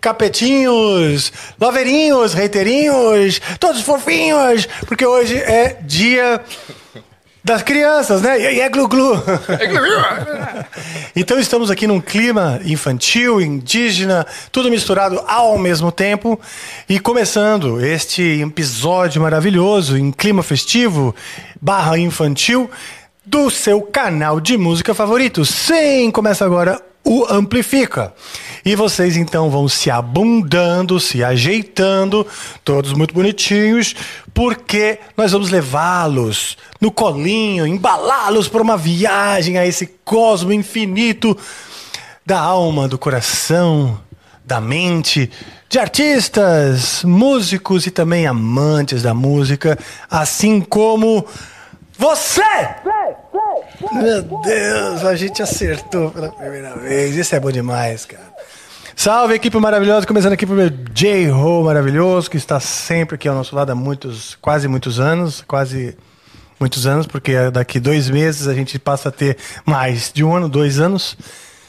capetinhos, loveirinhos, reiteirinhos, todos fofinhos, porque hoje é dia das crianças, né? E é glu-glu. então estamos aqui num clima infantil, indígena, tudo misturado ao mesmo tempo. E começando este episódio maravilhoso em clima festivo barra infantil do seu canal de música favorito. Sim, começa agora o Amplifica. E vocês então vão se abundando, se ajeitando, todos muito bonitinhos, porque nós vamos levá-los no colinho, embalá-los para uma viagem a esse cosmo infinito da alma, do coração, da mente, de artistas, músicos e também amantes da música, assim como você! Meu Deus, a gente acertou pela primeira vez. Isso é bom demais, cara. Salve, equipe maravilhosa. Começando aqui meu J-Ho maravilhoso, que está sempre aqui ao nosso lado há muitos, quase muitos anos. Quase muitos anos, porque daqui dois meses a gente passa a ter mais de um ano, dois anos.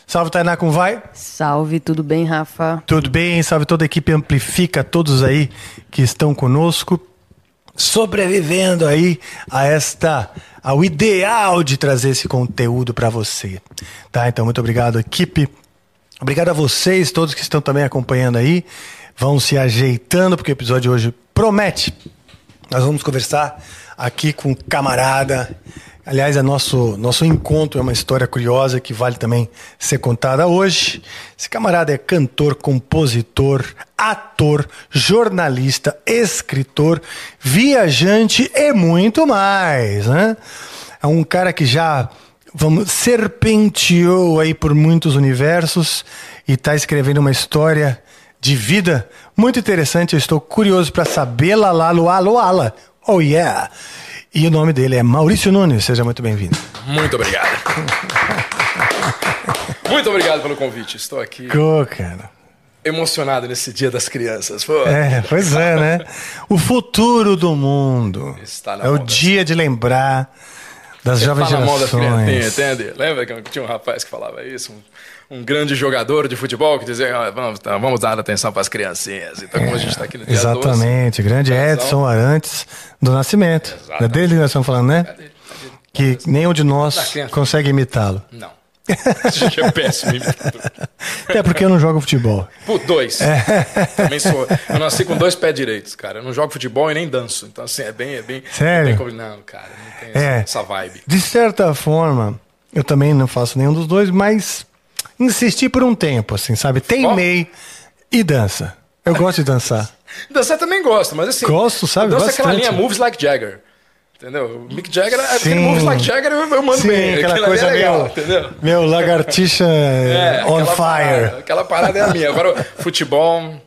Salve, Tainá, como vai? Salve, tudo bem, Rafa? Tudo bem, salve toda a equipe Amplifica, todos aí que estão conosco, sobrevivendo aí a esta, ao ideal de trazer esse conteúdo para você. Tá? Então, muito obrigado, equipe. Obrigado a vocês, todos que estão também acompanhando aí. Vão se ajeitando, porque o episódio de hoje promete. Nós vamos conversar aqui com um camarada. Aliás, é nosso, nosso encontro é uma história curiosa que vale também ser contada hoje. Esse camarada é cantor, compositor, ator, jornalista, escritor, viajante e muito mais, né? É um cara que já vamos serpenteou aí por muitos universos e está escrevendo uma história de vida muito interessante. Eu estou curioso para saber lá luá luala. Oh yeah. E o nome dele é Maurício Nunes. Seja muito bem-vindo. Muito obrigado. muito obrigado pelo convite. Estou aqui Pô, cara. emocionado nesse Dia das Crianças. Pô. É, pois é, né? O futuro do mundo. Está na é o dia de lembrar das jovens Tá mão das gerações. criancinhas, entende? Lembra que tinha um rapaz que falava isso? Um, um grande jogador de futebol que dizia: "Ah, vamos, tá, vamos dar atenção para as criancinhas. Então, como a gente está aqui no dia 12, Exatamente, grande Edson Arantes do Nascimento. É dele que nós estamos falando, né? Que nenhum de nós consegue imitá-lo. Não. A gente é péssimo. Até porque eu não jogo futebol. Por dois. É. Também sou. Eu nasci com dois pés direitos, cara. Eu não jogo futebol e nem danço. Então, assim, é bem. É bem Sério? Não, tem como- não, cara, não tem É. essa vibe. De certa forma, eu também não faço nenhum dos dois, mas insisti por um tempo, assim, sabe? Teimei e dança. Eu gosto de dançar. Dançar também gosto, mas assim. Gosto, sabe? Dança aquela linha Moves Like Jagger. Entendeu? O Mick Jagger, é Sim. aquele Moves Like Jagger, eu, eu mando Sim, bem. aquela Aquilo ali coisa é legal, meio, entendeu? meu lagartixa É, on aquela fire. Parada, aquela parada é a minha. Agora, futebol,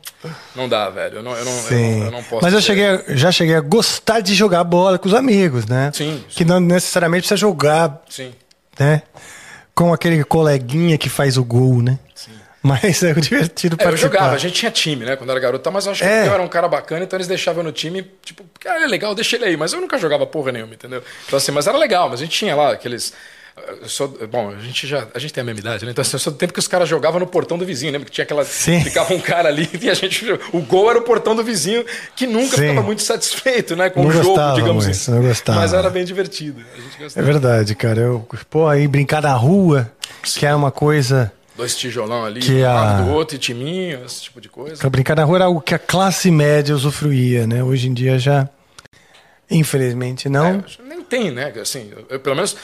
não dá, velho. Eu não, eu não, eu Sim. não, eu não posso. Mas eu cheguei, já cheguei a gostar de jogar bola com os amigos, né? Sim, Que não necessariamente precisa jogar, Sim. né? Com aquele coleguinha que faz o gol, né? Mas é divertido É, eu participar. jogava, a gente tinha time, né, quando era garoto, tá, mas eu acho que É. eu era um cara bacana, então eles deixavam eu no time, tipo, cara, ele é legal, deixa ele aí, mas eu nunca jogava porra nenhuma, entendeu? Então assim, mas era legal, mas a gente tinha lá aqueles eu sou, bom, a gente já a gente tem a mesma idade, né? Então assim, eu sou do tempo que os caras jogavam no portão do vizinho, lembra que tinha aquela Sim. ficava um cara ali e a gente o gol era o portão do vizinho que nunca Sim. ficava muito satisfeito, né, com Não o jogo, gostava digamos assim. não gostava. Mas era bem divertido. É verdade, cara. Eu, pô, aí brincar na rua, que era uma coisa. Dois tijolão ali, Que um a- do outro e timinho, esse tipo de coisa. Pra brincar na rua era algo que a classe média usufruía, né? Hoje em dia já. Infelizmente não. É, nem tem, né? Assim, eu, pelo menos.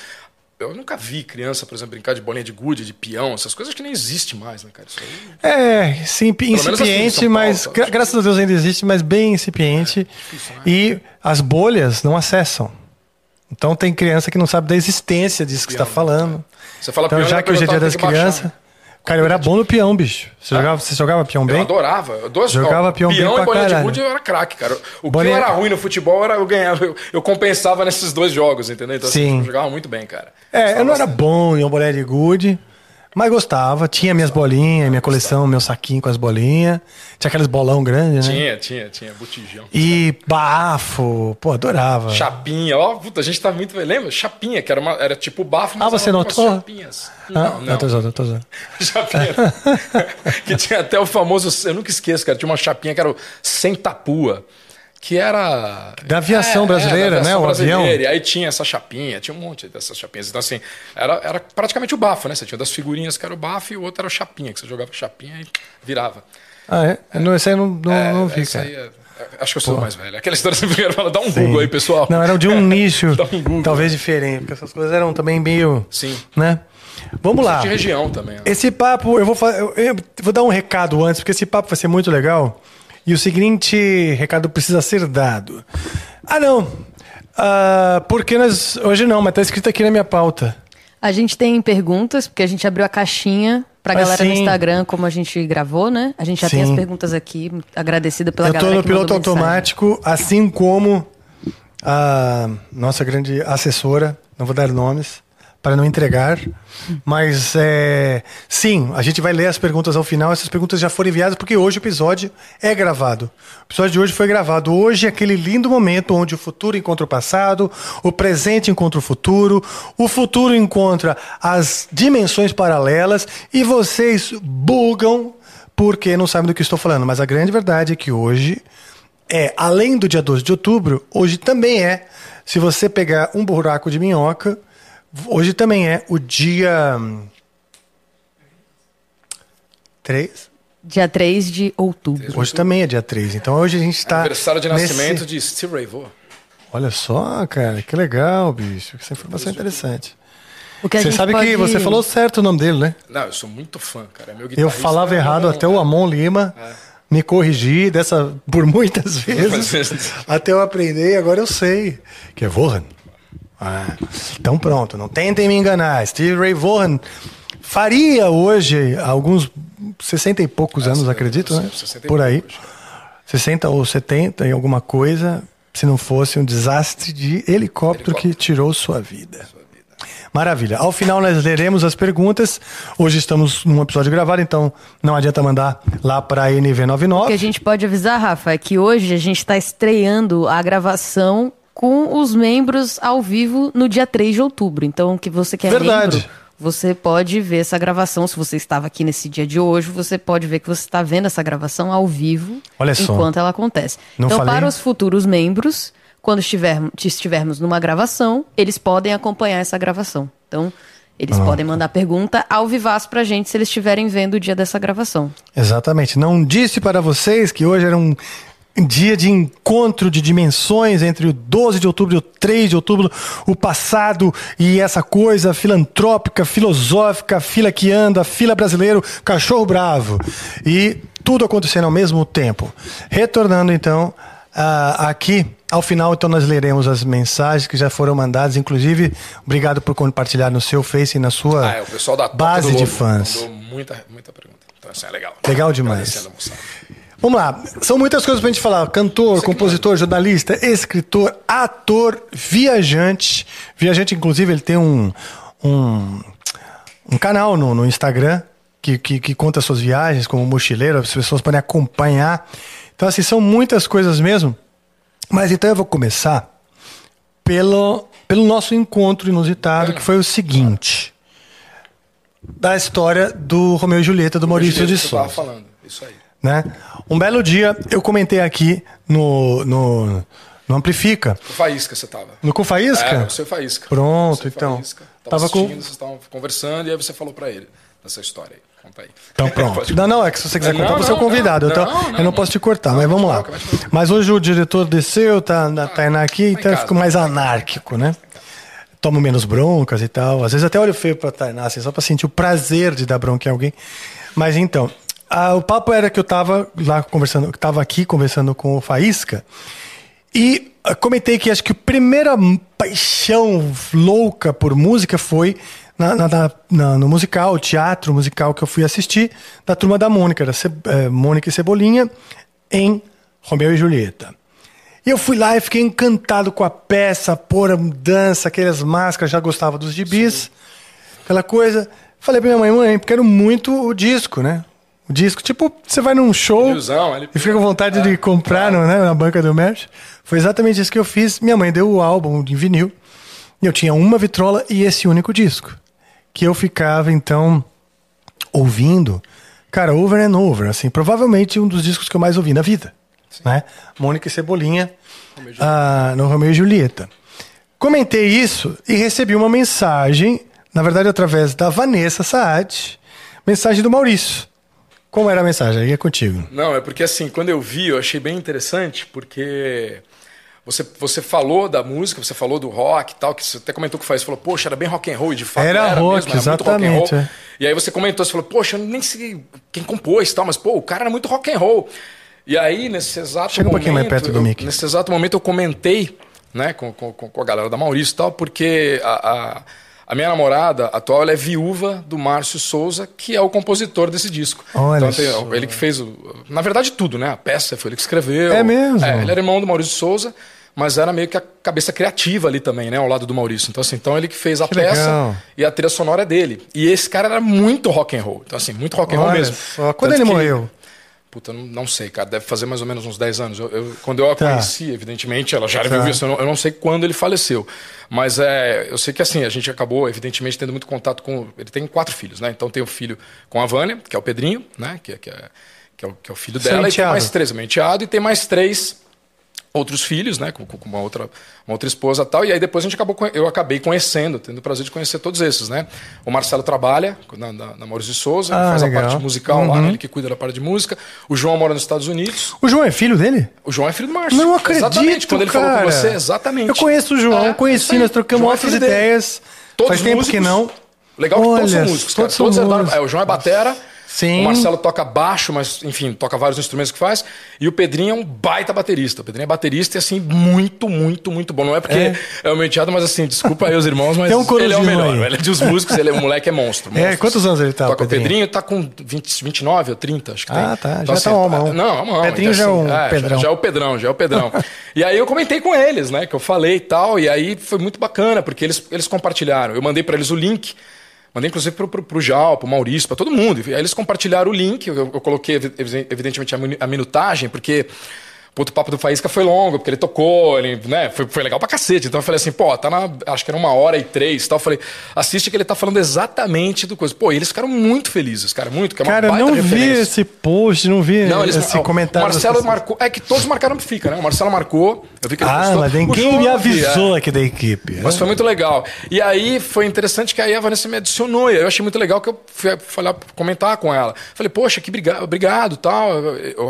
Eu nunca vi criança, por exemplo, brincar de bolinha de gude, de peão, essas coisas que nem existe mais, né, cara? Isso aí. É, sim, incipiente, Paulo, mas tá? gra- graças a Deus ainda existe, mas bem incipiente. né? e as bolhas não acessam. Então tem criança que não sabe da existência disso que você está falando. Você fala Então, peão, já que hoje é dia das crianças. Cara, eu era bom no peão, bicho. Você, jogava, você jogava peão Eu bem? adorava. Eu dois, Jogava ó, peão bem peão pra e de caralho. gude eu era craque, cara. O Bolinha- que eu era ruim no futebol, era, eu ganhava. Eu, eu compensava nesses dois jogos, entendeu? Então, assim, Sim. eu jogava muito bem, cara. É, eu Gostava não era bom em bolinha de gude, mas gostava. Tinha minhas bolinhas, minha coleção, meu saquinho com as bolinhas. Tinha aqueles bolão grandes, né? Tinha, tinha, tinha. Botijão. E bafo, pô, adorava. Chapinha, ó, puta, a gente tá muito. Lembra? Chapinha, que era, uma, era tipo bafo, mas Ah, você notou? chapinhas. Ah, Não, não. tô zoando, tô zoando. Chapinha. que tinha até o famoso. Eu nunca esqueço, cara. Tinha uma chapinha que era o sem tapua. Que era. Da aviação brasileira, da aviação né? O avião. brasileira. E aí tinha essa chapinha, tinha um monte dessas chapinhas. Então, assim, era, era praticamente o bafo, né? Você tinha das figurinhas que era o bafo e o outro era o chapinha, que você jogava chapinha e virava. Ah, é? Eu Não, esse aí não, não, É, não vi, cara. é- acho que eu sou mais velho. Aquela história que você primeiro fala, dá um Google aí, pessoal. Não, era de um nicho, Dá um talvez diferente, porque essas coisas eram também meio. Sim. Né? Vamos lá. De região também. ó. Esse papo, eu vou, eu, eu vou dar um recado antes, porque esse papo vai ser muito legal. E o seguinte recado precisa ser dado. Ah, não. Ah, porque nós. Hoje não, mas tá escrito aqui na minha pauta. A gente tem perguntas, porque a gente abriu a caixinha pra Ah, galera no sim. Instagram, como a gente gravou, né? A gente já tem Sim. as perguntas aqui, agradecida pela eu tô galera no que piloto mandou mensagem. automático, assim como a nossa grande assessora, não vou dar nomes para não entregar, mas é, sim, a gente vai ler as perguntas ao final. Essas perguntas já foram enviadas porque hoje o episódio é gravado. O episódio de hoje foi gravado. Hoje é aquele lindo momento onde o futuro encontra o passado, o presente encontra o futuro, o futuro encontra as dimensões paralelas e vocês bugam porque não sabem do que estou falando. Mas a grande verdade é que hoje é, além do dia 12 de outubro, hoje também é, se você pegar um buraco de minhoca, hoje também é o dia. hum, 3? Dia 3 de outubro. Hoje também é dia 3. Então hoje a gente está. Aniversário de nascimento de Steve Ray Vaughan. Olha só, cara, que legal, bicho. Essa informação é interessante. Que Você sabe que pode- você falou certo o nome dele, né? Não, eu sou muito fã, cara. É Meu Eu falava é errado um- até o Amon Lima me corrigir dessa por muitas vezes vezes. até eu aprender e agora eu sei que é Vaughan. Ah, então pronto, não tentem me enganar. Steve Ray Vaughan faria hoje alguns 60 e poucos anos, sim, acredito, né? 60 Por aí. poucos. 60 ou 70 em alguma coisa, se não fosse um desastre de helicóptero, que tirou sua vida. Maravilha. Ao final nós leremos as perguntas. Hoje estamos num episódio gravado, então não adianta mandar lá para a O que a NV99. gente pode avisar, Rafa, é que hoje a gente está estreando a gravação com os membros ao vivo no dia 3 de outubro. Então, que você que é Verdade. membro, você pode ver essa gravação. Se você estava aqui nesse dia de hoje, você pode ver que você está vendo essa gravação ao vivo Olha só. enquanto ela acontece. Não então, falei? para os futuros membros, quando estivermos, estivermos numa gravação, eles podem acompanhar essa gravação. Então, eles Pronto. podem mandar pergunta ao vivaço pra gente se eles estiverem vendo o dia dessa gravação. Exatamente. Não disse para vocês que hoje era um dia de encontro de dimensões entre o 12 de outubro e o 3 de outubro, o passado e essa coisa filantrópica, filosófica, fila que anda, fila brasileiro, cachorro bravo. E tudo acontecendo ao mesmo tempo. Retornando então ah, aqui, ao final então nós leremos as mensagens que já foram mandadas, inclusive, obrigado por compartilhar no seu Face e na sua Ah, é, o pessoal da Toca base de fãs. Muita, muita pergunta. Então, assim, é legal. Legal demais. Vamos lá, são muitas coisas pra gente falar. Cantor, compositor, jornalista, escritor, ator, viajante. Viajante, inclusive, ele tem um, um, um canal no, no Instagram que, que, que conta suas viagens como mochileiro, as pessoas podem acompanhar. Então, assim, são muitas coisas mesmo. Mas então eu vou começar pelo, pelo nosso encontro inusitado, que foi o seguinte. Da história do Romeu e Julieta, do Maurício de Souza. Isso aí. Né? Um belo dia eu comentei aqui no, no, no Amplifica, O Faísca você tava. no Com Faísca. É, você Faísca. Pronto, Você então. Faísca. Tava, Tava com- vocês estavam conversando e aí você falou pra ele dessa história aí. Conta aí. Então pronto. Não, não, é que se você quiser Não, contar, você é o não, convidado. não, então, não, eu não, não não. posso te cortar, Não, mas vamos lá. Mas hoje o diretor desceu, tá na Tainá aqui, em então eu fico mais anárquico, né? Tomo menos broncas e tal. Às vezes até olho feio pra Tainá, assim, só pra sentir o prazer de dar bronca em alguém. Mas então, ah, o papo era que eu tava lá conversando, que tava aqui conversando com o Faísca. E ah, comentei que acho que a primeira paixão louca por música foi na, na- na- no musical, teatro musical que eu fui assistir, da turma da Mônica, da Ce- eh, Mônica e Cebolinha, em Romeu e Julieta. E eu fui lá e fiquei encantado com a peça, a pôr a dança, aquelas máscaras, já gostava dos gibis, aquela coisa. Falei pra minha mãe, mãe, quero muito o disco, né? O disco, tipo, você vai num show ele- e fica com vontade de comprar no, né, na banca do merch. Foi exatamente isso que eu fiz. Minha mãe deu o álbum de vinil. E eu tinha uma vitrola e esse único disco. Que eu ficava, então, ouvindo, cara, over and over. Assim, provavelmente um dos discos que eu mais ouvi na vida. Né? Mônica e Cebolinha ah, no Romeu e Julieta. Comentei isso e recebi uma mensagem, na verdade, através da Vanessa Saad, mensagem do Maurício. Como era a mensagem? Aí é contigo. Não, é porque assim, quando eu vi, eu achei bem interessante, porque você, você falou da música, você falou do rock e tal, que você até comentou que faz, você falou, poxa, era bem rock and roll, de fato Era rock, mesmo, era rock exatamente, roll. é. E aí você comentou, você falou, poxa, eu nem sei quem compôs e tal, mas pô, o cara era muito rock and roll. E aí, nesse exato Chega um momento. pouquinho mais perto do mic. Nesse exato momento eu comentei, né, com, com, com a galera da Maurício e tal, porque a, a, a minha namorada atual ela é viúva do Márcio Souza, que é o compositor desse disco. Olha então, tem- ele que fez o. Na verdade, tudo, né? A peça foi ele que escreveu. É mesmo? É, ele era irmão do Maurício Souza, mas era meio que a cabeça criativa ali também, né? Ao lado do Maurício. Então, assim, então ele que fez a Que peça legal. e a trilha sonora é dele. E esse cara era muito rock and roll. Então, assim, muito rock and roll Olha mesmo. só. Quando Tanto ele morreu? Puta, não, não sei, cara. Deve fazer mais ou menos uns 10 anos. Eu- eu- quando eu a Tá. conheci, evidentemente, ela já era Tá. viúva, isso, eu não, eu não sei quando ele faleceu. Mas é, eu sei que assim, a gente acabou, evidentemente, tendo muito contato com. Ele tem quatro filhos, né? Então tem o filho com a Vânia, que é o Pedrinho, né? Que, é- que, é, que, é, o, que é o filho Seu dela, e tem mais três, meu enteado, e tem mais três outros filhos, né, com, com uma outra uma outra esposa e tal, e aí depois a gente acabou eu acabei conhecendo, tendo o prazer de conhecer todos esses, né? O Marcelo trabalha na, na, na Maurício de Souza, Ah, faz legal. a parte musical lá, né, ele que cuida da parte de música. O João mora nos Estados Unidos. O João é filho dele? O João é filho do Márcio. Não acredito, Exatamente, quando ele cara. falou com você, exatamente. Eu conheço o João, É, conheci, nós trocamos João é outras dele. ideias. Todos Faz tempo músicos. que não. Legal que todos são Olha, músicos, cara. todos são Todos herdaram- músicos. é, o João é batera. Sim. O Marcelo toca baixo, mas, enfim, toca vários instrumentos que faz. E o Pedrinho é um baita baterista. O Pedrinho é baterista e, assim, muito, muito, muito bom. Não é porque é, o meu enteado, mas, assim, desculpa aí os irmãos, mas um ele é o melhor. aí. Ele é dos músicos, ele é, o moleque é monstro. É, monstro. quantos anos ele tá, o Toca o Pedrinho? Pedrinho tá com 20, 29 ou 30, acho que tem. Ah, tá. Já Então, tá um homão. Não, é homão. Pedrinho então, já é um já- Pedrão. Já, é o Pedrão, já é o Pedrão. e aí eu comentei com eles, né, que eu falei e tal, e aí foi muito bacana, porque eles, eles compartilharam. Eu mandei pra eles o link, mandei inclusive pro, pro, pro Jal, pro Maurício, pra todo mundo. Aí eles compartilharam o link, eu, eu coloquei evi- evidentemente a minutagem, porque... Puto, papo do Faísca foi longo, porque ele tocou, ele, né, foi, foi legal pra cacete. Então eu falei assim, pô, tá na. Acho que era uma hora e três e tal. Eu falei, assiste que ele tá falando exatamente do coisa. Pô, e eles ficaram muito felizes, cara, muito, que é uma Cara, não vi referência. esse post, não vi Não, eles, esse o comentário. Marcelo marcou. É que todos marcaram que fica, né? O Marcelo marcou. Eu vi que ele Ah, postou. mas ninguém me vi, avisou é. aqui da equipe. Mas foi muito legal. E aí foi interessante que aí a Vanessa me adicionou. E eu achei muito legal que eu fui falar, comentar com ela. Falei, poxa, que briga- obrigado, tal.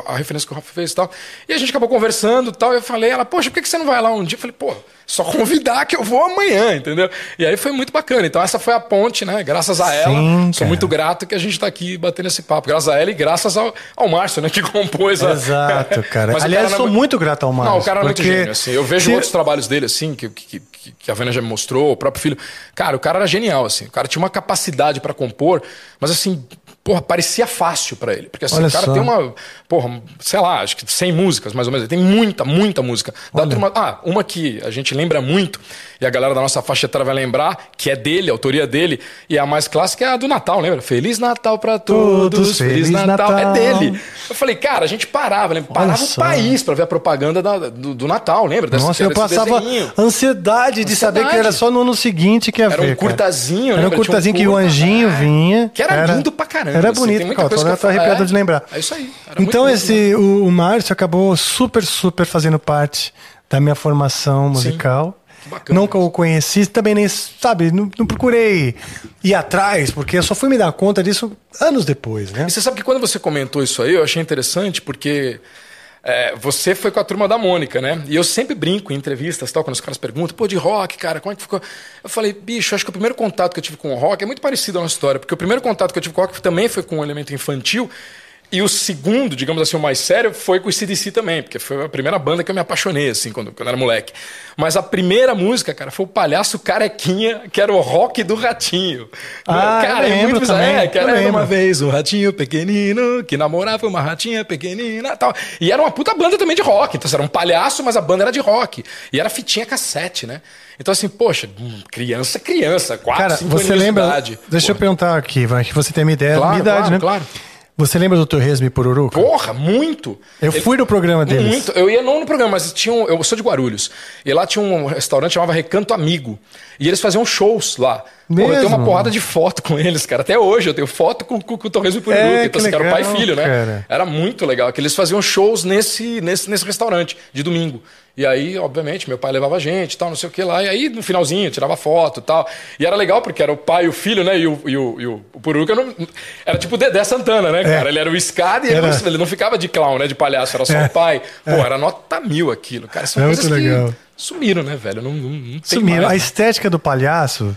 A referência que o Rafa fez e tal. E a gente acabou conversando tal. Eu falei, ela, poxa, por que você não vai lá um dia? Eu falei, pô, só convidar que eu vou amanhã, entendeu? E aí foi muito bacana. Então essa foi a ponte, né? Graças a ela. Sim, sou muito grato que a gente tá aqui batendo esse papo. Graças a ela e graças ao, ao Márcio, né? Que compôs a. Exato, cara. Mas Aliás, cara sou não- muito grato ao Márcio. Não, o cara é muito porque gênio, assim. Eu vejo se- outros trabalhos dele, assim, que, que, que, que a Vânia já me mostrou, o próprio filho. Cara, o cara era genial, assim. O cara tinha uma capacidade pra compor, mas assim, porra, parecia fácil pra ele. Porque assim, Olha o cara só. tem uma, porra, sei lá, acho que 100 músicas, mais ou menos. Ele tem muita, muita música. Da turma, ah, uma que a gente lembra muito, e a galera da nossa faixa etária vai lembrar, que é dele, a autoria dele, e a mais clássica é a do Natal, lembra? Feliz Natal pra todos, Todos, Feliz, Feliz Natal. Natal. É dele. Eu falei, cara, a gente parava, lembra? Parava o país pra ver a propaganda da- do, do Natal, lembra? Desse- Nossa, eu passava desenhinho. ansiedade de saber que era só no ano seguinte que ia Era um ver, cara. curtazinho, Era um? Tinha um curtazinho que o anjinho é. vinha. Que era, lindo pra caramba. Era assim, bonito, muita cara. coisa tô eu falo. arrepiado É, de lembrar. É isso aí. Era Então esse, o, o Márcio acabou super, super fazendo parte da minha formação musical. Que bacana Nunca o conheci, também nem, sabe, não, não procurei ir atrás, porque eu só fui me dar conta disso anos depois, né? E você sabe que quando você comentou isso aí, eu achei interessante, porque é, você foi com a turma da Mônica, né? E eu sempre brinco em entrevistas, tal, quando os caras perguntam, pô, de rock, cara, como é que ficou? Eu falei, bicho, acho que o primeiro contato que eu tive com o rock é muito parecido a nossa história, porque o primeiro contato que eu tive com o rock também foi com um elemento infantil, E o segundo, digamos assim, o mais sério, foi com o CDC também, porque foi a primeira banda que eu me apaixonei, assim, quando, quando era moleque. Mas a primeira música, cara, foi o Palhaço Carequinha, que era o rock do Ratinho. Ah, cara, eu é muito bizarro. também, É, que eu era lembro. uma vez um ratinho pequenino que namorava uma ratinha pequenina tal. E era uma puta banda também de rock. Então, assim, era um palhaço, mas a banda era de rock. E era fitinha cassete, né? Então, assim, poxa, hum, criança, criança, 4, Cara, 5 você lembra. de idade. Deixa eu Porra. perguntar aqui, vai, que você tem uma ideia da Claro, minha idade, claro, né? claro. Você lembra do Torresmo Pururuca? Porra, muito. Eu Ele- fui no programa deles. Muito. Eu ia não no programa, mas tinha um, eu sou de Guarulhos. E lá tinha um restaurante que chamava Recanto Amigo. E eles faziam shows lá. Porra, eu tenho uma Mesmo? porrada de foto com eles, cara. Até hoje eu tenho foto com, com, com o Torres e Pururuca. É, então, que que era o pai e legal, filho, né? cara. Era muito legal. Que eles faziam shows nesse, nesse, nesse restaurante de domingo. E aí, obviamente, meu pai levava a gente e tal, não sei o que lá. E aí, no finalzinho, tirava foto e tal. E era legal porque era o pai e o filho, né? E o, e o, e o, Pururuca não- era tipo o Dedé Santana, né, cara? Ele era o escada e ele, Era. não- ele não ficava de clown, né? De palhaço, era só É. o pai. Pô, era nota mil aquilo, cara. São É coisas muito que legal. sumiram, né, velho? Não, não, não Sumiram. A mais. estética do palhaço.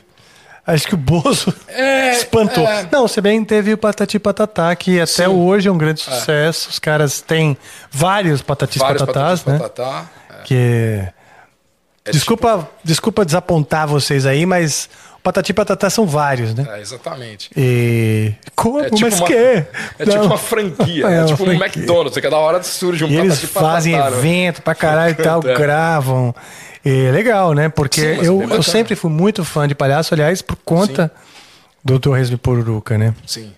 Acho que o Bozo É, espantou. é. Não, se bem teve o Patati Patatá, que até hoje é um grande sucesso. Os caras têm vários Patatis Vários Patatás, patatis né? patatá. É. Que. É desculpa, desculpa desapontar vocês aí, mas o Patati Patatá são vários, né? É, exatamente. E. Como? É tipo mas uma, que? é tipo Não. uma franquia, É é, tipo um franquia. McDonald's, que cada hora surge um E eles patati patatá, fazem né? evento pra caralho e tal, É. gravam. E é legal, né? Porque Sim, eu, eu sempre fui muito fã de palhaço, aliás, por conta do Torresmo e Pururuca, né? Sim.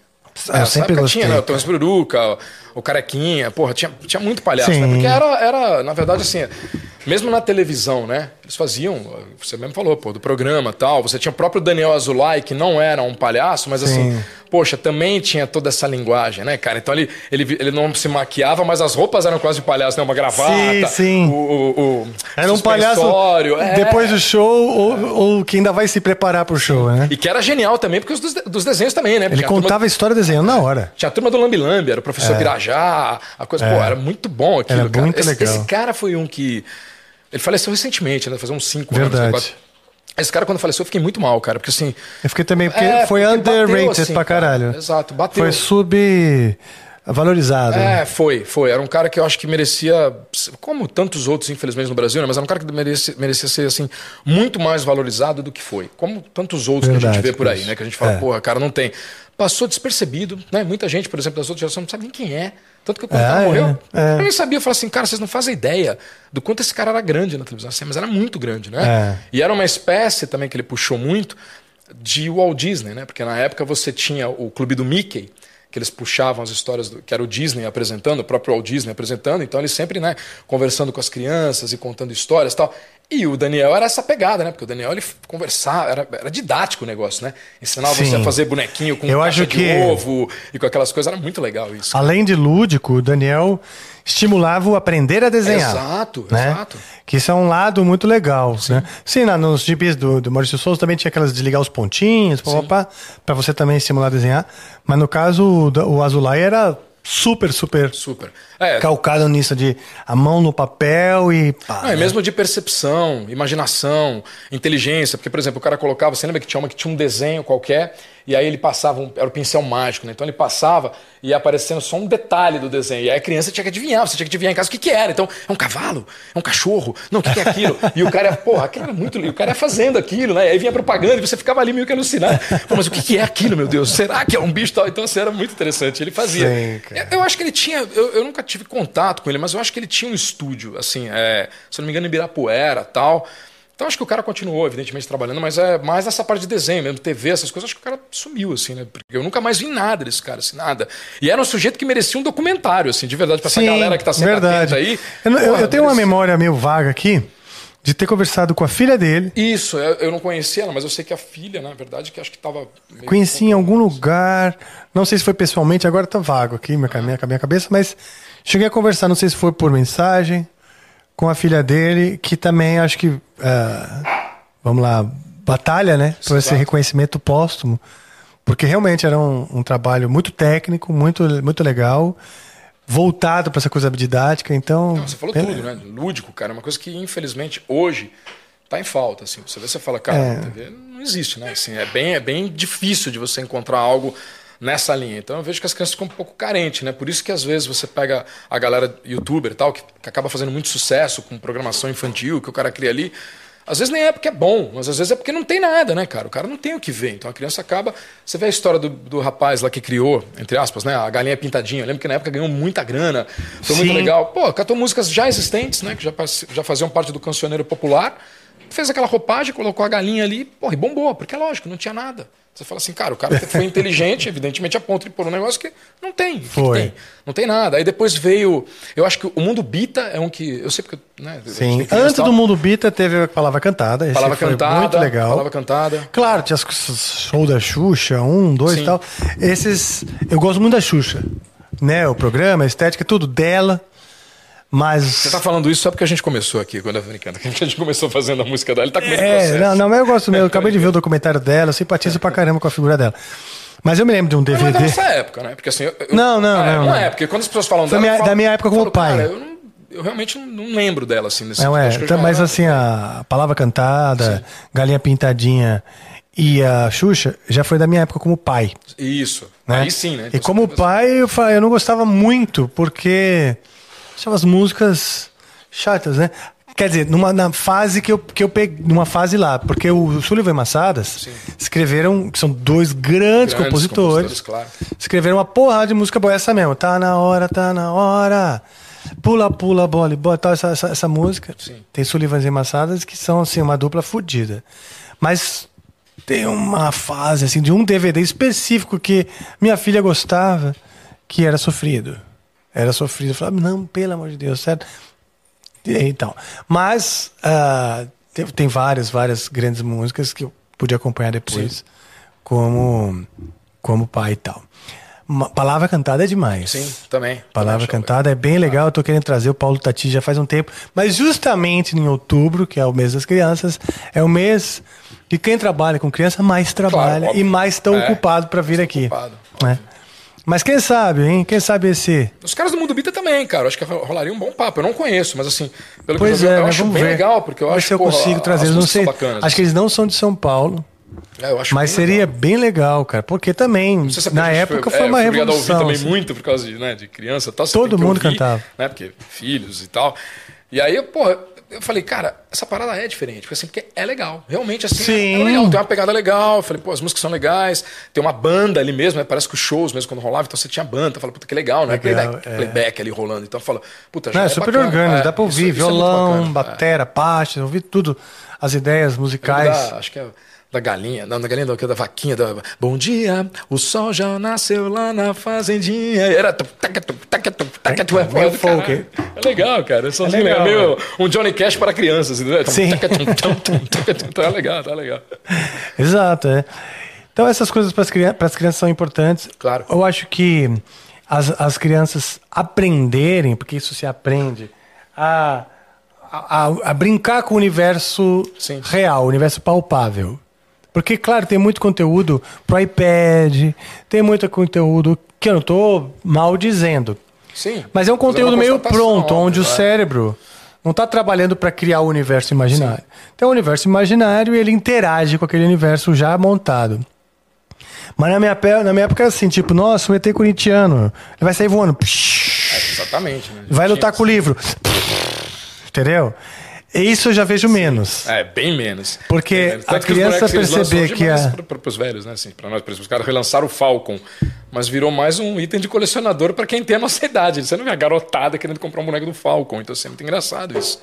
Ah, eu sempre gostei, tinha, né? O. Thomas Bruruca, o Carequinha, porra, tinha, tinha muito palhaço, Sim. né? Porque era, era, na verdade, assim, mesmo na televisão, né? Eles faziam, você mesmo falou, pô, do programa e tal. Você tinha o próprio Daniel Azulay, que não era um palhaço, mas assim, Sim. Poxa, também tinha toda essa linguagem, né, cara? Então ele, ele, ele não se maquiava, mas as roupas eram quase de palhaço, né? Uma gravata, Sim, sim. O, o, o Era um palhaço é. depois do show ou, ou que ainda vai se preparar pro show, né? E que era genial também, porque os dos, dos desenhos também, né? Ele Tinha a turma- contava a história desenhando na hora. tinha a turma do Lambi Lambi, era o professor Pirajá, a coisa, pô, era muito bom aquilo, É. Era cara. muito esse, legal. esse cara foi um que. Ele faleceu recentemente, né? Fazer uns 5 anos. Verdade. quatro. Esse cara, quando faleceu, eu fiquei muito mal, cara, porque assim. Eu fiquei também, porque É, foi porque bateu, underrated assim, pra cara. caralho. Exato, bateu. Foi subvalorizado. né? É, foi, foi. Era um cara que eu acho que merecia, como tantos outros, infelizmente, no Brasil, né? Mas era um cara que merecia, merecia ser, assim, muito mais valorizado do que foi. Como tantos outros que a Verdade, gente vê por aí, né? Que a gente fala, É. porra, cara, não tem. Passou despercebido, né? Muita gente, por exemplo, das outras gerações não sabe nem quem é. Tanto que quando o cara é, morreu, é. eu nem sabia. Eu falei assim, cara, vocês não fazem ideia do quanto esse cara era grande na televisão. Assim, mas era muito grande, né? É. E era uma espécie também que ele puxou muito de Walt Disney, né? Porque na época você tinha o clube do Mickey, que eles puxavam as histórias, do, que era o Disney apresentando, o próprio Walt Disney apresentando, então eles sempre, né, conversando com as crianças e contando histórias e tal. E o Daniel era essa pegada, né? Porque o Daniel ele conversava, era, era didático o negócio, né? Ensinava você Sim. a fazer bonequinho com Eu caixa acho de que- ovo e com aquelas coisas, era muito legal isso. Além de lúdico, o Daniel estimulava o aprender a desenhar. Exato, né? exato. Que isso é um lado muito legal. Sim, né? Sim na- nos gibis do, do Maurício Souza também tinha aquelas de desligar os pontinhos, para você também estimular a desenhar. Mas no caso, o, o Azulay era super, super Super. É, calcado nisso de a mão no papel e pá. Não, é mesmo de percepção, imaginação, inteligência. Porque, por exemplo, o cara colocava, você lembra que tinha uma que tinha um desenho qualquer, e aí ele passava, um, era o pincel mágico, né? Então ele passava e ia aparecendo só um detalhe do desenho. E aí a criança tinha que adivinhar, você tinha que adivinhar em casa o que, que era. Então, é um cavalo? É um cachorro? Não, o que, que é aquilo? E o cara, porra, aquilo era muito. E o cara ia fazendo aquilo, né? E aí vinha propaganda e você ficava ali meio que alucinado. Pô, mas o que, que é aquilo, meu Deus? Será que é um bicho tal? Então, assim, era muito interessante. Ele fazia. Sim. Eu acho que ele tinha. Eu, eu nunca tive contato com ele, mas eu acho que ele tinha um estúdio, assim, é, se eu não me engano, em Ibirapuera tal. Então acho que o cara continuou, evidentemente, trabalhando, mas é mais nessa parte de desenho mesmo, TV, essas coisas, acho que o cara sumiu, assim, né? Porque eu nunca mais vi nada desse cara, assim, nada. E era um sujeito que merecia um documentário, assim, de verdade, pra essa galera que tá sempre verdade. aí. Eu, não- eu- porra, eu tenho uma memória meio vaga aqui de ter conversado com a filha dele. Isso, eu, não conhecia ela, mas eu sei que a filha, na verdade, que acho que tava. meio- Conheci em algum lugar, não sei se foi pessoalmente, agora tá vago aqui minha, minha, minha cabeça, mas cheguei a conversar, não sei se foi por mensagem, com a filha dele, que também acho que, ah, vamos lá, batalha, né, por esse reconhecimento póstumo, porque realmente era um, um trabalho muito técnico, muito, muito legal, voltado para essa coisa didática, então... Não, você falou é, tudo, né? Lúdico, cara, é uma coisa que, infelizmente, hoje tá em falta, assim. Você vê, você fala, cara, É. não existe, né? Assim, é bem, é bem difícil de você encontrar algo nessa linha. Então eu vejo que as crianças ficam um pouco carentes, né? Por isso que às vezes você pega a galera youtuber e tal, que, que acaba fazendo muito sucesso com programação infantil que o cara cria ali. Às vezes nem é porque é bom, mas às vezes é porque não tem nada, né, cara? O cara não tem o que ver. Então a criança acaba. Você vê a história do, do rapaz lá que criou, entre aspas, né? A galinha pintadinha. Eu lembro que na época ganhou muita grana. Foi Sim. muito legal. Pô, cantou músicas já existentes, né? Que já, já faziam parte do cancioneiro popular. Fez aquela roupagem, colocou a galinha ali, porra, e bombou, porque é lógico, não tinha nada. Você fala assim, cara, o cara foi inteligente, evidentemente, a ponto de pôr um negócio que não tem. O que que Foi. tem? Não tem nada. Aí depois veio. Eu acho que o mundo Bita é um que. Eu sei porque. Né, Sim. Antes do Mundo Bita teve a palavra cantada. Esse Palavra foi cantada. Muito legal. Palavra cantada. Claro, tinha os show da Xuxa, um, dois e tal. Esses. Eu gosto muito da Xuxa. Né? O programa, a estética, tudo dela. Mas. Você tá falando isso só porque a gente começou aqui, quando eu brincando. Que a gente começou fazendo a música dela. Ele tá com É, não, não, mas eu gosto mesmo. Eu acabei de ver o documentário dela, simpatizo pra caramba com a figura dela. Mas eu me lembro de um Não é da DVD. nossa época, né? Porque assim. eu- Não, não, Ah, é, não, Não não. é, porque quando as pessoas falam Foi dela. minha- falo- da minha época como falo, pai. Cara, eu, não- eu realmente não, lembro dela assim. Nesse, Não é, então, mas assim, a palavra cantada, galinha pintadinha e a Xuxa já foi da minha época como pai. Isso. Né? Aí sim, né? e como pai, eu, eu não gostava muito, porque achava as músicas chatas, né? Quer dizer, numa na fase que eu, que eu peguei, numa fase lá, porque o Sullivan e Massadas escreveram, que são dois grandes, Grandes compositores, claro. escreveram uma porrada de música boa, essa mesmo, tá na hora, tá na hora, pula, pula, bola, e bola, tal, essa, essa, essa música. Sim. Tem Sullivan e Massadas que são, assim, uma dupla fodida. Mas tem uma fase, assim, de um DVD específico que minha filha gostava, que era sofrido. Era sofrido. Eu falava, não, pelo amor de Deus, certo? E Então, mas ah, tem, tem várias, várias grandes músicas que eu pude acompanhar depois, como, como pai e tal. Uma palavra cantada é demais. Sim, também. Palavra Também cantada é bem legal. Eu tô querendo trazer o Paulo Tati já faz um tempo. Mas justamente em outubro, que é o mês das crianças, é o mês que quem trabalha com criança mais trabalha óbvio. e mais estão É, ocupado para vir aqui. ocupado, né? Mas quem sabe, hein? Quem sabe esse. Os caras do Mundo Bita também, cara. Acho que rolaria um bom papo. Eu não conheço, mas assim, pelo Pois que eu, já vi, é, eu mas acho bem ver. legal, porque eu Ver acho se eu consigo trazer. não sei. bacanas. Acho que eles não são de São Paulo. É, Mas bem seria legal. bem legal, cara. Porque também, se é na época, foi, foi é, uma fui obrigado a revolução. ouvir também assim. muito por causa de, né, de criança tal. Todo que mundo ouvir, cantava. Né, porque filhos e tal. E aí, porra, eu falei, cara, essa parada é diferente. Porque, assim, porque é legal. Realmente, assim, Sim. é legal. Tem uma pegada legal. Eu falei, pô, as músicas são legais. Tem uma banda ali mesmo, né? Parece que os shows mesmo, quando rolava, então você tinha banda. Falei, puta, que legal, né? Legal, Playback, é. playback ali rolando. Então eu falo, puta, já Não, é é super bacana. orgânico, É, dá pra ouvir isso- isso é violão. É. batera, pastas, ouvir tudo, as ideias musicais. Da- acho que é da galinha, não, da galinha não, é da vaquinha, da Bom dia, o sol já nasceu lá na fazendinha. Era é, do folk, caralho. É legal, cara. É, sozinho, legal, é meio um Johnny Cash para crianças, entendeu? Sim. Taca, tum. Tá legal, tá legal. Exato, é. Então essas coisas para as crianças, crianças são importantes. Claro. Eu acho que as, as crianças aprenderem, porque isso se aprende, a, a, a- a brincar com o universo Sim. real, o universo palpável. Porque, claro, tem muito conteúdo pro iPad, tem muito conteúdo que eu não estou mal dizendo. Sim. Mas é um conteúdo uma meio pronto, onde o óbvio, é. cérebro não está trabalhando para criar o universo imaginário. Então, o universo imaginário ele interage com aquele universo já montado. Mas na minha, na minha época era assim, tipo, nossa, o ET corintiano, ele vai sair voando, É, exatamente. Né? vai lutar com o livro, entendeu? E isso eu já vejo menos. É, bem menos. Porque Bem menos. a que os criança eles perceber que demais a- pra- pra- pros velhos, né? Assim, pra nós, por exemplo, os caras relançaram o Falcon, mas virou mais um item de colecionador pra quem tem a nossa idade. Você não vê a garotada querendo comprar um boneco do Falcon, então assim, é muito engraçado isso.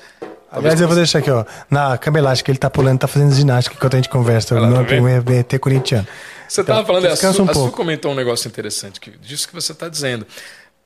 Aliás, eu vou deixar aqui, ó, na cama elástica, ele tá pulando, tá fazendo ginástica enquanto a gente conversa. lá, no tá primeiro ET corintiano. Você Então, estava falando, a Su, um a Su comentou um negócio interessante, que, disso que você está dizendo.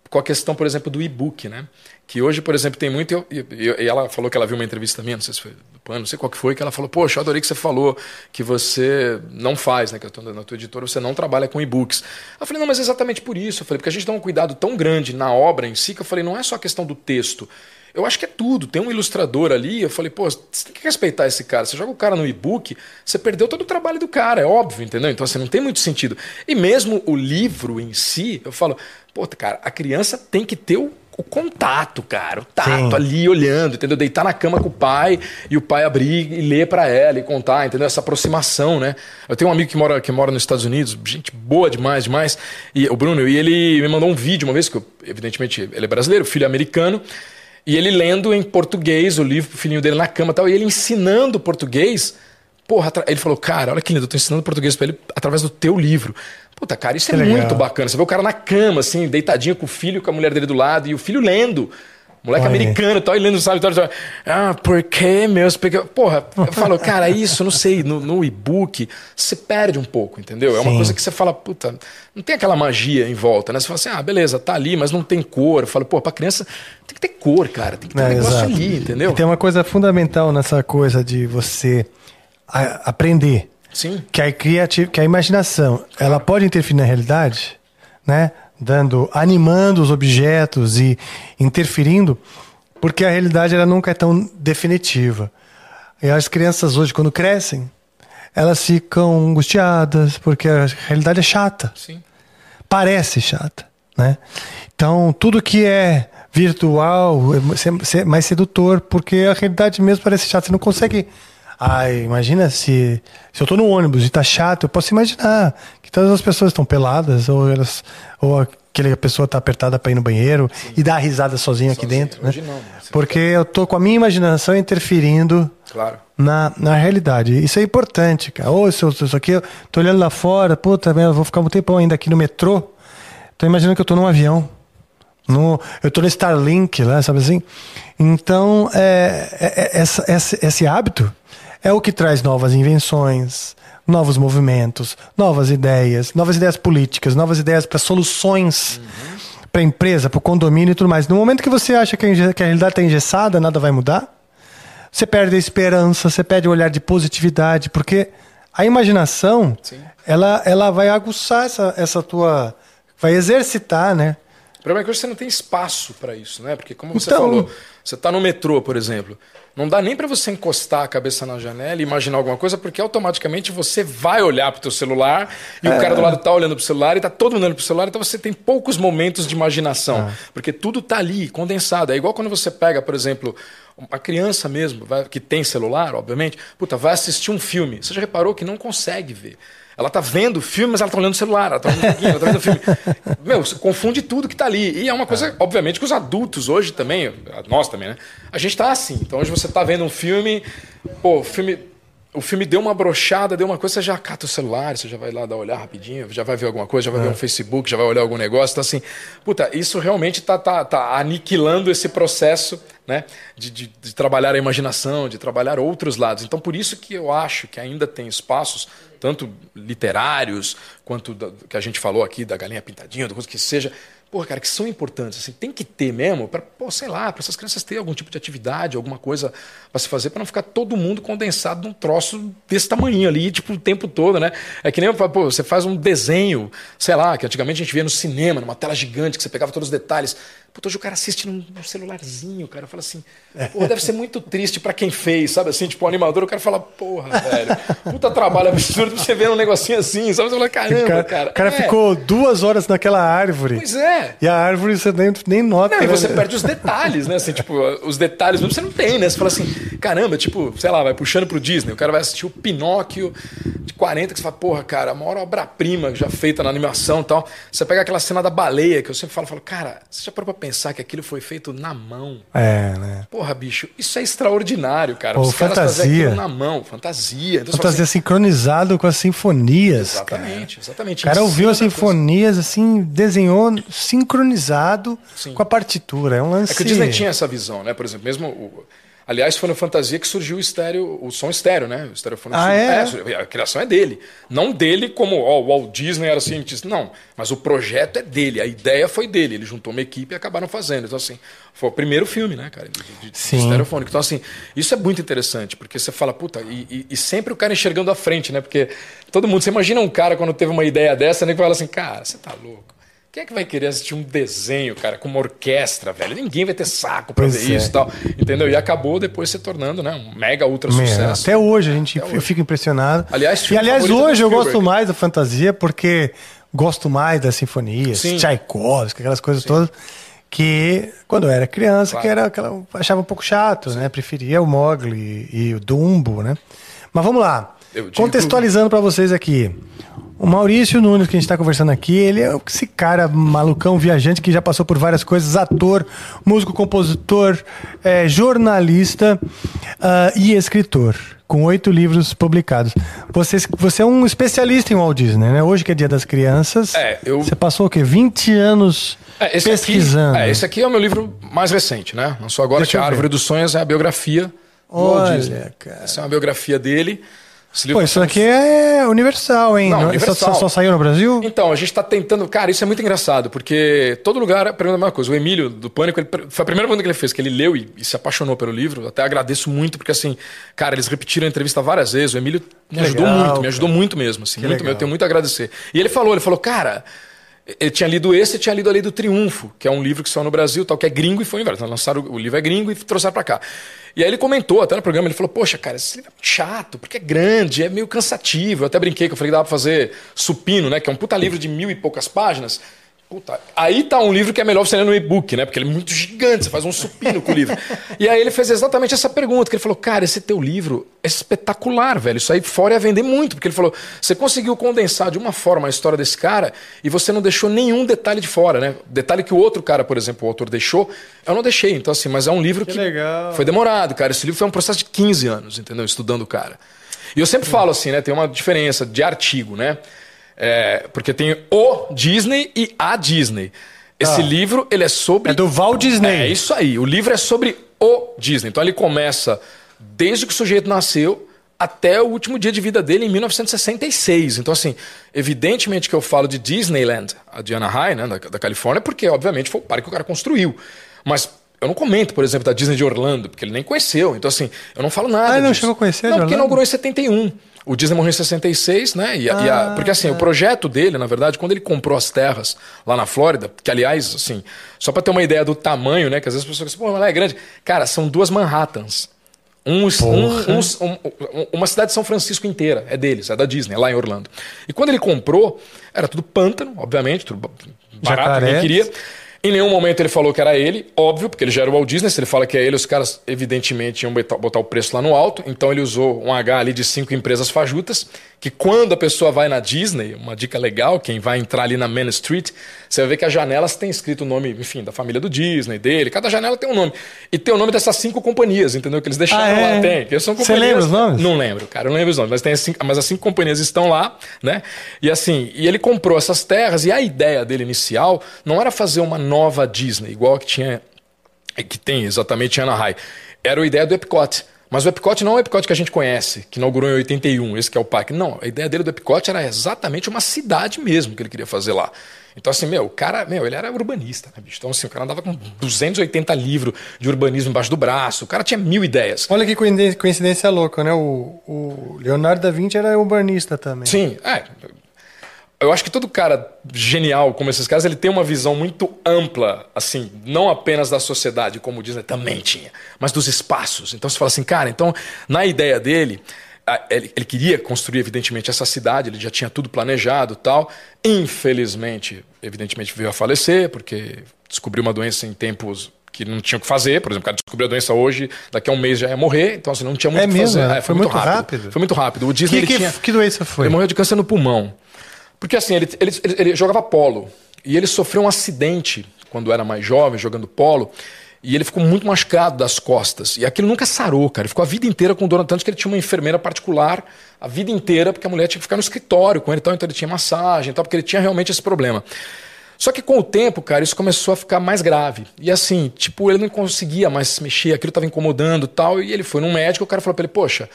Com a questão, por exemplo, do e-book, né? Que hoje, por exemplo, tem muito. E, ela falou que ela viu uma entrevista minha, não sei se foi do Pan, não sei qual que foi, que ela falou: Poxa, eu adorei que você falou que você não faz, né? Que eu na tua editora, você não trabalha com e-books. Eu falei: Não, mas é exatamente por isso. Eu falei: Porque a gente dá um cuidado tão grande na obra em si, que eu falei: Não é só a questão do texto. Eu acho que é tudo. Tem um ilustrador ali. Eu falei, pô, você tem que respeitar esse cara. Você joga o cara no e-book, você perdeu todo o trabalho do cara, é óbvio, entendeu? Então, assim, não tem muito sentido. E mesmo o livro em si, eu falo, pô, cara, a criança tem que ter o o contato, cara. O tato Sim. ali olhando, entendeu? Deitar na cama com o pai e o pai abrir e ler pra ela e contar, entendeu? Essa aproximação, né? Eu tenho um amigo que mora, que mora nos Estados Unidos, gente boa demais, demais. E o Bruno, e ele me mandou um vídeo uma vez, que eu, evidentemente ele é brasileiro, filho americano. E ele lendo em português o livro pro filhinho dele na cama e tal, e ele ensinando português. Porra, ele falou, cara, olha que lindo, eu tô ensinando português pra ele através do teu livro. Puta, cara, isso Que é legal. muito bacana. Você vê o cara na cama, assim, deitadinho com o filho, com a mulher dele do lado, e o filho lendo. Moleque Olha americano, tal, e lendo, sabe? Tal, tal. Ah, por que meus pequenos. Porra, eu falo, cara, isso, não sei, no, no e-book, você perde um pouco, entendeu? É uma Sim. coisa que você fala, puta, não tem aquela magia em volta, né? Você fala assim, ah, beleza, tá ali, mas não tem cor. Eu falo, pô, pra criança tem que ter cor, cara, tem que ter um É, negócio exato. ali, entendeu? E tem uma coisa fundamental nessa coisa de você aprender. Sim. que a, criati- que a imaginação ela pode interferir na realidade, né? Dando, animando os objetos e interferindo, porque a realidade ela nunca é tão definitiva. E as crianças hoje, quando crescem, elas ficam angustiadas porque a realidade é chata Sim. parece chata, né? Então, tudo que é virtual é mais sedutor, porque a realidade mesmo parece chata. Você não consegue. Ai, imagina se, se eu tô no ônibus e tá chato, eu posso imaginar que todas as pessoas estão peladas, ou elas. Ou aquela pessoa tá apertada para ir no banheiro e dar risada sozinha aqui Sozinho. dentro. Né? Hoje não, né? Você Porque eu tô com a minha imaginação interferindo Claro. na, na realidade. Isso é importante, cara. Ou se eu, se aqui, eu tô olhando lá fora, puta, eu vou ficar um tempão ainda aqui no metrô. Tô imaginando que eu tô num avião. No, eu tô no Starlink lá, sabe assim? Então, é, é- é- essa- esse, esse hábito é o que traz novas invenções, novos movimentos, novas ideias, novas ideias políticas, novas ideias para soluções para a empresa, para o condomínio e tudo mais. No momento que você acha que a, que a realidade está engessada, nada vai mudar, você perde a esperança, você perde o olhar de positividade, porque a imaginação, Sim. ela, ela vai aguçar essa, essa tua. vai exercitar, né? O problema é que hoje você não tem espaço para isso, né? Porque como você Então- falou, você tá no metrô, por exemplo, não dá nem para você encostar a cabeça na janela e imaginar alguma coisa, porque automaticamente você vai olhar pro teu celular e o cara do lado tá olhando pro celular e tá todo mundo olhando pro celular, então você tem poucos momentos de imaginação, porque tudo tá ali, condensado. É igual quando você pega, por exemplo, uma criança mesmo, que tem celular, obviamente, puta, vai assistir um filme. Você já reparou que não consegue ver. Ela tá vendo o filme, mas ela tá olhando o celular, ela tá olhando ela tá vendo o filme. Meu, você confunde tudo que tá ali. E é uma coisa, obviamente, que os adultos hoje também, nós também, né? A gente tá assim. Então hoje você tá vendo um filme, pô, o filme. O filme deu uma brochada, deu uma coisa, você já cata o celular, você já vai lá dar olhar rapidinho, já vai ver alguma coisa, já vai ver um Facebook, já vai olhar algum negócio. Então, assim, puta, isso realmente tá, tá, tá aniquilando esse processo né, de, de, de trabalhar a imaginação, de trabalhar outros lados. Então, por isso que eu acho que ainda tem espaços, tanto literários, quanto da, que a gente falou aqui, da galinha pintadinha, do coisa que seja, porra, cara, que são importantes. Assim, tem que ter mesmo, para, sei lá, para essas crianças terem algum tipo de atividade, alguma coisa para se fazer, para não ficar todo mundo condensado num troço desse tamanho ali, tipo, o tempo todo, né? É que nem, pô, você faz um desenho, sei lá, que antigamente a gente via no cinema, numa tela gigante, que você pegava todos os detalhes. Puta, hoje o cara assiste num, num celularzinho, cara. Fala assim, porra, deve ser muito triste pra quem fez, sabe assim? Tipo, o animador, o cara fala, porra, velho, puta trabalho absurdo pra você ver um negocinho assim, sabe? Você fala, caramba, cara, cara. o cara É, ficou duas horas naquela árvore. Pois é. E a árvore você nem, nem nota. Não, e né? você perde os detalhes, né? Assim, tipo, os detalhes mesmo você não tem, né? Você fala assim, caramba, tipo, sei lá, vai puxando pro Disney, o cara vai assistir o Pinóquio de 40, que você fala, porra, cara, a maior obra-prima já feita na animação e tal. Você pega aquela cena da baleia, que eu sempre falo, falo, cara, você já parou pra pensar que aquilo foi feito na mão? É, né? Porra, bicho, isso é extraordinário, cara. Pô, Os fantasia. aquilo na mão, fantasia. Então, Fantasia assim, sincronizado com as sinfonias. Exatamente, exatamente. O cara ouviu as da coisa. sinfonias, assim, desenhou sincronizado Sim. com a partitura. É um lance. É que o Disney tinha essa visão, né? Por exemplo, mesmo. O... Aliás, foi no Fantasia que surgiu o estéreo, o som estéreo, né? O estereofone Ah, surgiu- é? A criação é dele. Não dele como ó, o Walt Disney era cientista. Não. Mas o projeto é dele. A ideia foi dele. Ele juntou uma equipe e acabaram fazendo. Então, assim, foi o primeiro filme, né, cara? De, de, de Sim. estereofônico. Então, assim, isso é muito interessante, porque você fala, puta, e, e- e sempre o cara enxergando à frente, né? Porque todo mundo, você imagina um cara quando teve uma ideia dessa, né? Que fala assim, cara, você tá louco. Quem é que vai querer assistir um desenho, cara, com uma orquestra, velho? Ninguém vai ter saco pra Pois ver é. isso e tal. Entendeu? E acabou depois se tornando, né? Um mega ultra sucesso. até hoje a gente Até eu hoje. fico impressionado. Aliás, e aliás, hoje eu gosto mais da fantasia porque gosto mais das sinfonias, Sim. Tchaikovsky, aquelas coisas todas que quando eu era criança, Claro. que era aquela, achava um pouco chato, né? Preferia o Mogli e o Dumbo, né? Mas vamos lá. Contextualizando para vocês aqui. O Maurício Nunes, que a gente está conversando aqui, ele é esse cara malucão, viajante, que já passou por várias coisas, ator, músico, compositor, eh, jornalista ah, e escritor, com oito livros publicados. Você, você é um especialista em Walt Disney, né? Hoje que é dia das crianças, É, eu- você passou o quê? 20 anos É, esse pesquisando. Aqui, é, esse aqui é o meu livro mais recente, né? Lançou agora Deixa que eu a. Árvore dos Sonhos é a biografia do Olha, Walt Disney. cara. Essa é uma biografia dele. Pô, isso aqui é universal, hein? Não, universal. Só, só saiu no Brasil? Então, a gente tá tentando. Cara, isso é muito engraçado, porque todo lugar pergunta a mesma coisa. O Emílio, do Pânico, ele- foi a primeira pergunta que ele fez, que ele leu e, e se apaixonou pelo livro. Até agradeço muito, porque assim, cara, eles repetiram a entrevista várias vezes. O Emílio me Que ajudou legal, muito, me cara. ajudou muito mesmo. Assim, Que muito, legal. eu tenho muito a agradecer. E ele falou, ele falou, cara. Ele tinha lido esse e tinha lido A Lei do Triunfo, que é um livro que saiu no Brasil, tal, que é gringo e foi inverso. Então, lançaram o livro é gringo e trouxeram pra cá. E aí ele comentou até no programa, ele falou, poxa, cara, esse livro é chato, porque é grande, é meio cansativo. Eu até brinquei que eu falei que dava pra fazer supino, né? Que é um puta livro de mil e poucas páginas. Puta, aí tá um livro que é melhor você ler no e-book, né? Porque ele é muito gigante, você faz um supino com o livro. E aí ele fez exatamente essa pergunta, que ele falou, cara, esse teu livro é espetacular, velho. Isso aí fora ia vender muito, porque ele falou, você conseguiu condensar de uma forma a história desse cara e você não deixou nenhum detalhe de fora, né? Detalhe que o outro cara, por exemplo, o autor deixou, eu não deixei. Então, assim, mas é um livro que, legal. foi demorado, cara. Esse livro foi um processo de 15 anos, entendeu? Estudando o cara. E eu sempre falo assim, né? Tem uma diferença de artigo, né? É, porque tem o Disney e a Disney. Esse Ah. livro, ele é sobre. É do Walt Disney. É isso aí. O livro é sobre o Disney. Então ele começa desde que o sujeito nasceu até o último dia de vida dele em 1966. Então, assim, evidentemente que eu falo de Disneyland, a de Anaheim, né, da, da Califórnia, porque, obviamente, foi o parque que o cara construiu. Mas eu não comento, por exemplo, da Disney de Orlando, porque ele nem conheceu. Então, assim, eu não falo nada. Ah, não disso. chegou a conhecer Não, porque inaugurou em 71. O Disney morreu em 66, né? E, a- e a- Ah, porque assim, o projeto dele, na verdade, quando ele comprou as terras lá na Flórida, que aliás, assim, só pra ter uma ideia do tamanho, né? Que às vezes as pessoas dizem, pô, mas lá é grande. Cara, são duas Manhattans. Um, um- um- um- uma cidade de São Francisco inteira é deles, é da Disney, lá em Orlando. E quando ele comprou, era tudo pântano, obviamente, tudo barato, ninguém Jacarés. queria. Em nenhum momento ele falou que era ele, óbvio, porque ele já era o Walt Disney. Se ele fala que é ele, os caras evidentemente iam botar, o preço lá no alto. Então ele usou um H ali de cinco empresas fajutas. Que quando a pessoa vai na Disney, uma dica legal, quem vai entrar ali na Main Street, você vai ver que as janelas têm escrito o nome, enfim, da família do Disney, dele. Cada janela tem um nome. E tem o nome dessas cinco companhias, entendeu? Que eles deixaram Ah, é? lá. Tem. Que são Você companhias- lembra os nomes? Não lembro, cara, eu não lembro os nomes, mas, tem as cinco, mas as cinco companhias estão lá, né? E assim, e ele comprou essas terras e a ideia dele inicial não era fazer uma nova Disney, igual que tinha que tem exatamente em Anaheim. Era a ideia do Epcot. Mas o Epcot não é o Epcot que a gente conhece, que inaugurou em 81, esse que é o parque. Não, a ideia dele do Epcot era exatamente uma cidade mesmo que ele queria fazer lá. Então, assim, meu, o cara, meu, ele era urbanista, né, bicho? Então, assim, o cara andava com 280 livros de urbanismo embaixo do braço, o cara tinha mil ideias. Olha que coincidência, coincidência louca, né? O, o Leonardo da Vinci era urbanista também. Sim, é. Eu acho que todo cara genial como esses caras, ele tem uma visão muito ampla, assim, não apenas da sociedade, como o Disney também tinha, mas dos espaços. Então você fala assim, cara, então, na ideia dele, ele, ele queria construir, evidentemente, essa cidade, ele já tinha tudo planejado e tal. Infelizmente, evidentemente, veio a falecer, porque descobriu uma doença em tempos que não tinha o que fazer. Por exemplo, o cara descobriu a doença hoje, daqui a um mês já ia morrer, então assim, não tinha muito É o que mesmo? fazer. É, foi muito rápido? Foi muito rápido. O Disney Que, que, tinha... que doença foi? Ele morreu de câncer no pulmão. Porque assim, ele, ele, ele- jogava polo. E ele sofreu um acidente quando era mais jovem, jogando polo. E ele ficou muito machucado das costas. E aquilo nunca sarou, cara. Ele ficou a vida inteira com dor, tanto que ele tinha uma enfermeira particular a vida inteira, porque a mulher tinha que ficar no escritório com ele e tal. Então ele tinha massagem e tal, porque ele tinha realmente esse problema. Só que com o tempo, cara, isso começou a ficar mais grave. E assim, tipo, ele não conseguia mais se mexer, aquilo estava incomodando tal. E ele foi num médico, o cara falou pra ele, poxa,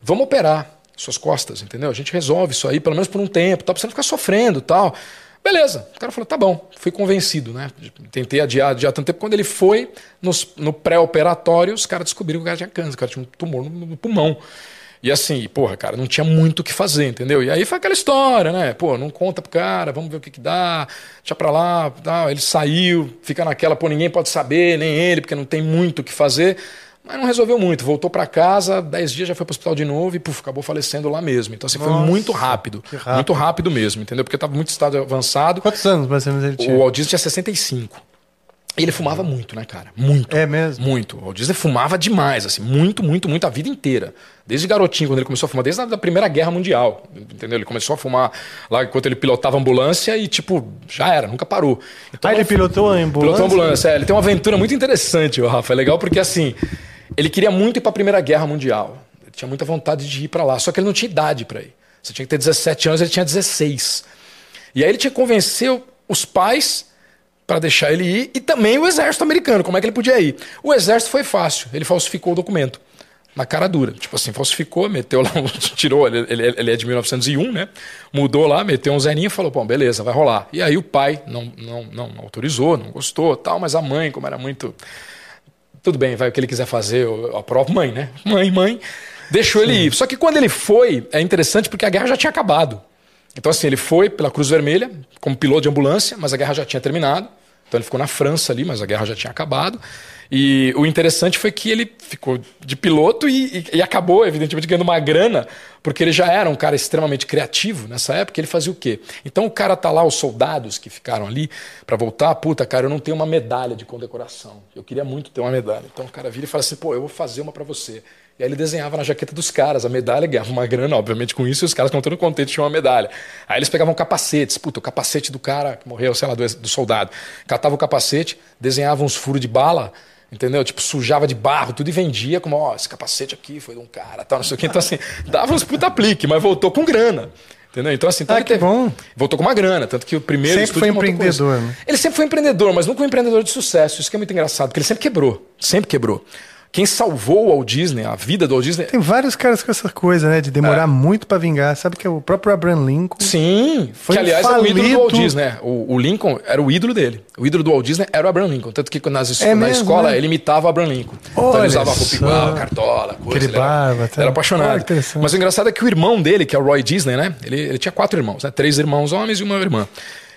vamos operar suas costas, entendeu? A gente resolve isso aí, pelo menos por um tempo, tal, pra você não ficar sofrendo tal. Beleza. O cara falou, tá bom. Fui convencido, né? Tentei adiar, adiar tanto tempo. Quando ele foi nos- no pré-operatório, os caras descobriram que o cara tinha câncer, o cara tinha um tumor no, no pulmão. E assim, porra, cara, não tinha muito o que fazer, entendeu? E aí foi aquela história, né? Pô, não conta pro cara, vamos ver o que que dá, deixa pra lá, tal. ele saiu, fica naquela, pô, ninguém pode saber, nem ele, porque não tem muito o que fazer. Mas não resolveu muito, voltou pra casa, dez dias já foi pro hospital de novo e puf, acabou falecendo lá mesmo. Então assim, foi Nossa, muito rápido, rápido. muito rápido mesmo, entendeu? Porque tava muito estado avançado. Quantos anos mais ou menos ele tinha? O Walt Disney tinha 65. E ele fumava muito, né, cara? Muito. É mesmo? Muito. O Walt Disney fumava demais, assim, muito, muito, muito, a vida inteira. Desde garotinho, quando ele começou a fumar, desde a Primeira Guerra Mundial, entendeu? Ele começou a fumar lá enquanto ele pilotava ambulância e, tipo, já era, nunca parou. ah, Então, ele pilotou a ambulância? Pilotou a ambulância, é. Ele tem uma aventura muito interessante, o Rafa. É legal porque, assim, ele queria muito ir para a Primeira Guerra Mundial. Ele tinha muita vontade de ir para lá, só que ele não tinha idade para ir. Você tinha que ter 17 anos, ele tinha 16. E aí ele tinha que convencer os pais para deixar ele ir e também o exército americano, como é que ele podia ir. O exército foi fácil, ele falsificou o documento. Na cara dura. Tipo assim, falsificou, meteu lá, tirou, ele, ele, ele, é de 1901, né? Mudou lá, meteu um zerinho e falou, bom, beleza, vai rolar. E aí o pai não, não, não, autorizou, não gostou, tal, mas a mãe, como era muito... Tudo bem, vai o que ele quiser fazer, a própria mãe, né? Mãe, mãe, deixou Sim. ele ir. Só que quando ele foi, é interessante porque a guerra já tinha acabado. Então, assim, ele foi pela Cruz Vermelha como piloto de ambulância, mas a guerra já tinha terminado. Então ele ficou na França ali, mas a guerra já tinha acabado. E o interessante foi que ele ficou de piloto e, e, e, acabou, evidentemente, ganhando uma grana, porque ele já era um cara extremamente criativo nessa época. Ele fazia o quê? Então o cara tá lá, os soldados que ficaram ali para voltar, puta, cara, eu não tenho uma medalha de condecoração. Eu queria muito ter uma medalha. Então o cara vira e fala assim, pô, eu vou fazer uma para você. E aí ele desenhava na jaqueta dos caras a medalha, ganhava uma grana, obviamente, com isso, e os caras ficam todo contentes tinham uma medalha. Aí eles pegavam capacetes, puta, o capacete do cara que morreu, sei lá, do, do soldado. Catavam o capacete, desenhavam uns furos de bala, entendeu? Tipo, sujava de barro, tudo e vendia, como, ó, esse capacete aqui foi de um cara, tal, não sei o quê. Então, assim, dava uns puta aplique, mas voltou com grana. Entendeu? Então, assim, ah, que teve, bom. voltou com uma grana. Tanto que o primeiro. Sempre foi empreendedor. Né? Ele sempre foi empreendedor, mas nunca um empreendedor de sucesso. Isso que é muito engraçado, porque ele sempre quebrou. Sempre quebrou. Quem salvou o Walt Disney, a vida do Walt Disney. Tem vários caras com essa coisa, né? De demorar é. muito para vingar. Sabe que é o próprio Abraham Lincoln. Sim, foi que aliás falido. é o ídolo do Walt Disney. Né? O, o, Lincoln era o ídolo dele. O ídolo do Walt Disney era o Abraham Lincoln. Tanto que nas, é na mesmo, escola né? ele imitava o Abraham Lincoln. Olha então ele usava roupa igual, cartola, coisa. Aquele barba, era, tá. era apaixonado. Mas o engraçado é que o irmão dele, que é o Roy Disney, né? Ele, ele tinha quatro irmãos, né? Três irmãos homens e uma irmã.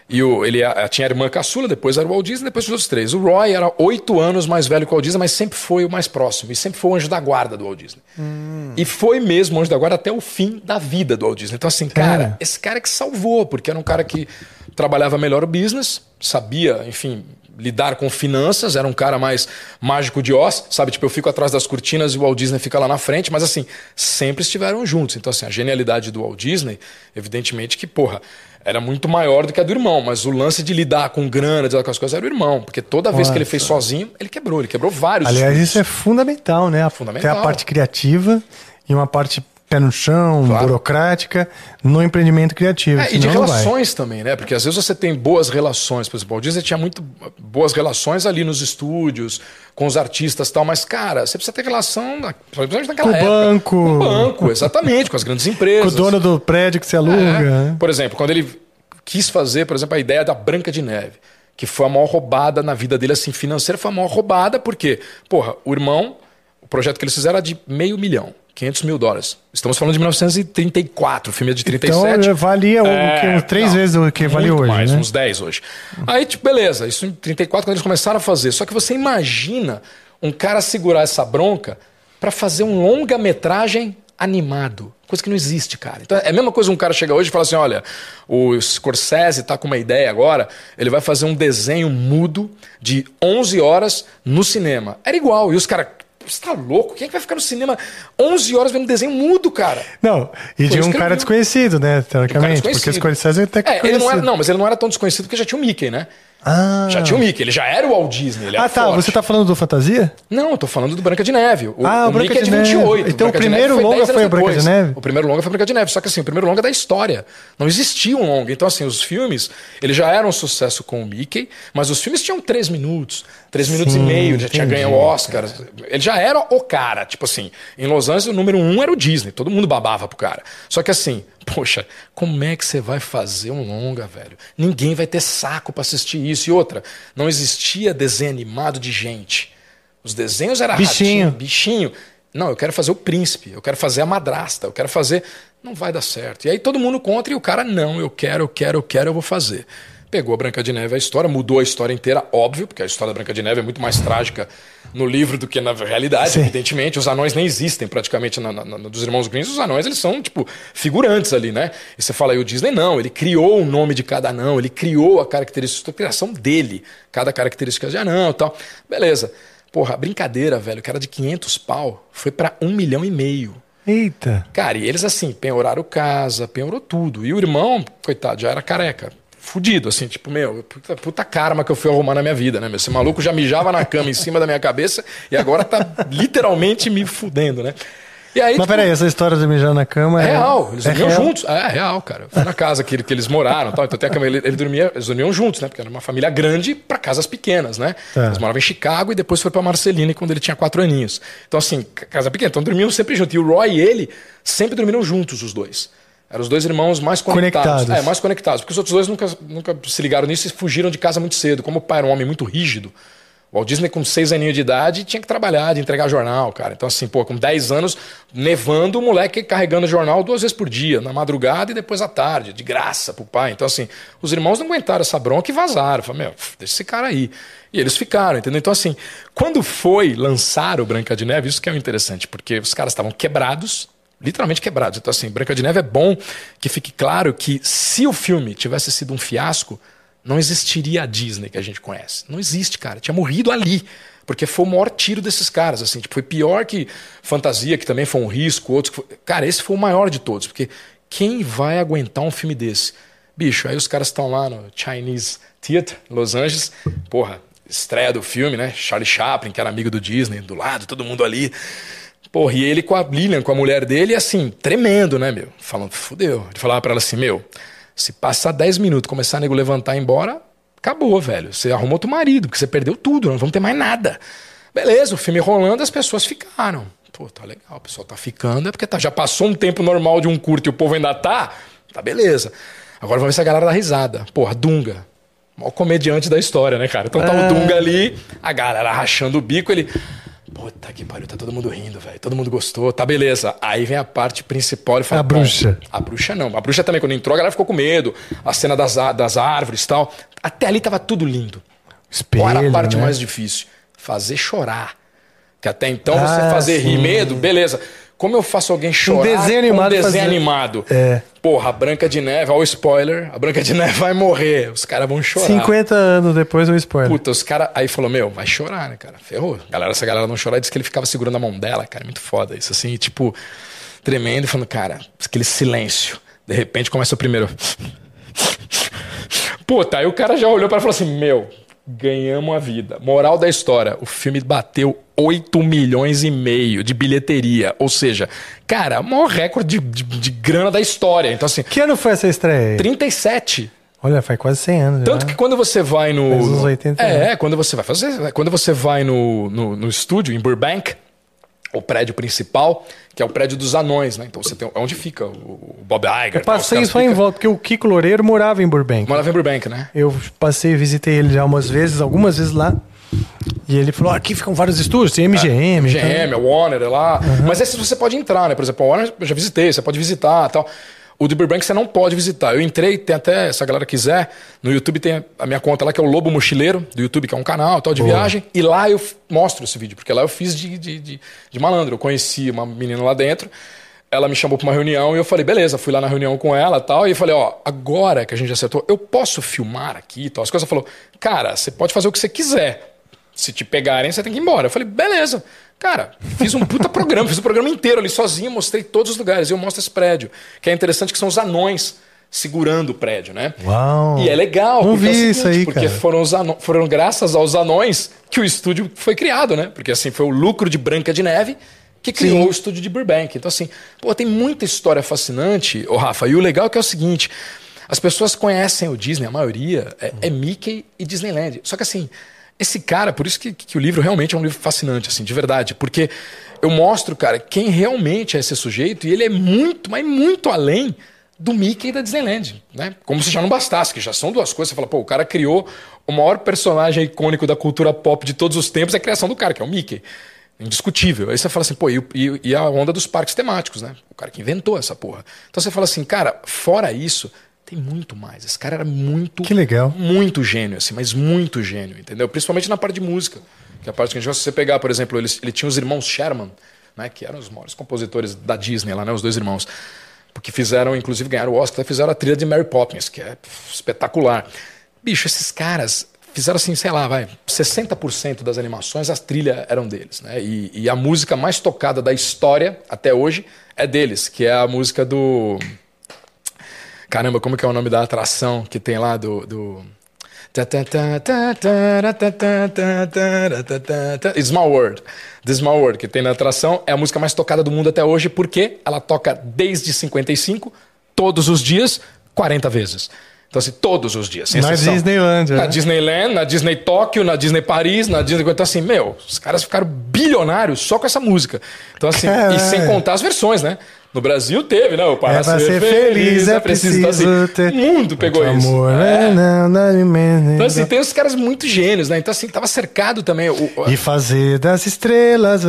E o, ele tinha a irmã caçula, depois era o Walt Disney, depois os outros três. O Roy era oito anos mais velho que o Walt Disney, mas sempre foi o mais próximo. E sempre foi o anjo da guarda do Walt Disney. Hum. E foi mesmo o anjo da guarda até o fim da vida do Walt Disney. Então, assim, cara, é. esse cara que salvou, porque era um cara que trabalhava melhor o business, sabia, enfim, lidar com finanças, era um cara mais mágico de Oz, sabe? Tipo, eu fico atrás das cortinas e o Walt Disney fica lá na frente, mas assim, sempre estiveram juntos. Então, assim, a genialidade do Walt Disney, evidentemente que, porra, era muito maior do que a do irmão, mas o lance de lidar com grana, de lidar com as coisas, era o irmão, porque toda vez Nossa. que ele fez sozinho, ele quebrou, ele quebrou vários. Aliás, estudos. isso é fundamental, né? Fundamental. Tem a parte criativa e uma parte pé no chão, claro. burocrática, no empreendimento criativo. É, e de relações também, né? Porque às vezes você tem boas relações. Por exemplo, o Disney tinha muito boas relações ali nos estúdios, com os artistas e tal, mas, cara, você precisa ter relação, principalmente naquela com época. banco. Com o banco, exatamente, com as grandes empresas. Com o dono do prédio que você aluga. É. Por exemplo, quando ele quis fazer, por exemplo, a ideia da Branca de Neve, que foi a maior roubada na vida dele, assim, financeira, foi a maior roubada, porque, porra, o irmão, o projeto que eles fizeram era de meio milhão. 500 mil dólares. Estamos falando de 1934, o filme é de 37. Então valia é, três não, vezes o que valia hoje. mais, né? uns 10 hoje. Aí, tipo, beleza, isso em 34, quando eles começaram a fazer. Só que você imagina um cara segurar essa bronca para fazer um longa-metragem animado. Coisa que não existe, cara. Então é a mesma coisa um cara chega hoje e fala assim: olha, o Scorsese tá com uma ideia agora, ele vai fazer um desenho mudo de 11 horas no cinema. Era igual. E os caras, você tá louco? Quem é que vai ficar no cinema 11 horas vendo desenho mudo, cara? Não, e Pô, de um cara desconhecido, né? Teoricamente. Um porque o Scorsese até é, ele não era, Não, mas ele não era tão desconhecido porque já tinha o Mickey, né? Ah. Já tinha o Mickey, ele já era o Walt Disney. ah, tá. Forte. Você tá falando do Fantasia? Não, eu tô falando do Branca de Neve. O, ah, o, o Branca Mickey de é de 28. Então o, o primeiro longa foi o Branca de Neve? O primeiro longa foi o Branca de Neve. Só que assim, o primeiro longa é da história. Não existia um longa. Então, assim, os filmes, eles já eram um sucesso com o Mickey, mas os filmes tinham três minutos, três minutos e meio, ele já tinha ganho o Oscar. Ele já era o cara. Tipo assim, em Los Angeles, o número um era o Disney. Todo mundo babava pro cara. Só que assim, Poxa, como é que você vai fazer um longa, velho? Ninguém vai ter saco para assistir isso. E outra, não existia desenho animado de gente. Os desenhos eram bichinho. Ratinho, bichinho. Não, eu quero fazer o príncipe, eu quero fazer a madrasta, eu quero fazer. Não vai dar certo. E aí todo mundo contra e o cara, não, eu quero, eu quero, eu quero, eu vou fazer. pegou a Branca de Neve a história, mudou a história inteira, óbvio, porque a história da Branca de Neve é muito mais trágica no livro do que na realidade, Sim. evidentemente. Os anões nem existem praticamente na, na, na, dos irmãos Grimm. Os anões, eles são, tipo, figurantes ali, né? E você fala aí, o Disney não, ele criou o nome de cada anão, ele criou a característica, a criação dele, cada característica de anão e tal. Beleza. Porra, brincadeira, velho, que era de 500 pau, foi para um milhão e meio. Eita. Cara, e eles assim, penhoraram casa, penhorou tudo. E o irmão, coitado, já era careca. Fudido, assim, tipo, meu, puta, puta karma que eu fui arrumar na minha vida, né? Meu? Esse maluco já mijava na cama em cima da minha cabeça e agora tá literalmente me fudendo, né? E aí, Mas tipo, peraí, essa história de mijar na cama é. É real, eles é dormiam real? juntos. É, é real, cara. Foi na casa que, que eles moraram tal. Então tem a cama, ele, ele dormia, eles dormiam juntos, né? Porque era uma família grande para casas pequenas, né? Tá. Eles moravam em Chicago e depois foi para Marcelina quando ele tinha quatro aninhos. Então, assim, casa pequena. Então dormiam sempre juntos. E o Roy e ele sempre dormiram juntos, os dois. Eram os dois irmãos mais conectados. conectados. É, mais conectados. Porque os outros dois nunca, nunca se ligaram nisso e fugiram de casa muito cedo. Como o pai era um homem muito rígido, o Walt Disney, com seis aninhos de idade, tinha que trabalhar, de entregar jornal, cara. Então, assim, pô, com 10 anos, nevando, o moleque carregando jornal duas vezes por dia, na madrugada e depois à tarde, de graça pro pai. Então, assim, os irmãos não aguentaram essa bronca e vazaram. Falaram, meu, deixa esse cara aí. E eles ficaram, entendeu? Então, assim, quando foi lançar o Branca de Neve, isso que é o interessante, porque os caras estavam quebrados, literalmente quebrados. Então, assim, Branca de Neve é bom que fique claro que se o filme tivesse sido um fiasco, não existiria a Disney que a gente conhece. Não existe, cara. Tinha morrido ali. Porque foi o maior tiro desses caras, assim. Tipo, foi pior que Fantasia, que também foi um risco, outros. Foi... Cara, esse foi o maior de todos. Porque quem vai aguentar um filme desse? Bicho, aí os caras estão lá no Chinese Theater, Los Angeles. Porra, estreia do filme, né? Charlie Chaplin, que era amigo do Disney, do lado, todo mundo ali. Porra, e ele com a Lilian, com a mulher dele, assim, tremendo, né, meu? Falando, fudeu. Ele falava pra ela assim, meu, se passar 10 minutos, começar a nego levantar e ir embora, acabou, velho. Você arrumou outro marido, porque você perdeu tudo, não vamos ter mais nada. Beleza, o filme rolando, as pessoas ficaram. Pô, tá legal, o pessoal tá ficando, é porque tá, já passou um tempo normal de um curto e o povo ainda tá, tá beleza. Agora vamos ver se a galera dá risada. Porra, Dunga. Mó comediante da história, né, cara? Então tá é... o Dunga ali, a galera rachando o bico, ele. Puta que pariu, tá todo mundo rindo, velho. Todo mundo gostou, tá beleza. Aí vem a parte principal e fala. A bruxa. A bruxa não. A bruxa também, quando entrou, a galera ficou com medo. A cena das, das árvores e tal. Até ali tava tudo lindo. Espelho, Qual era a parte né? mais difícil? Fazer chorar. Que até então ah, você fazer sim. rir medo, beleza. Como eu faço alguém chorar um desenho animado, um desenho animado? É. Porra, a Branca de Neve, olha o spoiler, a Branca de Neve vai morrer, os caras vão chorar. 50 anos depois o spoiler. Puta, os caras. Aí falou, meu, vai chorar, né, cara? Ferrou. Galera, se a galera não chorar, disse que ele ficava segurando a mão dela, cara. Muito foda isso, assim, tipo, tremendo, falando, cara, aquele silêncio. De repente começa o primeiro. Puta, aí o cara já olhou para e falou assim: Meu, ganhamos a vida. Moral da história: o filme bateu 8 milhões e meio de bilheteria. Ou seja, cara, o maior recorde de, de, de grana da história. Então, assim. Que ano foi essa estreia? 37. Olha, faz quase 100 anos. Tanto já. que quando você vai no. Faz uns 80 é, anos. quando você vai fazer. Quando você vai no, no, no estúdio, em Burbank, o prédio principal, que é o prédio dos anões, né? Então você tem onde fica o Bob Iger. Eu passei só fica... em volta, porque o Kiko Loureiro morava em Burbank. Morava em Burbank, né? Eu passei, visitei ele já umas vezes, algumas vezes lá. E ele falou: aqui ficam vários estúdios, tem MGM. É, MGM, então... a Warner é lá. Uhum. Mas esses você pode entrar, né? Por exemplo, a Warner eu já visitei, você pode visitar tal. O de Burbank você não pode visitar. Eu entrei, tem até, se a galera quiser, no YouTube tem a minha conta lá, que é o Lobo Mochileiro, do YouTube, que é um canal tal de Boa. viagem. E lá eu mostro esse vídeo, porque lá eu fiz de, de, de, de malandro. Eu conheci uma menina lá dentro, ela me chamou para uma reunião e eu falei, beleza, fui lá na reunião com ela tal. E falei, ó, agora que a gente acertou, eu posso filmar aqui e tal. As coisas falou, cara, você pode fazer o que você quiser. Se te pegarem, você tem que ir embora. Eu falei, beleza. Cara, fiz um puta programa, fiz o um programa inteiro ali sozinho, mostrei todos os lugares. Eu mostro esse prédio. Que é interessante que são os anões segurando o prédio, né? Uau! E é legal, Não porque, vi é seguinte, isso aí, porque cara. foram, anões, foram graças aos anões que o estúdio foi criado, né? Porque assim, foi o lucro de Branca de Neve que criou Sim. o estúdio de Burbank. Então, assim, pô, tem muita história fascinante, ô Rafa. E o legal é que é o seguinte: as pessoas conhecem o Disney, a maioria é, é Mickey e Disneyland. Só que assim esse cara, por isso que, que, o livro realmente é um livro fascinante, assim, de verdade. Porque eu mostro, cara, quem realmente é esse sujeito e ele é muito, mas muito além do Mickey e da Disneyland, né? Como se já não bastasse, que já são duas coisas. Você fala, pô, o cara criou o maior personagem icônico da cultura pop de todos os tempos, é a criação do cara, que é o Mickey. Indiscutível. Aí você fala assim, pô, e, e, a onda dos parques temáticos, né? O cara que inventou essa porra. Então você fala assim, cara, fora isso, Tem muito mais. Esse cara era muito. Que legal. Muito gênio, assim, mas muito gênio, entendeu? Principalmente na parte de música. Que é a parte que a gente gosta. Se você pegar, por exemplo, ele, ele tinha os irmãos Sherman, né, que eram os maiores compositores da Disney lá, né, os dois irmãos. Porque fizeram, inclusive, ganharam o Oscar, fizeram a trilha de Mary Poppins, que é espetacular. Bicho, esses caras fizeram assim, sei lá, vai, 60% das animações, as trilhas eram deles, né? E, e, a música mais tocada da história até hoje é deles, que é a música do Caramba, como que é o nome da atração que tem lá do. do... Small World. The Small World, que tem na atração, é a música mais tocada do mundo até hoje, porque ela toca desde 55, todos os dias, 40 vezes. Então, assim, todos os dias. Na Disneyland. Na é. Disneyland, na Disney Tóquio, na Disney Paris, na Disney. Então, assim, meu, os caras ficaram bilionários só com essa música. Então, assim, Caramba. e sem contar as versões, né? No Brasil teve, né? O Para é ser, ser, feliz, feliz é preciso. Então, assim, ter... O mundo pegou isso. Amor, é. não, não, não, então, assim, tem os caras muito gênios, né? Então, assim, tava cercado também. O... E fazer das estrelas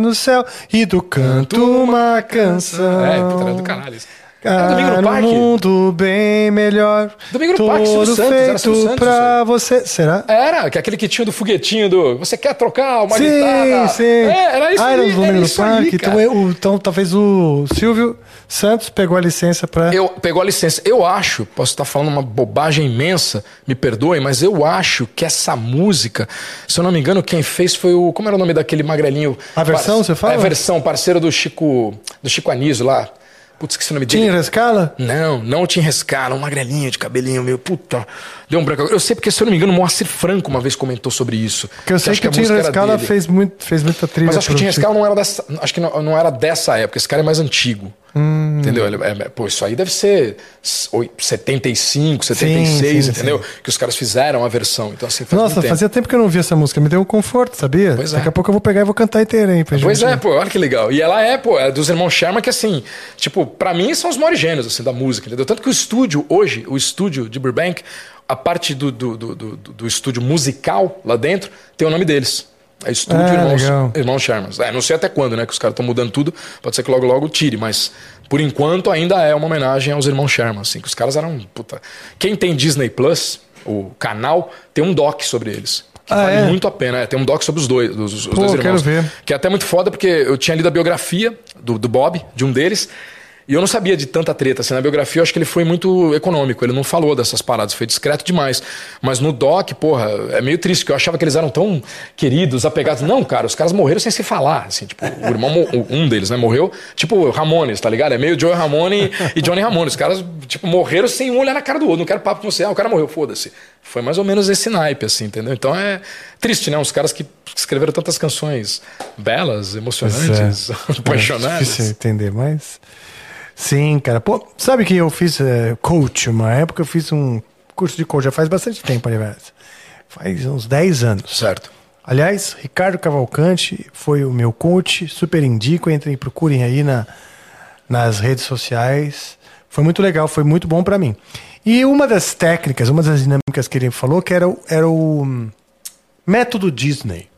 no céu e do canto uma canção. É, puta, do caralho isso. Era domingo no parque? Um mundo bem melhor. Domingo no parque, Silvio Santos. Era Silvio Santos. pra você. Será? Era, que é aquele que tinha do foguetinho do. Você quer trocar uma sim, guitarra? Sim, É, era isso ah, era do Domingo no Parque. Então, eu, então, talvez o Silvio Santos pegou a licença para. Eu pegou a licença. Eu acho, posso estar falando uma bobagem imensa, me perdoem, mas eu acho que essa música, se eu não me engano, quem fez foi o. Como era o nome daquele magrelinho? A versão, par... você fala? É a versão, parceiro do Chico. Do Chico Anísio lá. Putz, que o nome dele. Tim Rescala? Não, não Tim Rescala, um magrelinho de cabelinho meio. Puta, deu um branco. Eu sei porque, se eu não me engano, o Moacir Franco uma vez comentou sobre isso. Porque eu sei que, que o Tim Rescala fez, muito, fez muita trilha. Mas acho que o Tim Rescala não era dessa. Acho que não, não era dessa época. Esse cara é mais antigo. Hum. Entendeu? Ele, é, pô, isso aí deve ser 75, 76, sim, sim, entendeu? Sim. Que os caras fizeram a versão. Então, assim, faz Nossa, fazia tempo que eu não via essa música. Me deu um conforto, sabia? Pois Daqui é. a pouco eu vou pegar e vou cantar inteira aí. Pra pois gente, é, pô, olha que legal. E ela é, pô, é dos irmãos Sherman que, assim, tipo, pra mim são os maiores gênios, assim, da música, entendeu? Tanto que o estúdio, hoje, o estúdio de Burbank, a parte do, do, do, do, do estúdio musical lá dentro, tem o nome deles. É estúdio ah, Irmãos, Irmãos Sherman. É, não sei até quando, né? Que os caras estão mudando tudo. Pode ser que logo, logo tire, mas por enquanto ainda é uma homenagem aos irmãos Sherman, assim, que os caras eram. Puta. Quem tem Disney Plus, o canal, tem um doc sobre eles. Que ah, vale é? muito a pena. É, tem um doc sobre os dois, os, os Pô, dois irmãos. Quero ver. Que é até muito foda, porque eu tinha lido a biografia do, do Bob, de um deles. E eu não sabia de tanta treta. Assim, na biografia eu acho que ele foi muito econômico. Ele não falou dessas paradas, foi discreto demais. Mas no doc, porra, é meio triste, porque eu achava que eles eram tão queridos, apegados. Não, cara, os caras morreram sem se falar. Assim, tipo, o irmão, um deles, né, morreu, tipo, Ramones, tá ligado? É meio Joe Ramone e Johnny Ramone. Os caras, tipo, morreram sem um olhar na cara do outro. Não quero papo com você. Ah, o cara morreu, foda-se. Foi mais ou menos esse naipe, assim, entendeu? Então é triste, né? Uns caras que escreveram tantas canções belas, emocionantes, é. apaixonadas. É difícil entender, mas. Sim, cara. Pô, sabe que eu fiz é, coach uma época? Eu fiz um curso de coach já faz bastante tempo, aliás. Faz uns 10 anos. Certo. Aliás, Ricardo Cavalcante foi o meu coach, super indico, entrem, procurem aí na, nas redes sociais. Foi muito legal, foi muito bom para mim. E uma das técnicas, uma das dinâmicas que ele falou que era, era o hum, método Disney.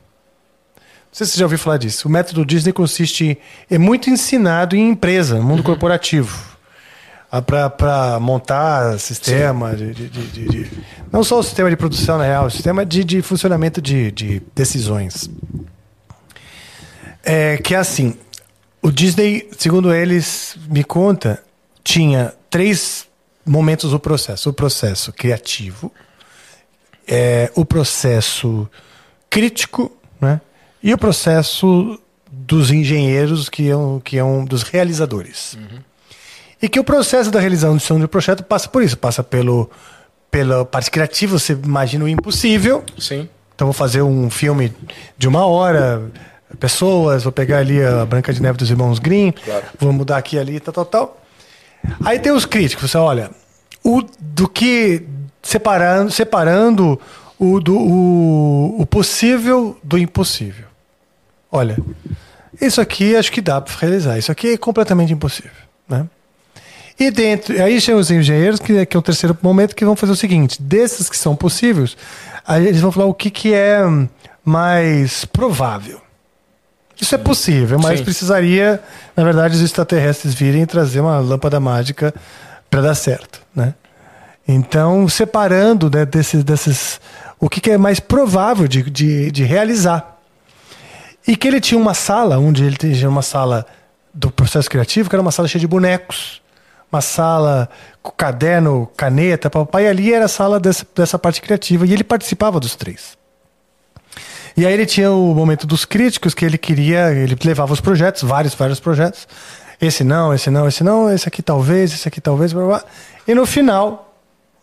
Não sei se você já ouviu falar disso. O método Disney consiste. É muito ensinado em empresa, no mundo uhum. corporativo. Ah, Para montar sistema de, de, de, de, Não só o sistema de produção, na real, o sistema de, de funcionamento de, de decisões. É, que é assim. O Disney, segundo eles, me conta, tinha três momentos do processo: o processo criativo, é, o processo crítico, né? E o processo dos engenheiros, que é um, que é um dos realizadores. Uhum. E que o processo da realização do projeto passa por isso, passa pelo, pela parte criativa, você imagina o impossível. Sim. Então vou fazer um filme de uma hora, pessoas, vou pegar ali a Branca de Neve dos Irmãos Grimm, claro. vou mudar aqui ali, tal, tal, tal. Aí tem os críticos, você olha, o, do que separando, separando o, do, o, o possível do impossível. Olha, isso aqui acho que dá para realizar. Isso aqui é completamente impossível, né? E dentro, aí chegam os engenheiros, que, que é o terceiro momento, que vão fazer o seguinte: desses que são possíveis, aí eles vão falar o que, que é mais provável. Isso é possível, mas Sim. precisaria, na verdade, os extraterrestres virem e trazer uma lâmpada mágica para dar certo, né? Então, separando né, desses, desses, o que, que é mais provável de, de, de, realizar. E que ele tinha uma sala, onde ele tinha uma sala do processo criativo, que era uma sala cheia de bonecos, uma sala com caderno, caneta, papai, e ali era a sala dessa, dessa parte criativa, e ele participava dos três. E aí ele tinha o momento dos críticos, que ele queria, ele levava os projetos, vários, vários projetos. Esse não, esse não, esse não, esse aqui talvez, esse aqui talvez, blá, blá. E no final,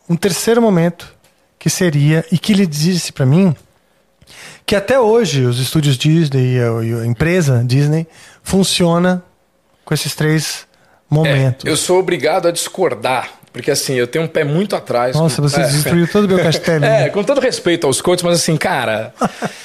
um terceiro momento, que seria, e que ele disse para mim, que até hoje os estúdios Disney e a, empresa Disney funciona com esses três momentos. É, eu sou obrigado a discordar porque assim, eu tenho um pé muito atrás. Nossa, com... você é, destruiu todo o meu castelo. é, com todo respeito aos coaches, mas assim, cara,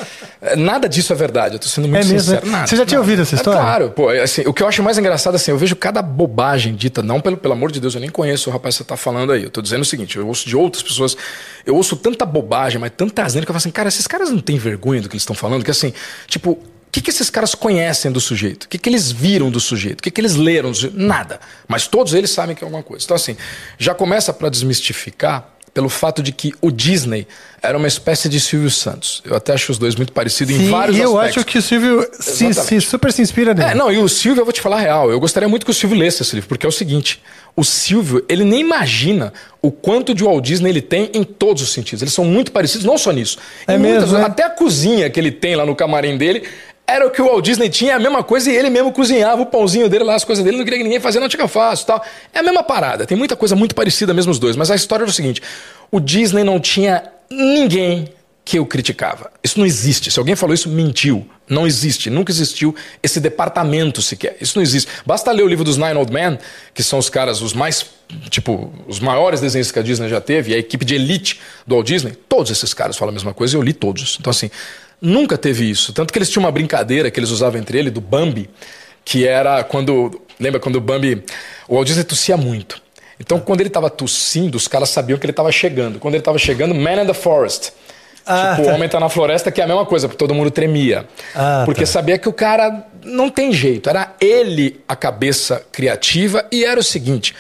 nada disso é verdade. Eu tô sendo muito é mesmo, sincero. Nada, você já tinha nada. ouvido essa é história? É, claro, pô. Assim, o que eu acho mais engraçado, assim, eu vejo cada bobagem dita, não pelo, pelo amor de Deus, eu nem conheço o rapaz que você tá falando aí. Eu tô dizendo o seguinte, eu ouço de outras pessoas, eu ouço tanta bobagem, mas tanta asneira que eu falo assim, cara, esses caras não têm vergonha do que eles estão falando, que assim, tipo, que, que esses caras conhecem do sujeito? O que, que eles viram do sujeito? O que, que eles leram do sujeito? Nada. Mas todos eles sabem que é alguma coisa. Então, assim, já começa para desmistificar pelo fato de que o Disney era uma espécie de Silvio Santos. Eu até acho os dois muito parecidos Sim, em vários e eu aspectos. acho que o Silvio se, se, super se inspira nele. É, não, e o Silvio, eu vou te falar a real, eu gostaria muito que o Silvio lesse esse livro, porque é o seguinte, o Silvio, ele nem imagina o quanto de Walt Disney ele tem em todos os sentidos. Eles são muito parecidos, não só nisso. É mesmo, muitas, é? Até a cozinha que ele tem lá no camarim dele era o que o Walt Disney tinha, a mesma coisa, e ele mesmo cozinhava o pãozinho dele lá, as coisas dele, não queria que ninguém fazia, não tinha fácil tal. É a mesma parada, tem muita coisa muito parecida mesmo os dois, mas a história era o seguinte: o Disney não tinha ninguém que eu criticava. Isso não existe. Se alguém falou isso, mentiu. Não existe. Nunca existiu esse departamento sequer. Isso não existe. Basta ler o livro dos Nine Old Men, que são os caras, os mais, tipo, os maiores desenhos que a Disney já teve, e a equipe de elite do Walt Disney. Todos esses caras falam a mesma coisa e eu li todos. Então, assim, Nunca teve isso. Tanto que eles tinham uma brincadeira que eles usavam entre ele, do Bambi, que era quando. Lembra quando o Bambi. O Walt Disney tossia muito. Então, quando ele estava tossindo, os caras sabiam que ele estava chegando. Quando ele estava chegando, Man in the Forest. Ah, tipo, tá. o homem tá na floresta, que é a mesma coisa, porque todo mundo tremia. Ah, porque tá. sabia que o cara não tem jeito. Era ele a cabeça criativa e era o seguinte: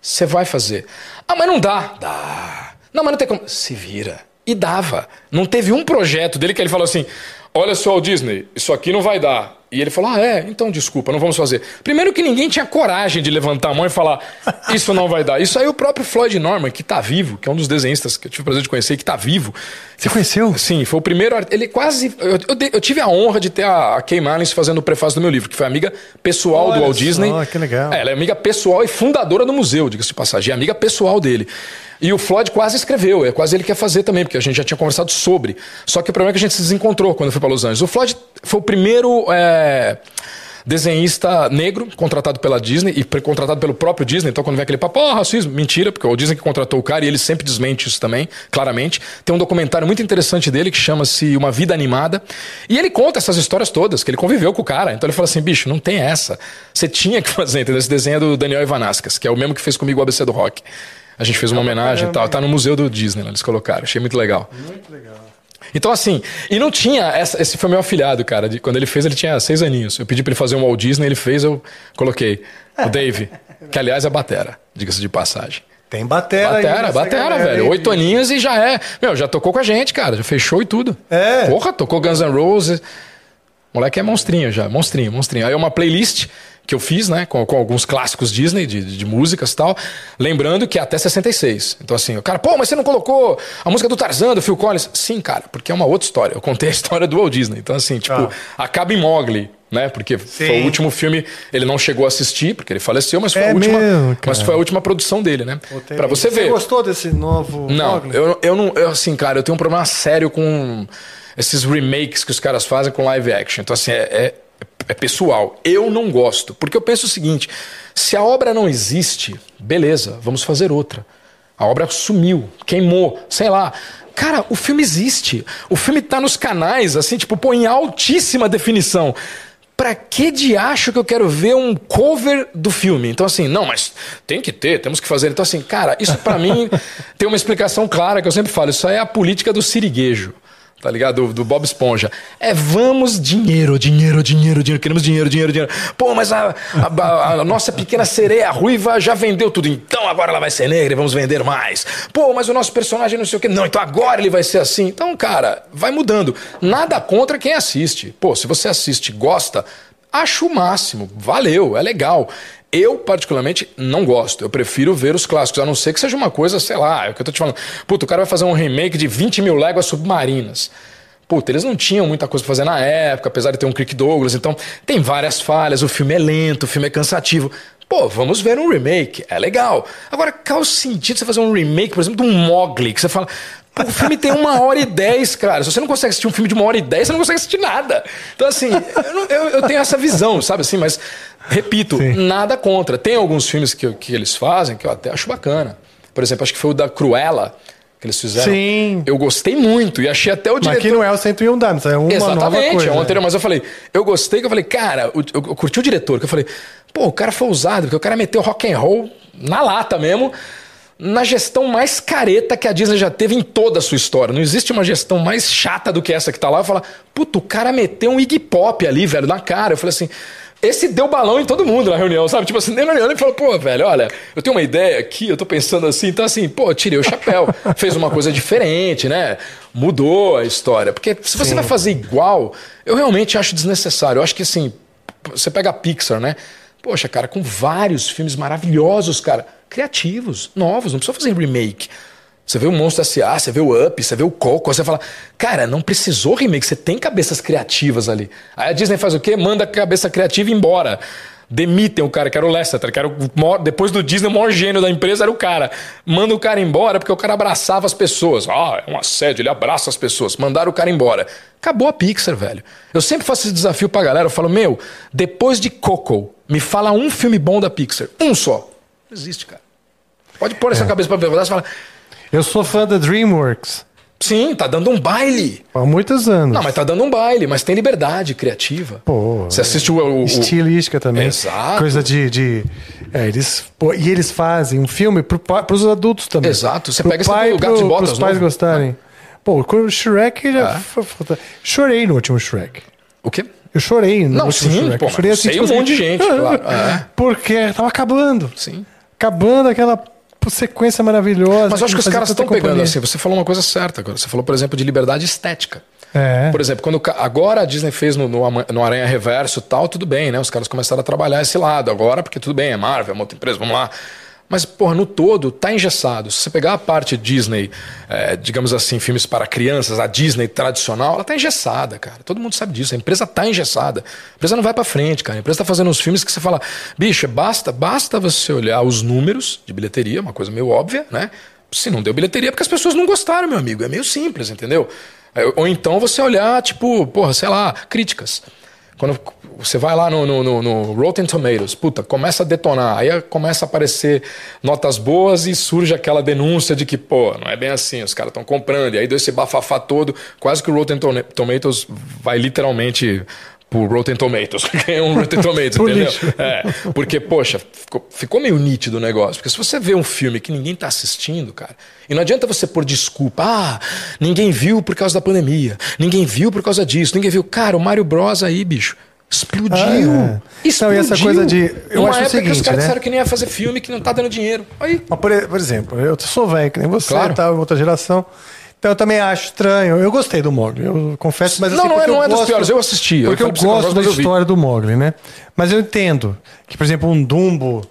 você vai fazer. Ah, mas não dá. Dá. Não, mas não tem como. Se vira. E dava. Não teve um projeto dele que ele falou assim: olha só, Disney, isso aqui não vai dar. E ele falou: ah, é, então desculpa, não vamos fazer. Primeiro que ninguém tinha coragem de levantar a mão e falar: isso não vai dar. Isso aí o próprio Floyd Norman, que está vivo, que é um dos desenhistas que eu tive o prazer de conhecer, que está vivo. Você conheceu? Sim, foi o primeiro. Ele quase. Eu, eu, eu tive a honra de ter a, a Kay Marlins fazendo o prefácio do meu livro, que foi amiga pessoal Olha do Walt Disney. que legal. É, ela é amiga pessoal e fundadora do museu, diga-se de passagem, é amiga pessoal dele. E o Floyd quase escreveu, é quase ele quer fazer também, porque a gente já tinha conversado sobre. Só que o problema é que a gente se desencontrou quando eu fui para Los Angeles. O Floyd foi o primeiro. É desenhista negro, contratado pela Disney e contratado pelo próprio Disney. Então, quando vem aquele papo, oh, racismo, mentira, porque é o Disney que contratou o cara e ele sempre desmente isso também, claramente. Tem um documentário muito interessante dele que chama-se Uma Vida Animada. E ele conta essas histórias todas, que ele conviveu com o cara. Então ele fala assim: bicho, não tem essa. Você tinha que fazer, entendeu? Esse desenho é do Daniel Ivanascas, que é o mesmo que fez comigo o ABC do Rock. A gente fez uma homenagem e tal. Tá no museu do Disney, lá, eles colocaram. Achei muito legal. Muito legal. Então, assim, e não tinha. Essa, esse foi meu afilhado, cara. De, quando ele fez, ele tinha seis aninhos. Eu pedi pra ele fazer um Walt Disney, ele fez, eu coloquei. O Dave, que aliás é batera, diga-se de passagem. Tem batera Batera, aí, batera, velho. Oito aninhos e já é. Meu, já tocou com a gente, cara. Já fechou e tudo. É. Porra, tocou Guns N' Roses. Moleque é monstrinho já, monstrinho, monstrinho. Aí é uma playlist que eu fiz, né, com, com alguns clássicos Disney, de, de músicas e tal, lembrando que é até 66. Então, assim, o cara, pô, mas você não colocou a música do Tarzan, do Phil Collins? Sim, cara, porque é uma outra história. Eu contei a história do Walt Disney. Então, assim, tipo, ah. acaba em Mogli, né? Porque Sim. foi o último filme, ele não chegou a assistir, porque ele faleceu, mas foi, é a, última, mesmo, mas foi a última produção dele, né? Para você ver. Você gostou desse novo Não, Mogli? eu, eu não, eu, assim, cara, eu tenho um problema sério com esses remakes que os caras fazem com live action. Então, assim, é, é é pessoal. Eu não gosto, porque eu penso o seguinte: se a obra não existe, beleza, vamos fazer outra. A obra sumiu, queimou, sei lá. Cara, o filme existe. O filme tá nos canais, assim, tipo, pô, em altíssima definição. Pra que de acho que eu quero ver um cover do filme? Então, assim, não, mas tem que ter, temos que fazer. Então, assim, cara, isso para mim tem uma explicação clara que eu sempre falo. Isso aí é a política do siriguejo. Tá ligado? Do, do Bob Esponja. É vamos dinheiro, dinheiro, dinheiro, dinheiro, queremos dinheiro, dinheiro, dinheiro. Pô, mas a, a, a, a nossa pequena sereia ruiva já vendeu tudo, então agora ela vai ser negra e vamos vender mais. Pô, mas o nosso personagem não sei o que, não, então agora ele vai ser assim. Então, cara, vai mudando. Nada contra quem assiste. Pô, se você assiste e gosta, acho o máximo, valeu, é legal. Eu, particularmente, não gosto. Eu prefiro ver os clássicos, a não ser que seja uma coisa, sei lá, é o que eu tô te falando. Puta, o cara vai fazer um remake de 20 mil léguas submarinas. Puta, eles não tinham muita coisa pra fazer na época, apesar de ter um Crick Douglas, então tem várias falhas, o filme é lento, o filme é cansativo. Pô, vamos ver um remake, é legal. Agora, qual o sentido você fazer um remake, por exemplo, de um Mogli, que você fala, o filme tem uma hora e dez, cara. Se você não consegue assistir um filme de uma hora e dez, você não consegue assistir nada. Então, assim, eu, eu, eu tenho essa visão, sabe assim? Mas, repito, Sim. nada contra. Tem alguns filmes que, que eles fazem que eu até acho bacana. Por exemplo, acho que foi o da Cruella que eles fizeram. Sim. Eu gostei muito e achei até o diretor... Mas aqui não é o 101 Danos, é uma Exatamente, nova coisa. é um anterior. Mas eu falei, eu gostei, que eu falei, cara, eu, eu, eu curti o diretor, que eu falei, pô, o cara foi usado, porque o cara meteu rock and roll na lata mesmo na gestão mais careta que a Disney já teve em toda a sua história. Não existe uma gestão mais chata do que essa que tá lá. Fala, puto, o cara meteu um Iggy Pop ali, velho, na cara. Eu falei assim, esse deu balão em todo mundo na reunião, sabe? Tipo assim, na reunião ele falou, pô, velho, olha, eu tenho uma ideia aqui, eu tô pensando assim, então assim, pô, tirei o chapéu, fez uma coisa diferente, né? Mudou a história. Porque se você Sim. vai fazer igual, eu realmente acho desnecessário. Eu acho que assim, você pega a Pixar, né? Poxa, cara, com vários filmes maravilhosos, cara criativos, novos, não precisa fazer remake. Você vê o Monstro S.A., você vê o Up, você vê o Coco, você fala, cara, não precisou remake, você tem cabeças criativas ali. Aí a Disney faz o quê? Manda a cabeça criativa embora. Demitem o cara, que era o Lester, que era o maior, depois do Disney, o maior gênio da empresa era o cara. Manda o cara embora porque o cara abraçava as pessoas. Ah, é um assédio, ele abraça as pessoas. Mandaram o cara embora. Acabou a Pixar, velho. Eu sempre faço esse desafio pra galera, eu falo, meu, depois de Coco, me fala um filme bom da Pixar. Um só. Não existe, cara. Pode pôr essa é. cabeça pra ver e fala. Eu sou fã da DreamWorks. Sim, tá dando um baile. Há muitos anos. Não, mas tá dando um baile, mas tem liberdade criativa. Pô. Você assiste o. o estilística também. Exato. Coisa de. de é, eles, pô, e eles fazem um filme pro, pros adultos também. Exato. Você pro pega pai, esse gato de botas. Pros pais novo. gostarem. Pô, o Shrek já. É. Chorei no último Shrek. O quê? Eu chorei no não, último sim, Shrek. Pô, eu chorei assim, tipo, um monte de gente, claro. É. Porque tava acabando. Sim acabando aquela sequência maravilhosa. Mas eu acho que os caras estão pegando assim. Você falou uma coisa certa agora. Você falou, por exemplo, de liberdade estética. É. Por exemplo, quando agora a Disney fez no, no, no Aranha Reverso tal, tudo bem, né? Os caras começaram a trabalhar esse lado. Agora, porque tudo bem, é Marvel, é uma outra empresa, vamos lá. Mas, porra, no todo, tá engessado. Se você pegar a parte Disney, é, digamos assim, filmes para crianças, a Disney tradicional, ela tá engessada, cara. Todo mundo sabe disso. A empresa tá engessada. A empresa não vai para frente, cara. A empresa tá fazendo uns filmes que você fala, bicho, basta, basta você olhar os números de bilheteria, uma coisa meio óbvia, né? Se não deu bilheteria, é porque as pessoas não gostaram, meu amigo. É meio simples, entendeu? É, ou então você olhar, tipo, porra, sei lá, críticas. Quando você vai lá no, no, no, Rotten Tomatoes, puta, começa a detonar, aí começa a aparecer notas boas e surge aquela denúncia de que, pô, não é bem assim, os caras estão comprando, e aí deu esse bafafá todo, quase que o Rotten Tomatoes vai literalmente por Rotten Tomatoes, ganhou um Rotten Tomatoes, entendeu? É, porque, poxa, ficou, ficou, meio nítido o negócio. Porque se você vê um filme que ninguém está assistindo, cara, e não adianta você pôr desculpa, ah, ninguém viu por causa da pandemia, ninguém viu por causa disso, ninguém viu. Cara, o Mario Bros aí, bicho, explodiu. Ah, é. Explodiu. Então, essa coisa de. Eu Uma acho época o seguinte, que os caras né? disseram que nem ia fazer filme que não tá dando dinheiro. Aí. Mas, por, por exemplo, eu sou velho, que nem você, Claro. tá, outra geração. Então eu também acho estranho. Eu gostei do Mogli, eu confesso, mas Não, assim, não é- porque não eu é gosto- piores, eu assisti, Porque eu, eu gosto da história do Mogli, né? Mas eu entendo que, por exemplo, um Dumbo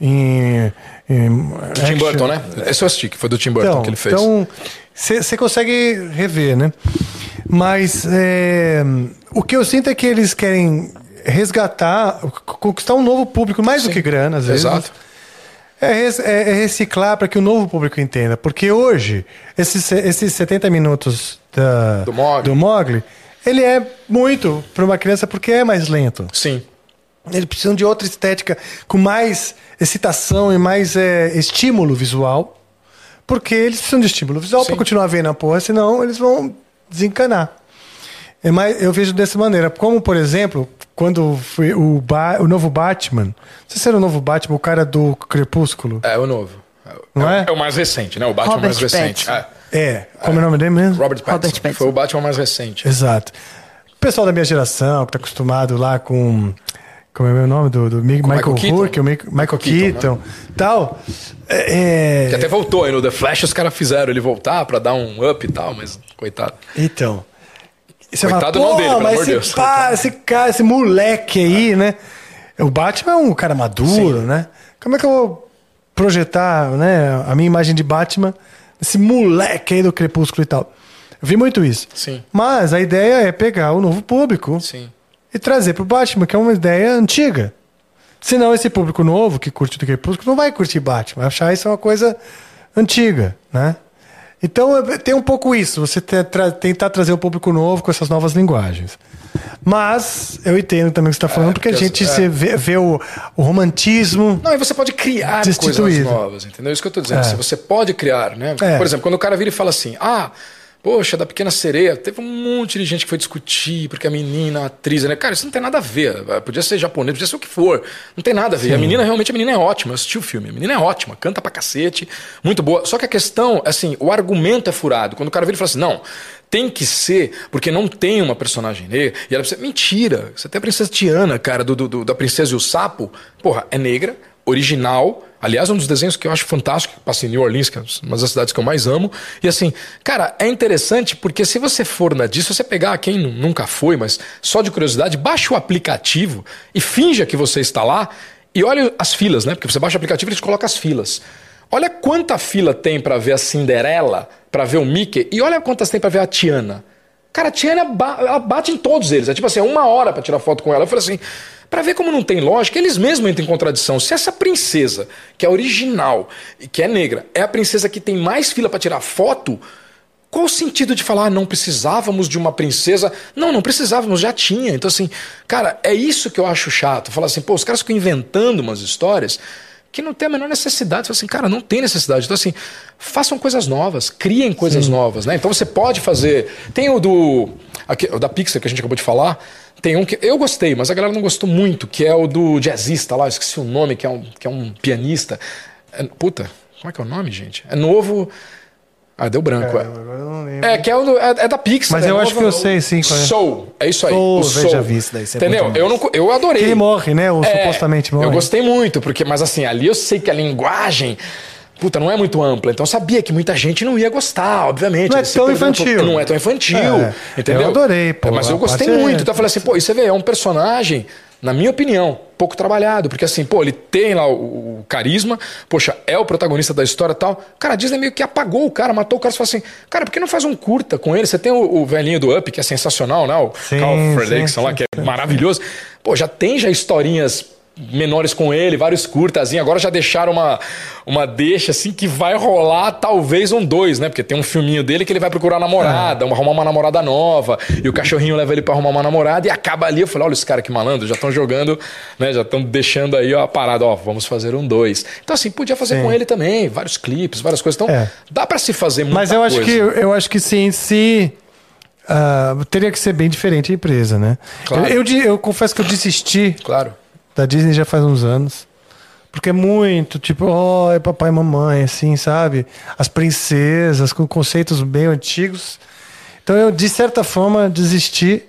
em. em Do Tim Burton, né? Esse eu assisti, que foi do Tim Burton Então, que ele fez. então você consegue rever, né? Mas é, o que eu sinto é que eles querem resgatar, conquistar um novo público, mais do Sim. que grana, às vezes. Exato. É, é- é reciclar para que o novo público entenda. Porque hoje, esses, esses 70 minutos da- Do Mogli. do Mogli, ele é muito para uma criança porque é mais lento. Sim. Eles precisam de outra estética com mais excitação e mais é, estímulo visual. Porque eles precisam de estímulo visual para continuar vendo a porra, senão eles vão desencanar. É mais, eu vejo dessa maneira. Como, por exemplo, quando foi o, Ba- o novo Batman. Não sei se era o novo Batman, o cara do Crepúsculo. É, o novo. não é? É o mais recente, né? O Batman Robert mais recente. Pattinson. É. É. Como é o nome dele mesmo? Robert Pattinson. Robert Pattinson. Foi o Batman mais recente. Exato. O pessoal da minha geração, que tá acostumado lá com. Como é o meu nome? Do, do Mi- Michael, Michael Keaton. O Mi- Michael Keaton, Keaton, tal. É, Que até voltou aí no The Flash, os caras fizeram ele voltar pra dar um up e tal, mas coitado. Então. E você Coitado fala, não dele, pelo mas amor de Deus. pá, esse cara, esse moleque aí, né? O Batman é um cara maduro, né? Como é que eu vou projetar né, a minha imagem de Batman, esse moleque aí do Crepúsculo e tal? Eu vi muito isso. Sim. Mas a ideia é pegar o novo público Sim. e trazer pro Batman, que é uma ideia antiga. Senão esse público novo que curte do Crepúsculo não vai curtir Batman, vai achar isso uma coisa antiga, né? Então é- tem um pouco isso, você tra- tentar trazer o público novo com essas novas linguagens. Mas eu entendo também o que você está falando, porque a porque gente as- é. vê, vê o, o romantismo. Não, e você pode criar coisas novas, entendeu? Isso que eu tô dizendo. É. você pode criar, né? É. Por exemplo, quando o cara vira e fala assim, ah, poxa, da Pequena Sereia, teve um monte de gente que foi discutir, porque a menina, a atriz, né? Cara, isso não tem nada a ver. Podia ser japonês, podia ser o que for. Não tem nada a ver. E A menina, realmente, a menina é ótima. Eu assisti o filme. A menina é ótima, canta pra cacete, muito boa. Só que a questão, assim, o argumento é furado. Quando o cara vira e fala assim, não, tem que ser, porque não tem uma personagem negra. E ela precisa. Mentira! Você tem a princesa Tiana, cara, do, do- do- da Princesa e o Sapo. Porra, é negra, original. Aliás, um dos desenhos que eu acho fantástico, em New Orleans, que é uma das cidades que eu mais amo. E assim, cara, é interessante porque se você for na disso, você pegar quem nu- nunca foi, mas só de curiosidade, baixa o aplicativo e finja que você está lá e olha as filas, né? Porque você baixa o aplicativo e ele te coloca as filas. Olha quanta fila tem pra ver a Cinderela, pra ver o Mickey, e olha quantas tem pra ver a Tiana. Cara, a Tiana ela bate em todos eles. É tipo assim, é uma hora pra tirar foto com ela. Eu falei assim, pra ver como não tem lógica, eles mesmos entram em contradição. Se essa princesa, que é original e que é negra, é a princesa que tem mais fila pra tirar foto, qual o sentido de falar, ah, não precisávamos de uma princesa? Não, não precisávamos, já tinha. Então, assim, cara, é isso que eu acho chato. Falar assim, pô, os caras ficam inventando umas histórias que não tem a menor necessidade. Fala assim, cara, não tem necessidade. Então, assim, façam coisas novas, criem coisas novas, né? Então você pode fazer. Tem o do. aqui, o da Pixar que a gente acabou de falar. Tem um que eu gostei, mas a galera não gostou muito, que é o do jazzista lá, eu esqueci o nome, que é um, que é um pianista. É- puta, como é que é o nome, gente? É novo. Ah, deu branco. é. Agora eu não lembro. É, que é, o é, é da Pixar. Mas é eu acho que eu sei, sim, qual é. Soul, é isso aí. Soul, o Soul. já vi isso daí, é Entendeu? Eu, não, eu adorei. Que ele morre, né? Ou É, supostamente morre. Eu gostei muito, porque, mas assim, ali eu sei que a linguagem. Puta, não é muito ampla. Então eu sabia que muita gente não ia gostar, obviamente. Não é tão infantil. Não é tão infantil. É, entendeu? eu adorei, pô, É, mas eu gostei é- muito. Então eu falei assim, pô, e você vê, é um personagem, na minha opinião, pouco trabalhado. Porque assim, pô, ele tem lá o, o carisma, poxa, é o protagonista da história e tal. Cara, a Disney meio que apagou o cara, matou o cara. Você fala assim, cara, por que não faz um curta com ele? Você tem o, o velhinho do Up, que é sensacional, né? O Sim, Carl Fredrickson lá, que é maravilhoso. Pô, já tem já historinhas menores com ele, vários curtazinhos. Agora já deixaram uma, uma deixa assim que vai rolar talvez um dois, né? Porque tem um filminho dele que ele vai procurar namorada, arrumar uma namorada nova, e o cachorrinho leva ele pra arrumar uma namorada e acaba ali. Eu falei, olha os caras que malandro, já estão jogando, né? Já estão deixando aí ó, a parada, ó, vamos fazer um dois. Então assim, podia fazer Sim. com ele também, vários clipes, várias coisas. Então É. dá pra se fazer muita Mas eu acho coisa. que eu acho que sim, se ah, teria que ser bem diferente a empresa, né? Claro. Eu, eu, eu confesso que eu desisti Claro. Da Disney já faz uns anos. Porque é muito, tipo, oh, é papai e mamãe, assim, sabe? As princesas, com conceitos bem antigos. Então eu, de certa forma, desisti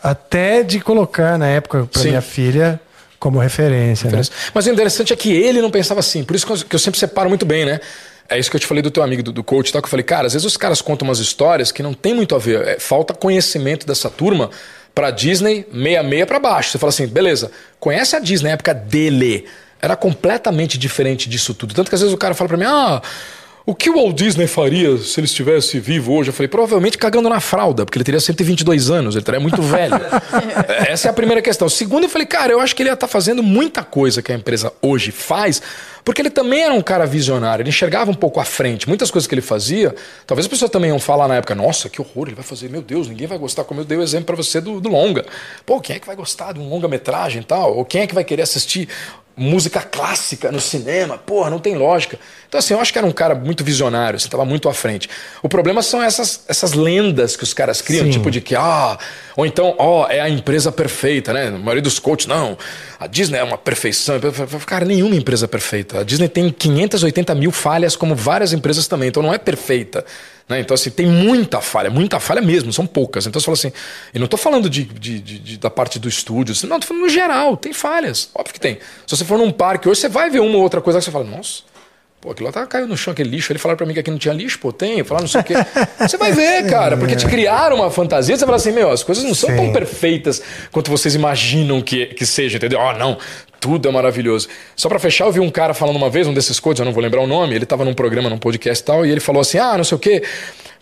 até de colocar na época para minha filha como referência. Né? Mas o interessante é que ele não pensava assim. Por isso que eu, sempre separo muito bem, né? É isso que eu te falei do teu amigo, do, do coach, tá? que eu falei, cara, às vezes os caras contam umas histórias que não tem muito a ver. É, falta conhecimento dessa turma pra Disney 66 pra baixo. Você fala assim, beleza, conhece a Disney na época dele. Era completamente diferente disso tudo. Tanto que às vezes o cara fala pra mim, ah, o que o Walt Disney faria se ele estivesse vivo hoje? Eu falei, provavelmente cagando na fralda, porque ele teria 122 anos, ele estaria muito velho. Essa é a primeira questão. Segundo, eu falei, cara, eu acho que ele ia estar fazendo muita coisa que a empresa hoje faz, porque ele também era um cara visionário, ele enxergava um pouco à frente. Muitas coisas que ele fazia, talvez as pessoas também iam falar na época, nossa, que horror, ele vai fazer, meu Deus, ninguém vai gostar, como eu dei o exemplo pra você do, do longa. Pô, quem é que vai gostar de um longa-metragem e tal? Ou quem é que vai querer assistir? Música clássica no cinema, porra, não tem lógica. Então, assim, eu acho que era um cara muito visionário, você assim, estava muito à frente. O problema são essas, essas lendas que os caras criam, Sim. tipo de que, ah, ou então, ó, oh, é a empresa perfeita, né? A maioria dos coaches, não, a Disney é uma perfeição. Cara, nenhuma empresa é perfeita. A Disney tem 580 mil falhas, como várias empresas também, então não é perfeita. Né? Então, assim, tem muita falha, muita falha mesmo, são poucas. Então você fala assim, eu não estou falando de, de, de, da parte do estúdio, não, estou falando no geral, tem falhas, óbvio que tem. Se você for num parque hoje, você vai ver uma ou outra coisa que você fala, nossa Pô, aquilo lá tá, caiu no chão, aquele lixo. Ele falaram pra mim que aqui não tinha lixo, pô, tem. Falaram não sei o quê. Você vai ver, cara, porque te criaram uma fantasia. Você fala assim, meu, as coisas não são Sim. tão perfeitas quanto vocês imaginam que, que seja, entendeu? Ah, oh, não, tudo é maravilhoso. Só para fechar, eu vi um cara falando uma vez, um desses coaches, eu não vou lembrar o nome, ele tava num programa, num podcast e tal, e ele falou assim, ah, não sei o quê.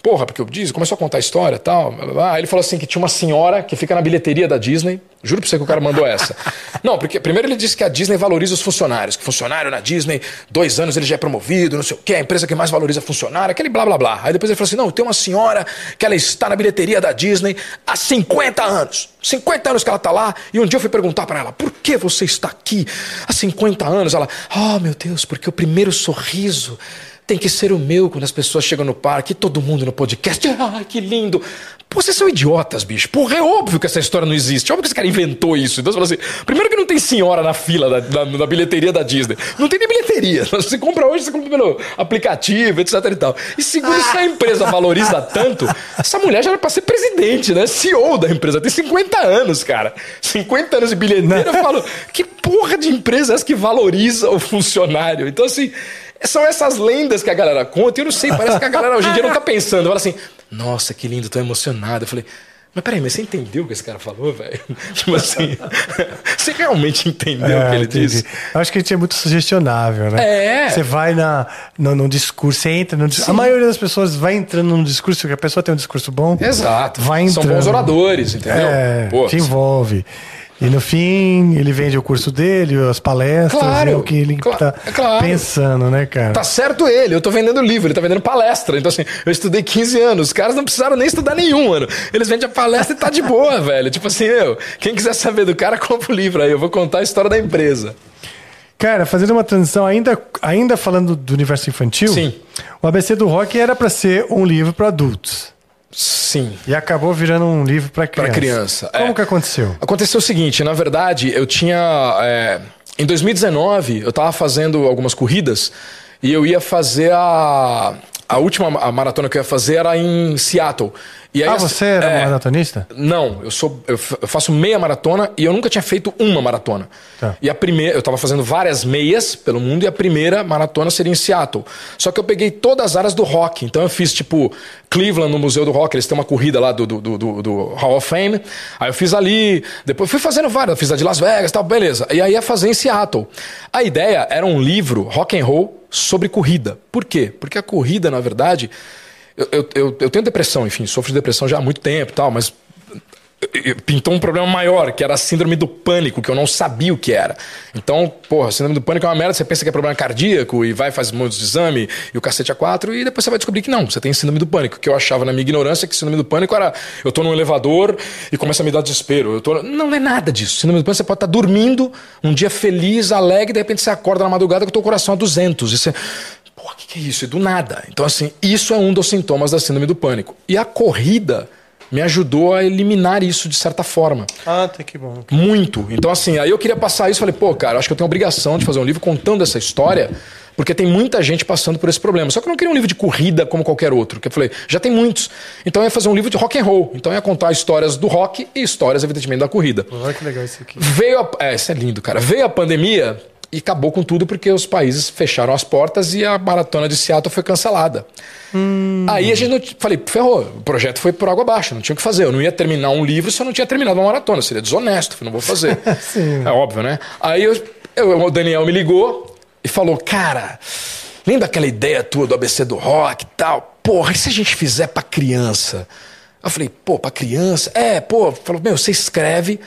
Porra, porque eu disse, começou a contar a história e tal. Aí ele falou assim que tinha uma senhora que fica na bilheteria da Disney. Juro pra você que o cara mandou essa. Não, porque primeiro ele disse que a Disney valoriza os funcionários. Que funcionário na Disney, dois anos ele já é promovido, não sei o quê, a empresa que mais valoriza funcionário, aquele blá blá blá. Aí depois ele falou assim: não, tem uma senhora que ela está na bilheteria da Disney há 50 anos. 50 anos que ela está lá. E um dia eu fui perguntar para ela: por que você está aqui há 50 anos? Ela, oh meu Deus, porque o primeiro sorriso tem que ser o meu quando as pessoas chegam no parque, todo mundo no podcast. Ah, que lindo! Pô, vocês são idiotas, bicho. Porra, é óbvio que essa história não existe. É óbvio que esse cara inventou isso. Então você fala assim: primeiro que não tem senhora na fila da, da, da bilheteria da Disney. Não tem nem bilheteria. Você compra hoje, você compra pelo aplicativo, etc e tal. E segundo, se a empresa valoriza tanto, essa mulher já era pra ser presidente, né? CEO da empresa. Tem 50 anos, cara. 50 anos de bilheteira. Eu falo, que porra de empresa é essa que valoriza o funcionário? Então, assim, são essas lendas que a galera conta. E eu não sei, parece que a galera hoje em dia não tá pensando. Fala assim, nossa, que lindo, tô emocionado. Eu falei, mas peraí, mas você entendeu o que esse cara falou, velho? Tipo assim, você realmente entendeu é, o que ele entendi. disse? Eu acho que a gente é muito sugestionável, né? É. Você vai na, no, no discurso, você entra no discurso. A maioria das pessoas vai entrando num discurso, porque a pessoa tem um discurso bom. Exato. Vai entrando. São bons oradores, entendeu? É, Pô, te envolve. E no fim, ele vende o curso dele, as palestras, claro, é o que ele cl tá é claro. pensando, né, cara? Tá certo ele, eu tô vendendo livro, ele tá vendendo palestra. Então, assim, eu estudei 15 anos, os caras não precisaram nem estudar nenhum, mano. Eles vendem a palestra e tá de boa, velho. Tipo assim, eu, quem quiser saber do cara, compra o livro aí, eu vou contar a história da empresa. Cara, fazendo uma transição, ainda, ainda falando do universo infantil, Sim. o ABC do Rock era para ser um livro para adultos. Sim. E acabou virando um livro para criança. Para criança. Como é. que aconteceu? Aconteceu o seguinte, na verdade, eu tinha. É, em 2019, eu estava fazendo algumas corridas e eu ia fazer a. A última maratona que eu ia fazer era em Seattle. E aí, ah, você era é, maratonista? Não, eu sou eu faço meia maratona e eu nunca tinha feito uma maratona. Tá. E a primeira, eu estava fazendo várias meias pelo mundo e a primeira maratona seria em Seattle. Só que eu peguei todas as áreas do rock. Então eu fiz tipo Cleveland no Museu do Rock, eles têm uma corrida lá do, do, do, do Hall of Fame. Aí eu fiz ali, depois fui fazendo várias, eu fiz a de Las Vegas, tal, beleza. E aí ia fazer em Seattle. A ideia era um livro rock and roll sobre corrida. Por quê? Porque a corrida, na verdade, eu, eu, eu, tenho depressão, enfim, sofro de depressão já há muito tempo tal, mas pintou um problema maior, que era a síndrome do pânico, que eu não sabia o que era. Então, porra, síndrome do pânico é uma merda, você pensa que é problema cardíaco e vai faz muitos exame e o cacete a quatro, e depois você vai descobrir que não, você tem síndrome do pânico, que eu achava na minha ignorância que síndrome do pânico era eu tô num elevador e começa a me dar desespero. Eu tô... Não, é nada disso. Síndrome do pânico você pode estar dormindo, um dia feliz, alegre, de repente você acorda na madrugada com o teu coração a 200 e você Pô, o que, que é isso? É do nada. Então, assim, isso é um dos sintomas da síndrome do pânico. E a corrida me ajudou a eliminar isso de certa forma. Ah, tá que bom. Muito. Então, assim, aí eu queria passar isso falei, pô, cara, acho que eu tenho a obrigação de fazer um livro contando essa história, porque tem muita gente passando por esse problema. Só que eu não queria um livro de corrida como qualquer outro, que eu falei, já tem muitos. Então eu ia fazer um livro de rock and roll. Então eu ia contar histórias do rock e histórias, evidentemente, da corrida. Olha que legal isso aqui. Veio a... É, isso é lindo, cara. Veio a pandemia e acabou com tudo porque os países fecharam as portas e a maratona de Seattle foi cancelada. Hum. Aí a gente não, falei, ferrou, o projeto foi por água abaixo, não tinha o que fazer. Eu não ia terminar um livro se eu não tinha terminado uma maratona, seria desonesto, não vou fazer. é óbvio, né? Aí eu, eu, o Daniel me ligou e falou, cara, lembra aquela ideia tua do ABC do rock e tal? Porra, e se a gente fizer para criança? Eu falei, pô, para criança? É, pô, falou, meu, você escreve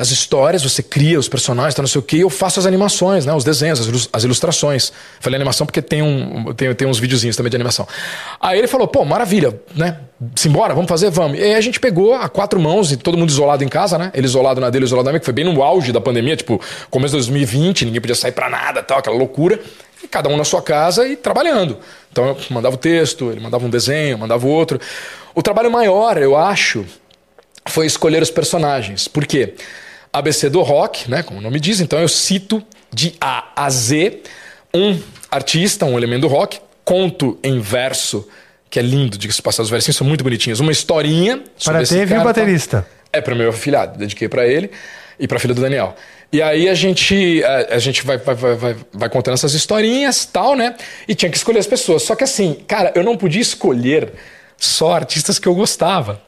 as histórias, você cria os personagens, tá não sei o quê, e eu faço as animações, né? Os desenhos, as ilus- as ilustrações. Falei animação porque tem, um, tem, tem uns videozinhos também de animação. Aí ele falou, pô, maravilha, né? Simbora, vamos fazer, vamos. E aí a gente pegou a quatro mãos e todo mundo isolado em casa, né? Ele isolado na dele, isolado na minha, que foi bem no auge da pandemia, tipo, começo de 2020, ninguém podia sair pra nada, tal, aquela loucura. E cada um na sua casa e trabalhando. Então eu mandava o texto, ele mandava um desenho, mandava outro. O trabalho maior, eu acho, foi escolher os personagens. Por quê? ABC do rock, né, como o nome diz, então eu cito de A a Z um artista, um elemento do rock, conto em verso, que é lindo, diga-se de passagem, os versinhos são muito bonitinhos, uma historinha sobre Para teve o tá? baterista. é para o meu afilhado, dediquei para ele e para a filha do Daniel. E aí a gente, a, a gente vai, vai, vai, vai, vai contando essas historinhas tal, né? E tinha que escolher as pessoas. Só que assim, cara, eu não podia escolher só artistas que eu gostava.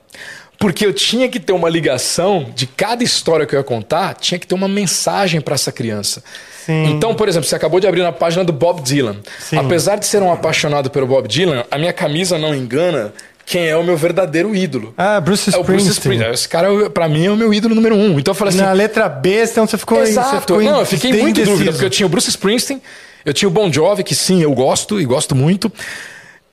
Porque eu tinha que ter uma ligação de cada história que eu ia contar, tinha que ter uma mensagem para essa criança. Sim. Então, por exemplo, você acabou de abrir na página do Bob Dylan. Sim. Apesar de ser um apaixonado pelo Bob Dylan, a minha camisa não engana quem é o meu verdadeiro ídolo. Ah, Bruce É o Bruce Springsteen. Springsteen. Esse cara, pra mim, é o meu ídolo número um. Então eu falei assim. Na letra B, então você ficou, você Exato. ficou Não, eu fiquei muito em dúvida, indeciso. porque eu tinha o Bruce Springsteen, eu tinha o Bon Jovi, que sim, eu gosto e gosto muito.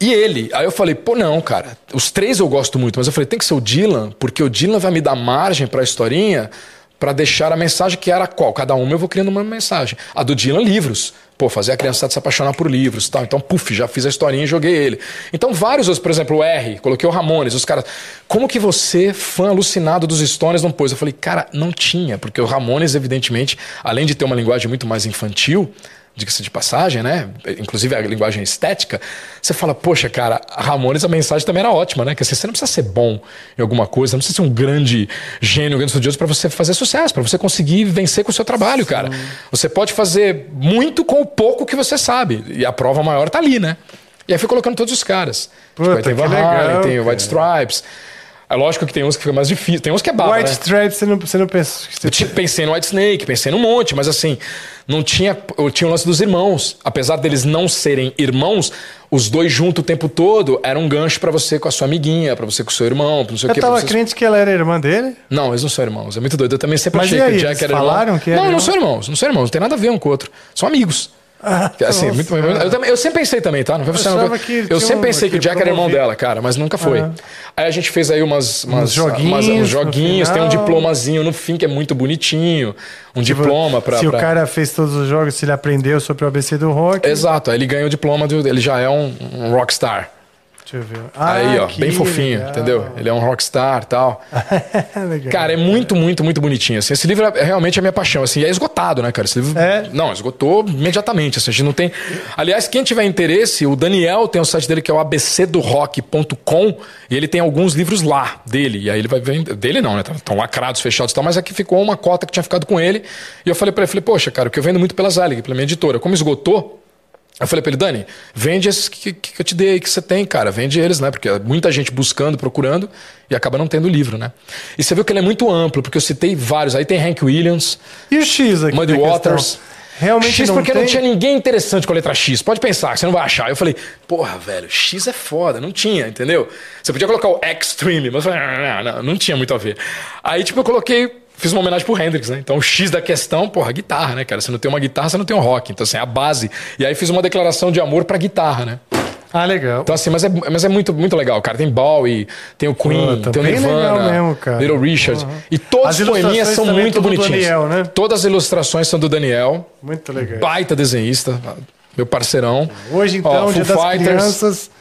E ele, aí eu falei, pô, não, cara, os três eu gosto muito, mas eu falei, tem que ser o Dylan, porque o Dylan vai me dar margem pra historinha pra deixar a mensagem que era qual? Cada uma eu vou criando uma mensagem. A do Dylan, livros. Pô, fazer a criançada se apaixonar por livros tal. Então, puf, já fiz a historinha e joguei ele. Então, vários outros, por exemplo, o R, coloquei o Ramones, os caras. Como que você, fã alucinado dos Stones, não pôs? Eu falei, cara, não tinha, porque o Ramones, evidentemente, além de ter uma linguagem muito mais infantil, diga-se de passagem, né? Inclusive a linguagem estética, você fala, poxa, cara, a Ramones, a mensagem também era ótima, né? Que assim, você não precisa ser bom em alguma coisa, não precisa ser um grande gênio, um grande estudioso para você fazer sucesso, para você conseguir vencer com o seu trabalho, cara. Você pode fazer muito com o pouco que você sabe, e a prova maior tá ali, né? E aí fui colocando todos os caras. Puta, tipo, aí tem Van Halen, tem o. White Stripes. É lógico que tem uns que fica mais difícil, tem uns que é bala, White né? Stripes, você não, você não pensa... Eu pensei no White Snake, pensei num monte, mas assim, não tinha. Eu tinha o lance dos irmãos. Apesar deles não serem irmãos, os dois juntos o tempo todo era um gancho pra você com a sua amiguinha, pra você com o seu irmão, pra não sei o Eu quê. tava pra você... crente que ela era irmã dele. Não, eles não são irmãos. É muito doido. Eu também sempre Mas achei aí, que o eles Jack era falaram irmão. que era não, não irmão? são irmãos. Não são irmãos. Não tem nada a ver um com o outro. São amigos. Assim, nossa. muito, eu, também- eu sempre pensei também, tá? Não achava que Eu tinha sempre pensei que o Jack era irmão dela, cara, mas nunca foi. Ah. Aí a gente fez aí umas, umas, joguinhos umas- uns joguinhos, tem um diplomazinho no fim que é muito bonitinho. Um diploma pra. Se pra- o cara fez todos os jogos, se ele aprendeu sobre o ABC do rock. Exato, aí ele ganha o diploma, do, ele já é um, um rockstar. Deixa eu ver. aí, Ah, ó, que bem fofinho, legal. entendeu? Ele é um rockstar tal. Cara, é muito, muito, muito bonitinho. Assim, esse livro é realmente a minha paixão. Assim, é esgotado, né, cara? Esse livro. É? Não, esgotou imediatamente. Assim, a gente não tem. Aliás, quem tiver interesse, o Daniel tem o site dele que é o abcdorock.com e ele tem alguns livros lá dele. E aí ele vai vender. Dele não, né? Estão lacrados, fechados e tal, mas aqui ficou uma cota que tinha ficado com ele. E eu falei pra ele, falei, poxa, cara, porque eu vendo muito pela Zelig, pela minha editora. Como esgotou, eu falei pra ele, Dani, vende esses que, que eu te dei aí, que você tem, cara. Vende eles, né? Porque muita gente buscando, procurando e acaba não tendo livro, né? E você viu que ele é muito amplo, porque eu citei vários. Aí tem Hank Williams, E o X aqui? Muddy questão? Waters. Realmente X não porque tem? não tinha ninguém interessante com a letra X. Pode pensar, que você não vai achar. Eu falei, porra, velho, X é foda. Não tinha, entendeu? Você podia colocar o Extreme, mas eu falei, não, não, não, não tinha muito a ver. Aí, tipo, eu coloquei, fiz uma homenagem pro Hendrix, né? Então, o X da questão, porra, guitarra, né, cara? Você não tem uma guitarra, você não tem um rock. Então, assim, é a base. E aí fiz uma declaração de amor pra guitarra, né? Ah, legal. Então, assim, mas é, mas é muito, muito legal, cara. Tem Bowie, tem o Queen, Puta, tem o Nirvana, legal mesmo, cara. Little Richard. E todas As as poeminhas são muito bonitinhas. Daniel, né? Todas as ilustrações são do Daniel. Muito legal. Baita desenhista, meu parceirão. Hoje, então, Ó, dia das Fighters. crianças.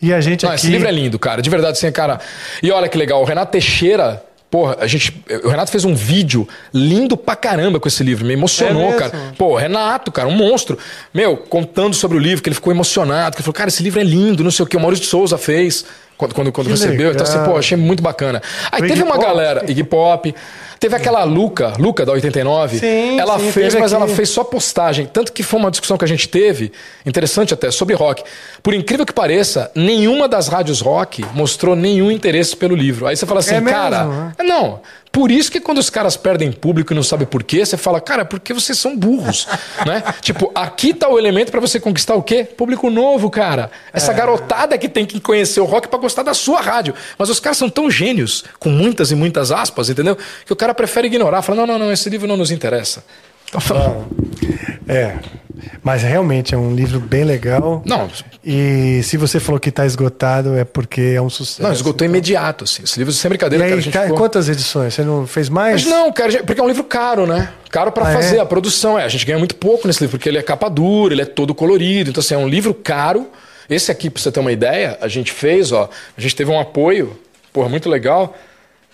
E a gente Não, aqui... esse livro é lindo, cara. De verdade, assim, cara. E olha que legal, o Renato Teixeira. Porra, a gente. O Renato fez um vídeo lindo pra caramba com esse livro. Me emocionou, É cara. Pô, Renato, cara, um monstro. Meu, contando sobre o livro, que ele ficou emocionado, que ele falou, cara, esse livro é lindo, não sei o que. O Maurício de Souza fez quando, quando, quando Que recebeu. Então, assim, legal. pô, achei muito bacana. Aí O teve Iggy uma Pop? galera, Iggy Pop. Teve aquela Luca, Luca da 89. Sim, ela sim, fez, mas aqui. ela fez só postagem. Tanto que foi uma discussão que a gente teve, interessante até, sobre rock. Por incrível que pareça, nenhuma das rádios rock mostrou nenhum interesse pelo livro. Aí você fala assim, É mesmo, cara. né? Não. Por isso que quando os caras perdem público e não sabem por quê, você fala, cara, porque vocês são burros, né? Tipo, aqui tá o elemento para você conquistar o quê? Público novo, cara. Essa é. garotada que tem que conhecer o rock para gostar da sua rádio. Mas os caras são tão gênios, com muitas e muitas aspas, entendeu? Que o cara prefere ignorar, fala, não, não, não, esse livro não nos interessa. Então, é, mas realmente é um livro bem legal. Não. E se você falou que está esgotado, é porque é um sucesso. Não, esgotou então. imediato, assim. Esse livro sem brincadeira. E aí, cara, ficou... quantas edições? Você não fez mais? Mas não, cara, porque é um livro caro, né? Caro para ah, fazer. É? A produção é. A gente ganha muito pouco nesse livro, porque ele é capa dura, ele é todo colorido. Então, assim, é um livro caro. Esse aqui, para você ter uma ideia, a gente fez, ó. A gente teve um apoio, porra, muito legal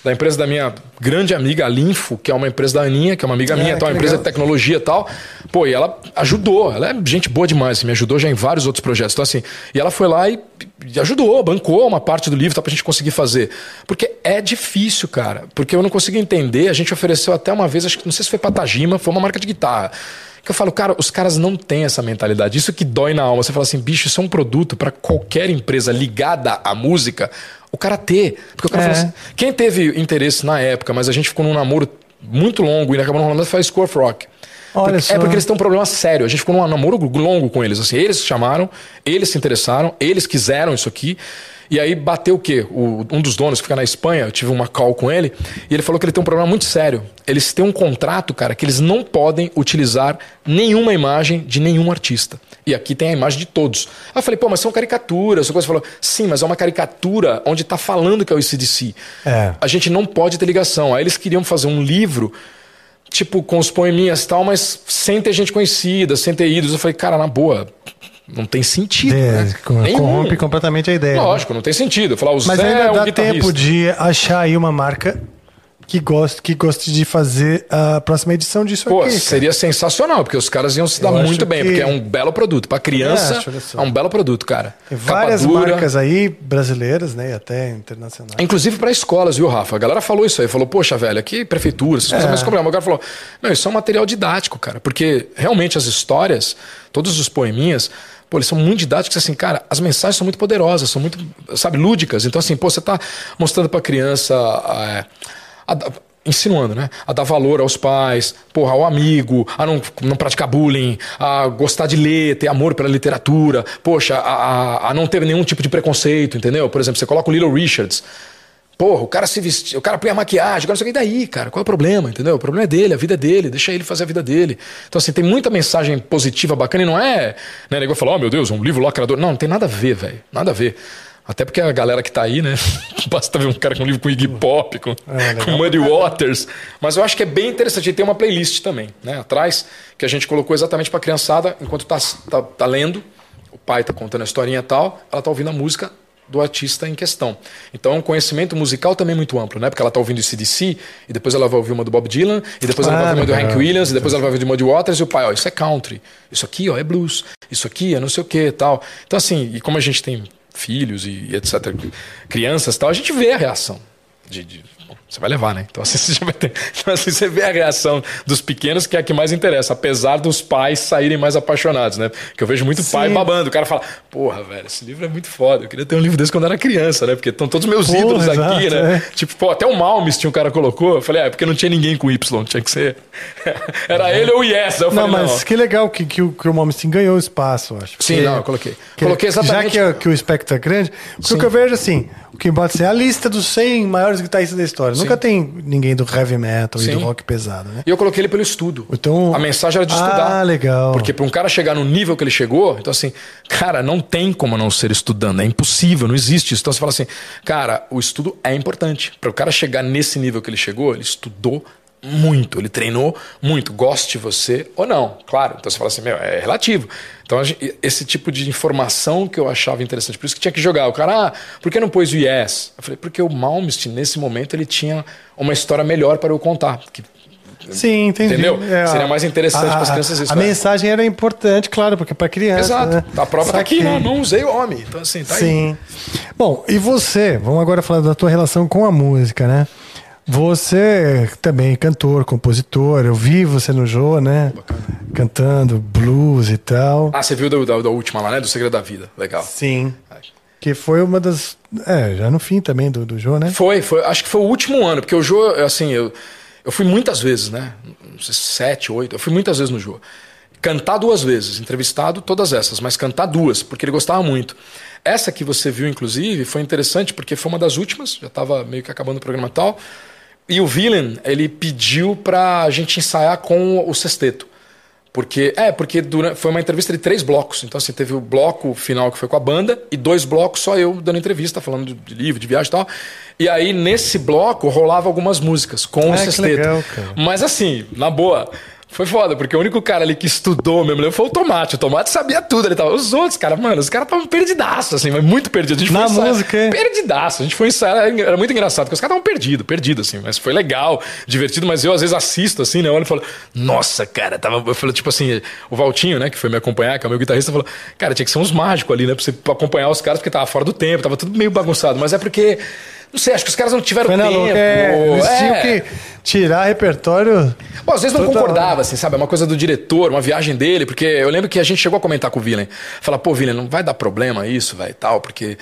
da empresa da minha grande amiga, a Linfo, que é uma empresa da Aninha, que é uma amiga minha, é, uma empresa de tecnologia e tal. Pô, e ela ajudou, ela é gente boa demais, assim, me ajudou já em vários outros projetos. Então, assim, e ela foi lá e, e ajudou, bancou uma parte do livro tá, pra gente conseguir fazer. Porque é difícil, cara. Porque eu não consigo entender. A gente ofereceu até uma vez, acho que não sei se foi pra Tajima, foi uma marca de guitarra. Que eu falo, cara, os caras não têm essa mentalidade. Isso que dói na alma. Você fala assim, bicho, isso é um produto para qualquer empresa ligada à música o cara ter. Porque o cara é. assim, quem teve interesse na época, mas a gente ficou num namoro muito longo e acabou não rolando, foi a Score Rock. Olha porque, só. É porque eles têm um problema sério. A gente ficou num namoro longo com eles. Assim, eles chamaram, eles se interessaram, eles quiseram isso aqui. E aí bateu o quê? O, um dos donos que fica na Espanha, eu tive uma call com ele, e ele falou que ele tem um problema muito sério. Eles têm um contrato, cara, que eles não podem utilizar nenhuma imagem de nenhum artista. E aqui tem a imagem de todos. Aí eu falei, pô, mas são caricaturas. Você falou, sim, mas é uma caricatura onde está falando que é o ICDC. É. A gente não pode ter ligação. Aí eles queriam fazer um livro tipo, com os poeminhas e tal, mas sem ter gente conhecida, sem ter ídolos. Eu falei, cara, na boa, não tem sentido. É, né? Corrompe completamente a ideia. Né? Lógico, né? não tem sentido. Falar, o Mas Zé ainda é um dá tempo de achar aí uma marca que goste, que goste de fazer a próxima edição disso Pô, aqui. seria sensacional, porque os caras iam se dar muito bem, que... porque é um belo produto. Para criança, é, é, um belo produto, cara. Tem várias marcas aí brasileiras, né, e até internacionais. Inclusive para escolas, viu, Rafa? A galera falou isso aí, falou, poxa, velho, aqui prefeitura, vocês é. mais problema. O cara falou, não, isso é um material didático, cara, porque realmente as histórias, todos os poeminhas, Pô, eles são muito didáticos, assim, cara, as mensagens são muito poderosas, são muito, sabe, lúdicas. Então, assim, pô, você tá mostrando pra criança. É, a, insinuando, né? A dar valor aos pais, porra, ao amigo, a não, não praticar bullying, a gostar de ler, ter amor pela literatura, poxa, a, a, a não ter nenhum tipo de preconceito, entendeu? Por exemplo, você coloca o Little Richards. Porra, o cara se vestiu, o cara põe a maquiagem, agora não sei o que daí, cara. Qual é o problema, entendeu? O problema é dele, a vida é dele, deixa ele fazer a vida dele. Então, assim, tem muita mensagem positiva, bacana, e não é, né? Nego fala, oh meu Deus, um livro lacrador. Não, não tem nada a ver, velho. Nada a ver. Até porque a galera que tá aí, né? Basta ver um cara com um livro com Iggy Pop, com, é, com Muddy Waters. Mas eu acho que é bem interessante. E tem uma playlist também, né? Atrás, que a gente colocou exatamente pra criançada, enquanto tá, tá, tá lendo, o pai tá contando a historinha e tal, ela tá ouvindo a música do artista em questão. Então é um conhecimento musical também muito amplo, né? Porque ela tá ouvindo o CDC, e depois ela vai ouvir uma do Bob Dylan, e depois ela vai ouvir uma do Hank Williams, e depois ela vai ouvir de Muddy Waters, e o pai, ó, isso é country, isso aqui, ó, é blues, isso aqui é não sei o que tal. Então assim, e como a gente tem filhos e etc., crianças e tal, a gente vê a reação de, de você vai levar, né? Então assim, você, vai ter, então, assim, você vê a reação dos pequenos, que é a que mais interessa, apesar dos pais saírem mais apaixonados, né? Que eu vejo muito Sim. pai babando. O cara fala, porra, velho, esse livro é muito foda. Eu queria ter um livro desse quando eu era criança, né? Porque estão todos meus porra, ídolos exato, aqui, né? É. Tipo, pô, até o Malmes tinha um cara colocou. Eu falei, ah, é porque não tinha ninguém com Y, tinha que ser. era ele ou o Yes. Eu falei, não, mas não. que legal que, que, o, que o ganhou espaço, acho. Sim, não, eu coloquei. Que, coloquei exatamente. Já que, que o espectro é grande, porque o que eu vejo assim, o que pode ser a lista dos 100 maiores guitarristas da história. Sim. Nunca tem ninguém do heavy metal Sim. e do rock pesado, né? E eu coloquei ele pelo estudo. Então, a mensagem era de estudar. Ah, legal. Porque para um cara chegar no nível que ele chegou, então assim, cara, não tem como não ser estudando, é impossível, não existe isso. Então você fala assim, cara, o estudo é importante. Para o cara chegar nesse nível que ele chegou, ele estudou muito, ele treinou muito, goste você ou não, claro. Então você fala assim, meu, é relativo. Então esse tipo de informação que eu achava interessante, por isso que tinha que jogar. O cara, ah, por que não pôs o Yes? Eu falei, porque o Malmsteen, nesse momento, ele tinha uma história melhor para eu contar. Que, Sim, entendi. Entendeu? É, Seria mais interessante para as crianças isso. A, a mensagem era importante, claro, porque para criança. Exato. Né? A prova está aqui, não, não usei o homem. Então, assim, tá Sim. Aí. Bom, e você? Vamos agora falar da tua relação com a música, né? Você também é cantor, compositor. Eu vi você no Jô, né? Bacana. Cantando blues e tal. Ah, você viu da, da, da, última lá, né? Do Segredo da Vida. Legal. Sim. Que foi uma das. É, já no fim também do, do Jô, né? Foi, foi. Acho que foi o último ano, porque o Jô, assim, eu, eu fui muitas vezes, né? Não sei, sete, oito. Eu fui muitas vezes no Jô. Cantar duas vezes, entrevistado todas essas, mas cantar duas, porque ele gostava muito. Essa que você viu, inclusive, foi interessante porque foi uma das últimas, já estava meio que acabando o programa e tal. E o Villain, ele pediu pra gente ensaiar com o sexteto. Porque, é, porque durante, foi uma entrevista de três blocos. Então, assim, teve o bloco final que foi com a banda e dois blocos só eu dando entrevista, falando de livro, de viagem e tal. E aí, nesse bloco, rolava algumas músicas com Ah, o que sexteto. legal, cara. Mas assim, na boa. Foi foda, porque o único cara ali que estudou mesmo foi o Tomate. O Tomate sabia tudo. Ele tava. Os outros, cara, mano, os caras estavam perdidaços, assim, mas muito perdidos. A gente Na foi ensaiar- música, é? Perdidaço. A gente foi ensaiar, era muito engraçado, porque os caras estavam perdidos, perdidos, assim. Mas foi legal, divertido. Mas eu, às vezes, assisto, assim, né? Eu olho e falo, nossa, cara, tava. Eu falei, tipo assim, o Valtinho, né, que foi me acompanhar, que é o meu guitarrista, falou, cara, tinha que ser uns mágicos ali, né, pra você acompanhar os caras, porque tava fora do tempo, tava tudo meio bagunçado. Mas é porque. Não sei, acho que os caras não tiveram Foi tempo. louca. É, eles é. tinham que tirar repertório. Bom, às vezes não Toda concordava, assim, sabe? É uma coisa do diretor, uma viagem dele, porque eu lembro que a gente chegou a comentar com o Villain. Falar, pô, Villain, não vai dar problema isso, velho, tal, porque.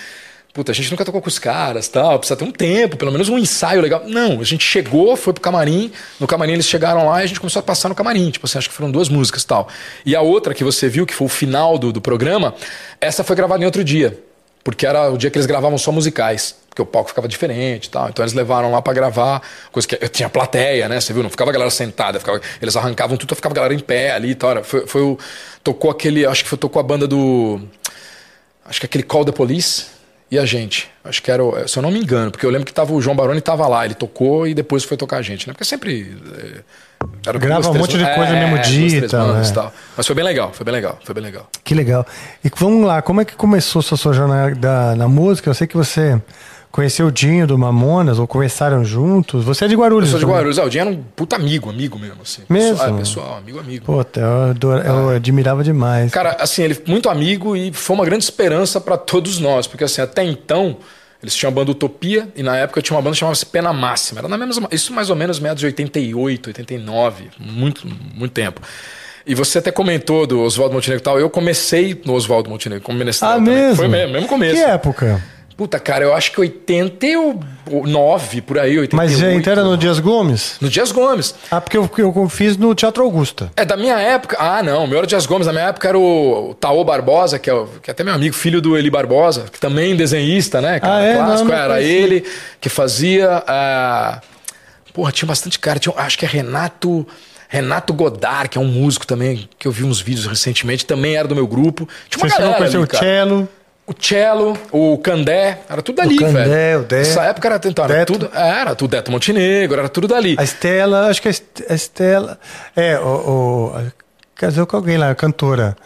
Puta, a gente nunca tocou com os caras, tal, precisa ter um tempo, pelo menos um ensaio legal. Não, a gente chegou, foi pro camarim, no camarim eles chegaram lá e a gente começou a passar no camarim, tipo assim, acho que foram duas músicas e tal. E a outra que você viu, que foi o final do, do programa, essa foi gravada em outro dia, porque era o dia que eles gravavam só musicais, porque o palco ficava diferente e tal. Então eles levaram lá pra gravar, coisa que eu tinha plateia, né? Você viu? Não ficava a galera sentada, ficava- eles arrancavam tudo, ficava a galera em pé ali e tal. Era- Foi, foi o, tocou aquele, acho que foi, tocou a banda do. Acho que aquele Call the Police e a gente. Acho que era, o- se eu não me engano, porque eu lembro que tava o João Baroni tava lá, ele tocou e depois foi tocar a gente, né? Porque sempre. é, Grava duas, um monte de coisa no mesmo duas, dia três tal, bandas é. tal. Mas foi bem legal, foi bem legal, foi bem legal. Que legal. E vamos lá, como é que começou sua, sua jornada na música? Eu sei que você conheceu o Dinho do Mamonas, ou conversaram juntos. Você é de Guarulhos. Eu sou de também. Guarulhos, ah, o Dinho era um puta amigo, amigo mesmo, assim. Mesmo? Pessoal, é, pessoal, amigo, amigo. Puta, eu, adora- eu admirava demais. Cara, assim, ele muito amigo e foi uma grande esperança pra todos nós, porque assim, até então, eles tinham a banda Utopia e na época eu tinha uma banda que chamava-se Pena Máxima. Era na mesma, isso mais ou menos meados de 88, 89, muito, muito tempo. E você até comentou do Oswaldo Montenegro e tal. Eu comecei no Oswaldo Montenegro como menestrel. ah, também. mesmo? Foi mesmo, mesmo começo. Que época? Puta, cara, eu acho que 89, por aí, 88. Mas já era no Dias Gomes? No Dias Gomes. Ah, porque eu, eu fiz no Teatro Augusta. É, da minha época. Ah, não, o meu era o Dias Gomes. Na minha época era o, Taô Barbosa, que é, o- que é até meu amigo, filho do Eli Barbosa, que também desenhista, né? cara? Ah, é? Clássico. Não, não era ele que fazia. ah, Porra, tinha bastante cara. Tinha, acho que é Renato. Renato Godard, que é um músico também, que eu vi uns vídeos recentemente, também era do meu grupo. Tinha uma Você galera ali, o cara. cello. O cello, o Candé, era tudo dali, Candé, velho. o Dé. Essa época era, então, era Deto. tudo. Era tudo Deto Montenegro, era tudo dali. A Estela, acho que a Est- a Estela. É, o, o- casou com alguém lá, a cantora.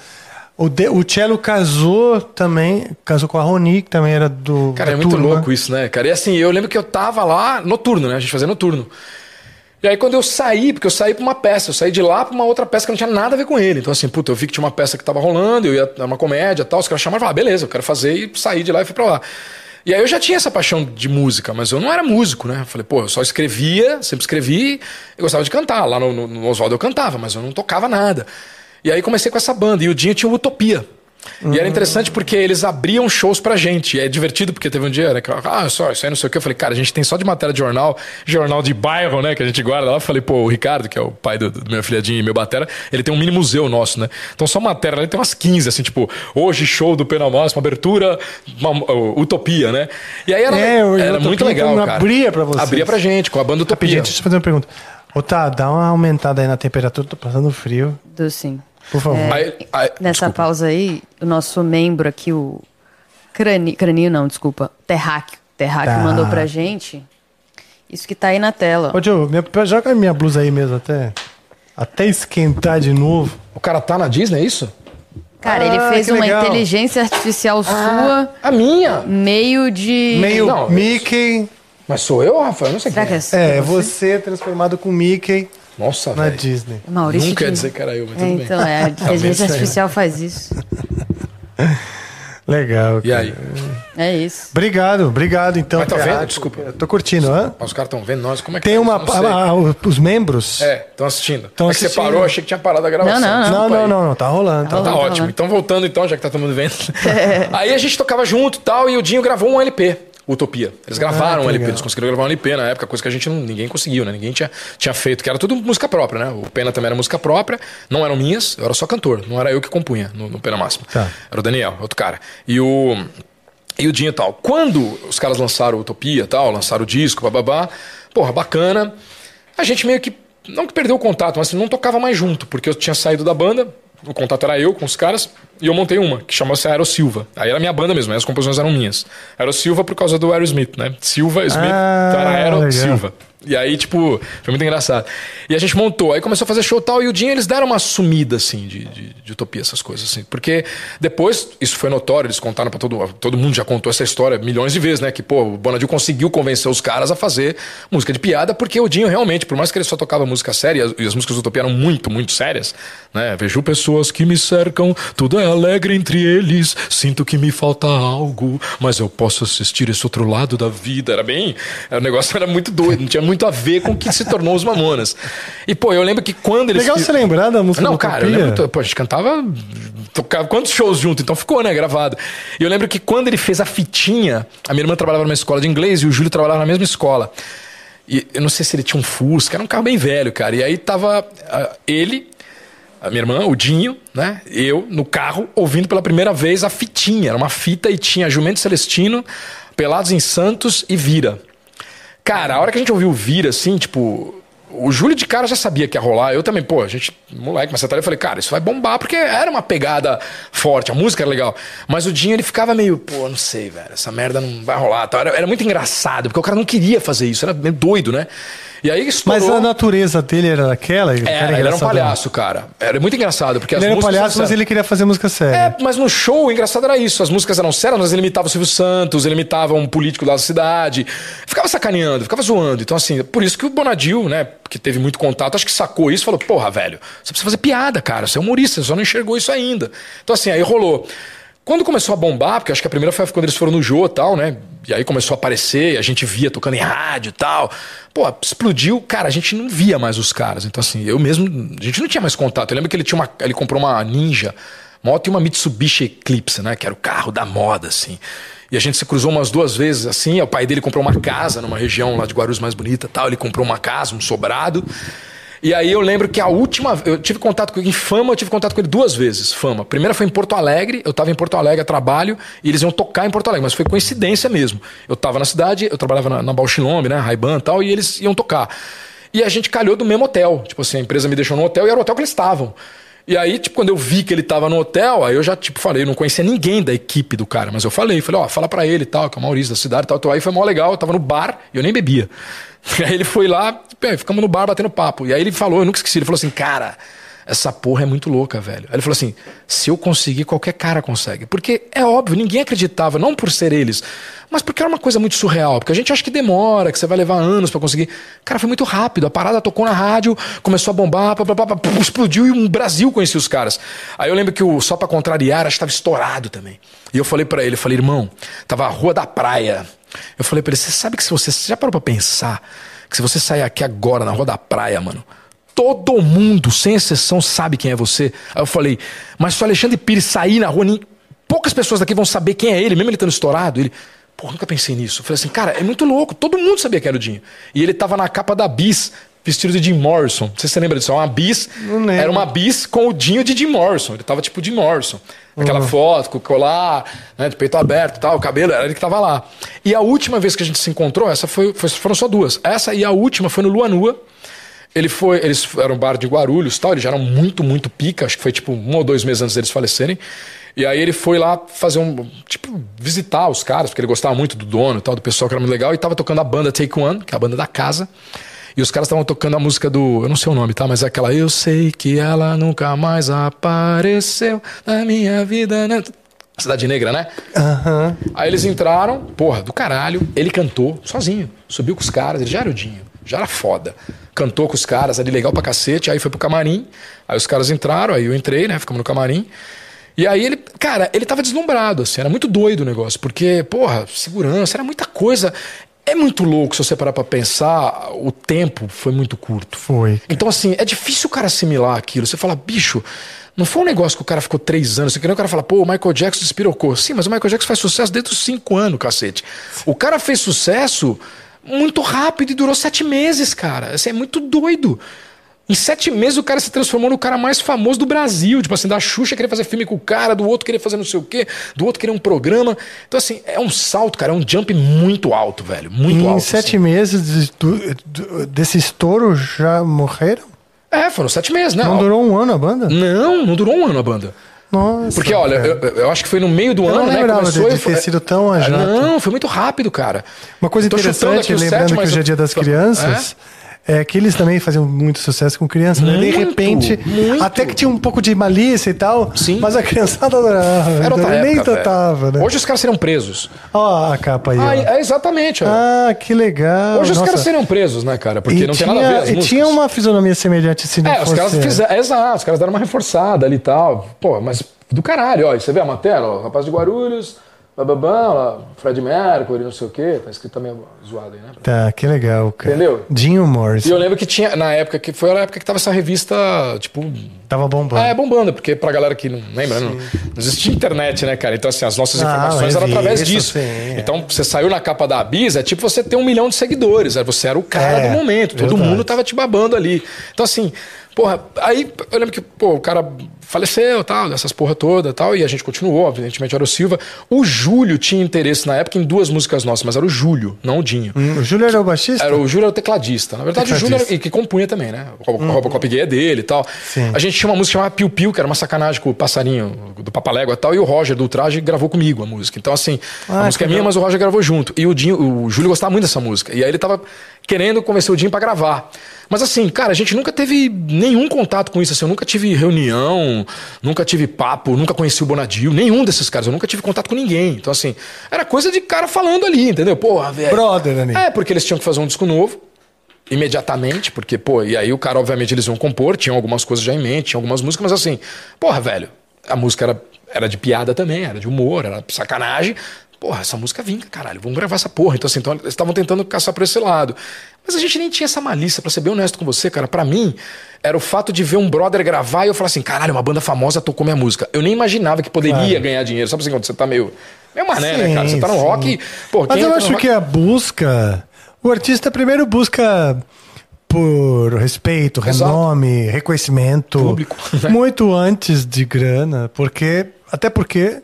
O, de, o Cello casou também, casou com a Roni, que também era do. Cara, é muito turma. louco isso, né, cara? E assim, eu lembro que eu tava lá noturno, né? A gente fazia noturno. E aí quando eu saí, porque eu saí pra uma peça, eu saí de lá pra uma outra peça que não tinha nada a ver com ele. Então assim, puta, eu vi que tinha uma peça que tava rolando, eu ia era uma comédia tal, os caras chamaram e falaram, ah, beleza, eu quero fazer e saí de lá e fui pra lá. E aí eu já tinha essa paixão de música, mas eu não era músico, né? Eu falei, pô, eu só escrevia, sempre escrevi, eu gostava de cantar. Lá no, no, no Oswaldo eu cantava, mas eu não tocava nada. E aí comecei com essa banda, e o Dinho tinha o Utopia. E era interessante porque eles abriam shows pra gente. E é divertido porque teve um dia, né? que eu, Ah, só, isso aí não sei o que. Eu falei, cara, a gente tem só de matéria de jornal, jornal de bairro, né? Que a gente guarda lá. Eu falei, pô, o Ricardo, que é o pai do, do meu filhadinho e meu batera, ele tem um mini museu nosso, né? Então só matéria, ele tem umas 15, assim, tipo, hoje show do Pena Máxima, abertura, uma, uh, Utopia, né? E aí era, É, era Utopia muito legal, cara. abria pra vocês. Abria pra gente, com a banda Utopia. Rapidinho, deixa eu fazer uma pergunta. Ô, tá, dá uma aumentada aí na temperatura, tô passando frio. Do sim. Por favor. Aí- aí- Nessa desculpa. pausa aí, o nosso membro aqui, o Crani... Craninho não, desculpa, Terráqueo. Terráqueo Tá. mandou pra gente isso que tá aí na tela. Ô, Diogo, minha, joga minha blusa aí mesmo até. Até esquentar de novo. O cara tá na Disney, é isso? Cara, ele Ah, fez que uma legal. inteligência artificial sua, A minha! meio de... Meio Não, Mickey. Mas sou eu, Rafael? Não sei Será quem que é, é. É, é você transformado com Mickey Nossa, na velho. Disney. Maurício Não quer de- dizer que era eu, mas É, tudo bem. então, é, a Realmente, inteligência é. artificial faz isso. Legal. E cara. aí? É isso. Obrigado, obrigado então. Mas tá cara. vendo? Desculpa. Eu tô curtindo, hã? Os caras estão vendo nós, como é que Tem tá uma. ah, os membros. É, estão assistindo. Tão é que você assistindo. parou, achei que tinha parado a gravação. Não, não, não. Não, não, não, não, tá rolando. Tá Tá Tá rolando. rolando. ótimo. Então voltando então, já que tá todo mundo vendo. Aí a gente tocava junto e tal, e o Dinho gravou um LP. Utopia. Eles gravaram que um LP, legal. eles conseguiram gravar um LP na época, coisa que a gente não, ninguém conseguiu, né? Ninguém tinha, tinha feito, que era tudo música própria, né? O Pena também era música própria, não eram minhas, eu era só cantor, não era eu que compunha no, no Pena Máximo. Tá. Era o Daniel, outro cara. E o. E o Dinho e tal. Quando os caras lançaram Utopia e tal, lançaram o disco, bababá, porra, bacana. A gente meio que. Não que perdeu o contato, mas não tocava mais junto, porque eu tinha saído da banda, o contato era eu com os caras, e eu montei uma, que chamava-se Aero Silva. Aí era minha banda mesmo, aí as composições eram minhas. Aero Silva por causa do Aerosmith, né? Silva, Smith, Ah, então era Aero legal. Silva. E aí, tipo, foi muito engraçado. E a gente montou, aí começou a fazer show tal, e o Dinho eles deram uma sumida, assim, de, de, de utopia, essas coisas, assim. Porque depois, isso foi notório, eles contaram pra todo Todo mundo já contou essa história milhões de vezes, né? Que, pô, o Bonadil conseguiu convencer os caras a fazer música de piada, porque o Dinho realmente, por mais que ele só tocava música séria, e as, as músicas do Utopia eram muito, muito sérias, né? Vejo pessoas que me cercam, tudo é alegre entre eles, sinto que me falta algo, mas eu posso assistir esse outro lado da vida. Era bem. O negócio era muito doido, não tinha muito a ver com o que se tornou os Mamonas. E, pô, eu lembro que quando eles. Legal você lembrar da música não, cara, eu lembro. Pô, a gente cantava. Tocava quantos shows junto? Então ficou, né? Gravado. E eu lembro que quando ele fez a fitinha, a minha irmã trabalhava numa escola de inglês e o Júlio trabalhava na mesma escola. E eu não sei se ele tinha um Fusca, era um carro bem velho, cara. E aí tava ah, ele, a minha irmã, o Dinho, né? Eu, no carro, ouvindo pela primeira vez a fitinha. Era uma fita e tinha Jumento Celestino, Pelados em Santos e Vira. Cara, a hora que a gente ouviu Vira, assim, tipo. O Júlio de cara já sabia que ia rolar. Eu também, pô, a gente, moleque, mas eu falei, cara, isso vai bombar, porque era uma pegada forte, a música era legal. Mas o Dinho, ele ficava meio, pô, não sei, velho, essa merda não vai rolar. Era, era muito engraçado, porque o cara não queria fazer isso, era meio doido, né? E aí estourou. Mas a natureza dele era aquela? Ele Era, era ele era um palhaço, cara. Era muito engraçado, porque Ele as era um músicas palhaço, mas ele queria fazer música séria. é, mas no show o engraçado era isso. As músicas eram sérias, mas ele imitava o Silvio Santos, ele imitava um político da cidade. Ficava sacaneando, ficava zoando. Então, assim, por isso que o Bonadil, né, que teve muito contato, acho que sacou isso e falou: porra, velho, você precisa fazer piada, cara. Você é humorista, você só não enxergou isso ainda. Então, assim, aí rolou. Quando começou a bombar, porque acho que a primeira foi quando eles foram no Jô e tal, né? E aí começou a aparecer, a gente via tocando em rádio e tal. Pô, explodiu, cara, a gente não via mais os caras. Então, assim, eu mesmo, a gente não tinha mais contato. Eu lembro que ele tinha uma. Ele comprou uma Ninja moto e uma Mitsubishi Eclipse, né? Que era o carro da moda, assim. E a gente se cruzou umas duas vezes, assim. O pai dele comprou uma casa numa região lá de Guarulhos mais bonita tal. Ele comprou uma casa, um sobrado. E aí eu lembro que a última. Eu tive contato com ele em Fama, eu tive contato com ele duas vezes. Fama. Primeira foi em Porto Alegre, eu tava em Porto Alegre a trabalho, e eles iam tocar em Porto Alegre, mas foi coincidência mesmo. Eu tava na cidade, eu trabalhava na, na Bauchilombe, né? Raiban e tal, e eles iam tocar. E a gente calhou do mesmo hotel. Tipo assim, a empresa me deixou no hotel e era o hotel que eles estavam. E aí, tipo, quando eu vi que ele tava no hotel, aí eu já, tipo, falei, eu não conhecia ninguém da equipe do cara, mas eu falei, falei, ó, fala pra ele e tal, que é o Maurício da cidade e tal. Então, aí foi mó legal, eu tava no bar e eu nem bebia. Aí ele foi lá, ficamos no bar batendo papo. E aí ele falou, eu nunca esqueci, ele falou assim, cara, essa porra é muito louca, velho. Aí ele falou assim: se eu conseguir, qualquer cara consegue. Porque é óbvio, ninguém acreditava, não por ser eles, mas porque era uma coisa muito surreal. Porque a gente acha que demora, que você vai levar anos pra conseguir. Cara, foi muito rápido. A parada tocou na rádio, começou a bombar, pá, pá, pá, explodiu e o Brasil conhecia os caras. Aí eu lembro que o Só Pra Contrariar, acho que tava estourado também. E eu falei pra ele, eu falei, irmão, tava a Rua da Praia. Eu falei pra ele, você sabe que se você. Você já parou pra pensar que se você sair aqui agora na Rua da Praia, mano, todo mundo, sem exceção, sabe quem é você. Aí eu falei, mas se o Alexandre Pires sair na rua, nem- poucas pessoas daqui vão saber quem é ele, mesmo ele estando estourado. Ele, pô, nunca pensei nisso. Eu falei assim, cara, é muito louco, todo mundo sabia quem era o Dinho. E ele tava na capa da Bis, vestido de Jim Morrison. Não sei se você lembra disso, é uma Bis. Era uma Bis com o Dinho de Jim Morrison. Ele tava tipo Jim Morrison. Aquela foto com o colar, né, de peito aberto e tal, o cabelo, era ele que tava lá. E a última vez que a gente se encontrou, essa foi, foi- foram só duas. Essa e a última foi no Lua Nua. Ele foi, eles eram um bar de Guarulhos tal, eles já eram muito, muito pica, acho que foi tipo um ou dois meses antes deles falecerem. E aí ele foi lá fazer um, tipo, visitar os caras, porque ele gostava muito do dono e tal, do pessoal que era muito legal, e tava tocando a banda Take One, que é a banda da casa. E os caras estavam tocando a música do, eu não sei o nome, tá? Mas é aquela Eu sei que ela nunca mais apareceu na minha vida, né? Cidade Negra, né? Aham. Aí eles entraram, porra, do caralho. Ele cantou sozinho, subiu com os caras, ele já era o Dinho, já era foda. Cantou com os caras ali legal pra cacete, aí foi pro camarim. Aí os caras entraram, aí eu entrei, né? Ficamos no camarim. E aí ele, cara, ele tava deslumbrado, assim, era muito doido o negócio, porque, porra, segurança, era muita coisa. É muito louco se você parar pra pensar, o tempo foi muito curto. Foi. Então, assim, é difícil o cara assimilar aquilo. Você fala, bicho, não foi um negócio que o cara ficou três anos. Você quer o cara fala, pô, o Michael Jackson despirocou. Sim, mas o Michael Jackson faz sucesso desde os cinco anos, cacete. O cara fez sucesso muito rápido e durou sete meses, cara. Assim, é muito doido. Em sete meses o cara se transformou no cara mais famoso do Brasil. Tipo assim, da Xuxa querer fazer filme com o cara, do outro querer fazer não sei o quê, do outro querer um programa. Então, assim, é um salto, cara, é um jump muito alto, velho. Muito em alto. sete assim. meses do- do- desse estouro já morreram? É, foram sete meses, né? Não durou um ano a banda? Não, não durou um ano a banda. Nossa. Porque, olha, eu, eu acho que foi no meio do Eu não ano, né? lembrava Começou de- de ter sido tão a jato. Não, foi muito rápido, cara. Uma coisa interessante, lembrando sete, que hoje é dia das crianças, é? Que eles também faziam muito sucesso com crianças, né? De Muito, repente, muito. até que tinha um pouco de malícia e tal, Sim. mas a criançada adorava. Era outra então, nem época, né? Hoje os caras seriam presos. Ó a capa aí. Ah, é exatamente. ó. Ah, que legal. Hoje os Nossa. caras seriam presos, né, cara? Porque e não tinha, tem nada a ver E tinha uma fisionomia semelhante se não É, os caras fizeram. Exato, os caras deram uma reforçada ali e tal. Pô, mas do caralho, ó. Você vê a matéria, ó, rapaz de Guarulhos, bababam, lá, Fred Mercury, não sei o quê. Tá escrito também zoado aí, né? Tá, que legal, cara. Entendeu? Dinho Morris. E eu lembro que tinha, na época, que foi a época que tava essa revista, tipo. Tava bombando. Ah, é bombando, porque pra galera que não lembra, não, não existia internet, né, cara? Então, assim, as nossas Não, informações eram através disso. sim, é. Então, você saiu na capa da Abiz, é tipo você ter um milhão de seguidores. né? Você era o cara É, do momento, todo verdade. mundo tava te babando ali. Então, assim, porra, aí eu lembro que, pô, o cara faleceu, tal, dessas porra toda, tal, e a gente continuou, evidentemente era o Silva. O Júlio tinha interesse na época em duas músicas nossas, mas era o Júlio, não o Dinho. Hum, O Júlio era o baixista? Era o Júlio era o tecladista. Na verdade, o Júlio era, Tecladista. e que compunha também, né? O Robo- Robocop gay é dele e tal. Sim. A gente tinha uma música chamada Piu Piu, que era uma sacanagem com o passarinho do Papalégua e tal, e o Roger do Traje gravou comigo a música. Então, assim, Ah, a música é minha, mas o Roger gravou junto. E o, Dinho, o Júlio gostava muito dessa música. E aí ele tava querendo convencer o Dinho pra gravar. Mas assim, cara, a gente nunca teve nenhum contato com isso. Assim, eu nunca tive reunião, nunca tive papo, nunca conheci o Bonadio, nenhum desses caras. Eu nunca tive contato com ninguém. Então, assim, era coisa de cara falando ali, entendeu? Porra, velho. Brother, ali. É, porque eles tinham que fazer um disco novo imediatamente, porque, pô, e aí o cara, obviamente, eles iam compor, tinham algumas coisas já em mente, tinham algumas músicas, mas assim, porra, velho, a música era, era de piada também, era de humor, era sacanagem. Porra, essa música vinga, caralho, vamos gravar essa porra. Então, assim, então, eles estavam tentando caçar por esse lado. Mas a gente nem tinha essa malícia, pra ser bem honesto com você, cara. Pra mim, era o fato de ver um brother gravar e eu falar assim, caralho, uma banda famosa tocou minha música. Eu nem imaginava que poderia Claro. ganhar dinheiro. Sabe assim, quando você tá meio. Meio mané, né, Sim, cara? Você tá no sim. rock. Pô, Mas eu acho rock- que a busca. O artista primeiro busca por respeito, Exato. renome, reconhecimento. Público, né? Muito antes de grana, porque. Até porque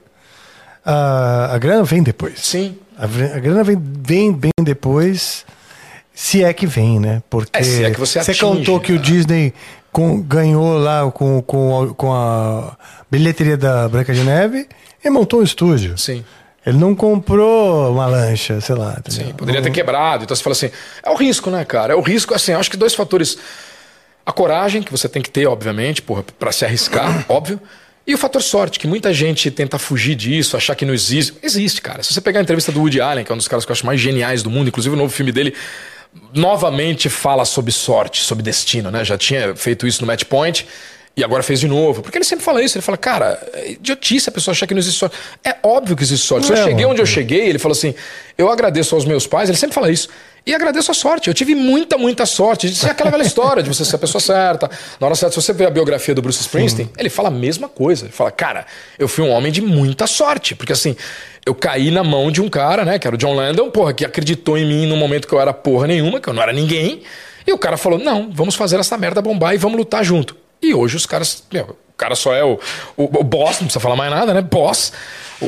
a, a grana vem depois. Sim. A, a grana vem, vem bem depois, se é que vem, né? Porque É, se é que você atinge, contou que o né? Disney com- ganhou lá com, com, a- com a bilheteria da Branca de Neve e montou um estúdio. Sim. Ele não comprou uma lancha, sei lá. entendeu? Sim, poderia ter quebrado. Então você fala assim, é o risco, né, cara? É o risco, assim, acho que dois fatores. A coragem, que você tem que ter, obviamente, porra, pra se arriscar, óbvio. E o fator sorte, que muita gente tenta fugir disso, achar que não existe. Existe, cara. Se você pegar a entrevista do Woody Allen, que é um dos caras que eu acho mais geniais do mundo, inclusive o novo filme dele, novamente fala sobre sorte, sobre destino, né? Já tinha feito isso no Match Point. E agora fez de novo. Porque ele sempre fala isso. Ele fala, cara, é idiotice a pessoa achar que não existe sorte. É óbvio que existe sorte. Se eu cheguei onde eu cheguei, ele falou assim: eu agradeço aos meus pais, ele sempre fala isso. E agradeço a sorte. Eu tive muita, muita sorte. Isso é aquela velha história de você ser a pessoa certa. Na hora certa, se você vê a biografia do Bruce Springsteen, ele fala a mesma coisa. Ele fala, cara, eu fui um homem de muita sorte. Porque assim, eu caí na mão de um cara, né, que era o John Landon, porra, que acreditou em mim no momento que eu era porra nenhuma, que eu não era ninguém. E o cara falou: não, vamos fazer essa merda bombar e vamos lutar junto. E hoje os caras. Meu, o cara só é o, o, o boss, não precisa falar mais nada, né? Boss.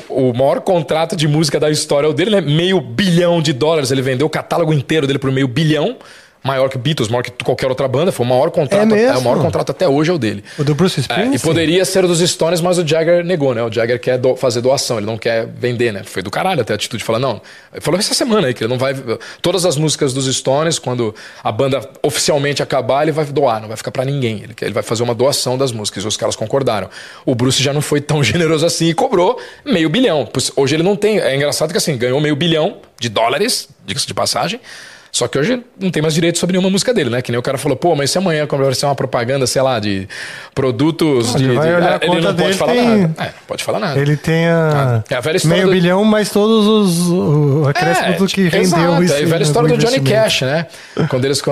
O, maior contrato de música da história é o dele, né? Meio bilhão de dólares. Ele vendeu o catálogo inteiro dele por meio bilhão. Maior que o Beatles, maior que qualquer outra banda. Foi o maior contrato. É mesmo? o maior contrato até hoje é o dele. O do Bruce É, Springsteen? e poderia ser o dos Stones, mas o Jagger negou, né? O Jagger quer do- fazer doação, ele não quer vender, né? Foi do caralho até a atitude de falar, não. Ele falou essa semana aí que ele não vai. Todas as músicas dos Stones, quando a banda oficialmente acabar, ele vai doar, não vai ficar pra ninguém. Ele, ele vai fazer uma doação das músicas. E os caras concordaram. O Bruce já não foi tão generoso assim e cobrou meio bilhão. Hoje ele não tem. É engraçado que assim, ganhou meio bilhão de dólares, diga-se de passagem. Só que hoje não tem mais direito sobre nenhuma música dele, né? Que nem o cara falou, pô, mas se amanhã quando vai ser uma propaganda, sei lá, de produtos. Ele de, de- Ah, ele não pode falar tem- nada. É, pode falar nada. Ele tem a É a velha história meio do- bilhão, mais todos os o acréscimo do que tipo, rendeu exato, isso. É a velha história do Johnny. Cash, né? Quando eles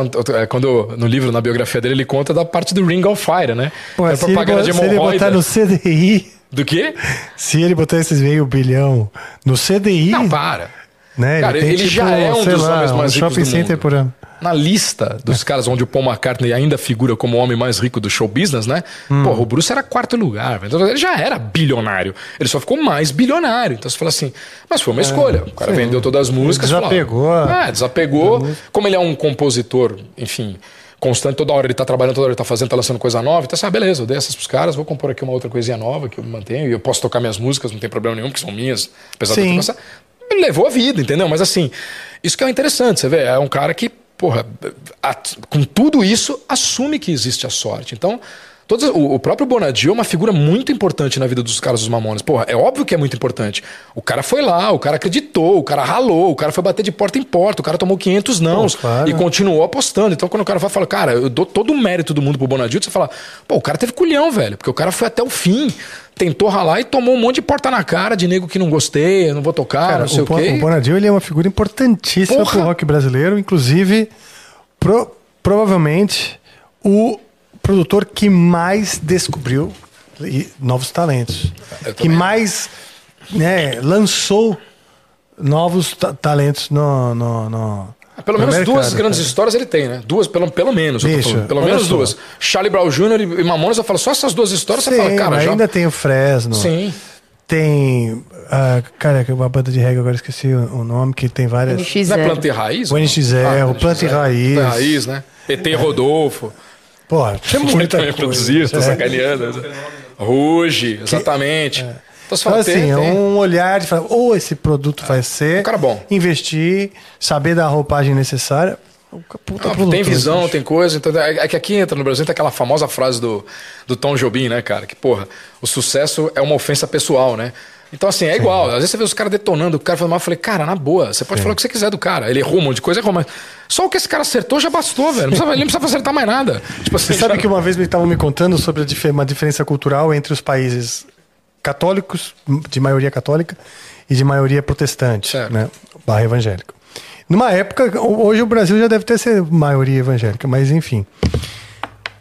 é, quando no livro, na biografia dele, ele conta da parte do Ring of Fire, né? Pô, é se, ele, propaganda bo- de se ele hemorroida. botar no CDI, Do quê? se ele botar esses meio bilhão no CDI, Não, para. Né? Cara, tem, ele já é um dos lá, homens mais um ricos shopping do center mundo. por ano. Na lista dos caras onde o Paul McCartney ainda figura como o homem mais rico do show business, né? Hum. Porra, o Bruce era quarto lugar. velho. Então, ele já era bilionário. Ele só ficou mais bilionário. Então você fala assim, mas foi uma escolha. O cara É, sim. vendeu todas as músicas. falou, Desapegou a- É, desapegou. Como ele é um compositor, enfim, constante, toda hora ele tá trabalhando, toda hora ele tá fazendo, tá lançando coisa nova. Então, assim, ah, beleza, eu dei essas pros caras, vou compor aqui uma outra coisinha nova que eu mantenho. E eu posso tocar minhas músicas, não tem problema nenhum, porque são minhas. Apesar de eu Sim. Ele levou a vida, entendeu? Mas assim, isso que é interessante, você vê, é um cara que, porra, com tudo isso, assume que existe a sorte. Então, todos, o, o próprio Bonadio é uma figura muito importante na vida dos caras dos Mamonas. Porra, é óbvio que é muito importante. O cara foi lá, o cara acreditou, o cara ralou, o cara foi bater de porta em porta, o cara tomou 500 nãos Pô, claro. e continuou apostando. Então, quando o cara vai falar, cara, eu dou todo o mérito do mundo pro Bonadio, você fala, pô, o cara teve culhão, velho, porque o cara foi até o fim. Tentou ralar e tomou um monte de porta na cara de nego que não gostei, não vou tocar, Cara, não sei o, o, quê. o Bonadio ele é uma figura importantíssima Porra! pro rock brasileiro, inclusive pro- provavelmente o produtor que mais descobriu novos talentos, que mais né, lançou novos ta- talentos no, no, no- Pelo no menos mercado, duas grandes cara. histórias ele tem, né? Duas, pelo, pelo menos. Bicho, pelo menos só. duas. Charlie Brown Jr. e Mamonas, eu falo só essas duas histórias, você fala, Sim, cara, mas já. ainda tem o Fresno. Sim. Tem. ah, cara, que é uma banda de reggae, agora esqueci o o nome, que tem várias. NX0. Não é Planta e Raiz? O NX0, o Planta e Raiz. Planta e Raiz, né? ET Rodolfo. Porra, tem Muito muita coisa. produzido, tô É. sacaneando. Ruge, exatamente. Então você Então, fala, assim, tem, é tem. um olhar de falar, ou esse produto vai ser. um cara bom. Investir, saber da roupagem necessária. O Puta Ah, produtor, tem visão, bicho. tem coisa. Então, é é que aqui entra no Brasil tem aquela famosa frase do, do Tom Jobim, né, cara? Que, porra, o sucesso é uma ofensa pessoal, né? Então, assim, é igual. Às vezes você vê os caras detonando, o cara falando mal, eu falei, cara, na boa, você pode falar o que você quiser do cara. Ele errou um monte de coisa, errou, mas só o que esse cara acertou já bastou, velho. Não precisava, ele não precisava acertar mais nada. Tipo assim, Você sabe já- que uma vez me estavam me contando sobre uma diferença cultural entre os países católicos, de maioria católica, e de maioria protestante, Certo. né? Barra evangélica. Numa época, hoje o Brasil já deve ter ser maioria evangélica, mas enfim.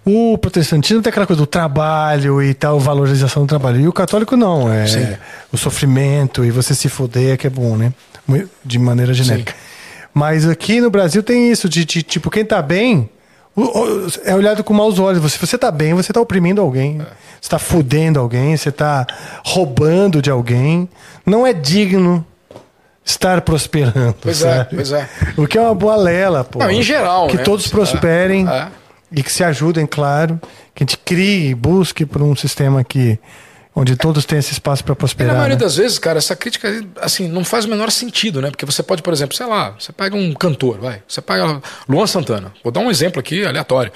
O protestantismo tem aquela coisa do trabalho e tal, valorização do trabalho. E o católico não, é Sim. o sofrimento e você se foder que é bom, né? De maneira genérica. Mas aqui no Brasil tem isso, de, de, tipo, quem tá bem é olhado com maus olhos. Você, você tá bem, você tá oprimindo alguém. Você tá fudendo alguém, você tá roubando de alguém. Não é digno estar prosperando. Pois é, sabe? pois é. O que é uma boa lela, pô. Não, em geral, Que né? todos É, prosperem é. E que se ajudem, claro. Que a gente crie e busque por um sistema que, onde todos têm esse espaço para E prosperar. na maioria né? das vezes, cara, essa crítica assim não faz o menor sentido, né? Porque você pode, por exemplo, sei lá, você pega um cantor, vai, você pega Luan Santana. Vou dar um exemplo aqui aleatório.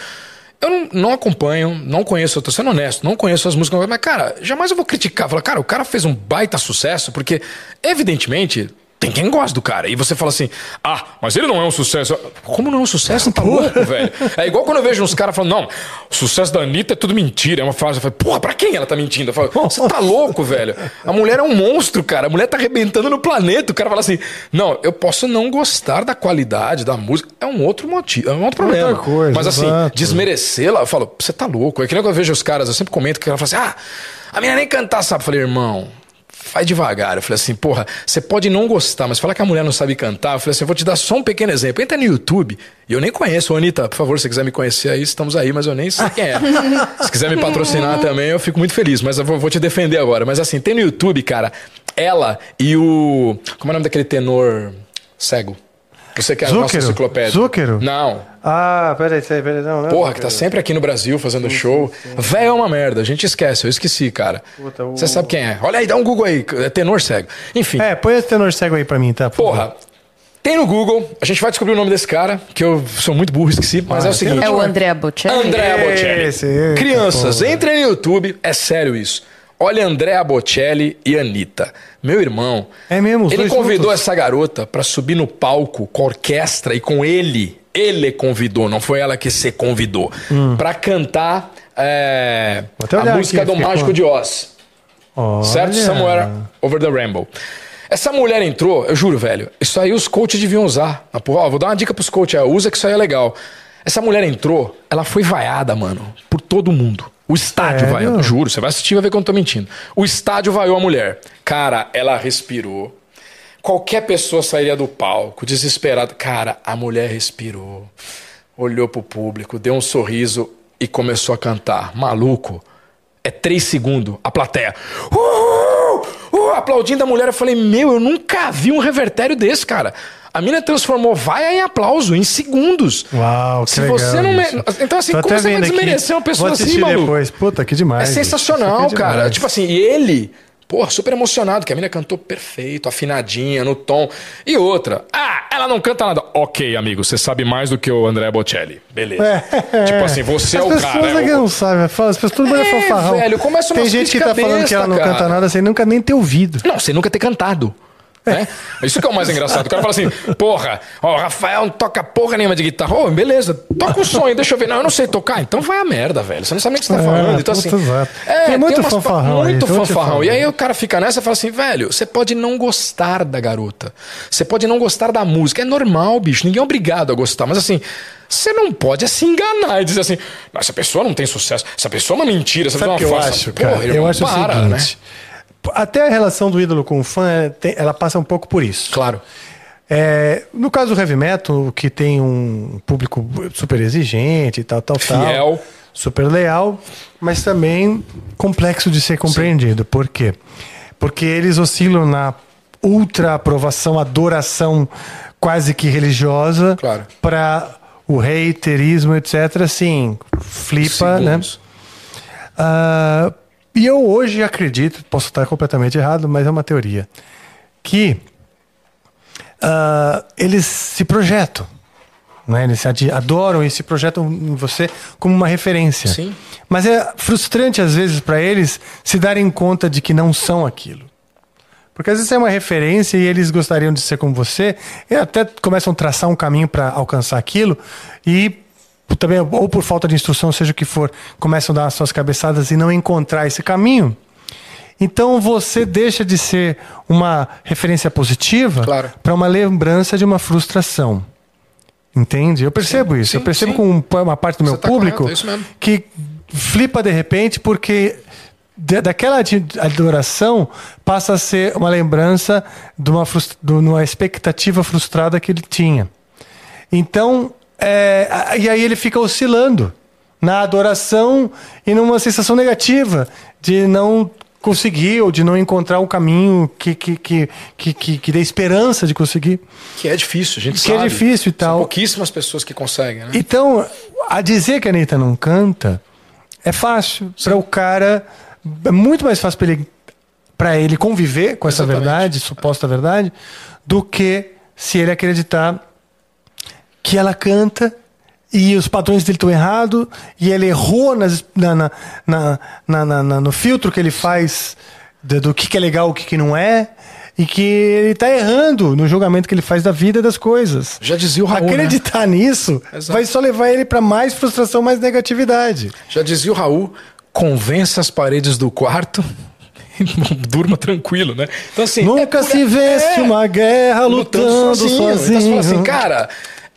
Eu não, não acompanho, não conheço, eu tô sendo honesto, não conheço as músicas, mas, cara, jamais eu vou criticar. Falar, cara, o cara fez um baita sucesso, porque, evidentemente, tem quem gosta do cara. E você fala assim, ah, mas ele não é um sucesso. Como não é um sucesso? Tá louco, velho? É igual quando eu vejo uns caras falando, não, o sucesso da Anitta é tudo mentira. É uma frase, eu falo, porra, pra quem ela tá mentindo? Eu falo, você tá louco, velho? A mulher é um monstro, cara. A mulher tá arrebentando no planeta. O cara fala assim, não, eu posso não gostar da qualidade da música. É um outro motivo, é um outro problema. coisa, mas assim, desmerecê-la, eu falo, você tá louco. É que nem quando eu vejo os caras, eu sempre comento que ela fala assim, ah, a menina nem cantar sabe. Eu falei, irmão, Vai devagar. Eu falei assim, porra, você pode não gostar, mas falar que a mulher não sabe cantar, eu falei assim, eu vou te dar só um pequeno exemplo. Entra no YouTube, e eu nem conheço, Anitta, por favor, se você quiser me conhecer aí, estamos aí, mas eu nem sei quem é. se quiser me patrocinar também, eu fico muito feliz, mas eu vou, vou te defender agora. Mas assim, tem no YouTube, cara, ela e o. Como é o nome daquele tenor cego? Você que é a nossa enciclopédia. Zúquero? Não. Ah, peraí, peraí, peraí. Não, não. Porra, que tá sempre aqui no Brasil fazendo show. Véio é uma merda, a gente esquece, eu esqueci, cara. Puta, o- Você sabe quem é. Olha aí, dá um Google aí, é tenor cego. Enfim, É, põe esse tenor cego aí pra mim, tá? por favor. porra. Tem no Google, a gente vai descobrir o nome desse cara, que eu sou muito burro, esqueci, mas é o seguinte. É o André Bocelli? André Bocelli. Esse, Crianças, porra. entrem no YouTube, é sério isso. Olha Andrea Bocelli e Anitta. Meu irmão. É mesmo, Ele convidou juntos? essa garota pra subir no palco com a orquestra e com ele. Ele convidou, não foi ela que se convidou. Pra cantar é, a música aqui, do Mágico com- de Oz. Certo? Olha. Somewhere Over the Rainbow. Essa mulher entrou, eu juro, velho, isso aí os coaches deviam usar. Porra, ó, vou dar uma dica pros coaches, usa que isso aí é legal. Essa mulher entrou, ela foi vaiada, mano, por todo mundo. O estádio Sério? vaiou, juro, você vai assistir e vai ver que eu tô mentindo. O estádio vaiou a mulher. Cara, ela respirou. Qualquer pessoa sairia do palco, desesperada. Cara, a mulher respirou, olhou pro público, deu um sorriso e começou a cantar. Maluco, é três segundos, a plateia. Uh, uh, aplaudindo a mulher, eu falei, meu, eu nunca vi um revertério desse, cara. A mina transformou vaia em aplauso, em segundos. Uau, que Se legal você não. me-. Então, assim, Tô como você vai aqui. desmerecer uma pessoa Vou assim, maluco? depois. Puta, que demais. É isso. sensacional, é cara. demais. Tipo assim, e ele, porra, super emocionado, que a mina cantou perfeito, afinadinha, no tom. E outra, ah, ela não canta nada. Ok, amigo, você sabe mais do que o André Bocelli. Beleza. Tipo assim, você As é o pessoas cara. é aqui o- não sabem, fala, as pessoas tudo é É, fanfarrão. velho, começa Tem umas gente que tá falando que ela não besta, canta cara. nada sem nunca nem ter ouvido. Não, sem nunca ter cantado. Né? Isso que é o mais engraçado. O cara fala assim, porra, ó, o Rafael não toca porra nenhuma de guitarra. Ô, beleza, toca o sonho, deixa eu ver. Não, eu não sei tocar. Então vai a merda, velho. Você não sabe nem o que você tá É, falando. Então, assim. É, Tem muito pa- fanfarrão aí, Muito então eu te fanfarrão. E aí o cara fica nessa e fala assim, velho, você pode não gostar da garota. Você pode não gostar da música. É normal, bicho. Ninguém é obrigado a gostar. Mas assim. Você não pode é se enganar e dizer assim, "Não, essa pessoa não tem sucesso, essa pessoa é uma mentira, essa que pessoa é eu uma farsa." acho, cara? Porra, eu acho para, o né? Até a relação do ídolo com o fã, é, ela passa um pouco por isso. Claro. É, no caso do heavy metal, que tem um público super exigente e tal, tal, tal. Fiel. Super leal, mas também complexo de ser compreendido. Por quê? Porque eles oscilam na ultra aprovação, adoração quase que religiosa Claro. para o haterismo, etc. Assim, flipa, né? Segundos. E eu hoje acredito, posso estar completamente errado, mas é uma teoria, que ah, eles se projetam. Né? Eles adoram e se projetam em você como uma referência. Sim. Mas é frustrante, às vezes, para eles se darem conta de que não são aquilo. Porque às vezes é uma referência e eles gostariam de ser como você, e até começam a traçar um caminho para alcançar aquilo, e também, ou por falta de instrução, seja o que for, começam a dar as suas cabeçadas e não encontrar esse caminho. Então você deixa de ser uma referência positiva Claro. para uma lembrança de uma frustração. Entende? Eu percebo isso. eu sim, percebo sim. com uma parte do meu tá público correto, é isso que flipa de repente porque da- daquela adoração passa a ser uma lembrança de uma, de uma expectativa frustrada que ele tinha. Então, é, e aí ele fica oscilando na adoração e numa sensação negativa de não conseguir ou de não encontrar um caminho que, que, que, que, que, que dê esperança de conseguir. Que é difícil, a gente Que é sabe. difícil e tal. São pouquíssimas pessoas que conseguem, né? Então, a dizer que a Anitta não canta é fácil para o cara. É muito mais fácil para ele, pra ele conviver com essa Exatamente. verdade, suposta verdade, do que se ele acreditar que ela canta e os padrões dele estão errados e ele errou nas, na, na, na, no filtro que ele faz do, do que, que é legal o que, que não é e que ele está errando no julgamento que ele faz da vida e das coisas. Já dizia o Raul, né? Acreditar nisso Exato. vai só levar ele para mais frustração, mais negatividade. Já dizia o Raul, convença as paredes do quarto e durma tranquilo, né? Então, assim. Nunca é por- se vence é, uma guerra lutando, sozinho. Então você fala assim, cara.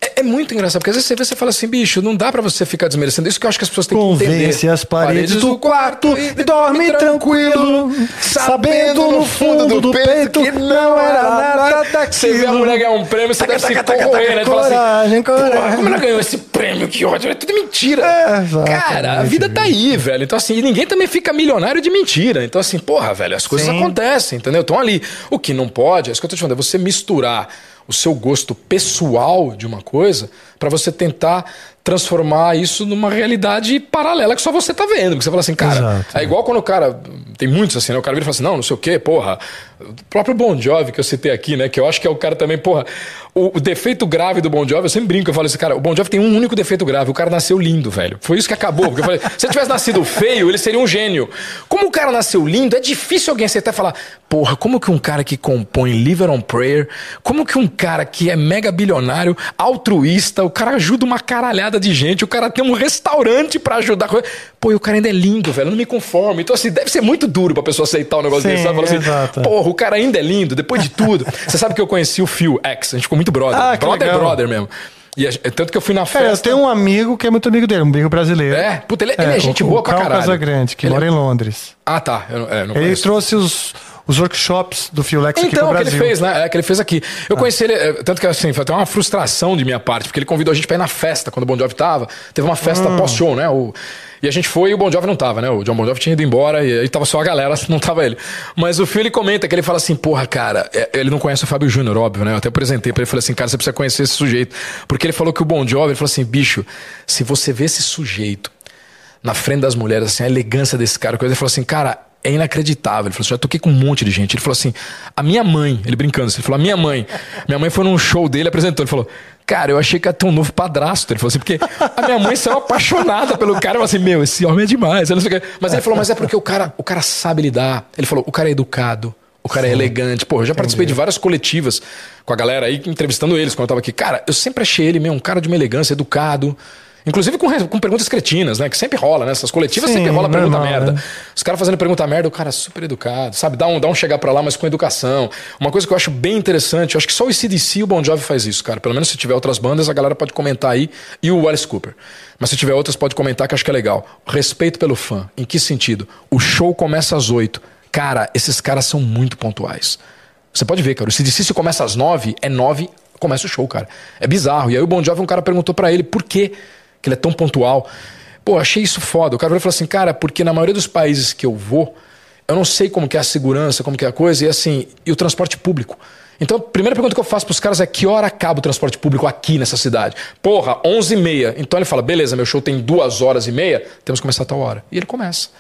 É, é muito engraçado, porque às vezes você vê, você fala assim, bicho, não dá pra você ficar desmerecendo isso que eu acho que as pessoas têm que entender. Convence as paredes do quarto e dorme tranquilo, sabendo no fundo do peito que não era nada daquilo. Você vê a mulher ganhar um prêmio, você deve se taca, taca, corroer, né? Você fala assim, coragem, "Porra, coragem." como ela ganhou esse prêmio? Que ódio. É tudo mentira. É, Cara, a vida tá aí, velho. Então, assim, e ninguém também fica milionário de mentira. Então, assim, porra, velho, as coisas Sim. acontecem, entendeu? Estão ali. O que não pode, é isso que eu tô te falando, é você misturar o seu gosto pessoal de uma coisa pra você tentar transformar isso numa realidade paralela que só você tá vendo. Porque você fala assim, cara, Exato. é igual quando o cara. Tem muitos assim, né? O cara vira e fala assim, não, não sei o quê, porra. O próprio Bon Jovi que eu citei aqui, né? Que eu acho que é o cara também, porra. O, o defeito grave do Bon Jovi, eu sempre brinco, eu falo assim, cara, o Bon Jovi tem um único defeito grave, o cara nasceu lindo, velho. Foi isso que acabou. Porque eu falei, se ele tivesse nascido feio, ele seria um gênio. Como o cara nasceu lindo, é difícil alguém acertar e falar, porra, como que um cara que compõe Liver on Prayer, como que um cara que é mega bilionário, altruísta, o cara ajuda uma caralhada de gente, o cara tem um restaurante pra ajudar. Pô, e o cara ainda é lindo, velho, eu não me conformo. Então, assim, deve ser muito duro pra pessoa aceitar um negócio Sim, desse, sabe? Assim, exato. porra, o cara ainda é lindo, depois de tudo. Você sabe que eu conheci o Phil X, a gente ficou muito brother. Ah, brother, legal. brother mesmo. E a- tanto que eu fui na Cara, eu festa. tenho um amigo que é muito amigo dele, um amigo brasileiro. É? Puta, ele- ele é gente o, boa o pra Cal caralho. Casagrande, que Ele mora é- em Londres. Ah, tá. Eu, é, Ele conheço. trouxe os, os workshops do Phil Lex aqui pro Então, que Brasil. ele fez, né? É, que ele fez aqui. Ah. Eu conheci ele, é, tanto que assim, foi até uma frustração de minha parte, porque ele convidou a gente pra ir na festa quando o Bon Jovi tava. Teve uma festa Ah. pós-show, né? O, e a gente foi e o Bon Jovi não tava, né? O John Bon Jovi tinha ido embora e aí tava só a galera, não tava ele. Mas o Phil, ele comenta que ele fala assim, porra, cara, é, ele não conhece o Fábio Júnior, óbvio, né? Eu até apresentei pra ele, falei assim, cara, você precisa conhecer esse sujeito. Porque ele falou que o Bon Jovi, ele falou assim, bicho, se você vê esse sujeito na frente das mulheres, assim, a elegância desse cara, coisa, ele falou assim, cara, é inacreditável. Ele falou assim, já toquei com um monte de gente. Ele falou assim, a minha mãe, ele brincando, assim, ele falou, a minha mãe, minha mãe foi num show dele, apresentou, ele falou, cara, eu achei que ia ter um novo padrasto. Ele falou assim, porque a minha mãe saiu apaixonada pelo cara, eu falei assim, meu, esse homem é demais. Eu. Mas ele falou, mas é porque o cara, o cara sabe lidar. Ele falou, o cara é educado. O cara é elegante. Pô, eu já participei de várias coletivas com a galera aí, entrevistando eles quando eu tava aqui. Cara, eu sempre achei ele meio um cara de uma elegância, educado. Inclusive com, com perguntas cretinas, né? Que sempre rola, né? Essas coletivas Sim, sempre rola pergunta normal, merda. né? Os caras fazendo pergunta merda, o cara é super educado, sabe? Dá um, dá um chegar pra lá, mas com educação. Uma coisa que eu acho bem interessante, eu acho que só o ICDC e o Bon Jovi faz isso, cara. Pelo menos se tiver outras bandas, a galera pode comentar aí. E o Alice Cooper. Mas se tiver outras, pode comentar que eu acho que é legal. Respeito pelo fã. Em que sentido? O show começa às oito. Cara, esses caras são muito pontuais. Você pode ver, cara. O CDC se começa às nove, é nove, começa o show, cara. É bizarro. E aí o Bon Jovi, um cara perguntou pra ele por que que ele é tão pontual. Pô, achei isso foda. O cara falou assim, cara, porque na maioria dos países que eu vou, eu não sei como que é a segurança, como que é a coisa, e assim, e o transporte público. Então, a primeira pergunta que eu faço pros caras é que hora acaba o transporte público aqui nessa cidade? Porra, 11 e meia. Então ele fala, beleza, meu show tem duas horas e meia, temos que começar a tal hora. E ele começa.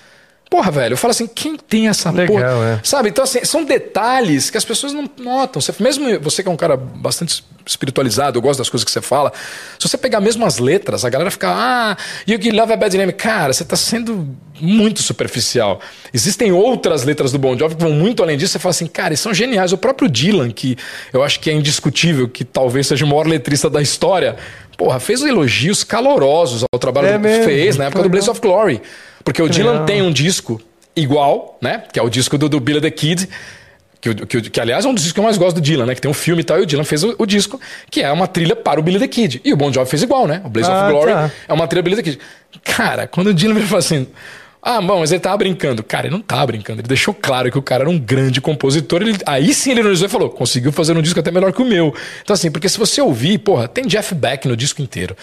Porra, velho, eu falo assim, quem tem essa Legal, porra? é. Sabe? Então, assim, são detalhes que as pessoas não notam. Você, mesmo você que é um cara bastante espiritualizado, eu gosto das coisas que você fala. Se você pegar mesmo as letras, a galera fica, ah, you give love a bad name. Cara, você tá sendo muito superficial. Existem outras letras do Bon Jovi que vão muito além disso. Você fala assim, cara, são geniais. O próprio Dylan, que eu acho que é indiscutível, que talvez seja o maior letrista da história, porra, fez elogios calorosos ao trabalho É que mesmo? fez na época do Blaze of Glory. Porque o Dylan legal. tem um disco igual, né? Que é o disco do, do Billy the Kid. Que, que, que, aliás, é um dos discos que eu mais gosto do Dylan, né? Que tem um filme e tal, e o Dylan fez o, o disco, que é uma trilha para o Billy the Kid. E o Bon Jovi fez igual, né? O Blaze Ah, of Glory tá. é uma trilha Billy the Kid. Cara, quando o Dylan me falou assim. Ah, bom, mas ele tava brincando. Cara, ele não tava brincando. Ele deixou claro que o cara era um grande compositor. Ele, aí sim ele ironizou e falou: conseguiu fazer um disco até melhor que o meu. Então, assim, porque se você ouvir, porra, tem Jeff Beck no disco inteiro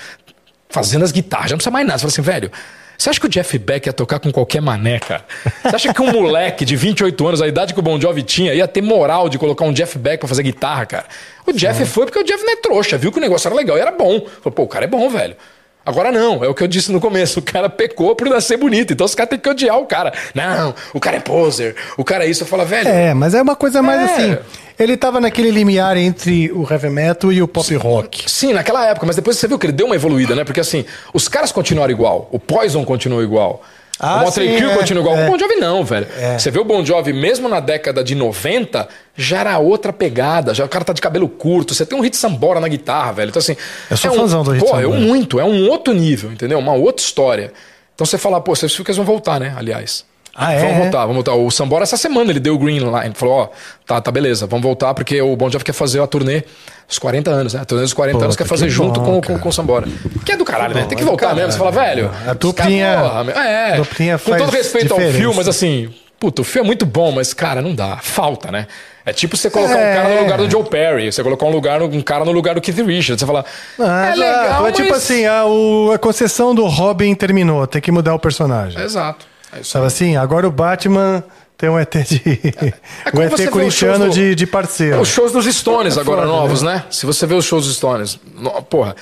fazendo as guitarras, já não precisa mais nada. Você fala assim, velho, você acha que o Jeff Beck ia tocar com qualquer mané, cara? Você acha que um moleque de 28 anos, a idade que o Bon Jovi tinha, ia ter moral de colocar um Jeff Beck pra fazer guitarra, cara? O Jeff foi porque o Jeff não é trouxa, viu que o negócio era legal e era bom. Falou, pô, o cara é bom, velho. Agora não, é o que eu disse no começo. O cara pecou por nascer bonito. Então os caras têm que odiar o cara. Não, o cara é poser, o cara é isso. Eu falo, velho. É, mas é uma coisa mais É. assim. Ele tava naquele limiar entre o heavy metal e o pop rock. Sim, naquela época, mas depois você viu que ele deu uma evoluída, né? Porque assim, os caras continuaram igual, o Poison continuou igual. Ah, o Motley Crue é, continua igual. é. O Bon Jovi não, velho. Você vê o Bon Jovi, mesmo na década de 90, já era outra pegada. Já o cara tá de cabelo curto. Você tem um Hit Sambora na guitarra, velho. Então assim... Eu sou é um, fãzão do Hit Pô, é um Sambora. muito. É um outro nível, entendeu? Uma outra história. Então você fala, pô, vocês que eles vão voltar, né? Aliás. Ah, é? Vamos voltar, vamos voltar. O Sambora essa semana ele deu o green line. Falou, ó, tá, tá beleza, vamos voltar porque o Bon Jovi quer fazer a turnê dos 40 anos, né? A turnê dos 40 Pô, anos quer que fazer bom, junto com, com, com o Sambora. Que é do caralho, né? Tem que é voltar mesmo. Você fala, velho. A duplinha- caras, porra, é, duplinha com todo respeito ao diferença. filme, mas assim, puta, o filme é muito bom, mas, cara, não dá. Falta, né? É tipo você colocar É. um cara no lugar do Joe Perry, você colocar um, lugar, um cara no lugar do Keith Richards. Você fala, Ah, é legal, É tipo mas- assim, a, o- a concessão do Robin terminou, tem que mudar o personagem. Exato. É assim, agora o Batman tem um ET de. É um como você ET corintiano do- de, de parceiro. Os shows dos Stones agora foda, novos, né? Se você vê os shows dos Stones, porra,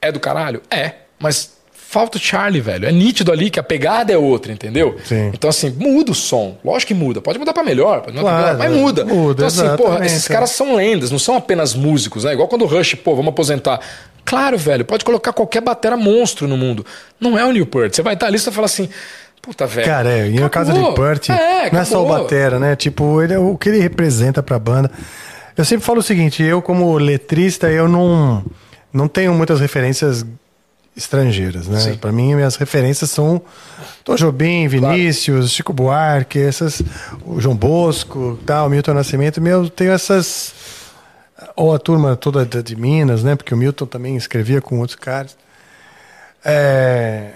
é do caralho? É. mas falta o Charlie, velho. É nítido ali que a pegada é outra, entendeu? Sim. Então, assim, muda o som. Lógico que muda. Pode mudar pra melhor, pode mudar Claro, pra pior, mas muda. muda, então, assim, porra, esses é. caras são lendas, não são apenas músicos, né? Igual quando o Rush, pô, vamos aposentar. Claro, velho, pode colocar qualquer batera monstro no mundo. Não é o Newport. Você vai estar ali e você vai falar assim, puta, velho. Cara, é, e caso acabou. de Purt, é, não é só o. Batera, né? Tipo, ele é o que ele representa pra banda. Eu sempre falo o seguinte, eu como letrista, eu não, não tenho muitas referências estrangeiras, né? Pra mim, minhas referências são Tom Jobim, Vinícius, Chico Buarque, essas, o João Bosco, tal, Milton Nascimento, meu, eu tenho essas ou a turma toda de, de Minas, né? Porque o Milton também escrevia com outros caras. É,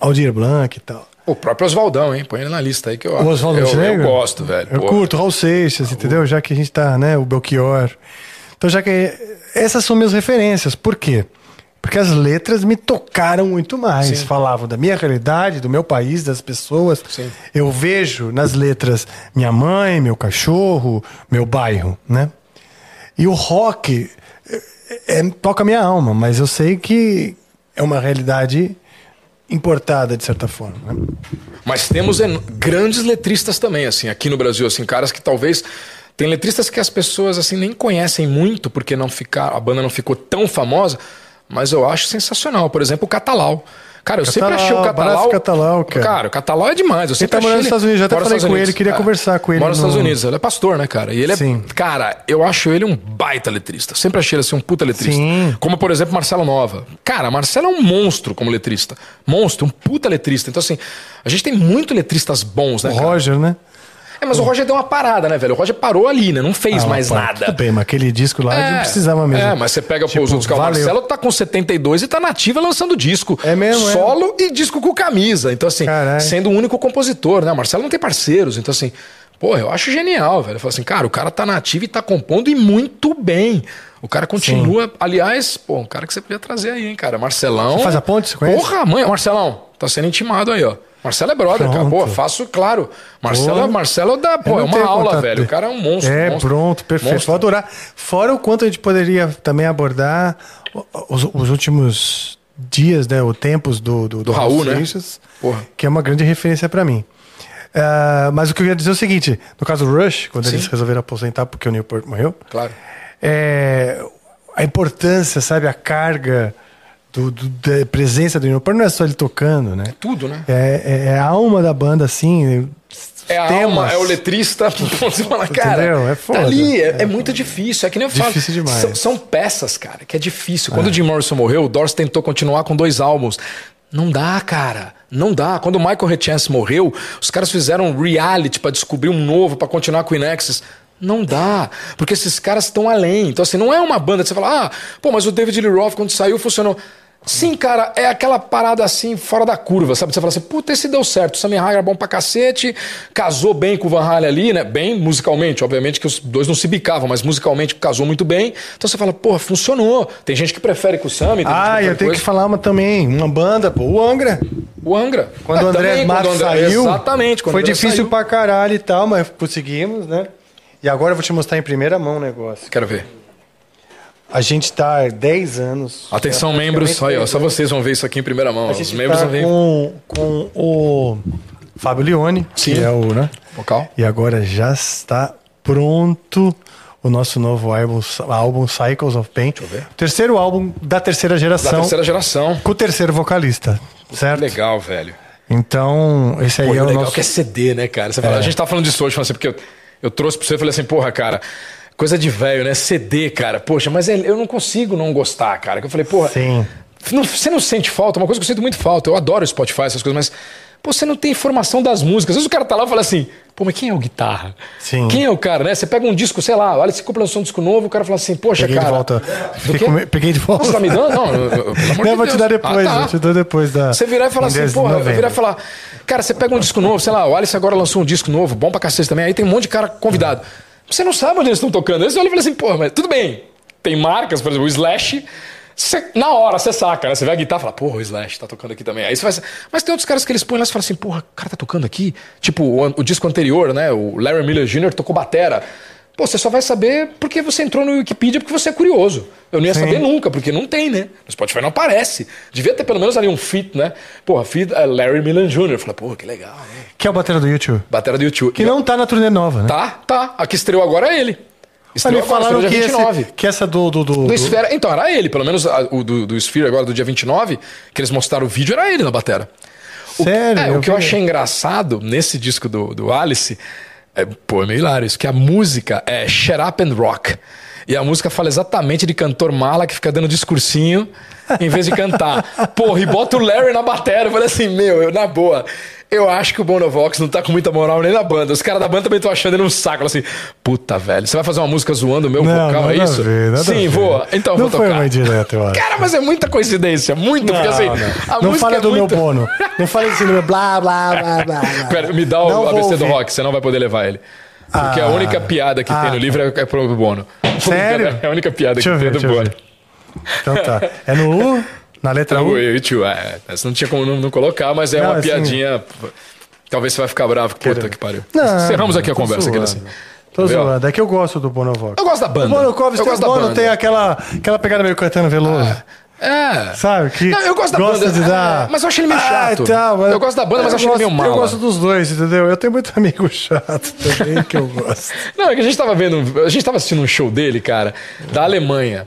Aldir Blanc e tal. O próprio Oswaldão, hein? Põe ele na lista aí que eu O Oswaldo eu, eu gosto, velho. Eu Pô, curto, Raul Seixas, entendeu? Já que a gente tá, né? O Belchior. Então, já que. Essas são minhas referências. Por quê? Porque as letras me tocaram muito mais. Sim. Falavam da minha realidade, do meu país, das pessoas. Sim. Eu vejo nas letras minha mãe, meu cachorro, meu bairro, né? E o rock é, é- toca minha alma, mas eu sei que é uma realidade importada, de certa forma. né? Mas temos grandes letristas também, assim, aqui no Brasil, assim, caras que talvez. Tem letristas que as pessoas assim nem conhecem muito, porque não ficar, a banda não ficou tão famosa, mas eu acho sensacional. Por exemplo, o Catalau. Cara, eu sempre achei o Catalau. abraço, Catalau, cara. o Catalau é demais. Eu sempre tá morando nos Estados Unidos, já até falei com Unidos. ele, queria É, conversar com ele Mora nos no- Estados Unidos, ele é pastor, né, cara? E ele é. Sim. Cara, eu acho ele um baita letrista. Sempre achei ele assim, um puta letrista. Sim. Como, por exemplo, Marcelo Nova. Cara, Marcelo é um monstro como letrista. Monstro, um puta letrista. Então, assim, a gente tem muito letristas bons, né, O cara? Roger, né? É, mas o Roger deu uma parada, né, velho? O Roger parou ali, né? Não fez Ah, mais pá, nada. Tudo bem, mas aquele disco lá É, não precisava mesmo. É, mas você pega pô, Tipo, os outros caras. O. Marcelo tá com 72 e tá nativa lançando disco. É mesmo, é? Solo e disco com camisa. Então, assim, Caralho. sendo o único compositor, né? O Marcelo não tem parceiros. Então, assim, pô, eu acho genial, velho. Eu falo assim, cara, o cara tá nativo e tá compondo e muito bem. O cara continua. Aliás, pô, um cara que você podia trazer aí, hein, cara. Marcelão. Você faz a ponte, você conhece? Porra, mãe, Marcelão, tá sendo intimado aí, ó. Marcelo é brother, cara. Pô, Pronto. faço, claro. Marcelo, Boa. Marcelo dá, pô, é uma aula, contato velho. O cara é um monstro. É, monstro. pronto, perfeito. Monstro. Vou adorar. Fora o quanto a gente poderia também abordar os, os últimos dias, né? O tempos do, do, Do Raul, né? Seixas, Porra. que é uma grande referência pra mim. Ah, mas o que eu ia dizer é o seguinte: no caso do Rush, quando Sim. eles resolveram aposentar porque o Newport morreu, Claro. é, a importância, sabe, a carga do, do- da presença do Newport não é só ele tocando, né? Tudo, né? É, é- é a alma da banda, assim. É a temas. alma, é o letrista. Você fala, cara, Entendeu? É foda. tá ali, é, É é muito difícil. É que nem eu falo. Difícil demais. São, são peças, cara, que é difícil. Quando o Jim Morrison morreu, o Doors tentou continuar com dois álbuns. Não dá, cara. Não dá. Quando o Michael Richance morreu, os caras fizeram um reality pra descobrir um novo, pra continuar com o Inexus. Não dá, porque esses caras estão além. Então, assim, não é uma banda que você fala, ah, pô, mas o David Lee Roth, quando saiu, funcionou. Sim, cara, é aquela parada assim, fora da curva, sabe? Você fala assim, puta, esse deu certo, o Sammy Hagar é bom pra cacete, casou bem com o Van Halen ali, né? Bem musicalmente, obviamente que os dois não se bicavam, mas musicalmente casou muito bem. Então você fala, porra, funcionou. Tem gente que prefere com o Sammy, Ah, eu tenho que falar uma também, uma banda, pô, o Angra. o Angra. Quando É, o André também, Matos quando o André- saiu, Exatamente. foi André difícil saiu. pra caralho e tal, mas conseguimos, né? E agora eu vou te mostrar em primeira mão o negócio. Quero ver. A gente tá há 10 anos. Atenção, membros. Aí, ó, 10 só vocês vão ver isso aqui em primeira mão. Os membros tá vão ver. com, com o Fábio Leone, que Sim. é o, né? Vocal. E agora já está pronto o nosso novo álbum, álbum Cycles of Pain. eu ver. Terceiro álbum da terceira Da geração, terceira geração. com o terceiro vocalista, certo? Legal, velho. Então, esse aí Pô, é o o legal nosso... que é CD, né, cara? Você fala, É. A gente tá falando disso hoje, falando assim, porque eu, trouxe pra você e falei assim, porra, cara, coisa de velho, né? CD, cara. Poxa, mas é- eu não consigo não gostar, cara. Que eu falei, porra, Sim. não- você não sente falta? Uma coisa que eu sinto muito falta. Eu adoro Spotify, essas coisas, mas. Pô, você não tem informação das músicas. Às vezes o cara tá lá e fala assim, pô, mas quem é o guitarra? Sim. Quem é o cara, né? Você pega um disco, sei lá, olha, você compra um disco novo, o cara fala assim, poxa, Peguei cara. de volta. Quê? com me- Peguei de volta. Você tá me dando? Não, eu- de vou te dar depois, Ah, tá. eu te dou depois da. Você virar e falar assim, 10 de porra, eu virar e falar, cara, você pega um disco novo, sei lá, o Alice agora lançou um disco novo, bom pra cacete também, aí tem um monte de cara convidado. Você não sabe onde eles estão tocando. Aí você olha e fala assim, porra, mas tudo bem. Tem marcas, por exemplo, o Slash. Você- na hora você saca, né? Você vê a guitarra e fala, porra, o Slash tá tocando aqui também. Aí você faz. Mas tem outros caras que eles põem lá e você fala assim, porra, o cara tá tocando aqui. Tipo, o, o disco anterior, né? O Larry Miller Jr. tocou batera. Pô, você só vai saber porque você entrou no Wikipedia porque você é curioso. Eu não ia Sim. saber nunca, porque não tem, né? No Spotify não aparece. Devia ter pelo menos ali um feat, né? Porra, feat é Larry Millen Jr. Falei, pô, que legal, né? Que é o batera do YouTube. Batera do YouTube. Que não tá na turnê nova, né? Tá, tá. A que estreou agora é ele. Estreou me falaram que, dia 29. esse, que essa do... Do, do, Do Sphere, então, era ele, pelo menos a- o do, do Sphere agora do dia 29, que eles mostraram o vídeo, era ele na batera. O, Sério? É, o que eu achei engraçado nesse disco do, do Alice, é, pô, é meio hilário isso, que a música é Shut Up and Rock. E a música fala exatamente de cantor mala que fica dando discursinho em vez de cantar. Porra, e bota o Larry na bateria. Eu falei assim, meu, eu, na boa, eu acho que o Bonovox não tá com muita moral nem na banda. Os caras da banda também estão achando ele um saco. Assim, puta, velho, você vai fazer uma música zoando o meu Não, vocal, nada é a isso? ver, nada a Sim, ver. voa. Então Não vou foi tocar. uma indireta, eu acho. Cara, mas é muita coincidência, muito, porque assim, a não fala é do muito... meu bono. Não fale assim do meu blá, blá, blá, blá. blá. Pera, me dá o Não vou ABC do rock, você não vai poder levar ele. Porque a Ah. única piada que Ah, tem no tá. livro é, é pro Bono. Sério? É a única piada Deixa que eu tem ver, do Bono. ver. Então tá. É no U? Na letra Então, U? eu, tio, é, essa não tinha como não, não colocar, mas é Não, uma assim- piadinha. Talvez você vai ficar bravo. Puta que pariu. Não, Encerramos aqui a conversa. aquele zoando. assim. Tô Entendeu? zoando. É que eu gosto do Bonovox. Eu gosto da banda. O Bonovox Eu tem, gosto da Bono banda. tem aquela, aquela pegada meio cantando veloso. É. Sabe? Que Não, eu gosto da gosta banda. de dar... É, mas eu acho ele meio chato. e tal, Eu gosto da banda, mas eu acho ele gosto- meio mala. Eu gosto dos dois, entendeu? Eu tenho muito amigo chato também que eu gosto. Não, é que a gente tava vendo. A gente tava assistindo um show dele, cara, da Alemanha.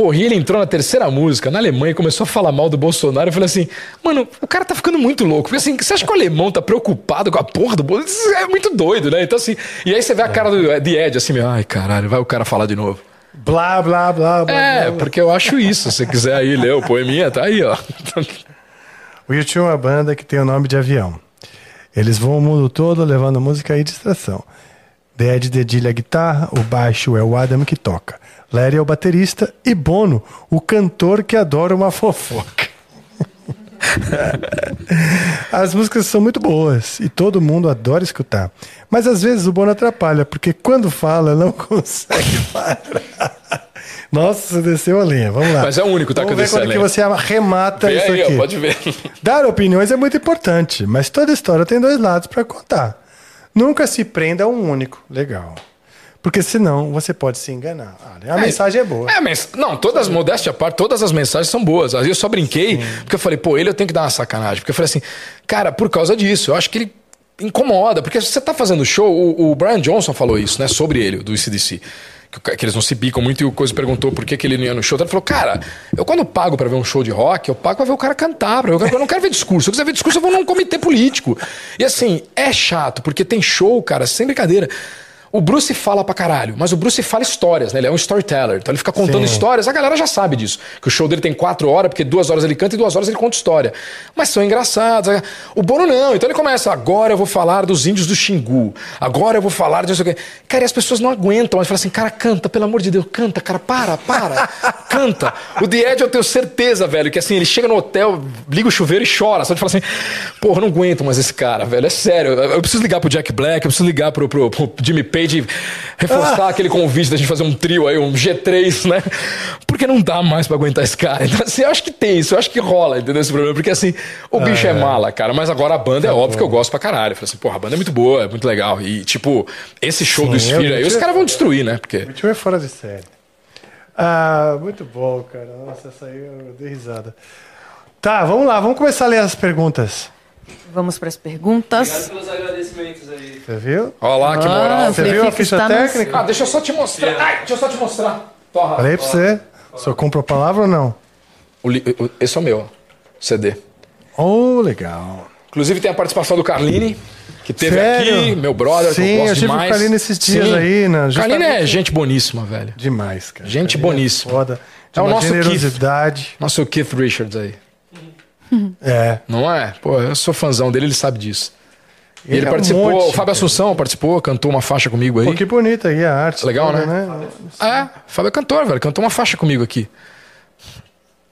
Porra, e ele entrou na terceira música, na Alemanha, começou a falar mal do Bolsonaro. Eu falei assim, mano, o cara tá ficando muito louco. Porque assim, você acha que o alemão tá preocupado com a porra do Bolsonaro? Isso é muito doido, né? Então assim, e aí você vê a cara do The Ed, assim, ai caralho, vai o cara falar de novo. Blá, blá, blá, blá. É, blá, blá. porque eu acho isso. Se você quiser aí ler o poeminha, tá aí, ó. O YouTube é uma banda que tem o nome de avião. Eles voam o mundo todo levando música e distração. The Ed dedilha a guitarra, o baixo é o Adam que toca. Larry é o baterista e Bono, o cantor que adora uma fofoca. As músicas são muito boas e todo mundo adora escutar. Mas às vezes o Bono atrapalha, porque quando fala não consegue parar. Nossa, você desceu a linha. Vamos lá. Mas é o único, tá, Vamos ver quando que você arremata Vê isso aí, aqui. ó, pode ver. Dar opiniões é muito importante, mas toda história tem dois lados para contar. Nunca se prenda a um único. Legal. Porque senão você pode se enganar. Ah, a mensagem é boa. É, mas não, todas, modéstia à parte, todas as mensagens são boas. Aí eu só brinquei, porque eu falei, pô, ele eu tenho que dar uma sacanagem. Porque eu falei assim, cara, por causa disso, eu acho que ele incomoda. Porque se você tá fazendo show, o, o Brian Johnson falou isso, né, sobre ele, do ICDC. Que, que eles não se bicam muito e o Coisa perguntou por que, que ele não ia no show. Ele falou, cara, eu quando pago pra ver um show de rock, eu pago pra ver o cara cantar. Pra ver, eu não quero ver discurso. Se eu quiser ver discurso, eu vou num comitê político. E assim, é chato, porque tem show, cara, sem brincadeira. O Bruce fala pra caralho, mas o Bruce fala histórias, né? Ele é um storyteller. Então ele fica contando Sim. histórias. A galera já sabe disso. Que o show dele tem quatro horas, porque duas horas ele canta e duas horas ele conta história. Mas são engraçados. O Bono não. Então ele começa, agora eu vou falar dos índios do Xingu. Agora eu vou falar de não sei o quê. Cara, e as pessoas não aguentam. Mas falam assim, cara, canta, pelo amor de Deus, canta, cara, para, para, canta. O The Ed eu tenho certeza, velho, que assim, ele chega no hotel, liga o chuveiro e chora. Só de falar assim, porra, não aguento mais esse cara, velho. É sério. Eu eu preciso ligar pro Jack Black, eu preciso ligar pro, pro, pro Jimmy Page e reforçar aquele convite da gente fazer um trio aí, um G3, né? Porque não dá mais pra aguentar esse cara. Então, assim, eu acho que tem isso, eu acho que rola, entendeu? Esse problema. Porque assim, o bicho é, mala, cara. Mas agora a banda é óbvio que eu gosto pra caralho. Eu falei assim, porra, a banda é muito boa, é muito legal. E, tipo, esse show Sim, do eu- aí, os caras vão destruir, né? Porque. O é fora de série. Ah, muito bom, cara. Nossa, essa aí eu dei risada. Tá, vamos lá, vamos começar a ler as perguntas. Vamos para as perguntas. Obrigado pelos agradecimentos aí. Você viu? Olha lá, que Ah, moral. Você viu a ficha nos- técnica? Ah, deixa eu só te mostrar. Ai, deixa eu só te mostrar. Torra. Falei pra você. O senhor comprou a palavra ou não? O li- o- Esse é o meu, ó, CD. Oh, legal. Inclusive tem a participação do Carline, que teve Sério? aqui, meu brother, que Sim, eu gosto eu tive demais. o Carline esses dias aí, né? Carline é gente boníssima, velho. Demais, cara. Gente é boníssima. Foda. De É o uma nosso Keith. generosidade. Nosso Keith Richards aí. É. Não é? Pô, eu sou fãzão dele, ele sabe disso. E ele, Ele é um participou, monte, o Fábio Assunção participou, cantou uma faixa comigo aí. Pô, que bonita aí a arte. Legal, toda, né? É, Fábio é cantor, velho. Cantou uma faixa comigo aqui.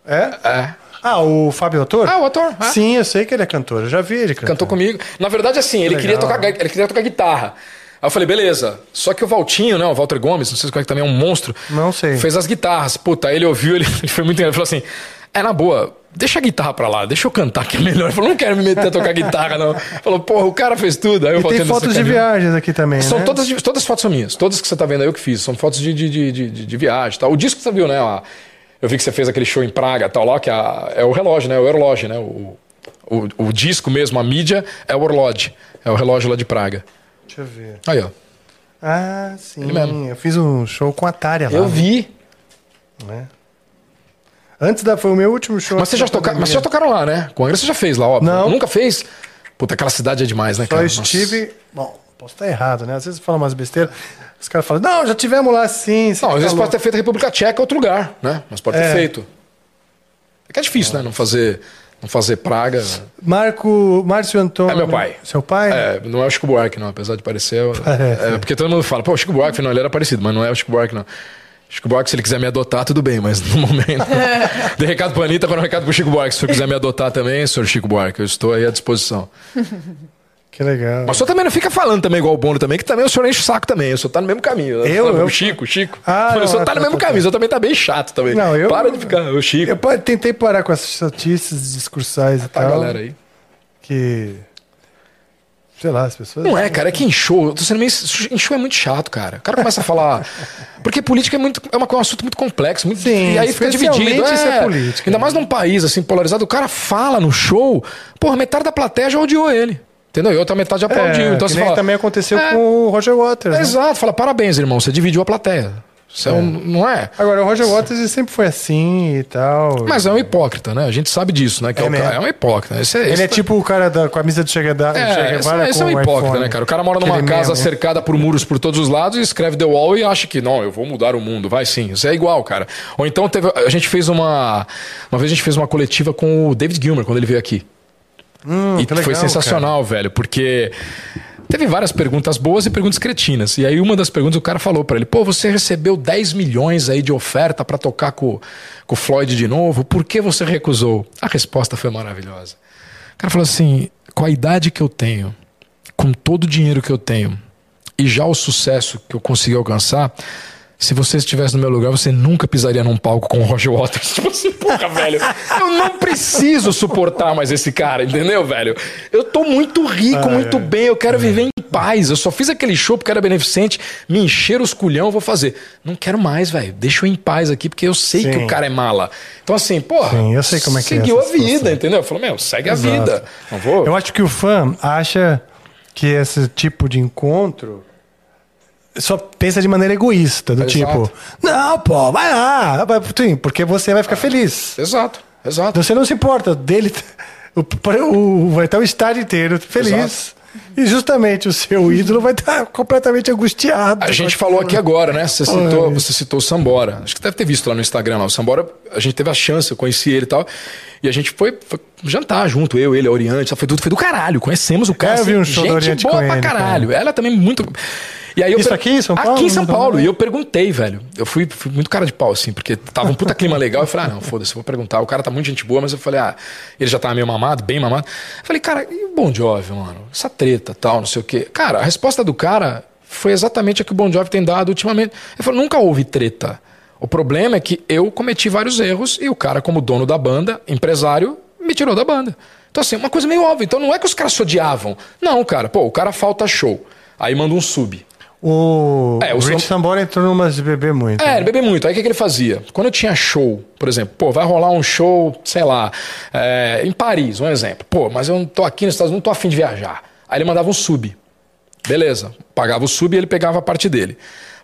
É? É. Ah, o Fábio Autor? Ah, o ator. é. Sim, eu sei que ele é cantor. Eu já vi ele cantar. Cantou comigo. Na verdade, assim, ele legal. queria, tocar, ele queria tocar guitarra. Aí eu falei, beleza. Só que o Valtinho, né? O Walter Gomes, não sei se é que também é um monstro. Não sei. Fez as guitarras. Puta, aí ele ouviu, ele, ele foi muito engraçado. Ele falou assim: É na boa, deixa a guitarra pra lá, deixa eu cantar que é melhor. Ele falou, não quero me meter a tocar guitarra, não. Falou, porra, o cara fez tudo. Aí eu E tem fotos de viagens aqui também, São né? todas, todas as fotos são minhas. Todas que você tá vendo aí eu que fiz. São fotos de, de, de, de, de viagem tal. O disco que você viu, né? lá, eu vi que você fez aquele show em Praga e tal lá, que a- é o relógio, né? O relógio, né? O, o, o disco mesmo, a mídia, é o Orlodge. É o relógio lá de Praga. Deixa eu ver. Aí, ó. Ah, sim. Eu fiz um show com a Tária lá. Eu vi. Né? Antes da... Foi o meu último show. Mas vocês já, toca... Mas já tocaram lá, né? Com a você já fez lá, óbvio. Não. Nunca fez? Puta, aquela cidade é demais, né, Só cara? Nossa. estive... Bom, posso estar errado, né? Às vezes fala umas besteiras. Os caras falam, não, já tivemos lá sim. você Não, às tá vezes louco." pode ter feito a República Tcheca outro lugar, né? Mas pode ter É. feito. É que é difícil, né? Não fazer, não fazer Praga. Marco... Márcio Antônio... É meu pai. Seu pai? É, não é o Chico Buarque, não, apesar de parecer. Parece. É, porque todo mundo fala, pô, o Chico Buarque, não, ele era parecido, mas não é o Chico Buarque, não. Chico Buarque, se ele quiser me adotar, tudo bem, mas no momento. Dei recado pra Anitta, agora um recado pro Chico Buarque. Se o senhor quiser me adotar também, senhor Chico Buarque, eu estou aí à disposição. Que legal. Mas o senhor também não fica falando também igual o Bono também, que também o senhor enche o saco também. O senhor tá no mesmo caminho. Eu? O Eu? Chico, o Chico. Ah, o senhor não, tá no tá, mesmo tá, caminho, o tá. senhor também tá bem chato também. Não, eu- Para de ficar, o Chico. Eu tentei parar com essas chatices discursais e Tá, tal. galera aí. Que... Sei lá, as pessoas... Não é, cara, é que eu tô sendo meio, show é muito chato, cara. O cara começa a falar. Porque política é, muito, é uma, um assunto muito complexo. Muito, Sim, e aí fica dividido. isso é política, Ainda né? mais num país assim polarizado, o cara fala no show, porra, metade da plateia já odiou ele. Entendeu? E outra metade aplaudiu. É, então que você fala. também aconteceu É. com o Roger Waters. né? Exato, fala, parabéns, irmão, você dividiu a plateia. É não é? Agora, o Roger Waters sempre foi assim e tal. Mas é um hipócrita, né? A gente sabe disso, né? Que é, É um, mesmo. cara- é um hipócrita. Esse, Ele esse é tipo o cara da camisa do Che Guevara, É, esse, esse é com um hipócrita, iPhone. né, cara? O cara mora numa Aquele casa meme. cercada por muros por todos os lados e escreve The Wall e acha que, não, eu vou mudar o mundo. Vai sim, isso é igual, cara. Ou então teve, a gente fez uma. Uma vez a gente fez uma coletiva com o David Gilmer quando ele veio aqui. Hum, e foi legal, sensacional, velho, porque. Teve várias perguntas boas e perguntas cretinas. E aí, uma das perguntas, o cara falou pra ele: pô, você recebeu 10 milhões aí de oferta pra tocar com, com o Floyd de novo, por que você recusou? A resposta foi maravilhosa. O cara falou assim: com a idade que eu tenho, com todo o dinheiro que eu tenho e já o sucesso que eu consegui alcançar, se você estivesse no meu lugar, você nunca pisaria num palco com o Roger Waters. Tipo assim, porra, velho, eu não preciso suportar mais esse cara, entendeu, velho? Eu tô muito rico, muito bem, eu quero viver em paz. Eu só fiz aquele show porque era beneficente, me encher os culhão, eu vou fazer. Não quero mais, velho. Deixa eu em paz aqui, porque eu sei Sim. que o cara é mala. Então, assim, porra, Sim, eu sei como é que é seguiu essa a vida, situação. entendeu? Falou, meu, segue Exato. a vida. Não vou. Eu acho que o fã acha que esse tipo de encontro só pensa de maneira egoísta, do Exato. tipo, não, pô, vai lá, vai, sim, porque você vai ficar feliz. Exato, exato. Então você não se importa dele, o, o- vai estar o estádio inteiro feliz. Exato. E justamente o seu ídolo vai estar completamente angustiado. A gente falou aqui agora, né? Você citou, Ai. você citou o Sambora. Acho que deve ter visto lá no Instagram. Lá. O Sambora, a gente teve a chance, eu conheci ele e tal. E a gente foi, foi jantar junto, eu, ele, a Oriente. Foi tudo, foi do caralho. Conhecemos o cara. É, eu vi assim, um show da gente boa pra ele, caralho. Ela também muito. E aí eu Isso per- aqui em São Paulo? Aqui em São Paulo. E eu perguntei, velho. Eu fui, fui muito cara de pau, assim, porque tava um puta clima legal. Eu falei, ah, não, foda-se, vou perguntar. O cara tá muito gente boa, mas eu falei, ah, ele já tava meio mamado, bem mamado. Eu falei, cara, e o Bon Jovi, mano? Essa treta, tal, não sei o quê. Cara, a resposta do cara foi exatamente a que o Bon Jovi tem dado ultimamente. Ele falou, nunca houve treta. O problema é que eu cometi vários erros e o cara, como dono da banda, empresário, me tirou da banda. Então, assim, uma coisa meio óbvia. Então, não é que os caras se odiavam. Não, cara, pô, o cara falta show. Aí manda um sub. O, É, o Rich Sam- Sambora entrou numas de beber muito. É, né? bebia muito. Aí o que, que ele fazia? Quando eu tinha show, por exemplo, pô, vai rolar um show, sei lá, é, em Paris, um exemplo. Pô, mas eu não tô aqui nos Estados Unidos, não tô afim de viajar. Aí ele mandava um sub. Beleza. Pagava o sub e ele pegava a parte dele.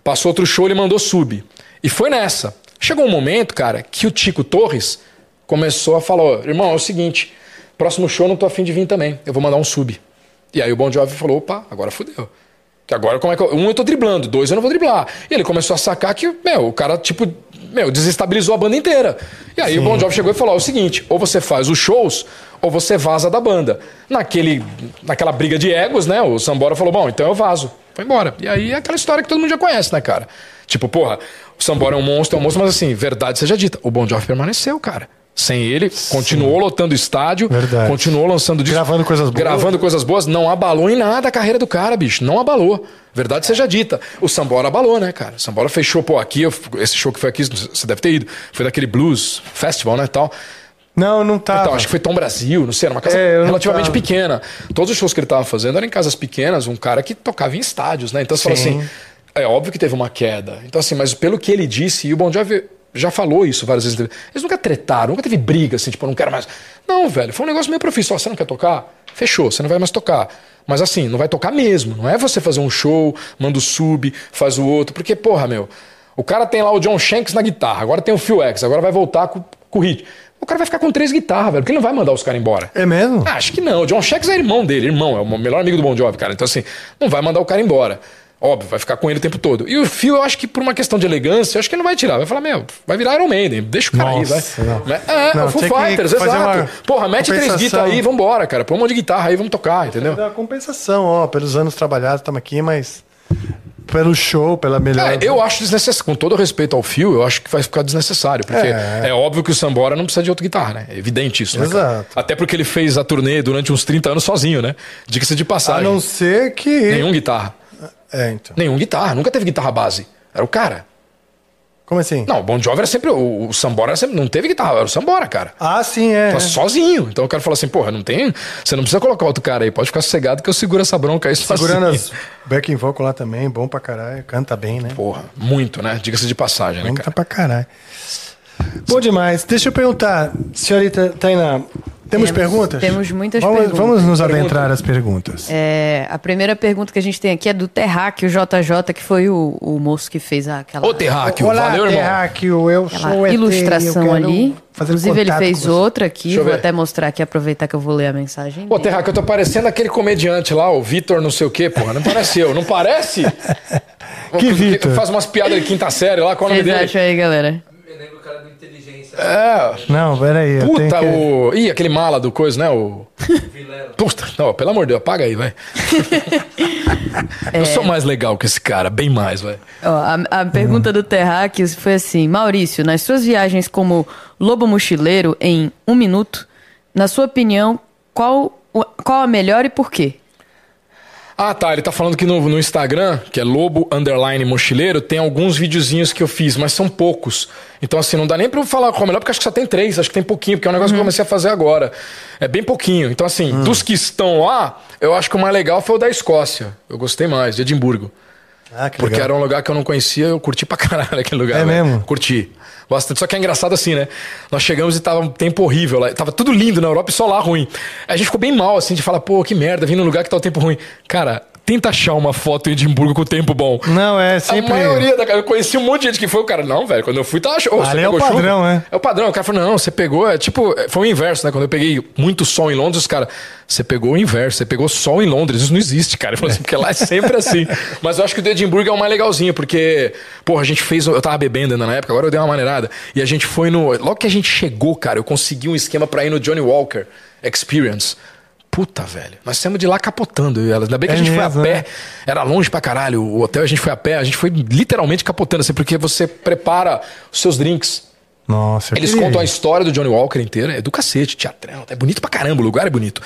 Passou outro show, ele mandou sub. E foi nessa. Chegou um momento, cara, que o Tico Torres começou a falar: "Ó, irmão, é o seguinte, próximo show eu não tô afim de vir também. Eu vou mandar um sub. E aí o Bon Jovi falou: opa, agora fudeu. Que agora como é que eu... Um eu tô driblando, dois eu não vou driblar. E ele começou a sacar que, meu, o cara, tipo, meu, desestabilizou a banda inteira. E aí o Bon Jovi chegou e falou: "Ó, é o seguinte, ou você faz os shows, ou você vaza da banda. Naquele, naquela briga de egos, né? O Sambora falou: bom, então eu vazo. Foi embora. E aí é aquela história que todo mundo já conhece, né, cara? Tipo, porra, o Sambora é um monstro, é um monstro, mas assim, verdade seja dita, o Bon Jovi permaneceu, cara. Sem ele, continuou lotando o estádio, Verdade. continuou lançando disco, Gravando coisas boas. Gravando coisas boas, não abalou em nada a carreira do cara, bicho. Não abalou. Verdade seja dita. O Sambora abalou, né, cara? O Sambora fechou, pô, aqui, eu- esse show que foi aqui, você deve ter ido. Foi daquele Blues Festival, né, tal. Não, não tava. Então, acho que foi Tom Brasil, não sei, era uma casa É, relativamente tava. pequena. Todos os shows que ele tava fazendo eram em casas pequenas, um cara que tocava em estádios, né? Então você fala Sim. assim, é óbvio que teve uma queda. Então assim, mas pelo que ele disse, e o Bon Jovi já falou isso várias vezes, eles nunca tretaram, nunca teve briga assim, tipo, eu não quero mais. Não, velho, foi um negócio meio profissional, você não quer tocar? Fechou, você não vai mais tocar. Mas assim, não vai tocar mesmo, não é você fazer um show, manda o sub, faz o outro, porque porra, meu, o cara tem lá o John Shanks na guitarra, agora tem o Phil X, agora vai voltar com, com o hit. O cara vai ficar com três guitarras, velho, porque ele não vai mandar os caras embora. É mesmo? Ah, acho que não. O John Shanks é irmão dele, irmão, é o melhor amigo do Bon Jovi, cara. Então, assim, não vai mandar o cara embora. Óbvio, vai ficar com ele o tempo todo. E o Phil, eu acho que por uma questão de elegância, eu acho que ele não vai tirar. Vai falar, meu, vai virar Iron Maiden, deixa o cara Nossa, aí, vai. não. Mas- É, Não, o Foo Fighters, exato. Porra, mete três guitarras aí, vambora, cara. Põe um monte de guitarra aí, vamos tocar, entendeu? Uma compensação, ó, pelos anos trabalhados, estamos aqui, mas pelo show, pela melhor. É, eu acho desnecessário. Com todo o respeito ao Phil, eu acho que vai ficar desnecessário. Porque É. é, óbvio que o Sambora não precisa de outra guitarra, né? É evidente isso, né? Exato. Até porque ele fez a turnê durante uns 30 anos sozinho, né? Diga-se de A passagem. não ser que. Nenhum guitarra. É, então. Nenhum guitarra. Nunca teve guitarra base. Era o cara. Como assim? Não, o Bon Jovi era sempre. O, o Sambora era sempre, não teve guitarra, era o Sambora, cara. Ah, sim, é. Tava sozinho. Então o cara falou assim: porra, não tem. Você não precisa colocar outro cara aí, pode ficar sossegado que eu seguro essa bronca aí sozinho. Segurando as backing vocal lá também, bom pra caralho. Canta bem, né? Porra, muito, né? Diga-se de passagem, né, Canta cara? pra caralho. Bom demais. Deixa eu perguntar, senhorita Tainá, temos, Temos- perguntas? temos muitas vamos, perguntas. Vamos nos adentrar às perguntas. É, a primeira pergunta que a gente tem aqui é do Terráqueo JJ, que foi o, o moço que fez aquela, Ô, Terráqueo, Olá, valeu, irmão. Terráqueo, eu aquela sou ET, ilustração ali. Inclusive, ele fez outra aqui. Vou ver. até mostrar aqui, aproveitar que eu vou ler a mensagem. Terra, que eu tô parecendo aquele comediante lá, o Vitor não sei o quê, porra. Não parece eu, não parece? Que Vitor? Faz umas piadas de quinta série lá, qual é o nome Vocês dele? aí, galera? Eu lembro o cara do Inteligência. É, Não, peraí. eu puta, que- o... Ih, aquele mala do coisa, né? O... Puta, não, pelo amor de Deus, apaga aí, vai. Eu sou mais legal que esse cara, bem mais, vai. Ó, a, a pergunta do Terráqueo foi assim: Maurício, nas suas viagens como lobo mochileiro em um minuto, na sua opinião, qual, qual a melhor e por quê? Ah, tá. Ele tá falando que no, no Instagram, que é Lobo Underline Mochileiro, tem alguns videozinhos que eu fiz, mas são poucos. Então, assim, não dá nem pra eu falar qual é melhor, porque acho que só tem três, acho que tem pouquinho, porque é um negócio que eu comecei a fazer agora. É bem pouquinho. Então, assim, dos que estão lá, eu acho que o mais legal foi o da Escócia. Eu gostei mais, de Edimburgo. Ah, que Porque legal. era um lugar que eu não conhecia, eu curti pra caralho aquele lugar. É velho. mesmo? Curti. Bastante. Só que é engraçado assim, né? Nós chegamos e tava um tempo horrível lá. Tava tudo lindo na Europa e só lá ruim. A gente ficou bem mal, assim, de falar, pô, que merda, vim num lugar que tá o tempo ruim. Cara, tenta achar uma foto em Edimburgo com o tempo bom. Não, é sempre. A maioria da cara, eu conheci um monte de gente que foi o cara, não, velho, quando eu fui, tava show. Ali é o padrão, né? É o padrão. O cara falou, não, você pegou, é tipo, é, foi o inverso, né? Quando eu peguei muito sol em Londres, os caras, você pegou o inverso, você pegou sol em Londres, isso não existe, cara. Assim, porque lá é sempre assim. Mas eu acho que o de Edimburgo é o mais legalzinho, porque, porra, a gente fez, eu tava bebendo ainda na época, agora eu dei uma maneirada. E a gente foi no, logo que a gente chegou, cara, eu consegui um esquema pra ir no Johnny Walker Experience. Puta, velho. Nós saímos de lá capotando. eu e ela. Ainda bem que É a gente mesmo, foi a pé. né? Era longe pra caralho. O hotel a gente foi a pé. A gente foi literalmente capotando, assim, porque você prepara os seus drinks. Nossa, Eles queria contam a história do Johnny Walker inteira. É do cacete, teatrão. É bonito pra caramba, o lugar é bonito.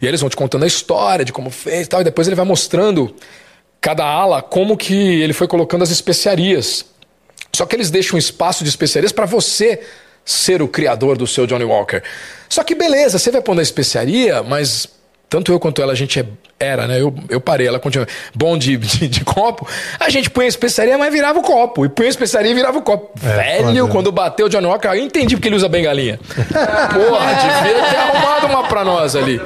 E aí eles vão te contando a história de como fez e tal. E depois ele vai mostrando cada ala como que ele foi colocando as especiarias. Só que eles deixam um espaço de especiarias pra você ser o criador do seu Johnny Walker. Só que beleza, você vai pondo a especiaria, mas tanto eu quanto ela, a gente é- era, né? Eu, eu parei, ela continua. Bom de, de, de copo. A gente punha a especiaria, mas virava o copo. E punha a especiaria e virava o copo. É, Velho, foda. quando bateu o Johnny Walker, eu entendi porque ele usa bengalinha. Porra, devia ter arrumado uma pra nós ali.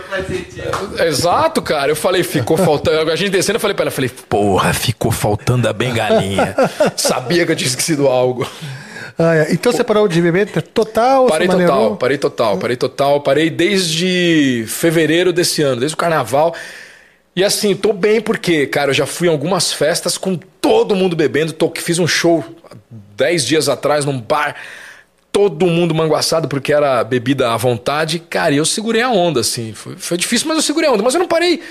Exato, cara. Eu falei, ficou faltando. A gente descendo, eu falei pra ela, falei, porra, ficou faltando a bengalinha. Sabia que eu tinha esquecido algo. Ah, é. Então você parou de beber total? Parei total, maneirou? parei total, parei total. Parei desde fevereiro desse ano, desde o carnaval. E assim, tô bem porque, cara, eu já fui em algumas festas com todo mundo bebendo. Tô, fiz um show há 10 dias atrás num bar. Todo mundo manguaçado porque era bebida à vontade. Cara, e eu segurei a onda, assim. Foi, foi difícil, mas eu segurei a onda. Mas eu não parei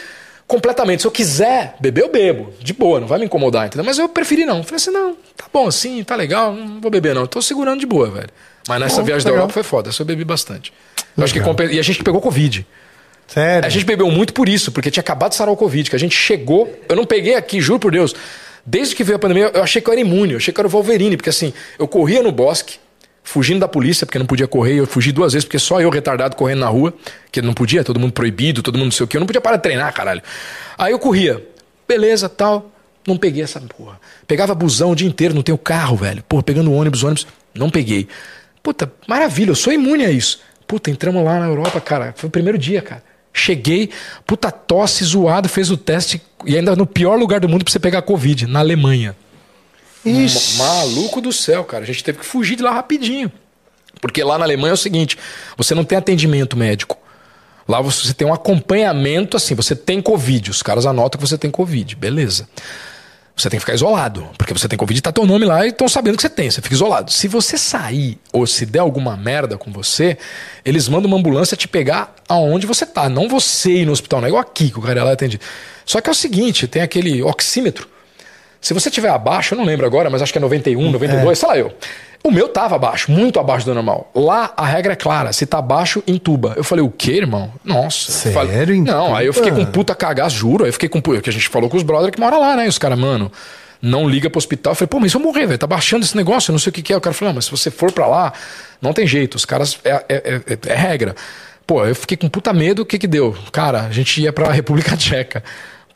completamente. Se eu quiser beber, eu bebo. De boa, não vai me incomodar, entendeu? Mas eu preferi não. Falei assim, não, tá bom assim, tá legal, não vou beber não. Tô segurando de boa, velho. Mas nessa Oh, viagem da legal. Europa foi foda, eu bebi bastante. Acho que E a gente pegou Covid. Sério? A gente bebeu muito por isso, porque tinha acabado de sarar o Covid, que a gente chegou. Eu não peguei aqui, juro por Deus. Desde que veio a pandemia, eu achei que eu era imune, eu achei que eu era o Wolverine, porque assim, eu corria no bosque, fugindo da polícia, porque não podia correr, eu fugi duas vezes, porque só eu retardado correndo na rua, que não podia, todo mundo proibido, todo mundo não sei o quê, eu não podia parar de treinar, caralho. Aí eu corria, beleza, tal, não peguei essa porra. Pegava busão o dia inteiro, não tenho carro, velho. Porra, pegando ônibus, ônibus, não peguei. Puta, maravilha, eu sou imune a isso. Puta, entramos lá na Europa, cara, foi o primeiro dia, cara. Cheguei, puta tosse zoado, fez o teste e ainda no pior lugar do mundo pra você pegar Covid, na Alemanha. Ixi. Ma- Maluco do céu, cara. A gente teve que fugir de lá rapidinho. Porque lá na Alemanha é o seguinte: você não tem atendimento médico. Lá você tem um acompanhamento, assim, você tem Covid. Os caras anotam que você tem Covid, beleza. Você tem que ficar isolado, porque você tem Covid e tá teu nome lá e estão sabendo que você tem, você fica isolado. Se você sair ou se der alguma merda com você, eles mandam uma ambulância te pegar aonde você tá, não você ir no hospital, não é igual aqui que o cara lá atende. Só que é o seguinte, tem aquele oxímetro. Se você tiver abaixo, eu não lembro agora, mas acho que é 91, 92, sei lá eu. O meu tava abaixo, muito abaixo do normal. Lá a regra é clara, se tá abaixo, entuba. Eu falei, o quê, irmão? Nossa. Sério? Falei, não, aí eu fiquei com puta cagaço, juro. Aí eu fiquei com pu- que a gente falou com os brothers que moram lá, né? E os caras, mano, não liga pro hospital. Eu falei, pô, mas eu morrer, velho, tá baixando esse negócio, eu não sei o que, que é. O cara falou, não, mas se você for pra lá, não tem jeito. Os caras, é, é- é- é regra. Pô, eu fiquei com puta medo, o que que deu? Cara, a gente ia pra República Tcheca.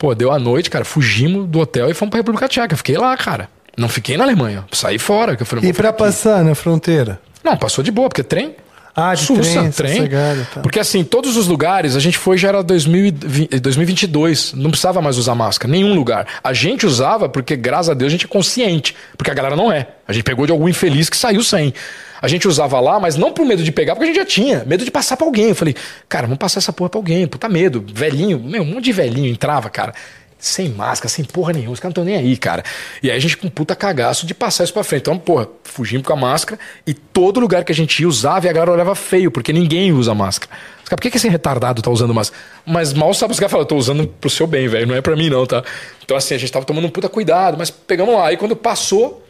Pô, deu a noite, cara, fugimos do hotel e fomos pra República Tcheca. Fiquei lá, cara. Não fiquei na Alemanha. Saí fora. Que eu falei, E pra aqui. passar na fronteira? Não, passou de boa, porque trem. Ah, de trem, sossegado, tá. Porque assim, todos os lugares, a gente foi já era 2020, 2022, não precisava mais usar máscara, nenhum lugar. A gente usava porque, graças a Deus, a gente é consciente, porque a galera não é. A gente pegou de algum infeliz que saiu sem. A gente usava lá, mas não por medo de pegar, porque a gente já tinha, medo de passar pra alguém. Eu falei, cara, vamos passar essa porra pra alguém, puta medo. Velhinho, meu, um monte de velhinho entrava, cara. Sem máscara, sem porra nenhuma, os caras não estão nem aí, cara. E aí a gente com puta cagaço de passar isso pra frente. Então, porra, fugimos com a máscara e todo lugar que a gente ia usava e a galera olhava feio, porque ninguém usa máscara. Os caras, por que, que esse retardado tá usando máscara? Mas mal sabe os caras falam, eu tô usando pro seu bem, velho, não é pra mim não, tá? Então, assim, a gente tava tomando um puta cuidado, mas pegamos lá. Aí quando passou,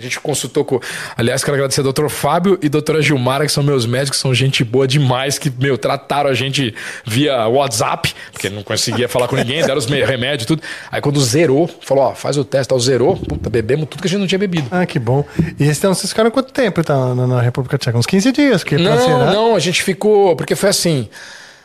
a gente consultou com. Aliás, quero agradecer ao Dr. Fábio e doutora Gilmara, que são meus médicos, são gente boa demais, que, meu, trataram a gente via WhatsApp, porque não conseguia falar com ninguém, deram os remédios e tudo. Aí quando zerou, falou, ó, faz o teste, tal, zerou, puta, bebemos tudo que a gente não tinha bebido. Ah, que bom. E então, vocês ficaram quanto tempo tá, na, República Tcheca? Uns 15 dias, que Não, zerar. não, a gente ficou. Porque foi assim.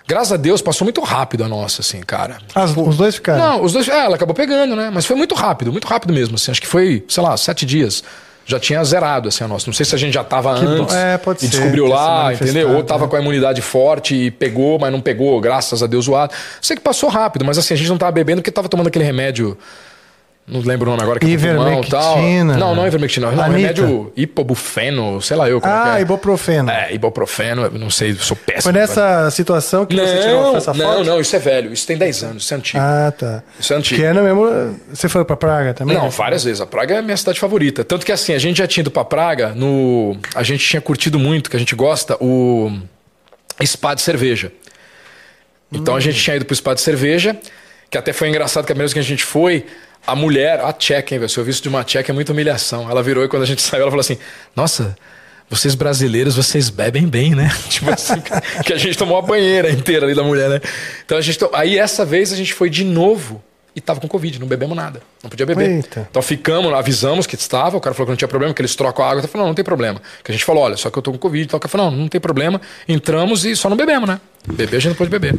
Graças a Deus, passou muito rápido a nossa, assim, cara. As- os dois ficaram? Não, os dois. É, ela acabou pegando, né? Mas foi muito rápido, muito rápido mesmo, assim. Acho que foi, sei lá, sete dias. Já tinha zerado, assim, a nossa. Não sei se a gente já tava Que bom. antes É, pode e ser, descobriu lá, manifestado, entendeu? Ou tava né? com a imunidade forte e pegou, mas não pegou, graças a Deus, zoado. Sei que passou rápido, mas assim, a gente não tava bebendo porque tava tomando aquele remédio. Não lembro o nome agora, que é pulmão e tal. Ivermectina. Não, não é ivermectina. Não, é Anitta. remédio hipobufeno, sei lá eu como é Ah, é. ibuprofeno. É, ibuprofeno, eu não sei, sou péssimo. Foi nessa situação que você tirou a Não, força não, não, isso é velho, isso tem 10 anos, isso é antigo. Ah, tá. Isso é antigo. Que era mesmo... Você foi pra Praga também? Não, várias vezes. A Praga é a minha cidade favorita. Tanto que assim, a gente já tinha ido pra Praga, no... a gente tinha curtido muito, que a gente gosta, o spa de cerveja. Então a gente tinha ido pro spa de cerveja, que até foi engraçado que a vez que a gente foi, a mulher, a tcheca, hein, velho? Se eu visto de uma tcheca é muita humilhação. Ela virou e quando a gente saiu, ela falou assim: Nossa, vocês brasileiros, vocês bebem bem, né? Tipo assim, que a gente tomou a banheira inteira ali da mulher, né? Então a gente. to- Aí essa vez a gente foi de novo e tava com Covid, não bebemos nada. Não podia beber. Eita. Então ficamos, avisamos que estava, o cara falou que não tinha problema, que eles trocam a água. Eu falei, não, não tem problema. Que a gente falou, olha, só que eu tô com Covid. Então, o cara falou, não, não tem problema. Entramos e só não bebemos, né? Beber a gente não pode beber.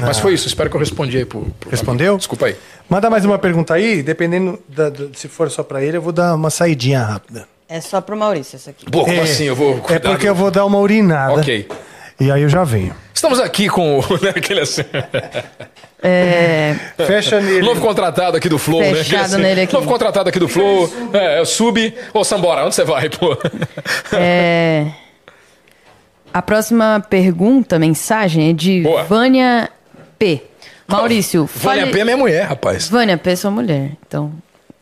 Mas foi isso, espero que eu respondi aí pro. pro Respondeu? Desculpa aí. Manda mais uma pergunta aí, dependendo da- do- se for só pra ele, eu vou dar uma saidinha rápida. É só pro Maurício essa aqui. Pô, como assim? Eu vou. É porque do- eu vou dar uma urinada. Ok. E aí eu já venho. Estamos aqui com o. Né, aquele assim, É, Fecha nele. novo contratado aqui do Flow, né? Fechado nele aqui. Novo contratado aqui do Flow. É, é Sub. Ô, Sambora, onde você vai, pô? é, a próxima pergunta, mensagem, é de Boa. Vânia P. Maurício, Vânia fale... P é minha mulher, rapaz. Vânia P, sua mulher. Então,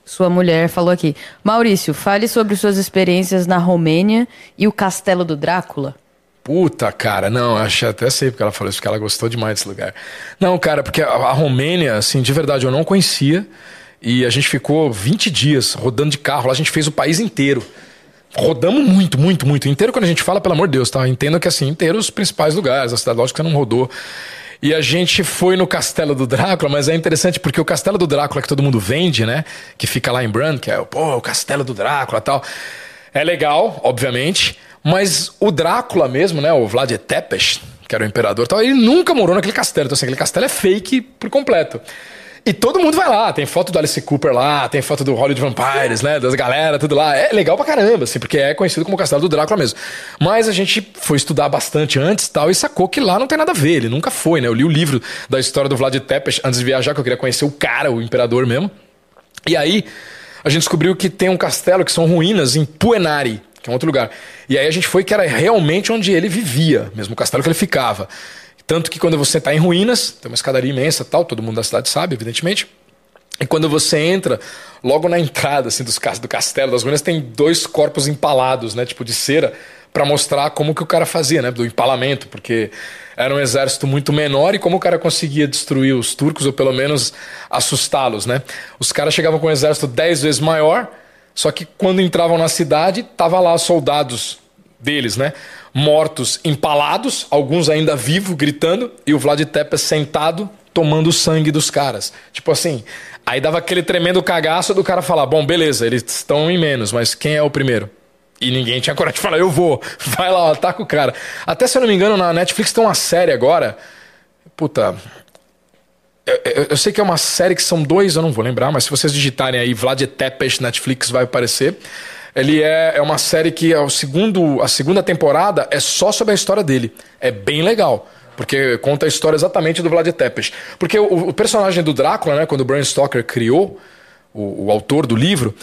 sua mulher falou aqui. Maurício, fale sobre suas experiências na Romênia e o Castelo do Drácula. Puta, cara, não, acho até sei porque ela falou isso, porque ela gostou demais desse lugar. Não, cara, porque a, a Romênia, assim, de verdade, eu não conhecia. E a gente ficou 20 dias rodando de carro lá, a gente fez o país inteiro. rodamos muito, muito, muito. Inteiro, quando a gente fala, pelo amor de Deus, tá? Entendo que assim, inteiro os principais lugares da cidade, lógico que você não rodou. E a gente foi no Castelo do Drácula, mas é interessante porque o Castelo do Drácula que todo mundo vende, né? Que fica lá em Brand, que é pô, o Castelo do Drácula tal. É legal, obviamente, mas o Drácula mesmo, né? O Vlad Tepes, que era o imperador tal, ele nunca morou naquele castelo. Então, assim, aquele castelo é fake por completo. E todo mundo vai lá, tem foto do Alice Cooper lá, tem foto do Hollywood Vampires, né? Das galera, tudo lá. É legal pra caramba, assim, porque é conhecido como o Castelo do Drácula mesmo. Mas a gente foi estudar bastante antes tal e sacou que lá não tem nada a ver, ele nunca foi, né? Eu li o livro da história do Vlad Tepes antes de viajar, que eu queria conhecer o cara, o imperador mesmo. E aí a gente descobriu que tem um castelo que são ruínas em Puenari, que é um outro lugar. E aí a gente foi que era realmente onde ele vivia, mesmo o castelo que ele ficava. Tanto que quando você está em ruínas, tem uma escadaria imensa tal, todo mundo da cidade sabe, evidentemente. E quando você entra, logo na entrada assim, dos, do castelo, das ruínas, tem dois corpos empalados, né? Tipo de cera, para mostrar como que o cara fazia, né? Do empalamento, porque era um exército muito menor e como o cara conseguia destruir os turcos, ou pelo menos assustá-los, né? Os caras chegavam com um exército dez vezes maior, só que quando entravam na cidade, tava lá soldados deles, né? Mortos, empalados, alguns ainda vivos, gritando, e o Vlad Tepes sentado, tomando o sangue dos caras. Tipo assim, aí dava aquele tremendo cagaço do cara falar: bom, beleza, eles estão em menos, mas quem é o primeiro? E ninguém tinha coragem de falar: eu vou, vai lá, ataca o cara. Até se eu não me engano, na Netflix tem uma série agora. Puta, eu, eu, sei que é uma série que são dois, eu não vou lembrar, mas se vocês digitarem aí Vlad Tepes Netflix vai aparecer. Ele é, é uma série que é o segundo, a segunda temporada é só sobre a história dele. É bem legal. Porque conta a história exatamente do Vlad Tepes. Porque o, o personagem do Drácula, né, quando o Bram Stoker criou, o, o autor do livro,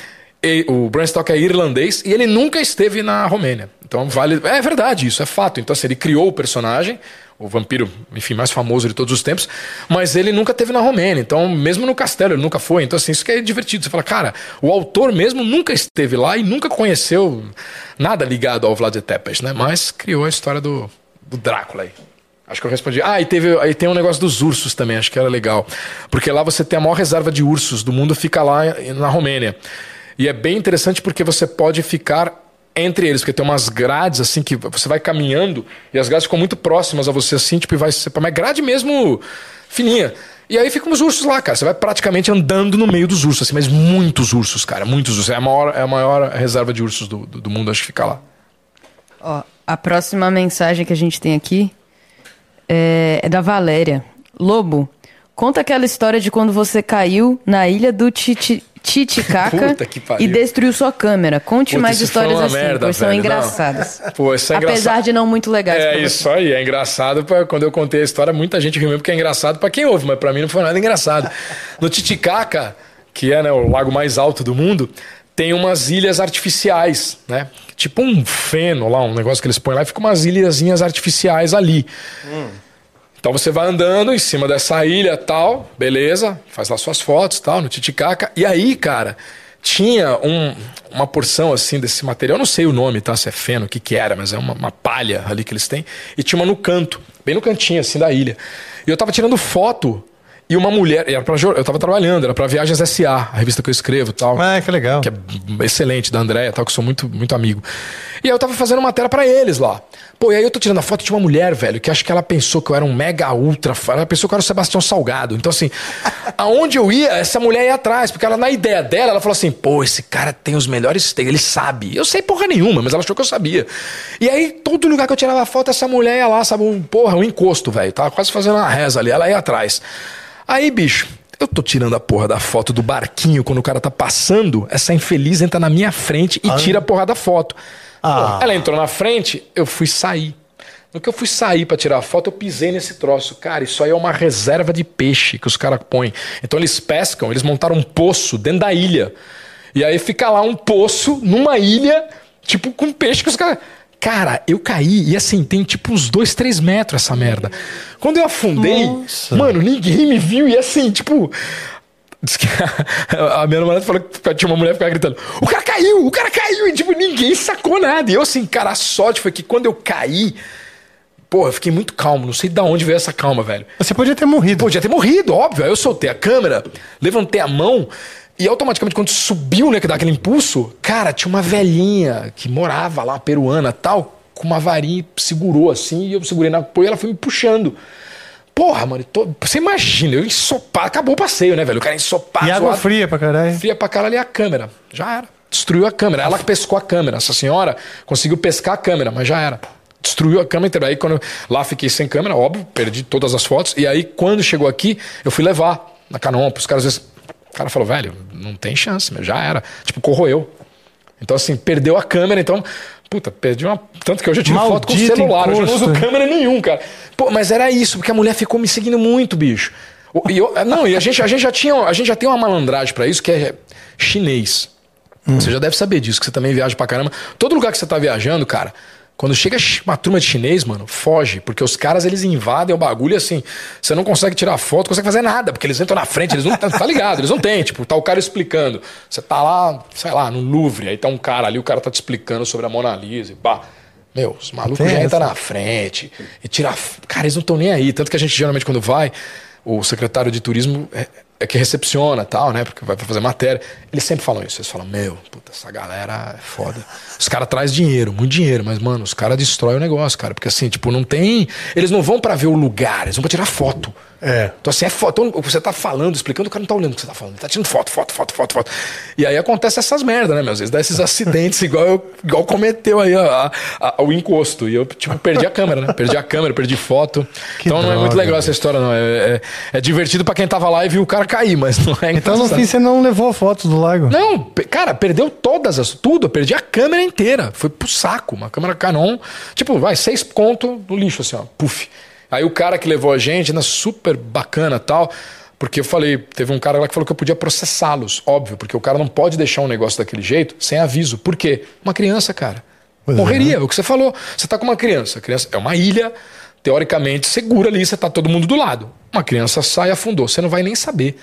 e, o Bram Stoker é irlandês e ele nunca esteve na Romênia. Então vale. É verdade, isso é fato. Então, assim, ele criou o personagem, o vampiro, enfim, mais famoso de todos os tempos, mas ele nunca teve na Romênia. Então, mesmo no castelo, ele nunca foi. Então, assim, isso que é divertido. Você fala, cara, o autor mesmo nunca esteve lá e nunca conheceu nada ligado ao Vlad Tepes, né? Mas criou a história do, do Drácula aí. Acho que eu respondi. Ah, e teve, aí tem um negócio dos ursos também, acho que era legal. Porque lá você tem a maior reserva de ursos do mundo, fica lá na Romênia. E é bem interessante porque você pode ficar entre eles, porque tem umas grades assim que você vai caminhando e as grades ficam muito próximas a você assim, tipo, e vai ser uma grade mesmo fininha. E aí ficam os ursos lá, cara. Você vai praticamente andando no meio dos ursos, assim, mas muitos ursos, cara, muitos ursos. É a maior, é a maior reserva de ursos do, do, do mundo, acho que fica lá. Ó, a próxima mensagem que a gente tem aqui é, é da Valéria. Lobo, conta aquela história de quando você caiu na ilha do Titi, Titicaca e destruiu sua câmera. Conte Puta, mais histórias uma assim, merda, pois são engraçadas. Não. Pô, isso é Apesar engraçado. de não muito legais pra É você. isso aí, é engraçado. Pra, quando eu contei a história, muita gente riu mesmo, porque é engraçado pra quem ouve, mas pra mim não foi nada engraçado. No Titicaca, que é né, o lago mais alto do mundo, tem umas ilhas artificiais, né? Tipo um feno lá, um negócio que eles põem lá, e fica umas ilhazinhas artificiais ali. Então você vai andando em cima dessa ilha tal, beleza, faz lá suas fotos tal, no Titicaca. E aí, cara, tinha um- uma porção assim desse material, eu não sei o nome, tá? Se é feno, o que que era, mas é uma, uma palha ali que eles têm. E tinha uma no canto, bem no cantinho assim da ilha. E eu tava tirando foto e uma mulher, era pra, eu tava trabalhando, era pra Viagens SA, a revista que eu escrevo tal Ah, que legal. que é excelente, da Andréia, tal, que eu sou muito, muito amigo. E aí eu tava fazendo matéria pra eles lá. Pô, e aí eu tô tirando a foto de uma mulher, velho, que acho que ela pensou que eu era um mega ultra fã. Ela pensou que eu era o Sebastião Salgado. Então, assim, aonde eu ia, essa mulher ia atrás. Porque ela, na ideia dela, ela falou assim: pô, esse cara tem os melhores takes, ele sabe. Eu sei porra nenhuma, mas ela achou que eu sabia. E aí, todo lugar que eu tirava foto, essa mulher ia lá, sabe, um, porra, um encosto, velho. Tava quase fazendo uma reza ali. Ela ia atrás. Aí, bicho. Eu tô tirando a porra da foto do barquinho quando o cara tá passando, essa infeliz entra na minha frente e tira a porra da foto. Ah. Ela entrou na frente, eu fui sair. No que eu fui sair pra tirar a foto, eu pisei nesse troço. Cara, isso aí é uma reserva de peixe que os caras põem. Então eles pescam, eles montaram um poço dentro da ilha. E aí fica lá um poço numa ilha, tipo, com peixe que os caras. Cara, eu caí e assim, tem tipo uns dois, três metros essa merda. Quando eu afundei, Nossa. mano, ninguém me viu e assim, tipo. Diz que a minha namorada falou que tinha uma mulher que ficava gritando: O cara caiu, o cara caiu! E tipo, ninguém sacou nada. E eu, assim, cara, a sorte foi que quando eu caí, pô, eu fiquei muito calmo. Não sei de onde veio essa calma, velho. Você podia ter morrido. Podia ter morrido, óbvio. Aí eu soltei a câmera, levantei a mão. E automaticamente, quando subiu, né, que dá aquele impulso, cara, tinha uma velhinha que morava lá, peruana tal, com uma varinha, segurou assim, e eu segurei na apoio e ela foi me puxando. Porra, mano, tô- você imagina, eu ensopado, acabou o passeio, né, velho? O cara ensopado. E água zoado. fria pra caralho. Fria pra caralho e a câmera. Já era. Destruiu a câmera. Ela pescou a câmera. Essa senhora conseguiu pescar a câmera, mas já era. Destruiu a câmera inteira. Aí quando eu, lá fiquei sem câmera, óbvio, perdi todas as fotos. E aí quando chegou aqui, eu fui levar na Canon pros caras. às vezes- O cara falou, velho, não tem chance, já era. Tipo, corroeu. Então assim, perdeu a câmera, então. Puta, perdi uma. Tanto que hoje eu tiro foto com o Maldito celular, eu já não uso encosto. câmera nenhum, cara. Pô, mas era isso, porque a mulher ficou me seguindo muito, bicho. E eu- não, e a gente, a gente já tinha, a gente já tem uma malandragem pra isso que é chinês. Você já deve saber disso, que você também viaja pra caramba. Todo lugar que você tá viajando, cara, quando chega uma turma de chinês, mano, foge, porque os caras eles invadem o bagulho assim, você não consegue tirar foto, não consegue fazer nada, porque eles entram na frente, eles não tá ligado, eles não têm, tipo, tá o cara explicando. Você tá lá, sei lá, no Louvre, aí tá um cara ali, o cara tá te explicando sobre a Mona Lisa e pá. Meu, os malucos já entram na frente e tira. Cara, eles não estão nem aí. Tanto que a gente geralmente, quando vai, o secretário de turismo é, que recepciona tal, né? Porque vai fazer matéria. Eles sempre falam isso. Eles falam, meu, puta, essa galera é foda. Os caras trazem dinheiro, muito dinheiro, mas, mano, os caras destroem o negócio, cara. Porque assim, tipo, não tem. Eles não vão pra ver o lugar, eles vão pra tirar foto. É. Então, assim, é foto. Então, você tá falando, explicando, o cara não tá olhando o que você tá falando. Ele tá tirando foto, foto, foto, foto, foto. E aí acontece essas merdas, né, meu? Às vezes dá esses acidentes, igual, eu- igual cometeu aí a- a- o encosto. E eu, tipo, perdi a câmera, né? Perdi a câmera, perdi foto. Que então não é muito droga, legal essa história, não. É, é- é divertido pra quem tava lá e viu o cara cair, mas não é Então no fim você não levou fotos do lago. Não, cara, perdeu todas as. Tudo, eu perdi a câmera inteira. Foi pro saco. Uma câmera Canon. Tipo, vai, seis conto no lixo, assim, ó. Puf. Aí o cara que levou a gente, ainda super bacana tal. Porque eu falei, teve um cara lá que falou que eu podia processá-los, óbvio, porque o cara não pode deixar um negócio daquele jeito sem aviso. Por quê? Uma criança, cara. Pois é. Morreria, o que você falou. Você tá com uma criança, a criança é uma ilha, teoricamente segura ali, você tá todo mundo do lado. Uma criança sai e afundou, você não vai nem saber.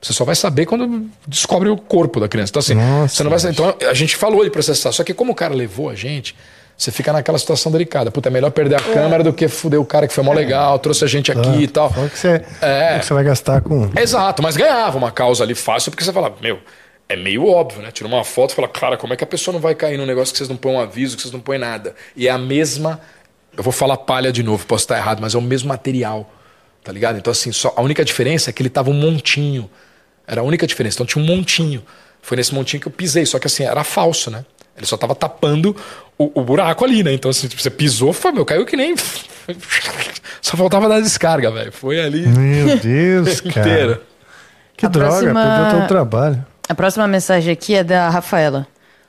Você só vai saber quando descobre o corpo da criança. Então, assim, Nossa, você não vai saber. Então, a gente falou de processar. Só que como o cara levou a gente, você fica naquela situação delicada. Puta, é melhor perder a câmera do que fuder o cara que foi mó legal, trouxe a gente aqui e tal. Só que você, É. o que você vai gastar com. Exato, mas ganhava uma causa ali fácil, porque você fala, meu, é meio óbvio, né? Tira uma foto e fala, cara, como é que a pessoa não vai cair num negócio que vocês não põem um aviso, que vocês não põem nada? E é a mesma. Eu vou falar palha de novo, posso estar errado, mas é o mesmo material. Tá ligado? Então, assim, só, a única diferença é que ele tava um montinho. Era a única diferença. Então tinha um montinho. Foi nesse montinho que eu pisei, só que assim, era falso, né? Ele só tava tapando o, o buraco ali, né? Então, assim, tipo, você pisou, foi, meu, caiu que nem. Só faltava dar descarga, velho. Foi ali Meu Deus, cara. inteira. Que A droga, próxima- perdeu todo o trabalho. A próxima mensagem aqui é da Rafaela.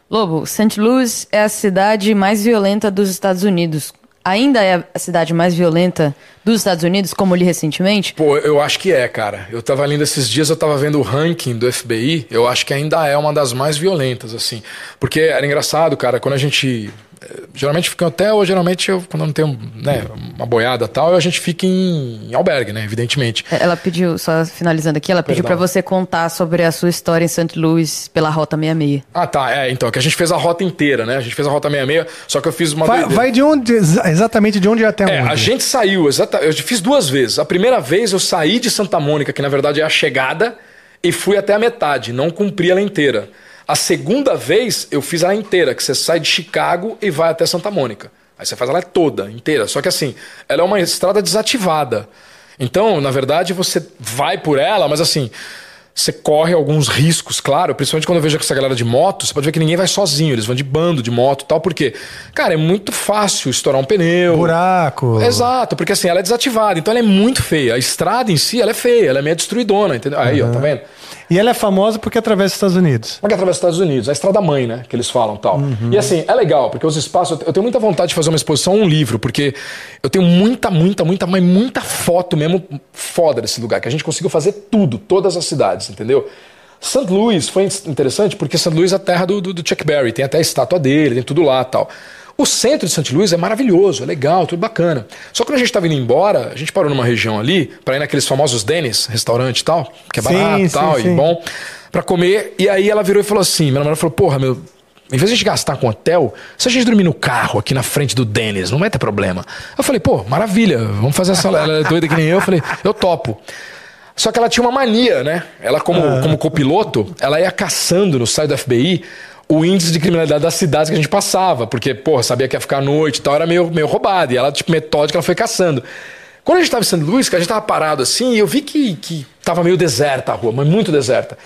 Lobo, St. Louis é a cidade mais violenta dos Estados Unidos. Ainda é a cidade mais violenta dos Estados Unidos, como li recentemente? Pô, eu acho que é, cara. Eu tava lendo esses dias, eu tava vendo o ranking do FBI, eu acho que ainda é uma das mais violentas, assim. Porque era engraçado, cara, quando a gente. Geralmente fica em hotel, ou geralmente eu, quando eu não tenho né, uma boiada e tal, a gente fica em, em albergue, né? Evidentemente. Ela pediu, só finalizando aqui, ela pediu pra você contar sobre a sua história em St. Louis pela Rota 66. Ah, tá. É, então, que a gente fez a rota inteira, né? A gente fez a rota 66, só que eu fiz uma. Vai, doideira. vai de onde, exa- exatamente de onde até É, onde? a gente saiu, exata, eu fiz duas vezes. A primeira vez eu saí de Santa Mônica, que na verdade é a chegada, e fui até a metade, não cumpri ela inteira. A segunda vez eu fiz ela inteira, que você sai de Chicago e vai até Santa Mônica. Aí você faz ela toda, inteira. Só que assim, ela é uma estrada desativada. Então, na verdade, você vai por ela, mas assim, você corre alguns riscos, claro, principalmente quando eu vejo essa galera de moto, você pode ver que ninguém vai sozinho, eles vão de bando de moto e tal, porque, cara, é muito fácil estourar um pneu. Buraco. Exato, porque assim, ela é desativada, então ela é muito feia. A estrada em si, ela é feia, ela é meio destruidona, entendeu? Aí, ó, tá vendo? E ela é famosa porque atravessa os Estados Unidos. Como é que atravessa os Estados Unidos? A estrada mãe, né? Que eles falam tal. E assim, é legal, porque os espaços. Eu tenho muita vontade de fazer uma exposição, um livro, porque eu tenho muita, muita, muita, mas muita foto mesmo foda desse lugar, que a gente conseguiu fazer tudo, todas as cidades, entendeu? St. Louis foi interessante porque St. Louis é a terra do, do, do Chuck Berry, tem até a estátua dele, tem tudo lá tal. O centro de St. Louis é maravilhoso, é legal, tudo bacana. Só que quando a gente estava indo embora, a gente parou numa região ali, para ir naqueles famosos Dennis, restaurante e tal, que é Sim, barato e sim, tal, sim. e bom, para comer. E aí ela virou e falou assim: minha namorada falou, porra, meu. Em vez de a gente gastar com hotel, se a gente dormir no carro aqui na frente do Dennis, não vai ter problema. Eu falei, pô, maravilha, vamos fazer essa. Ela é doida que nem eu. Eu falei, eu topo. Só que ela tinha uma mania, né? Ela, como, como copiloto, ela ia caçando no site do FBI o índice de criminalidade das cidades que a gente passava. Porque, porra, sabia que ia ficar à noite e tal, era meio, meio roubado. E ela, tipo, metódica, ela foi caçando. Quando a gente tava em. Louis, que a gente tava parado assim, eu vi que, que tava meio deserta a rua, mas muito deserta.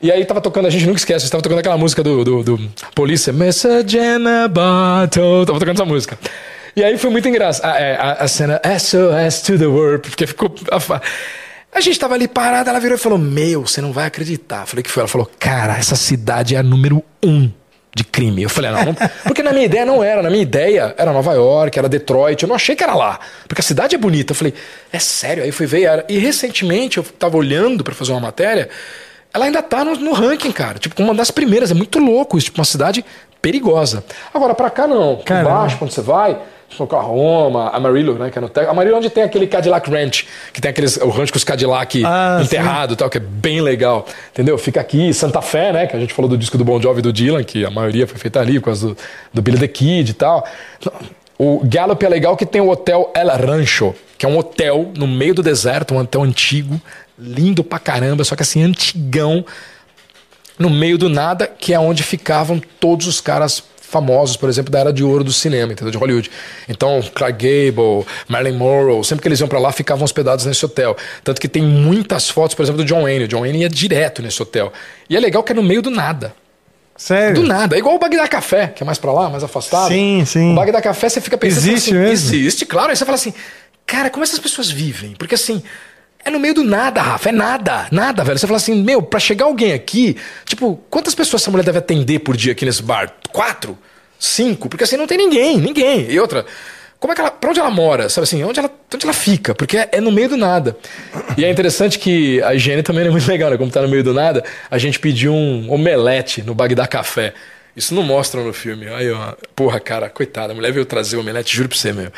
E aí tava tocando, a gente nunca esquece, tava tocando aquela música do, do, do Polícia, Message in a Bottle, tava tocando essa música. E aí foi muito engraçado. A, é, a, a cena SOS to the World, porque ficou. A, a gente tava ali parado, ela virou e falou: Meu, você não vai acreditar. Eu falei que foi. Ela falou: Cara, essa cidade é a número um de crime. Eu falei: Não, não porque na minha ideia não era. Na minha ideia era Nova York, era Detroit. Eu não achei que era lá. Porque a cidade é bonita. Eu falei: É sério? Aí fui ver. Era. E recentemente eu tava olhando para fazer uma matéria. Ela ainda tá no, no, ranking, cara. Tipo, uma das primeiras. É muito louco isso. Tipo, uma cidade perigosa. Agora, pra cá não. Caramba. Embaixo, quando você vai. Oklahoma, Amarillo, né? Que é no Texas. Amarillo é onde tem aquele Cadillac Ranch, que tem aqueles, o rancho com os Cadillac Ah, enterrado e tal, que é bem legal. Entendeu? Fica aqui, Santa Fé, né? Que a gente falou do disco do Bon Jovi e do Dylan, que a maioria foi feita ali por causa do, do Billy the Kid e tal. O Gallup é legal que tem o hotel El Rancho, que é um hotel no meio do deserto, um hotel antigo, lindo pra caramba, só que assim, antigão, no meio do nada, que é onde ficavam todos os caras famosos, por exemplo, da era de ouro do cinema, entendeu? De Hollywood. Então, Clark Gable, Marilyn Monroe, sempre que eles iam para lá, ficavam hospedados nesse hotel. Tanto que tem muitas fotos, por exemplo, do John Wayne. O John Wayne ia direto nesse hotel. E é legal que é no meio do nada. Sério? Do nada. É igual o Bagdá Café, que é mais pra lá, mais afastado. Sim, sim. O Bagdá Café, você fica pensando Existe assim, mesmo? Existe, claro. Aí você fala assim, cara, como essas pessoas vivem? Porque assim, é no meio do nada, Rafa. É nada, nada, velho. Você fala assim, meu, pra chegar alguém aqui, tipo, quantas pessoas essa mulher deve atender por dia aqui nesse bar? Quatro? Cinco? Porque assim, não tem ninguém, ninguém. E outra, como é que ela. Pra onde ela mora? Sabe assim, onde ela, onde ela fica? Porque é, no meio do nada. E é interessante que a higiene também é muito legal, né? Como tá no meio do nada, a gente pediu um omelete no Bagdá Café. Isso não mostra no filme. Aí, ó, porra, cara, coitada, a mulher veio trazer o omelete, juro pra você, meu.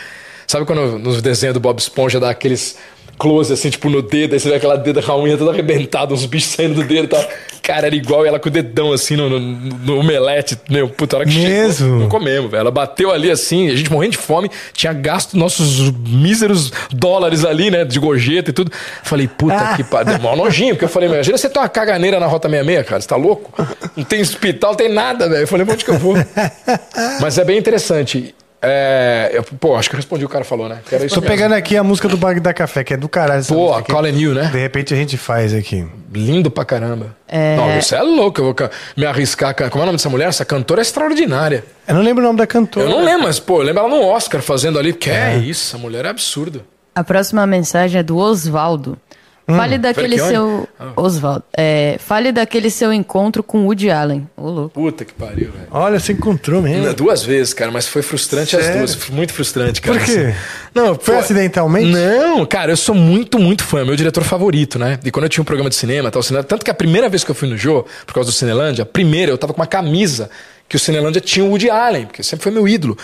Sabe quando nos desenhos do Bob Esponja dá aqueles close, assim, tipo, no dedo, aí você vê aquela dedo com a unha toda arrebentada, uns bichos saindo do dedo e tal. Cara, era igual ela com o dedão, assim, no, no, no omelete. Meu, puta, hora que Mesmo? chegou, não comemos, velho. Ela bateu ali, assim, a gente morrendo de fome, tinha gasto nossos míseros dólares ali, né, de gorjeta e tudo. Falei, puta que pariu, deu mó nojinho, porque eu falei, imagina você tem uma caganeira na Rota 66, cara, você tá louco? Não tem hospital, tem nada, velho. Eu falei, onde que eu vou? Mas é bem interessante. É, eu- pô, acho que eu respondi o que o cara falou, né? Era isso Tô mesmo. pegando aqui a música do Bagdá Café, que é do caralho. Pô, a. Calling You, né? De repente a gente faz aqui. Lindo pra caramba. Não, você é louco, eu vou me arriscar. ca- Como é o nome dessa mulher? Essa cantora é extraordinária. Eu não lembro o nome da cantora. Eu não lembro, mas, pô, eu lembro ela no Oscar fazendo ali. Que é isso, a mulher é absurda. A próxima mensagem é do Osvaldo. Fale daquele seu. Osvaldo. É, fale daquele seu encontro com Woody Allen. Ô, louco. Puta que pariu, velho. Olha, você encontrou mesmo. Duas vezes, cara, mas foi frustrante as Sério? duas. Foi muito frustrante, cara. Por quê? assim. Não, Foi pô, acidentalmente? Não, cara, eu sou muito, muito fã. Meu diretor favorito, né? E quando eu tinha um programa de cinema, tal, cinema, tanto que a primeira vez que eu fui no Jô, por causa do Cinelândia, a primeira eu tava com uma camisa que o Cinelândia tinha o Woody Allen, porque sempre foi meu ídolo.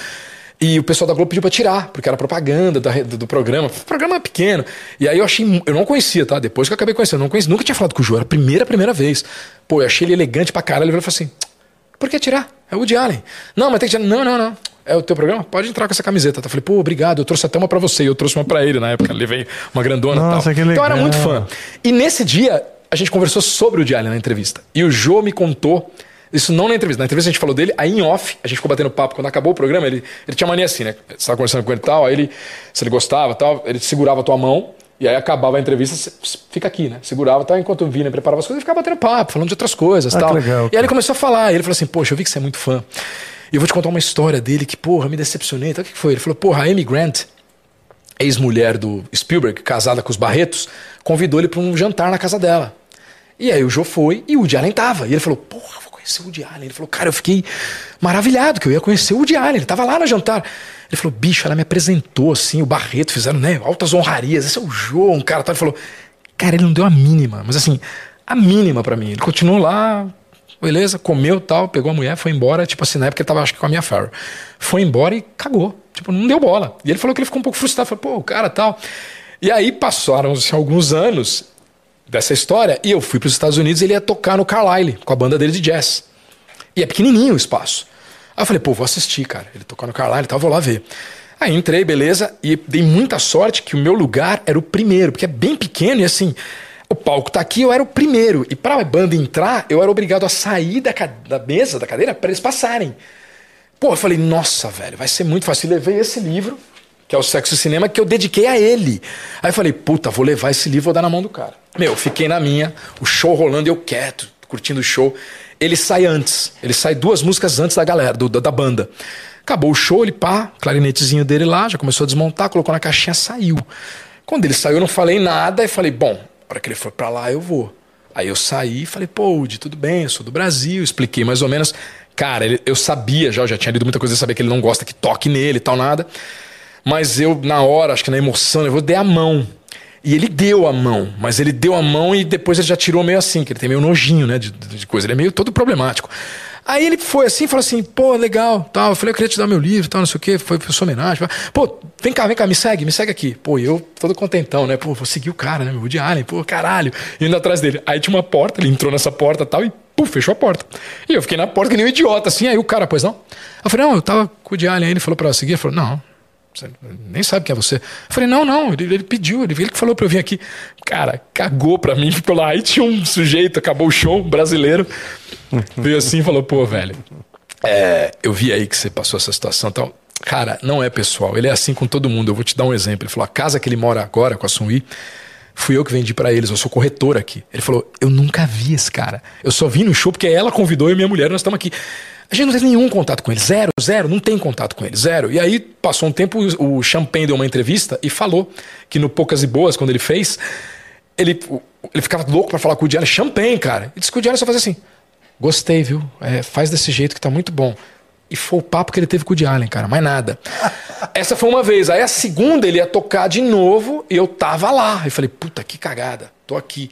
E o pessoal da Globo pediu pra tirar, porque era propaganda da do, do programa. O programa é pequeno. E aí eu achei. Eu não conhecia, tá? Depois que eu acabei conhecendo, eu não conhecia, nunca tinha falado com o Jô, era a primeira, primeira vez. Pô, eu achei ele elegante pra caralho. Ele falou assim: por que tirar? É o Woody Allen. Não, mas tem que tirar. Não, não, não. É o teu programa? Pode entrar com essa camiseta. Eu falei, pô, obrigado. Eu trouxe até uma pra você. E eu trouxe uma pra ele na época. Levei uma grandona e Nossa, tal. que Então eu era legal. muito fã. E nesse dia, a gente conversou sobre o Woody Allen na entrevista. E o Jô me contou. Isso não na entrevista. Na entrevista a gente falou dele, aí em off, a gente ficou batendo papo. Quando acabou o programa, ele, ele tinha mania assim, né? Você tava conversando com ele e tal, aí ele, se ele gostava e tal, ele segurava a tua mão, e aí acabava a entrevista, fica aqui, né? Segurava e tal, enquanto o Vina preparava as coisas, ele ficava batendo papo, falando de outras coisas e Ah, tal. legal, E aí ele começou a falar, e ele falou assim, poxa, eu vi que você é muito fã. E eu vou te contar uma história dele que, porra, me decepcionei. Então o que que foi? Ele falou, porra, a Amy Grant, ex-mulher do Spielberg, casada com os Barretos, convidou ele para um jantar na casa dela. E aí o Joe foi e o Woody Allen tava. E ele falou, porra, vou conhecer o Woody Allen. Ele falou, cara, eu fiquei maravilhado que eu ia conhecer o Woody Allen. Ele tava lá no jantar. Ele falou, bicho, ela me apresentou assim, o Barreto, fizeram, né, altas honrarias. Esse é o um cara. Ele falou, cara, ele não deu a mínima, mas assim, a mínima para mim. Ele continuou lá, beleza, comeu tal, pegou a mulher, foi embora. Tipo assim, na época ele tava, acho que com a minha Farrow. Foi embora e cagou. Tipo, não deu bola. E ele falou que ele ficou um pouco frustrado. Falou, pô, o cara tal. E aí passaram-se alguns anos dessa história e eu fui para os Estados Unidos ele ia tocar no Carlisle com a banda dele de jazz. E é pequenininho o espaço. Aí eu falei, pô, vou assistir, cara. Ele tocar no Carlisle e tal, vou lá ver. Aí entrei, beleza, e dei muita sorte que o meu lugar era o primeiro, porque é bem pequeno e assim, O palco tá aqui, eu era o primeiro. E pra banda entrar, eu era obrigado a sair da, da mesa, da cadeira, pra eles passarem. Pô, eu falei, nossa, velho, vai ser muito fácil. Levei esse livro, que é o Sexo e Cinema, que eu dediquei a ele. Aí falei, puta, vou levar esse livro vou dar na mão do cara. Meu, eu fiquei na minha, o show rolando, eu quieto, curtindo o show. Ele sai antes, ele sai duas músicas antes da galera, do- da, da banda. Acabou o show, ele pá, clarinetezinho dele lá, já começou a desmontar, colocou na caixinha, saiu. Quando ele saiu, eu não falei nada e falei, bom, a hora que ele for pra lá, eu vou. Aí eu saí e falei, pô, Udi, tudo bem, eu sou do Brasil, expliquei mais ou menos. Cara, ele- eu sabia já, eu já tinha lido muita coisa, eu sabia que ele não gosta que toque nele e tal, nada. Mas eu, na hora, acho que na emoção, eu dei a mão. E ele deu a mão, mas ele deu a mão e depois ele já tirou meio assim, que ele tem meio nojinho, né, de, de coisa. Ele é meio todo problemático. Aí ele foi assim, falou assim, pô, legal, tal. Eu falei, eu queria te dar meu livro, tal, não sei o quê, foi, sua homenagem. Pô, vem cá, vem cá, me segue, me segue aqui. Pô, eu todo contentão, né? Pô, vou seguir o cara, né? Meu Woody Allen, pô, caralho. Indo atrás dele. Aí tinha uma porta, ele entrou nessa porta tal, e puf, fechou a porta. E eu fiquei na porta que nem um idiota, assim. Aí o cara, pois não? Eu falei, não, eu tava com o Woody Allen. Aí ele falou pra eu seguir, ele falou, não, você nem sabe quem é você. Eu falei, não, não, ele, ele pediu, ele, ele que falou pra eu vir aqui. Cara, cagou pra mim, ficou lá. Aí tinha um sujeito, acabou o show, brasileiro, veio assim e falou, pô, velho, é, eu vi aí que você passou essa situação e tal. Cara, não é pessoal, ele é assim com todo mundo. Eu vou te dar um exemplo. Ele falou, a casa que ele mora agora, com a Sunwi, fui eu que vendi pra eles, eu sou corretor aqui. Ele falou, eu nunca vi esse cara. Eu só vi no show porque ela convidou eu e minha mulher, nós estamos aqui. A gente não teve nenhum contato com ele, zero, zero, não tem contato com ele, zero. E aí passou um tempo, o Champagne deu uma entrevista e falou que no Poucas e Boas, quando ele fez, ele, ele ficava louco pra falar com o Diário, Champagne, cara. E disse que o Diário só fazia assim, gostei, viu? É, faz desse jeito que tá muito bom. E foi o papo que ele teve com o Allen, cara, mais nada. Essa foi uma vez. Aí a segunda ele ia tocar de novo e eu tava lá. Eu falei, puta, que cagada, tô aqui.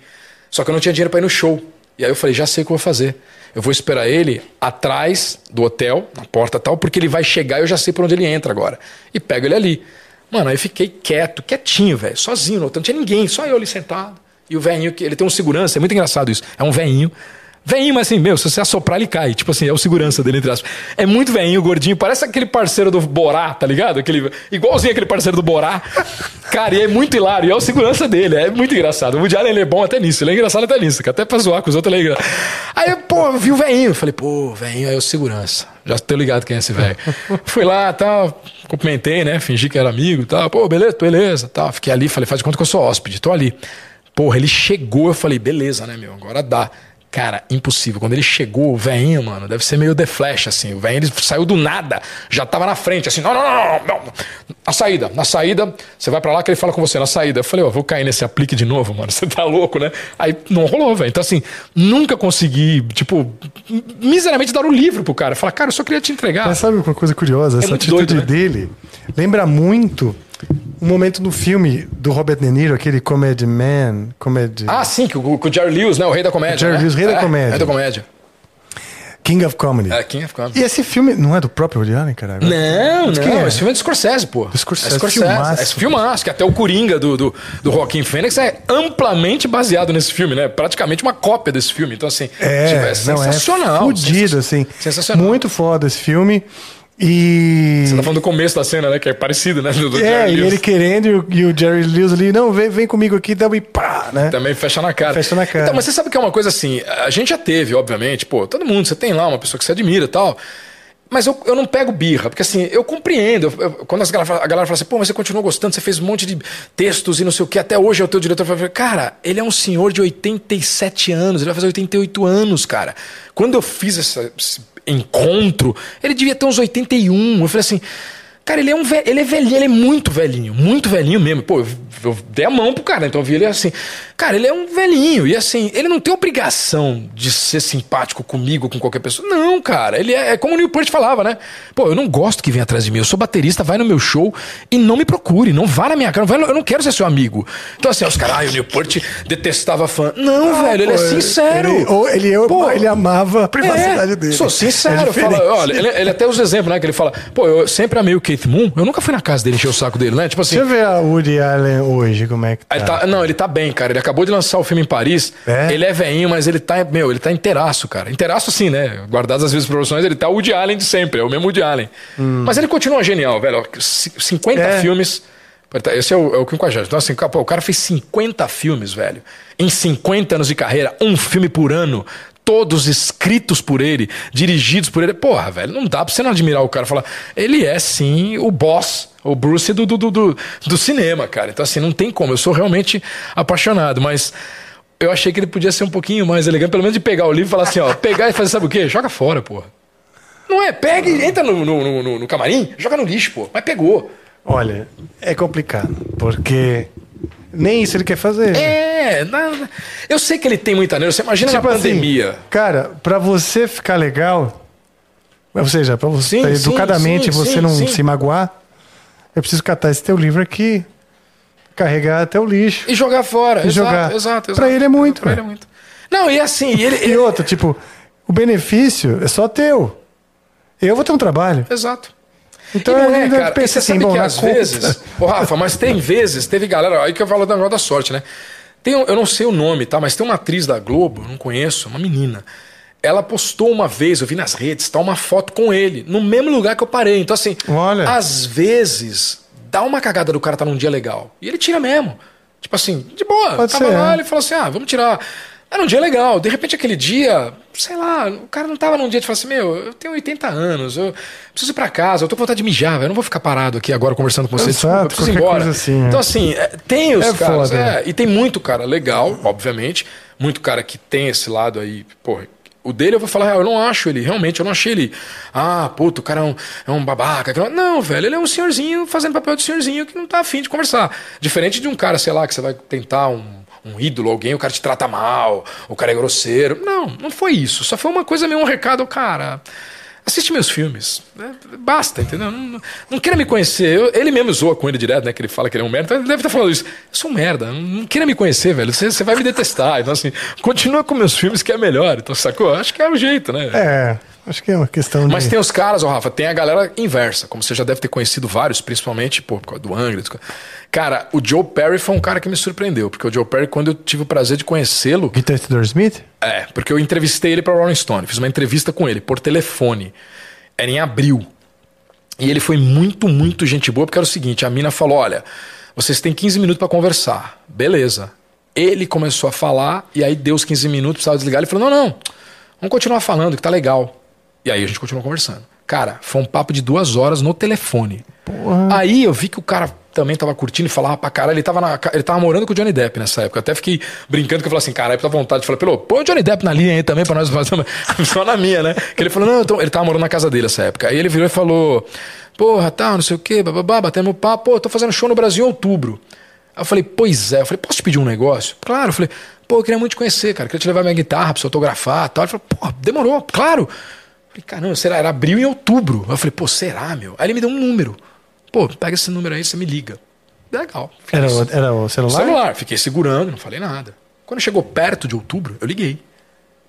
Só que eu não tinha dinheiro pra ir no show. E aí eu falei, já sei o que eu vou fazer. Eu vou esperar ele atrás do hotel, na porta tal, porque ele vai chegar e eu já sei por onde ele entra agora. E pego ele ali. Mano, aí fiquei quieto, quietinho, velho, sozinho. Não tinha ninguém, só eu ali sentado. E o velhinho, ele tem um segurança, é muito engraçado isso. É um velhinho. Veinho, mas assim, meu, se você assoprar, ele cai. Tipo assim, é o segurança dele, entre aspas. É muito veinho, gordinho. Parece aquele parceiro do Borá, tá ligado? Aquele, igualzinho aquele parceiro do Borá. Cara, e é muito hilário. E é o segurança dele. É muito engraçado. O Woody Allen ele é bom até nisso. Ele é engraçado até nisso. Até pra zoar com os outros, ele é engraçado. Aí, pô, eu vi o veinho. Falei, pô, veinho é o segurança. Já tô ligado quem é esse velho. Fui lá, tal, cumprimentei, né? Fingi que era amigo, tal. Pô, beleza, beleza, tal. Fiquei ali, falei, faz de conta que eu sou hóspede, tô ali. Porra, ele chegou, eu falei, beleza, né, meu? Agora dá. Cara, impossível. Quando ele chegou, o velhinho, mano, deve ser meio The Flash, assim. O velhinho ele saiu do nada, já tava na frente, assim, não, não, não, não, não. Na saída, na saída, você vai pra lá que ele fala com você, na saída. Eu falei, ó, vou cair nesse aplique de novo, mano, você tá louco, né? Aí não rolou, velho. Então, assim, nunca consegui, tipo, miseravelmente dar o livro pro cara. Falar, cara, eu só queria te entregar. Mas sabe uma coisa curiosa? Essa muito atitude doido, né? dele lembra muito um momento no filme do Robert De Niro, aquele Comedy Man, Comedy Ah, sim, que o, que o Jerry Lewis, né? O rei da comédia. Jerry né? Lewis, rei da É, comédia. Rei da comédia. King of Comedy. É, King of Comedy. E esse filme não é do próprio Woody Allen, cara? Não, quem não, é? esse filme é do Scorsese, pô. Do Scorsese, É Scorsese. filmaço. É filmaço, que até o Coringa do, do, do Joaquim Fênix é amplamente baseado nesse filme, né? Praticamente uma cópia desse filme. Então, assim, É, tipo, é não, sensacional. é fudido, assim. Sensacional. Muito foda esse filme. E... Você tá falando do começo da cena, né? Que é parecido, né? Do, do É, Jerry e Lewis. ele querendo e o, e o Jerry Lewis ali, não, vem, vem comigo aqui, dá e pá, né? Também fecha na cara. Fecha na cara. Então, mas você sabe que é uma coisa assim, a gente já teve, obviamente, pô, todo mundo, você tem lá uma pessoa que você admira e tal. Mas eu, eu não pego birra, porque assim, eu compreendo. Eu- eu- quando as galera, fala- a galera fala assim, pô, mas você continua gostando, você fez um monte de textos e não sei o que, até hoje é o teu diretor. Eu falo, cara, ele é um senhor de 87 anos, ele vai fazer 88 anos, cara. Quando eu fiz essa- esse encontro, ele devia ter uns 81. Eu falei assim. Cara, ele é um ve- ele é velhinho, ele é muito velhinho, muito velhinho mesmo. Pô, eu, eu dei a mão pro cara, então eu vi ele assim. Cara, ele é um velhinho, e assim, ele não tem obrigação de ser simpático comigo, com qualquer pessoa. Não, cara, ele é, é como o Newport falava, né? Pô, eu não gosto que venha atrás de mim. Eu sou baterista, vai no meu show e não me procure, não vá na minha cara. não vai no- eu não quero ser seu amigo. Então, assim, os caras, ah, o Newport detestava fã. Não, velho, ele é Pô, sincero. Ele, ou ele, Pô, ele amava a privacidade é, dele. Sou É sincero. diferente. fala, olha, ele, ele até usa exemplo, né? Que ele fala, pô, eu sempre amei o Keith Moon, eu nunca fui na casa dele encher o saco dele, né? Tipo assim. Deixa eu ver a Woody Allen hoje, como é que tá. Ele tá- não, ele tá bem, cara. Ele acabou de lançar o filme em Paris. É? Ele é veinho, mas ele tá, meu, ele tá inteiraço, cara. Inteiraço assim, né? Guardadas as vezes proporções, ele tá o Woody Allen de sempre, é o mesmo Woody Allen. Mas ele continua genial, velho. Ó, c- 50 É. filmes. Esse é o, é o 50. Então, assim, pô, o cara fez 50 filmes, velho. Em 50 anos de carreira, um filme por ano. Todos escritos por ele, dirigidos por ele. Porra, velho, não dá pra você não admirar o cara falar. Ele é sim o boss, o Bruce do, do, do, do, do cinema, cara. Então, assim, não tem como. Eu sou realmente apaixonado, mas eu achei que ele podia ser um pouquinho mais elegante, pelo menos de pegar o livro e falar assim, ó, pegar e fazer, sabe o quê? Joga fora, porra. Não é, pega e entra no, no, no, no camarim, joga no lixo, pô. Mas pegou. Olha, é complicado, porque nem isso ele quer fazer. É, eu sei que ele tem muita nervo. Você imagina Tipo na assim, pandemia. cara, pra você ficar legal, ou seja, pra você Sim, educadamente sim, você sim, não se magoar, eu preciso catar esse teu livro aqui, carregar até o lixo. E jogar fora. E exato, jogar. exato, exato. Pra ele é muito, ele é velho. muito. Não, e assim, ele. E outro, tipo, o benefício é só teu. Eu vou ter um trabalho. Exato. Então não é, cara. pensa você assim, sabe bom, que às conta- vezes. Ô, Rafa, mas tem vezes, teve galera. Aí que eu falo da da sorte, né? Tem, eu não sei o nome, tá? Mas tem uma atriz da Globo, eu não conheço, uma menina. Ela postou uma vez, eu vi nas redes, tá uma foto com ele, no mesmo lugar que eu parei. Então, assim, Olha. às vezes, dá uma cagada do cara tá num dia legal. E ele tira mesmo. Tipo assim, de boa. Pode tava ser, lá, é. ele falou assim: ah, vamos tirar. Era um dia legal. De repente, aquele dia, sei lá, o cara não tava num dia de falar assim: meu, eu tenho 80 anos, eu preciso ir pra casa, eu tô com vontade de mijar, eu não vou ficar parado aqui agora conversando com você. Exato, desculpa, eu preciso ir embora. assim, é. Então, assim, é, tem os É caras, foda. é, e tem muito cara legal, obviamente, muito cara que tem esse lado aí, porra. O dele eu vou falar, eu não acho ele, realmente, eu não achei ele. Ah, puto, o cara é um, é um babaca. não- Não, velho, ele é um senhorzinho fazendo papel de senhorzinho que não tá afim de conversar. Diferente de um cara, sei lá, que você vai tentar um, um ídolo, alguém, o cara te trata mal, o cara é grosseiro. Não, não foi isso. Só foi uma coisa meio um recado, cara. Assiste meus filmes. né? Basta, entendeu? Não, não, não queira me conhecer. Eu- ele mesmo zoa com ele direto, né? Que ele fala que ele é um merda. Então ele deve estar falando isso. Eu sou um merda. Não, não queira me conhecer, velho. Você, você vai me detestar. Então, assim, continua com meus filmes que é melhor. Então, sacou? Acho que é o jeito, né? É, acho que é uma questão de. Mas tem os caras, ó, Rafa, tem a galera inversa, como você já deve ter conhecido vários, principalmente pô, por causa do Angra. Cara, o Joe Perry foi um cara que me surpreendeu, porque o Joe Perry, quando eu tive o prazer de conhecê-lo, Guitarrista do Smith? é, porque eu entrevistei ele para Rolling Stone, fiz uma entrevista com ele por telefone. Era em abril. E ele foi muito, muito gente boa, porque era o seguinte: a mina falou: olha, vocês têm 15 minutos para conversar. Beleza. Ele começou a falar, e aí deu os 15 minutos, precisava desligar. Ele falou: não, não, vamos continuar falando, que tá legal. E aí a gente continuou conversando. Cara, foi um papo de duas horas no telefone. Aí eu vi que o cara também tava curtindo e falava pra caralho. Ele tava, na, ele tava morando com o Johnny Depp nessa época. Eu até fiquei brincando que eu falei assim, caralho, tá vontade de falar, pelo, põe o Johnny Depp na linha aí também pra nós fazer só na minha, né? Que ele falou, não, então, ele tava morando na casa dele nessa época. Aí ele virou e falou, porra, tal, não sei o quê, bababá, batemos papo, pô, eu tô fazendo show no Brasil em outubro. Aí eu falei, pois é. Eu falei, posso te pedir um negócio? Claro. Eu falei, pô, eu queria muito te conhecer, cara. Queria te levar minha guitarra pra você autografar e tal. Ele falou, pô, demorou, claro. Falei, caramba, será? Era abril e outubro. Eu falei, pô, será, meu? Aí ele me deu um número. Pô, pega esse número aí, você me liga. Legal. Era, isso. o- era o celular? Celular. Fiquei segurando, não falei nada. Quando chegou perto de outubro, eu liguei.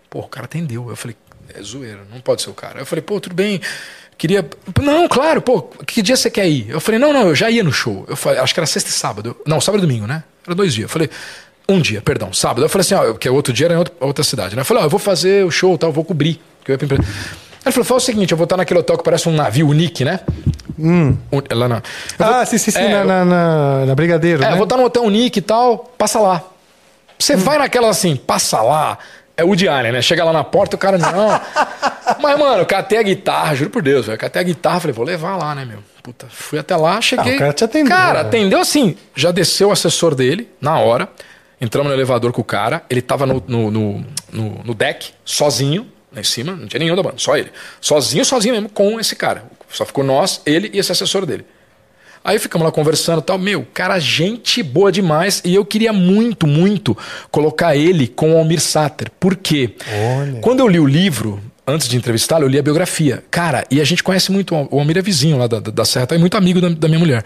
Pô, o cara atendeu. Eu falei, é zoeira, não pode ser o cara. Eu falei, pô, tudo bem. Queria. Não, claro, pô, que dia você quer ir? Eu falei, não, não, eu já ia no show. Eu falei, acho que era sexta e sábado. Não, sábado e domingo, né? Era dois dias. Eu falei, um dia, perdão, sábado. Eu falei assim, ó, porque o outro dia era em outra, outra cidade, né? Eu falei, ó, eu vou fazer o show, tal, eu vou cobrir. Que eu ia pra empresa. Ele falou, fala o seguinte, eu vou estar naquele hotel que parece um navio, o Nick, né? Um- lá na. Vou- Ah, sim, sim, sim, É, na, eu- na, na, na Brigadeiro. é, né? eu vou estar no hotel Nick e tal, passa lá. Você vai naquela assim, passa lá. É o Allen, né? Chega lá na porta, o cara não. Mas, mano, eu catei a guitarra, juro por Deus, velho. Catei a guitarra, falei, vou levar lá, né, meu? Puta, fui até lá, cheguei. Ah, o cara te atendeu, Cara, né? atendeu assim. Já desceu o assessor dele, na hora. Entramos no elevador com o cara. Ele tava no, no, no, no- no deck, sozinho, lá em cima. Não tinha nenhum da banda, só ele. Sozinho, sozinho mesmo, com esse cara. Só ficou nós, ele e esse assessor dele. Aí ficamos lá conversando e tal. Meu, cara, gente boa demais. E eu queria muito, muito colocar ele com o Almir Sater. Por quê? Olha. Quando eu li o livro, antes de entrevistá-lo, eu li a biografia. Cara, e a gente conhece muito. O Almir é vizinho lá da, da, da Serra, tá? é muito amigo da, da minha mulher.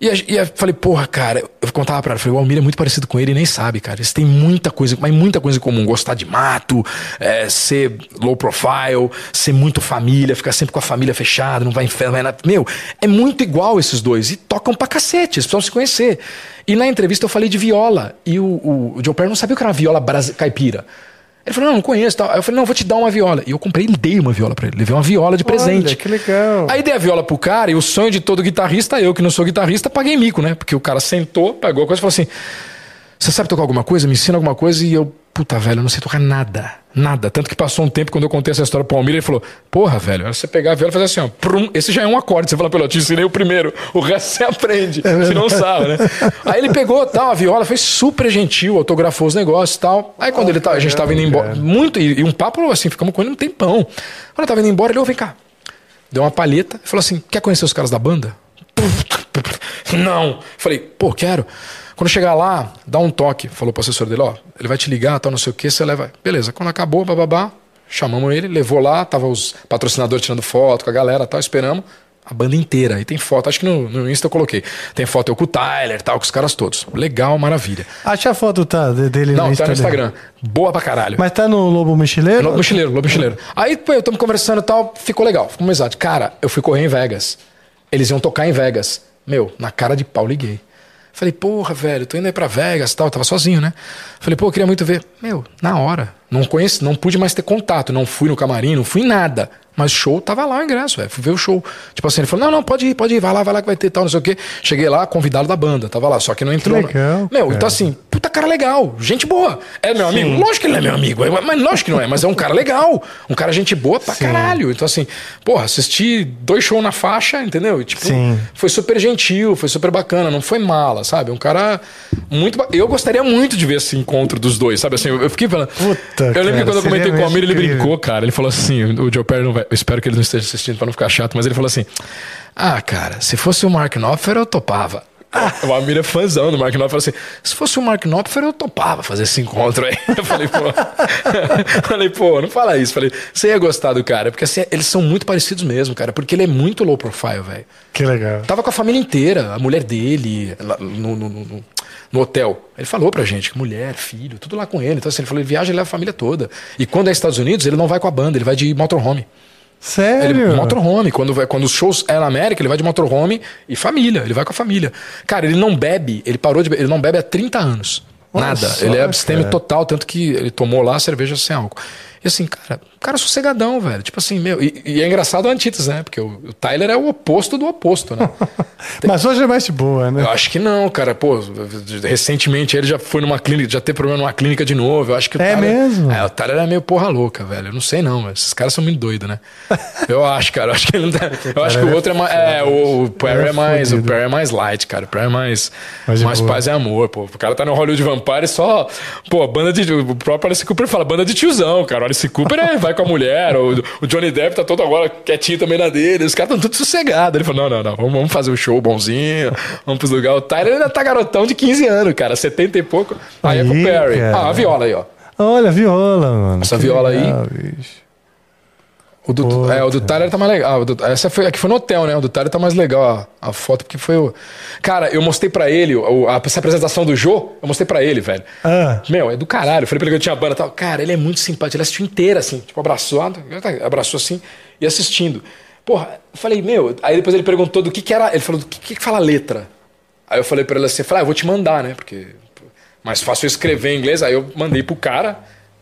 E, eu falei, porra, cara, eu contava pra ela, falei, o Almir é muito parecido com ele e nem sabe, cara. Eles têm muita coisa, mas muita coisa em comum. Gostar de mato, é, ser low profile, ser muito família, ficar sempre com a família fechada, não vai em festa, não vai nada. Meu, é muito igual esses dois. E tocam pra cacete, eles precisam se conhecer. E na entrevista eu falei de viola. E o, o, o Joe Perry não sabia o que era uma viola caipira. Ele falou, não, não conheço. Tal. Aí eu falei, não, vou te dar uma viola. E eu comprei e dei uma viola pra ele. Levei uma viola de presente. Olha, que legal. Aí dei a viola pro cara e o sonho de todo guitarrista, eu que não sou guitarrista, paguei mico, né? Porque o cara sentou, pegou a coisa e falou assim: Você sabe tocar alguma coisa? Me ensina alguma coisa? E eu, puta, velho, eu não sei tocar nada. Nada. Tanto que passou um tempo quando eu contei essa história pro Almir, ele falou: Porra, velho, era você pegar a viola e fazer assim, ó, prum, esse já é um acorde. Você fala, pelo, eu te ensinei o primeiro, o resto você aprende. você não sabe, né? Aí ele pegou tal, a viola, foi super gentil, autografou os negócios e tal. Aí quando ele tá, a gente tava indo embora, muito, e, e um papo assim, ficamos com ele um tempão. Quando eu tava indo embora, ele, ô, vem cá. Deu uma palheta e falou assim: Quer conhecer os caras da banda? Não. Falei, pô, quero. Quando chegar lá, dá um toque. Falou pro assessor dele: Ó, ele vai te ligar, tal, não sei o que, você leva. Beleza. Quando acabou, bababá, chamamos ele, levou lá, tava os patrocinadores tirando foto com a galera tal, esperamos. A banda inteira. Aí tem foto, acho que no, no Insta eu coloquei. Tem foto eu com o Tyler, tal, com os caras todos. Legal, maravilha. Acha a foto tá, de- dele Não, no tá no Instagram. Instagram. Boa pra caralho. Mas tá no Lobo Mochileiro? Lobo mochileiro, lobo mochileiro. Aí, pô, eu tamo conversando e tal, ficou legal, ficou amizade. Cara, eu fui correr em Vegas. Eles iam tocar em Vegas. Meu, na cara de pau liguei. Falei, porra, velho, tô indo aí pra Vegas tal, tava sozinho, né? Falei, pô, eu queria muito ver. Meu, na hora. Não conheci, não pude mais ter contato, não fui no camarim, não fui em nada. Mas show, tava lá o ingresso, velho. Fui ver o show. Tipo assim, ele falou: não, não, pode ir, pode ir, vai lá, vai lá que vai ter tal, não sei o quê. Cheguei lá, convidado da banda, tava lá, só que não entrou. legal, Meu, cara. então assim, puta cara legal, gente boa. É meu amigo? Lógico que ele não é meu amigo, é- mas lógico que não é, mas é um cara legal, um cara gente boa pra caralho. Então assim, porra, assisti dois shows na faixa, entendeu? E, tipo, Sim. foi super gentil, foi super bacana, não foi mala, sabe? Um cara muito. Eu gostaria muito de ver esse encontro dos dois, sabe? Assim, eu eu fiquei falando. Puta, eu lembro cara, que quando eu comentei com o Almir, ele brincou, cara. Ele falou assim: o Joe Perry não vai. Eu espero que ele não esteja assistindo pra não ficar chato, mas ele falou assim: Ah, cara, se fosse o Mark Knopfler, eu topava. O Amir é fãzão do Mark Knopfler. Falou assim: se fosse o Mark Knopfler, eu topava fazer esse encontro aí. Eu falei, pô. falei, pô, não fala isso. Falei, você ia gostar do cara, porque assim, eles são muito parecidos mesmo, cara, porque ele é muito low profile, velho. Que legal. Tava com a família inteira, a mulher dele, no, no, no- no- no hotel. Ele falou pra gente que mulher, filho, tudo lá com ele. Então, assim, ele falou: ele viaja, ele leva a família toda. E quando é Estados Unidos, ele não vai com a banda, ele vai de motorhome. Sério? Ele, motorhome. Quando, vai, quando os shows é na América, ele vai de motorhome e família. Ele vai com a família. Cara, ele não bebe, ele parou de beber, ele não bebe há 30 anos. Nada. ele é abstêmio total, tanto que ele tomou lá cerveja sem álcool. E assim, cara, cara é sossegadão, velho. Tipo assim, meu. E, e é engraçado o antítese, né? Porque o, o Tyler é o oposto do oposto, né? Mas hoje é mais de boa, né? Eu acho que não, cara. Pô, recentemente ele já foi numa clínica, já teve problema numa clínica de novo. Eu acho que o É Tyler- mesmo? É, o Tyler é meio porra louca, velho. Eu não sei não, mas esses caras são muito doidos, né? Eu acho, cara. Eu acho que ele não tá... Eu acho que o outro é mais. É, o, o Perry é é mais. O. Perry é mais light, cara. O Perry é mais. Mais Mais paz e amor, pô. O cara tá no Hollywood Vampire só. Pô, banda de. O próprio Alice Cooper fala, banda de tiozão, cara. O Alice Cooper é, vai com a mulher. O, o Johnny Depp tá todo agora quietinho também na dele. Os caras tão tudo sossegados. Ele falou: não, não, não. Vamos, vamos fazer um show bonzinho. Vamos pros lugares. O Tyler ainda tá garotão de 15 anos, cara. 70 e pouco. Aí, é pro Aí, Perry. cara. Ah, a viola aí, ó. Olha, viola, mano. Essa Que viola aí- legal, bicho. O do, Puta. é, o do Tyler tá mais legal. Ah, do- essa foi, aqui foi no hotel, né? O do Tyler tá mais legal a, a foto, porque foi o. Cara, eu mostrei pra ele o- a, essa apresentação do Jô, eu mostrei pra ele, velho. Ah. Meu, é do caralho. Eu falei pra ele que eu tinha banda e tal. Cara, ele é muito simpático. Ele assistiu inteira, assim, tipo, abraçado, abraçou assim e assistindo. Porra, eu falei, meu. Aí depois ele perguntou do que que era. Ele falou, do que que fala a letra? Aí eu falei pra ele assim, falei, ah, eu vou te mandar, né? Porque mais fácil eu escrever em inglês. Aí eu mandei pro cara.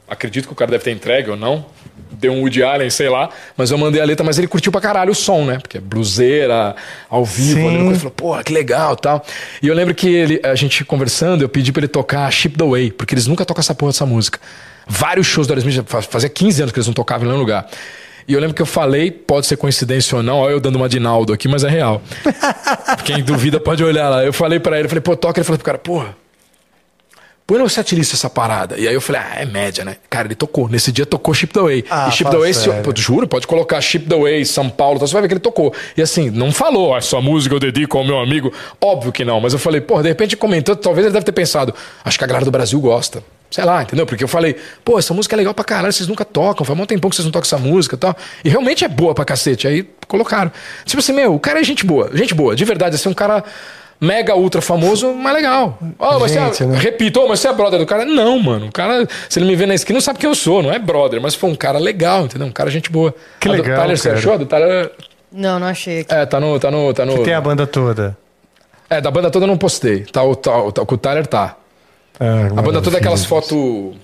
Acredito que o cara deve ter entregue ou não. Deu um Woody Allen, sei lá. Mas eu mandei a letra, mas ele curtiu pra caralho o som, né? Porque é bluseira, ao vivo. Sim. Ele falou, porra, que legal tal. E eu lembro que ele, a gente conversando, eu pedi pra ele tocar Ship the Way, porque eles nunca tocam essa porra dessa música. Vários shows do Aerosmith, fa- fazia 15 anos que eles não tocavam em nenhum lugar. E eu lembro que eu falei, pode ser coincidência ou não, olha eu dando uma de Naldo aqui, mas é real. Quem duvida pode olhar lá. Eu falei pra ele, eu falei, pô, toca. Ele falou pro cara, porra, põe no setlist essa parada. E aí eu falei, ah, é média, né? Cara, ele tocou. Nesse dia tocou Ship the Way. Ah, e Ship the Way, se, pô, juro, pode colocar Ship the Way, São Paulo, então você vai ver que ele tocou. E assim, não falou, "Ah, essa música eu dedico ao meu amigo. Óbvio que não, mas eu falei, porra, de repente comentou, talvez ele deve ter pensado, acho que a galera do Brasil gosta. Sei lá, entendeu? Porque eu falei, pô, essa música é legal pra caralho, vocês nunca tocam, faz um tempão que vocês não tocam essa música e tal. E realmente é boa pra cacete. Aí colocaram. Tipo assim, meu, o cara é gente boa, gente boa, de verdade, assim, um cara mega ultra famoso, mas legal. Ó, mas Gente, você é, né? repito, "Ô, mas você é brother do cara? Não, mano. O cara, se ele me vê na esquina, não sabe quem eu sou, não é brother, mas foi um cara legal, entendeu? Um cara gente boa. Que A do legal, Tyler, você cara. achou? A Do Tyler, Não, não achei aqui. é, tá no. Tá no, tá no Tem a banda toda. É, da banda toda eu não postei. Tá, o, tá, o, tá, o que Tyler tá. Ah, A banda toda é aquelas fotos.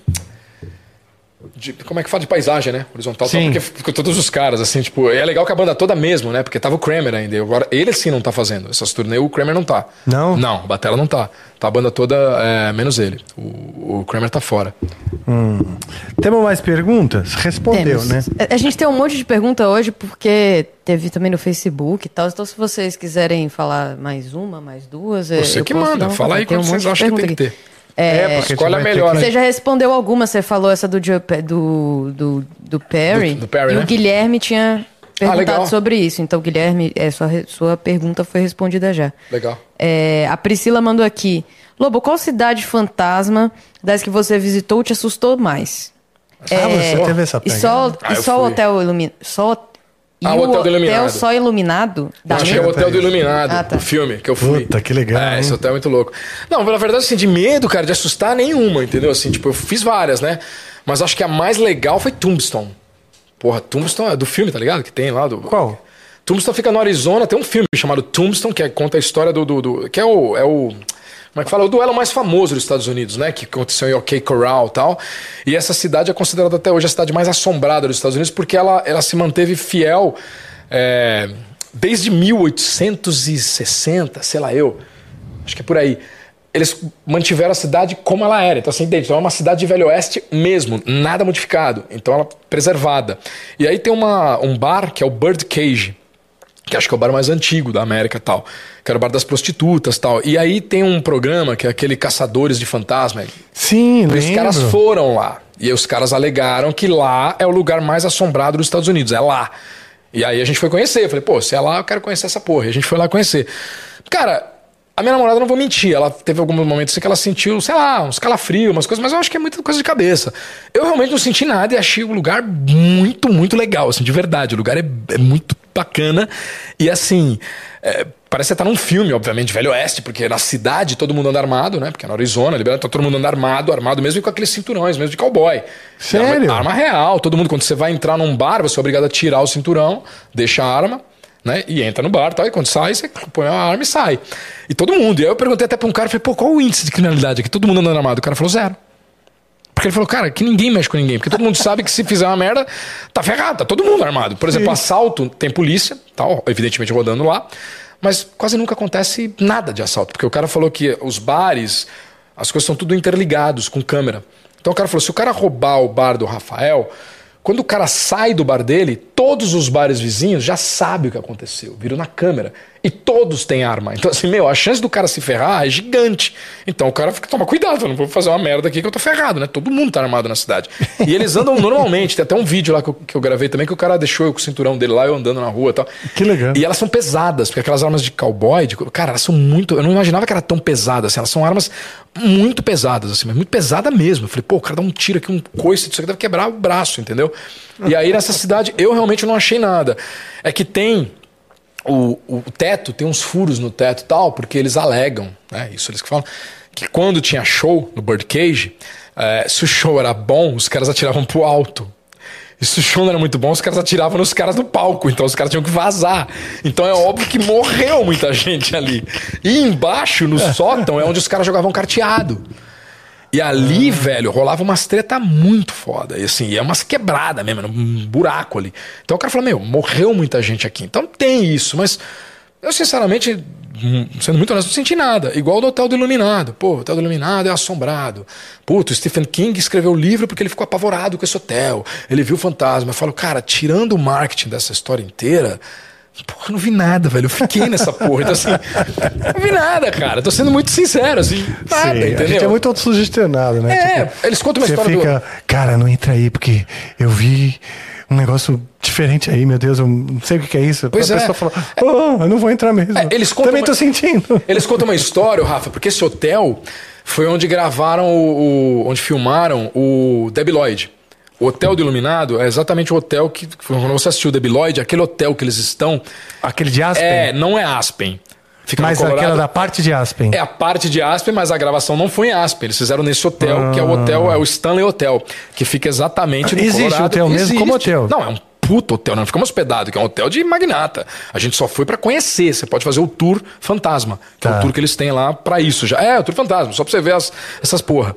De- como é que fala de paisagem, né? Horizontal, tal, Sim. porque ficou todos os caras, assim, tipo, é legal que a banda toda mesmo, né? Porque tava o Kramer ainda. Agora, ele sim não tá fazendo. Essas turnê, o Kramer não tá. Não? Não, a Batera não tá. Tá a banda toda, é, menos ele. O, o Kramer tá fora. Temos mais perguntas? Respondeu, Temos. né? A- A gente tem um monte de pergunta hoje, porque teve também no Facebook e tal. Então, se vocês quiserem falar mais uma, mais duas. é, Você eu que posso manda. Fala aí um quando vocês acham que tem que aqui. ter. É, porque a gente Escolhe a vai ter melhor, que- né? Você já respondeu alguma, você falou essa do, do, do, do Perry. Do- do Perry, e né? o Guilherme tinha perguntado legal. sobre isso. Então, Guilherme, é, sua, sua pergunta foi respondida já. Legal. É, a Priscila mandou aqui. Lobo, qual cidade fantasma das que você visitou te assustou mais? Ah, você teve essa E pegada. só, Ah, e só o hotel iluminado. Só, e Ah, o Hotel do Iluminado. só iluminado? Da Acho que é o Hotel do Iluminado, Ah, tá. o filme que eu fui. Puta, que legal, É, hein? esse hotel é muito louco. Não, na verdade, assim, de medo, cara, de assustar nenhuma, entendeu? Assim, tipo, eu fiz várias, né? Mas acho que a mais legal foi Tombstone. Porra, Tombstone é do filme, tá ligado? Que tem lá do. Qual? Tombstone fica no Arizona, tem um filme chamado Tombstone, que é- conta a história do. do, do- que é o, é o. Como é que fala? O duelo mais famoso dos Estados Unidos, né? Que aconteceu em OK Corral e tal. E essa cidade é considerada até hoje a cidade mais assombrada dos Estados Unidos, porque ela, ela se manteve fiel é, desde 1860, sei lá eu. Acho que é por aí. Eles mantiveram a cidade como ela era. Então, assim, dentro. Então, é uma cidade de Velho Oeste mesmo, nada modificado. Então, ela preservada. E aí tem uma, um bar que é o Bird Cage, que acho que é o bar mais antigo da América e tal. Que era o bar das prostitutas e tal. E aí tem um programa que é aquele Caçadores de Fantasma. Sim, E os lembro. caras foram lá. E os caras alegaram que lá é o lugar mais assombrado dos Estados Unidos. É lá. E aí a gente foi conhecer. Eu falei, pô, se é lá, eu quero conhecer essa porra. E a gente foi lá conhecer. Cara, a minha namorada, não vou mentir, ela teve alguns momentos assim que ela sentiu, sei lá, uns calafrios, umas coisas, mas eu acho que é muita coisa de cabeça. Eu realmente não senti nada e achei o lugar muito, muito legal, assim, de verdade. O lugar é, é muito bacana. E assim, é, parece que você tá num filme, obviamente, Velho Oeste, porque na cidade todo mundo anda armado, né? Porque é no Arizona, liberado, tá todo mundo anda armado, armado mesmo com aqueles cinturões, mesmo de cowboy. Sério? Arma, arma real, todo mundo, quando você vai entrar num bar, você é obrigado a tirar o cinturão, deixa a arma né? E entra no bar e tal, e quando sai, você põe a arma e sai. E todo mundo. E aí eu perguntei até pra um cara, falei, pô, qual o índice de criminalidade aqui? Todo mundo andando armado. O cara falou zero. Porque ele falou, cara, que ninguém mexe com ninguém. Porque todo mundo sabe que se fizer uma merda, tá ferrado, tá todo mundo armado. Por exemplo, assalto, tem polícia, tal, evidentemente rodando lá, mas quase nunca acontece nada de assalto. Porque o cara falou que os bares, as coisas são tudo interligados com câmera. Então o cara falou, se o cara roubar o bar do Rafael, quando o cara sai do bar dele, todos os bares vizinhos já sabem o que aconteceu, viram na câmera. E todos têm arma. Então, assim, meu, a chance do cara se ferrar é gigante. Então o cara fica, toma cuidado, eu não vou fazer uma merda aqui que eu tô ferrado, né? Todo mundo tá armado na cidade. E eles andam normalmente. Tem até um vídeo lá que eu, que eu gravei também que o cara deixou eu com o cinturão dele lá, eu andando na rua e tal. Que legal. E elas são pesadas, porque aquelas armas de cowboy, de, cara, elas são muito. Eu não imaginava que era tão pesada assim. Elas são armas muito pesadas, assim, mas muito pesada mesmo. Eu falei, pô, o cara dá um tiro aqui, um coice, isso aqui deve quebrar o braço, entendeu? E aí nessa cidade eu realmente não achei nada. É que tem. O, o teto, tem uns furos no teto e tal, porque eles alegam, né? Isso eles que falam, que quando tinha show no Birdcage, eh, se o show era bom, os caras atiravam pro alto. E se o show não era muito bom, os caras atiravam nos caras do palco, então os caras tinham que vazar. Então é óbvio que morreu muita gente ali. E embaixo, no sótão, é onde os caras jogavam carteado. E ali, velho, rolava umas treta muito foda. E assim, é umas quebradas mesmo, um buraco ali. Então o cara falou, meu, morreu muita gente aqui. Então tem isso, mas eu sinceramente, hum, sendo muito honesto, não senti nada. Igual do Hotel do Iluminado. Pô, o Hotel do Iluminado é assombrado. Puto, Stephen King escreveu o livro porque ele ficou apavorado com esse hotel. Ele viu o fantasma. Eu falo, cara, tirando o marketing dessa história inteira, Porra, não vi nada, velho. Eu fiquei nessa porra. Então, assim, não vi nada, cara. Tô sendo muito sincero, assim, nada, Sim, entendeu? A gente é muito autossugestionado, né? É, eles contam uma você história do- fica, cara, não entra aí, porque eu vi um negócio diferente aí, meu Deus, eu não sei o que é isso. Pois a é. pessoa fala, oh, eu não vou entrar mesmo. É, eles contam Também uma- tô sentindo. Eles contam uma história, Rafa, porque esse hotel foi onde gravaram o, o- onde filmaram o Debi Lloyd. O hotel do Iluminado é exatamente o hotel que quando você assistiu o Debi Lloyd, aquele hotel que eles estão Aquele de Aspen? é, não é Aspen. Fica no mas aquela da parte de Aspen. É a parte de Aspen, mas a gravação não foi em Aspen. Eles fizeram nesse hotel, que é o hotel, é o Stanley Hotel, que fica exatamente no Existe Colorado. hotel mesmo como hotel? Não, é um puto hotel, não ficamos hospedados, que é um hotel de magnata. A gente só foi pra conhecer. Você pode fazer o tour fantasma, que é Tá. o tour que eles têm lá pra isso já. É, o tour fantasma, só pra você ver as- essas porra.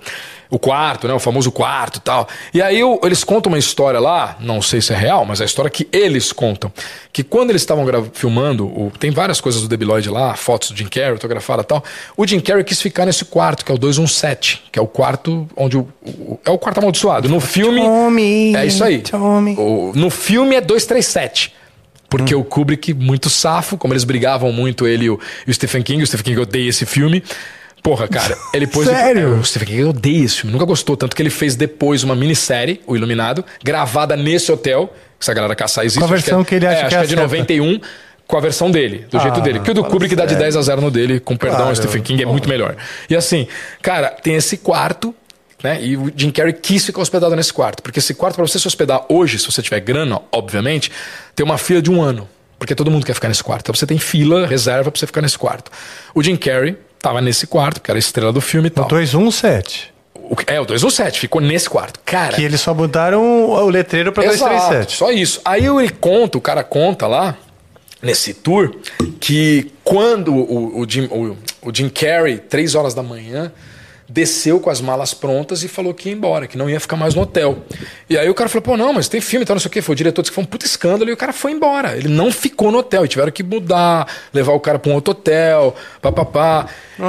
O quarto, né? O famoso quarto e tal. E aí o- eles contam uma história lá, não sei se é real, mas é a história que eles contam. Que quando eles estavam filmando, o- tem várias coisas do Debi Lloyd lá, fotos do Jim Carrey, autografada e tal. O Jim Carrey quis ficar nesse quarto, que é o 217, que é o quarto onde o. o- é o quarto amaldiçoado. No filme. Tommy, é isso aí. Tommy. O- no filme é 237. Porque o Kubrick, muito safo, como eles brigavam muito, ele e o, e o Stephen King, o Stephen King odeia esse filme. Porra, cara, ele pôs. Sério? É, o Stephen King odeia esse filme, nunca gostou. Tanto que ele fez depois uma minissérie, O Iluminado, gravada nesse hotel. Se a galera caçar existe. Com a acho versão que ele acha é, que acho é que é de certa. 91, com a versão dele, do jeito Ah, dele. Que o do Kubrick dá de sério. 10 a 0 no dele, com perdão Claro. ao Stephen King, é muito melhor. E assim, cara, tem esse quarto. Né? E o Jim Carrey quis ficar hospedado nesse quarto. Porque esse quarto, pra você se hospedar hoje, se você tiver grana, obviamente, tem uma fila de um ano. Porque todo mundo quer ficar nesse quarto. Então você tem fila, reserva pra você ficar nesse quarto. O Jim Carrey tava nesse quarto, porque era a estrela do filme e tal. 217. O- é, o 217 ficou nesse quarto. Cara, Que eles só mudaram o letreiro pra Exato, 237. só isso. Aí ele conta, o cara conta lá, nesse tour, que quando o, o, Jim, o, o Jim Carrey, três horas da manhã, desceu com as malas prontas e falou que ia embora, que não ia ficar mais no hotel. E aí o cara falou, pô, não, mas tem filme, então não sei o quê. Foi o diretor disse que foi um puta escândalo e o cara foi embora. Ele não ficou no hotel e tiveram que mudar, levar o cara pra um outro hotel, papapá.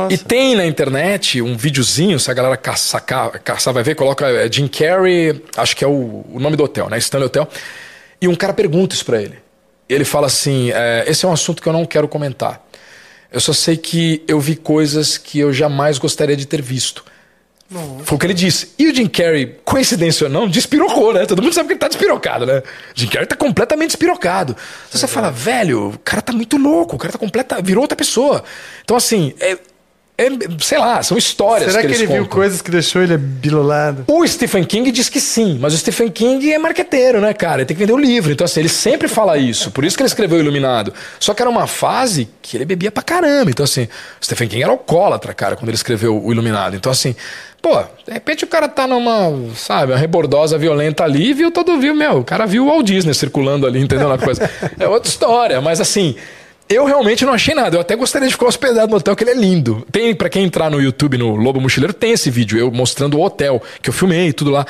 E tem na internet um videozinho, se a galera caçar, ca- caçar vai ver, coloca é, Jim Carrey, acho que é o, o nome do hotel, né? Stanley Hotel. E um cara pergunta isso pra ele. Ele fala assim: é, esse é um assunto que eu não quero comentar. Eu só sei que eu vi coisas que eu jamais gostaria de ter visto. Foi o que ele disse. E o Jim Carrey, coincidência ou não, despirocou, né? Todo mundo sabe que ele tá despirocado, né? Jim Carrey tá completamente despirocado. Então você fala, velho, o cara tá muito louco, o cara tá completa, virou outra pessoa. Então, assim, é, é, sei lá, são histórias Será que, eles ele viu contam. coisas que deixou ele bilolado? O Stephen King diz que sim, mas o Stephen King é marqueteiro, né, cara? Ele tem que vender o livro. Então, assim, ele sempre fala isso. Por isso que ele escreveu Iluminado. Só que era uma fase que ele bebia pra caramba. Então, assim, o Stephen King era alcoólatra, cara, quando ele escreveu o Iluminado. Então, assim, pô, de repente o cara tá numa, sabe, uma rebordosa violenta ali e viu todo, viu, meu, o cara viu o Walt Disney circulando ali, entendeu? Uma coisa. É outra história, mas assim. Eu realmente não achei nada. Eu até gostaria de ficar hospedado no hotel, que ele é lindo. Tem, pra quem entrar no YouTube, no Lobo Mochileiro, tem esse vídeo, eu mostrando o hotel, que eu filmei e tudo lá.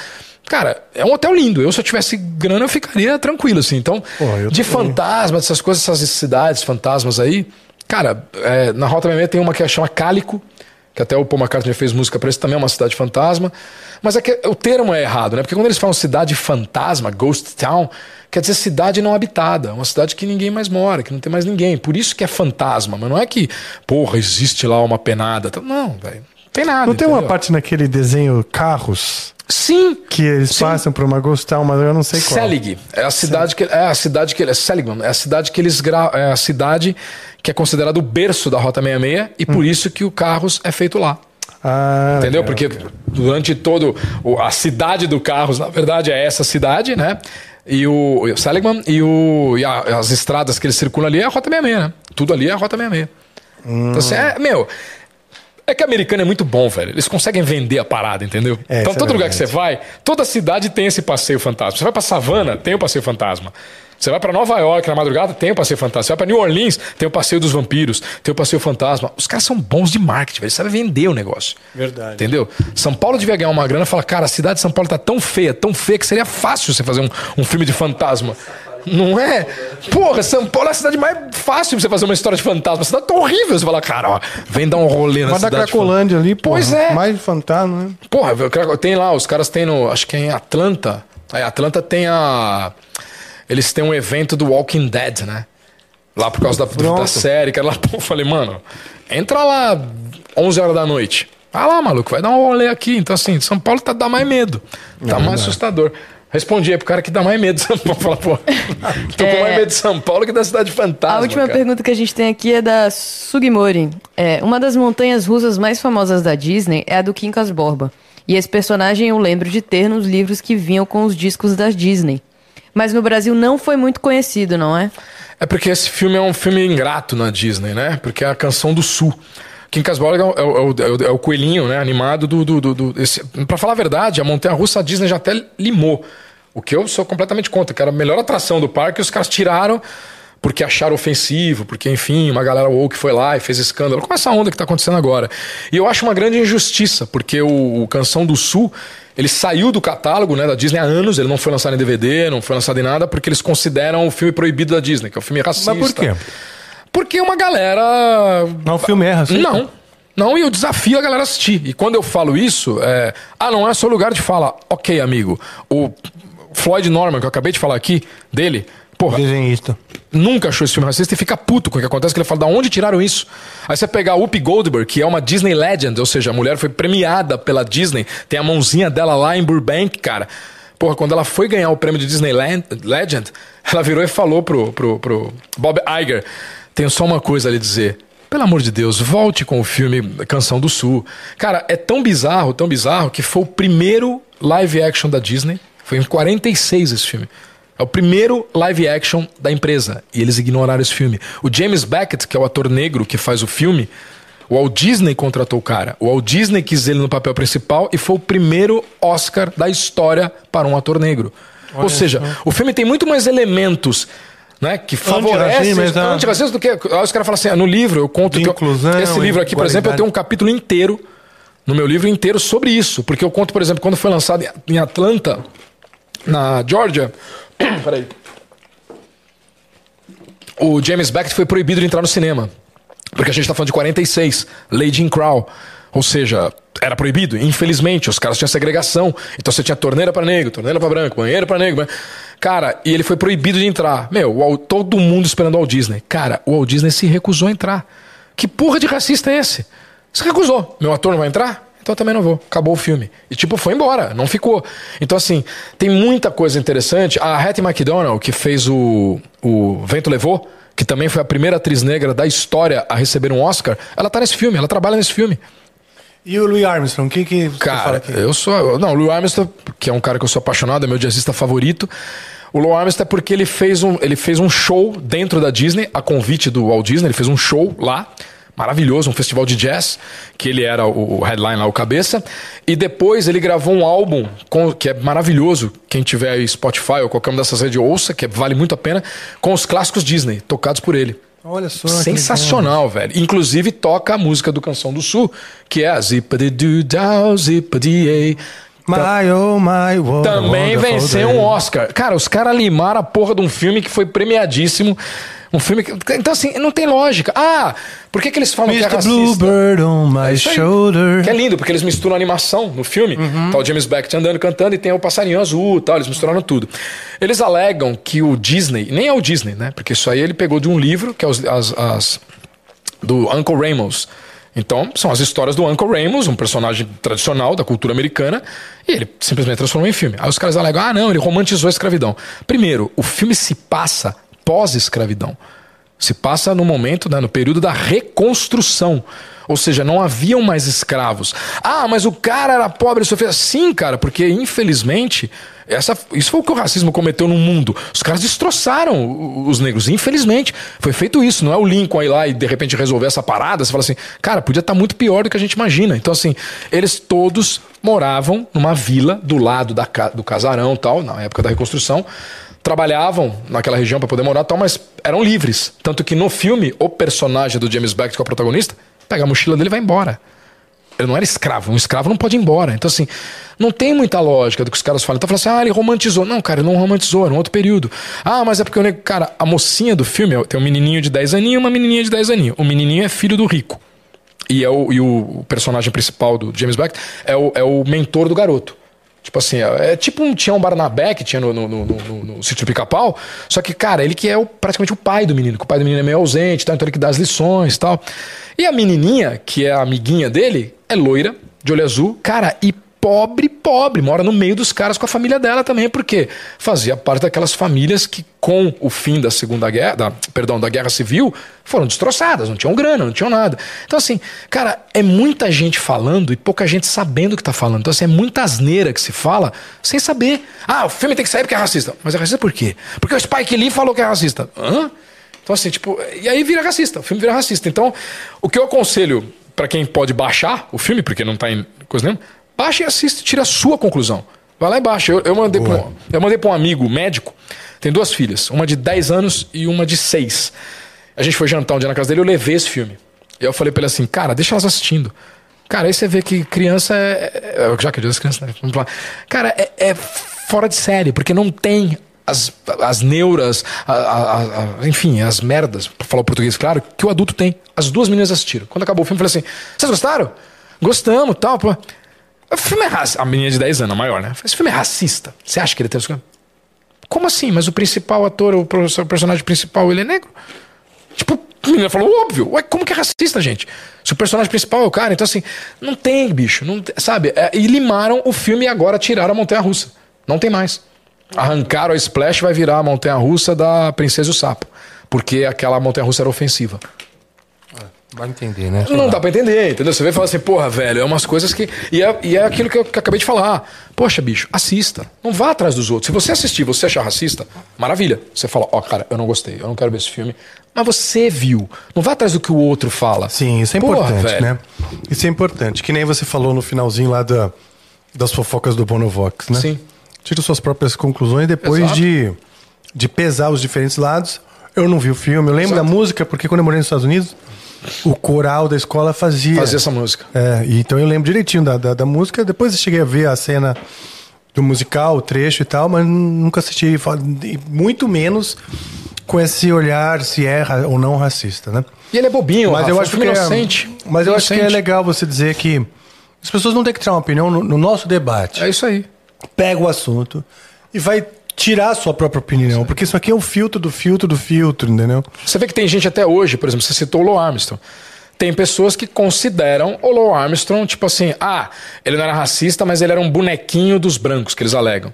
Cara, é um hotel lindo. Eu, se eu tivesse grana, eu ficaria tranquilo, assim. Então, Pô, de fantasmas, essas coisas, essas cidades fantasmas aí. Cara, é, na Rota 66 tem uma que chama Cálico, que até o Paul McCartney fez música pra isso, também é uma cidade fantasma. Mas é que o termo é errado, né? Porque quando eles falam cidade fantasma, ghost town, quer dizer cidade não habitada, uma cidade que ninguém mais mora, que não tem mais ninguém. Por isso que é fantasma, mas não é que, porra, existe lá uma penada. Não, velho. Tem nada. Não tem uma parte naquele desenho Carros Sim, que eles Sim. passam por uma Ghost Town, mas eu não sei qual. Selig é a cidade que é a cidade que é Seligman é a cidade que eles gra, é a cidade que é considerado o berço da Rota 66 e por isso que o Carros é feito lá. Ah, Entendeu? Porque durante todo o- a cidade do Carros, na verdade, é essa cidade, né? E o, o Seligman e, o, e a- as estradas que eles circulam ali é a Rota 66, né? Tudo ali é a Rota 66. Então, assim, é, meu, é que americano é muito bom, velho. Eles conseguem vender a parada, entendeu? É, então, é todo lugar que você vai, toda cidade tem esse passeio fantasma. Você vai pra Savana, tem o passeio fantasma. Você vai pra Nova York na madrugada, tem o passeio fantasma. Você vai pra New Orleans, tem o passeio dos vampiros, tem o passeio fantasma. Os caras são bons de marketing, velho. Eles sabem vender o negócio. Verdade. Entendeu? São Paulo devia ganhar uma grana e falar, cara, a cidade de São Paulo tá tão feia, tão feia, que seria fácil você fazer um, um filme de fantasma. Não é? Porra, São Paulo é a cidade mais fácil pra você fazer uma história de fantasma. A cidade tá horrível. Você fala, cara, ó, vem dar um rolê na Mas da cidade. de Cracolândia ali, pô. Pois é. Mais fantasma, né? Porra, tem lá, os caras têm no. Acho que é em Atlanta. Aí, Atlanta tem a. Eles têm um evento do Walking Dead, né? Lá por causa da, da série, que era lá. Pô, eu falei, mano, entra lá 11 horas da noite. Vai lá, maluco, vai dar um rolê aqui. Então, assim, São Paulo tá, dá mais medo. Tá mais assustador. Respondi aí pro cara que dá mais medo de São Paulo. Fala, pô, tô com mais medo de São Paulo que da cidade fantasma. A última cara. pergunta que a gente tem aqui é da Sugimori. É, uma das montanhas russas mais famosas da Disney é a do Quincas Borba. E esse personagem eu lembro de ter nos livros que vinham com os discos da Disney. Mas no Brasil não foi muito conhecido, não é? É porque esse filme é um filme ingrato na Disney, né? Porque é a canção do Sul. Kim Casborg é, é é é o coelhinho, né? Animado do. do, do, do esse, pra falar a verdade, a Montanha Russa a Disney já até limou. O que eu sou completamente contra, que era a melhor atração do parque, e os caras tiraram. Porque acharam ofensivo, porque, enfim, uma galera woke foi lá e fez escândalo, com essa onda que tá acontecendo agora. E eu acho uma grande injustiça, porque o, o Canção do Sul, ele saiu do catálogo né, da Disney há anos, ele não foi lançado em DVD, não foi lançado em nada, porque eles consideram o filme proibido da Disney, que é um filme racista. Mas por quê? Porque uma galera Não, o filme é racista? não. Não, e eu desafio a galera a assistir. E quando eu falo isso, é. Ah, não é seu lugar de fala. Ok, amigo. O Floyd Norman, que eu acabei de falar aqui, dele, porra, Desenhista. nunca achou esse filme racista e fica puto com o que acontece, que ele fala, da onde tiraram isso? Aí você pegar a Whoopi Goldberg, que é uma Disney Legend, ou seja, a mulher foi premiada pela Disney, tem a mãozinha dela lá em Burbank, cara. Porra, quando ela foi ganhar o prêmio de Disney Legend, ela virou e falou pro, pro, pro Bob Iger, tenho só uma coisa a lhe dizer. Pelo amor de Deus, volte com o filme Canção do Sul. Cara, é tão bizarro, tão bizarro, que foi o primeiro live action da Disney. Foi em 46 esse filme. É o primeiro live action da empresa. E eles ignoraram esse filme. O James Beckett, que é o ator negro que faz o filme, o Walt Disney contratou o cara. O Walt Disney quis ele no papel principal e foi o primeiro Oscar da história para um ator negro. Ou seja, o filme tem muito mais elementos. Né, que favorecem Antirracismo, do que. Aí os caras falam assim: ah, no livro eu conto. Eu- esse livro aqui, por exemplo, eu tenho um capítulo inteiro no meu livro inteiro sobre isso. Porque eu conto, por exemplo, quando foi lançado em Atlanta, na Georgia. Peraí. O James Beckett foi proibido de entrar no cinema. Porque a gente tá falando de 46, Lei Jim Crow. Ou seja, era proibido. Infelizmente, os caras tinham segregação. Então você tinha torneira para negro, torneira para branco, banheiro para negro. Cara, e ele foi proibido de entrar. Meu, todo mundo esperando o Walt Disney. Cara, o Walt Disney se recusou a entrar. Que porra de racista é esse? Se recusou. Meu ator não vai entrar? Então eu também não vou. Acabou o filme. E tipo, foi embora, não ficou. Então, assim, tem muita coisa interessante. A Hattie McDonald, que fez o, o Vento Levou, que também foi a primeira atriz negra da história a receber um Oscar, ela tá nesse filme, ela trabalha nesse filme. E o Louis Armstrong, o que, que você fala Cara, aqui? eu sou. Não, o Louis Armstrong, que é um cara que eu sou apaixonado, é meu jazzista favorito. O Louis Armstrong é porque ele fez, um, ele fez um show dentro da Disney, a convite do Walt Disney, ele fez um show lá. Maravilhoso, um festival de jazz, que ele era o, o headline lá, o cabeça. E depois ele gravou um álbum com- que é maravilhoso. Quem tiver Spotify ou qualquer uma dessas redes ouça, que vale muito a pena, com os clássicos Disney, tocados por ele. Olha só. Sensacional, velho. Inclusive toca a música do Canção do Sul, que é a Zippity Doo Dow, Zippity legal. My, oh, my, a Também venceu um Oscar. Cara, os caras limaram a porra de um filme que foi premiadíssimo. Um filme que. Então, assim, não tem lógica. Ah, por que, que eles falam que é Mr. racista? Bluebird on my Isso aí. shoulder. Que é lindo, porque eles misturam animação no filme. Tá o James Beckett andando, cantando, e tem o passarinho azul e tal. Eles misturaram tudo. Eles alegam que o Disney, nem é o Disney, né? Porque isso aí ele pegou de um livro, que é os- as, as- do Uncle Ramos. Então, são as histórias do Uncle Ramos, um personagem tradicional da cultura americana, e ele simplesmente transformou em filme. Aí os caras alegam: ah, não, ele romantizou a escravidão. Primeiro, o filme se passa pós-escravidão. Se passa no momento, né, no período da reconstrução. Ou seja, não haviam mais escravos. Ah, mas o cara era pobre, sofria. Sim, cara, porque infelizmente, essa, isso foi o que o racismo cometeu no mundo. Os caras destroçaram os negros. Infelizmente, foi feito isso. Não é o Lincoln ir lá e de repente resolver essa parada. Você fala assim, cara, podia estar muito pior do que a gente imagina. Então, assim, eles todos moravam numa vila do lado da, do casarão tal, na época da reconstrução trabalhavam naquela região para poder morar tal, mas eram livres. Tanto que no filme, o personagem do James Beckett, que é o protagonista, pega a mochila dele e vai embora. Ele não era escravo. Um escravo não pode ir embora. Então, assim, não tem muita lógica do que os caras falam. Então, falam assim, ah, ele romantizou. Não, cara, ele não romantizou, era um outro período. Ah, mas é porque o nego. Cara, a mocinha do filme tem um menininho de 10 aninhos e uma menininha de 10 aninhos. O menininho é filho do rico. E, é o, e o personagem principal do James Beckett é o, é o mentor do garoto. Tipo assim, é, é tipo um Tião Barnabé que tinha no, no, no, no, no Sítio do Pica-Pau. Só que, cara, ele que é o, praticamente o pai do menino, que o pai do menino é meio ausente, tá? então ele que dá as lições e tal. E a menininha, que é a amiguinha dele, é loira, de olho azul, cara, e pobre, pobre, mora no meio dos caras com a família dela também, porque fazia parte daquelas famílias que, com o fim da Segunda Guerra, da, perdão, da Guerra Civil, foram destroçadas, não tinham grana, não tinham nada. Então, assim, cara, é muita gente falando e pouca gente sabendo o que tá falando. Então, assim, é muita asneira que se fala sem saber. Ah, o filme tem que sair porque é racista. Mas é racista por quê? Porque o Spike Lee falou que é racista. Hã? Então, assim, tipo, e aí vira racista, o filme vira racista. Então, o que eu aconselho pra quem pode baixar o filme, porque não tá em coisa nenhuma, baixa e assiste, tira a sua conclusão. Vai lá e baixa. Eu, eu mandei pra um, eu mandei pra um amigo médico tem duas filhas, uma de 10 anos e uma de 6. A gente foi jantar um dia na casa dele, eu levei esse filme. E eu falei pra ele assim, cara, deixa elas assistindo. Cara, aí você vê que criança é. é- Já que é das crianças, né? Vamos lá. Cara, é, é fora de série, porque não tem as, as neuras, a- a- a- enfim, as merdas, pra falar o português claro, que o adulto tem. As duas meninas assistiram. Quando acabou o filme, eu falei assim: vocês gostaram? Gostamos tal. Pô. O filme é racista. A menina de 10 anos, a maior, né? Esse filme é racista. Você acha que ele tem isso? Como assim? Mas o principal ator, o personagem principal, ele é negro? Tipo, a menina falou, óbvio. Ué, como que é racista, gente? Se o personagem principal é o cara, então assim, não tem, bicho, não sabe? É, e limaram o filme e agora tiraram a Montanha Russa. Não tem mais. Arrancaram a Splash vai virar a Montanha Russa da Princesa e o Sapo. Porque aquela Montanha Russa era ofensiva. Vai entender, né? Não dá pra entender, entendeu? Você vê e fala assim, porra, velho, é umas coisas que. E é, e é aquilo que eu, que eu acabei de falar. Poxa, bicho, assista. Não vá atrás dos outros. Se você assistir e você achar racista, maravilha. Você fala, ó, cara, eu não gostei, eu não quero ver esse filme. Mas você viu. Não vá atrás do que o outro fala. Sim, isso é Porra, importante, velho. né? Isso é importante. Que nem você falou no finalzinho lá da, das fofocas do Bonovox, né? Sim. Tira suas próprias conclusões depois Exato. de, de pesar os diferentes lados. Eu não vi o filme, eu lembro Exato. da música, porque quando eu morei nos Estados Unidos, o coral da escola fazia. Fazer essa música. É, então eu lembro direitinho da, da, da música. Depois eu cheguei a ver a cena do musical, o trecho e tal, mas nunca assisti, muito menos com esse olhar se é ou não racista, né? E ele é bobinho, Mas Rafa, eu acho que é, inocente. mas eu acho que é Inocente. legal você dizer que as pessoas não têm que tirar uma opinião no, no nosso debate. É isso aí. Pega o assunto e vai tirar a sua própria opinião, porque isso aqui é o filtro do filtro do filtro, entendeu? Você vê que tem gente até hoje, por exemplo, você citou o Lou Armstrong. Tem pessoas que consideram o Lou Armstrong, tipo assim, ah, ele não era racista, mas ele era um bonequinho dos brancos, que eles alegam.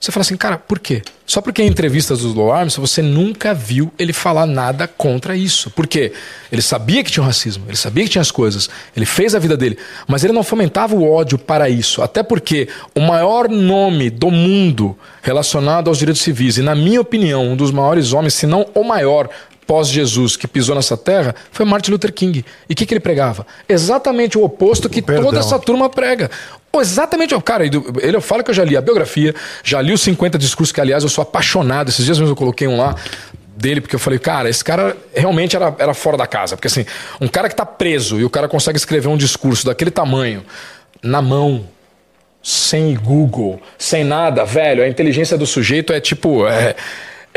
Você fala assim, cara, por quê? Só porque em entrevistas do Lou Armstrong você nunca viu ele falar nada contra isso. Por quê? Ele sabia que tinha o racismo, ele sabia que tinha as coisas, ele fez a vida dele, mas ele não fomentava o ódio para isso. Até porque o maior nome do mundo relacionado aos direitos civis, e na minha opinião, um dos maiores homens, se não o maior, pós-Jesus que pisou nessa terra foi Martin Luther King. E o que, que ele pregava? Exatamente o oposto que Perdão. toda essa turma prega. Exatamente, cara, ele eu falo que eu já li a biografia, já li os 50 discursos, que aliás eu sou apaixonado. Esses dias mesmo eu coloquei um lá dele, porque eu falei, cara, esse cara realmente era, era fora da casa. Porque assim, um cara que tá preso e o cara consegue escrever um discurso daquele tamanho, na mão, sem Google, sem nada, velho, a inteligência do sujeito é tipo. É,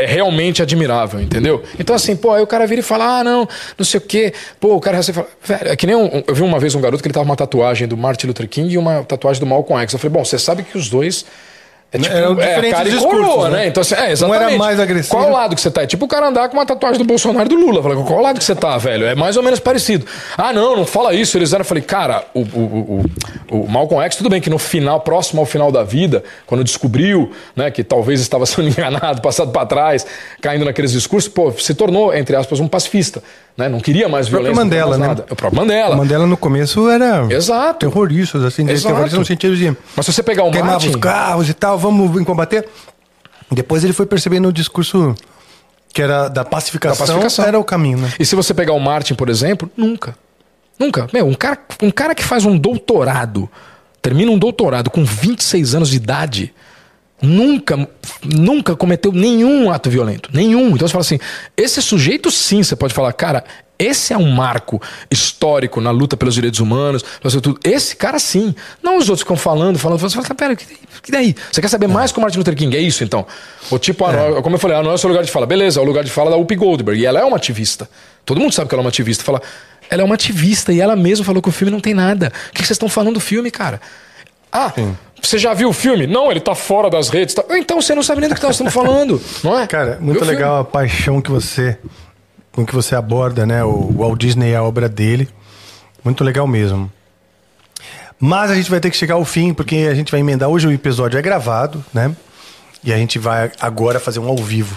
é realmente admirável, entendeu? Então, assim, pô, aí o cara vira e fala, ah, não, não sei o quê. Pô, o cara você fala, velho, é que nem um- eu vi uma vez um garoto que ele tava com uma tatuagem do Martin Luther King e uma tatuagem do Malcolm X. Eu falei, bom, você sabe que os dois. É tipo, Eram é, cara e discursos, coroa, né? né? Então, assim, é, exatamente. era mais agressivo. Qual lado que você tá? É tipo o cara andar com uma tatuagem do Bolsonaro e do Lula. Falei, qual lado que você tá, velho? É mais ou menos parecido. Ah, não, não fala isso. Eles eram. Eu falei, cara, o, o, o, o Malcolm X, tudo bem que no final, próximo ao final da vida, quando descobriu, né, que talvez estava sendo enganado, passado para trás, caindo naqueles discursos, pô, se tornou, entre aspas, um pacifista. Né? Não queria mais violência. Mandela, mais né? É o próprio Mandela. O Mandela no começo era Exato. terroristas, assim, Exato. terrorista no sentido de Mas se você pegar o queimava Martin... os carros e tal, vamos combater. Depois ele foi percebendo o discurso que era da pacificação, Da pacificação. era o caminho, né? E se você pegar o Martin, por exemplo, nunca. Nunca. Meu, um cara, um cara que faz um doutorado, termina um doutorado com 26 anos de idade, nunca, nunca cometeu nenhum ato violento. Nenhum. Então você fala assim: esse sujeito sim, você pode falar, cara, esse é um marco histórico na luta pelos direitos humanos. tudo. Esse cara sim. Não os outros ficam falando, falando, falando. Você fala, pera, que, que daí? Você quer saber mais que o Martin Luther King? É isso então? O tipo, ah, não, como eu falei, ah, não é o seu lugar de fala. Beleza, é o lugar de fala da Whoopi Goldberg. E ela é uma ativista. Todo mundo sabe que ela é uma ativista. Fala, ela é uma ativista e ela mesma falou que o filme não tem nada. O que vocês estão falando do filme, cara? Ah, você já viu o filme? Não, ele tá fora das redes. tá- Então você não sabe nem do que nós estamos falando, não é? Cara, muito filme? legal a paixão que você com que você aborda, né, o Walt Disney e a obra dele. Muito legal mesmo. Mas a gente vai ter que chegar ao fim, porque a gente vai emendar. Hoje o episódio é gravado, né? E a gente vai agora fazer um ao vivo.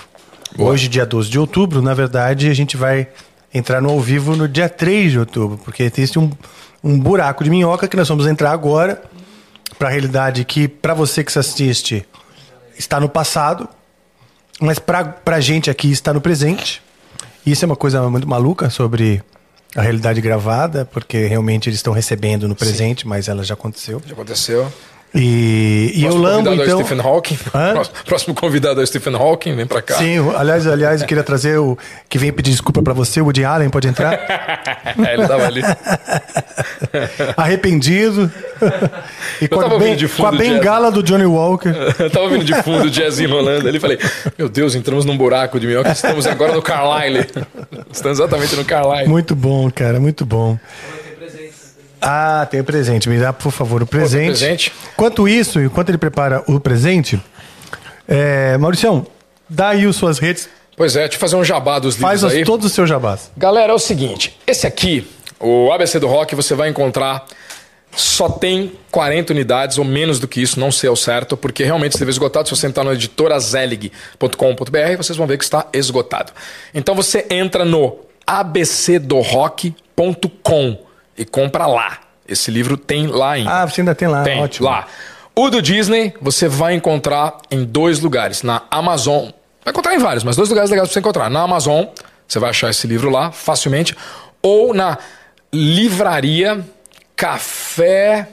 Hoje, dia 12 de outubro, na verdade, a gente vai entrar no ao vivo no dia 3 de outubro, porque existe um, um buraco de minhoca que nós vamos entrar agora para a realidade que, para você que se assiste, está no passado, mas pra, pra gente aqui está no presente. Isso é uma coisa muito maluca sobre a realidade gravada, porque realmente eles estão recebendo no presente, mas ela já aconteceu. Já aconteceu. E, e eu lambo, é o então. Stephen Hawking. Hã? Próximo- convidado é o Stephen Hawking, vem pra cá. Sim, aliás, aliás, eu queria trazer o que vem pedir desculpa pra você, o Woody Allen, pode entrar? É, ele tava ali. Arrependido. e com, a, ben- com a bengala do Johnny Walker. Eu tava ouvindo de fundo o jazz enrolando ali falei: Meu Deus, entramos num buraco de minhoca. Estamos agora no Carlisle. Estamos exatamente no Carlisle. Muito bom, cara, muito bom. Ah, tem o presente. Me dá, por favor, o presente. presente. Enquanto isso, enquanto ele prepara o presente, é, Mauricião, dá aí as suas redes, Pois é, deixa eu fazer um jabá dos livros faz os- aí. todos os seus jabás. Galera, é o seguinte: esse aqui, o ABC do Rock, você vai encontrar. Só tem 40 unidades ou menos do que isso, não sei ao certo, porque realmente esteve esgotado. Se você entrar no editorazelig.com.br, vocês vão ver que está esgotado. Então você entra no abcdorock.com e compra lá. Esse livro tem lá ainda. Ah, você ainda tem lá, Tem, ótimo. lá. O do Disney você vai encontrar em dois lugares. Na Amazon. Vai encontrar em vários, mas dois lugares legais pra você encontrar. Na Amazon, você vai achar esse livro lá facilmente. Ou na livraria Café.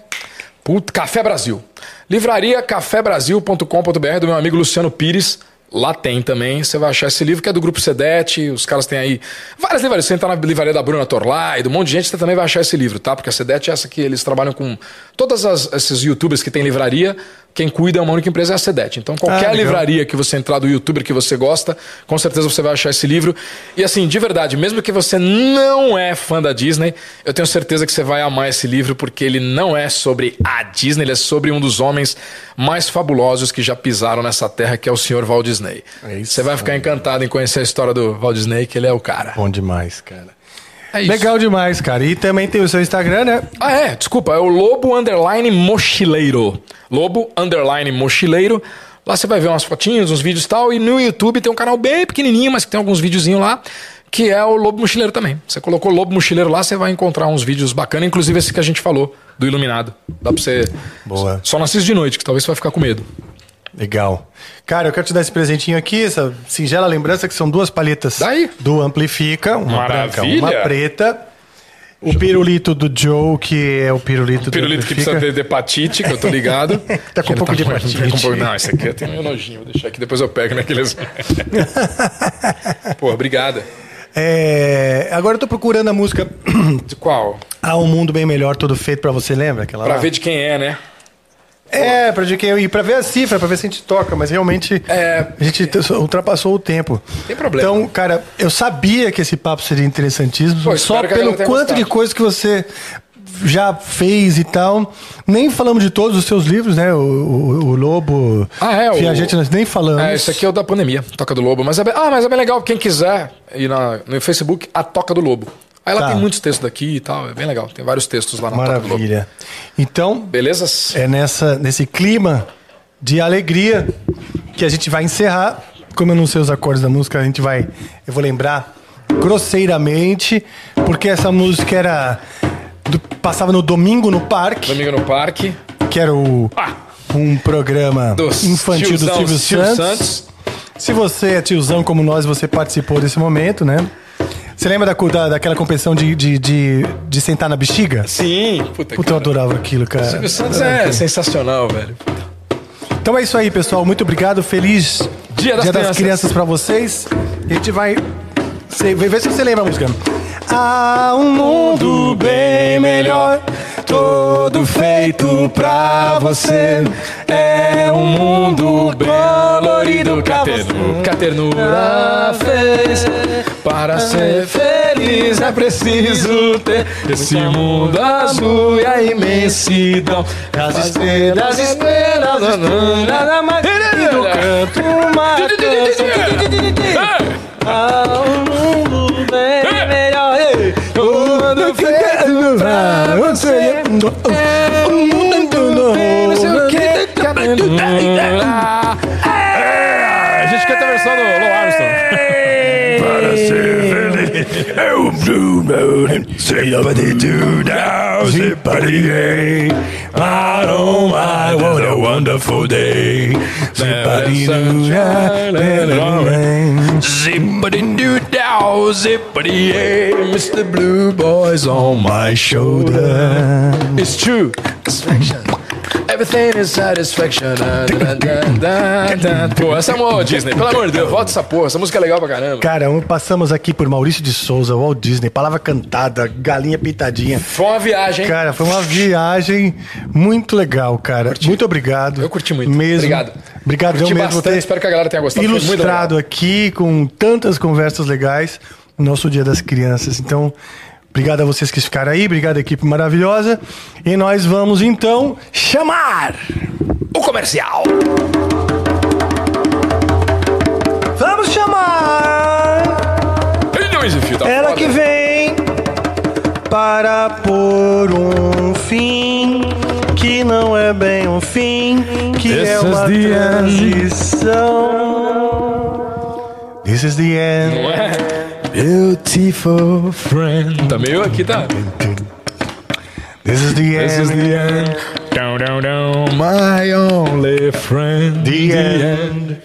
Put, Café Brasil. Livraria cafébrasil.com.br do meu amigo Luciano Pires. Lá tem também, você vai achar esse livro que é do Grupo Sedete, os caras têm aí várias livrarias. Você entra na livraria da Bruna Torlai, do monte de gente, você também vai achar esse livro, tá? Porque a Sedete é essa que eles trabalham com todas as, esses youtubers que tem livraria, quem cuida é uma única empresa é a Sedete. Então qualquer legal. livraria que você entrar do youtuber que você gosta, com certeza você vai achar esse livro. E assim, de verdade, mesmo que você não é fã da Disney, eu tenho certeza que você vai amar esse livro, porque ele não é sobre a Disney, ele é sobre um dos homens mais fabulosos que já pisaram nessa terra, que é o senhor Walt Disney. É isso você vai ficar encantado em conhecer a história do Walt Disney, que ele é o cara. Bom demais, cara. É isso. Legal demais, cara. E também tem o seu Instagram, né? Ah, é, desculpa, é o Lobo Underline Mochileiro. Lobo Underline Mochileiro. Lá você vai ver umas fotinhas, uns vídeos e tal. E no YouTube tem um canal bem pequenininho, mas que tem alguns videozinhos lá, que é o Lobo Mochileiro também. Você colocou Lobo Mochileiro lá, você vai encontrar uns vídeos bacanas, inclusive esse que a gente falou, do Iluminado. Dá pra você. Boa. Só não assiste de noite, que talvez você vai ficar com medo. Legal. Cara, eu quero te dar esse presentinho aqui, essa singela lembrança que são duas palhetas Daí. do Amplifica, uma branca, Maravilha. uma preta. O pirulito do Joe, que é o pirulito, Pirulito do que Amplifica. precisa ter de hepatite, que eu tô ligado. Tá com um pouco de com- hepatite. tá com Não, esse aqui eu tenho meio nojinho. Vou deixar aqui, depois eu pego naqueles. Pô, obrigada. É, agora eu tô procurando a música De qual? Há um Mundo Bem Melhor, Todo Feito pra Você, lembra? Aquela Pra lá? ver de quem é, né? É, pra, de que, e pra ver a cifra, pra ver se a gente toca, mas realmente É. a gente te- ultrapassou o tempo. Tem problema. Então, cara, eu sabia que esse papo seria interessantíssimo, Pô, só a pelo quanto gostado. de coisa que você já fez e tal. Nem falamos de todos os seus livros, né? O, o- o Lobo, Ah, é, o- Viajante, nós nem falamos. É, esse aqui é o da pandemia, Toca do Lobo. Mas é bem, ah, mas é bem legal, quem quiser ir na, no Facebook, a Toca do Lobo. Aí lá Tá. tem muitos textos daqui e tal, é bem legal. Tem vários textos lá na do. Maravilha. Então, Belezas? é nessa, nesse clima de alegria que a gente vai encerrar. Como eu não sei os acordes da música, a gente vai. Eu vou lembrar grosseiramente, porque essa música era. do- passava no domingo no parque, Domingo no Parque. que era o, Ah, um programa do infantil do tiozão Silvio Silvio Santos. Se você é tiozão como nós, você participou desse momento, né? Você lembra da, da, daquela competição de, de, de, de sentar na bexiga? Sim, puta, Puta, eu adorava aquilo, cara. Silvio Santos é sensacional, velho. Então é isso aí, pessoal. Muito obrigado. Feliz Dia das Crianças, Crianças. pra vocês. A gente vai ver se você lembra a música. Há um mundo bem melhor, todo feito pra você. É um mundo colorido que a ternura fez para ser feliz é preciso ter esse mundo azul e a imensidão. As estrelas, as estrelas, as estrelas, mais lindo canto uma canção. Um mundo bem melhor, ei. todo feito pra você. Um mundo Não sei o que, blue moon Somebody do now Somebody I don't I what a wonderful day Somebody do Zippity doo dow, zippity hey, Mr. Blue Boy's on my shoulder. It's true. Everything is satisfaction. Pô, essa é uma Disney, pelo amor de Deus, volta essa porra. Essa música é legal pra caramba. Cara, passamos aqui por Maurício de Souza, Walt Disney, palavra cantada, galinha pintadinha. Foi uma viagem. Cara, foi uma viagem muito legal, cara. Muito obrigado. Eu curti muito. Mesmo. Obrigado. Obrigado Curti mesmo bastante, ter espero que a galera tenha gostado. Ilustrado aqui com tantas conversas legais no nosso Dia das Crianças. Então, obrigado a vocês que ficaram aí, obrigado equipe maravilhosa. E nós vamos então chamar. O comercial. Vamos chamar ela que vem para pôr um fim que não é bem um fim, que This é uma the end. transição. This is the end. É? Beautiful friend. Tá meio aqui, tá? This is the This is end. the end. Down, down, down. My only friend. The end.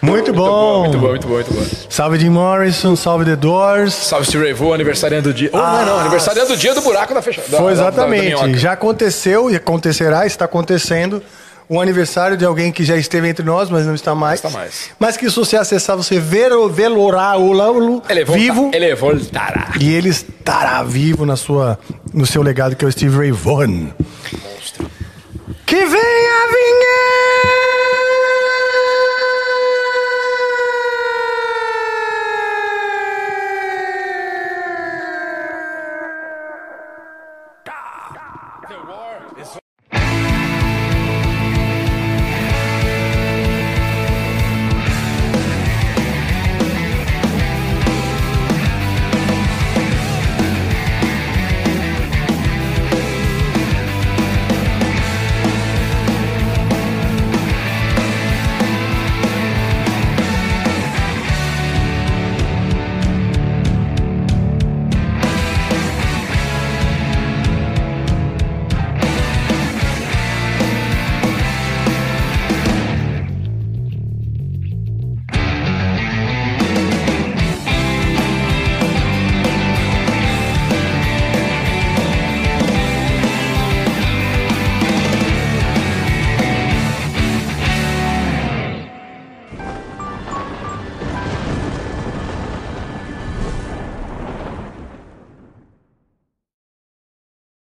Muito bom. Muito bom, muito bom, muito bom. Salve Jim Morrison, salve The Doors. Salve Steve Ray Vaughan, aniversariando do dia. Oh, não, é não, aniversariando do dia do buraco da fechada. Foi exatamente. Já aconteceu e acontecerá, está acontecendo. Um aniversário de alguém que já esteve entre nós, mas não está mais. Está mais. Mas que se você acessar, você ver o velorar o Laulo vivo. Ele voltará. E ele estará vivo na sua, no seu legado, que é o Steve Ray Vaughan. Que venha a!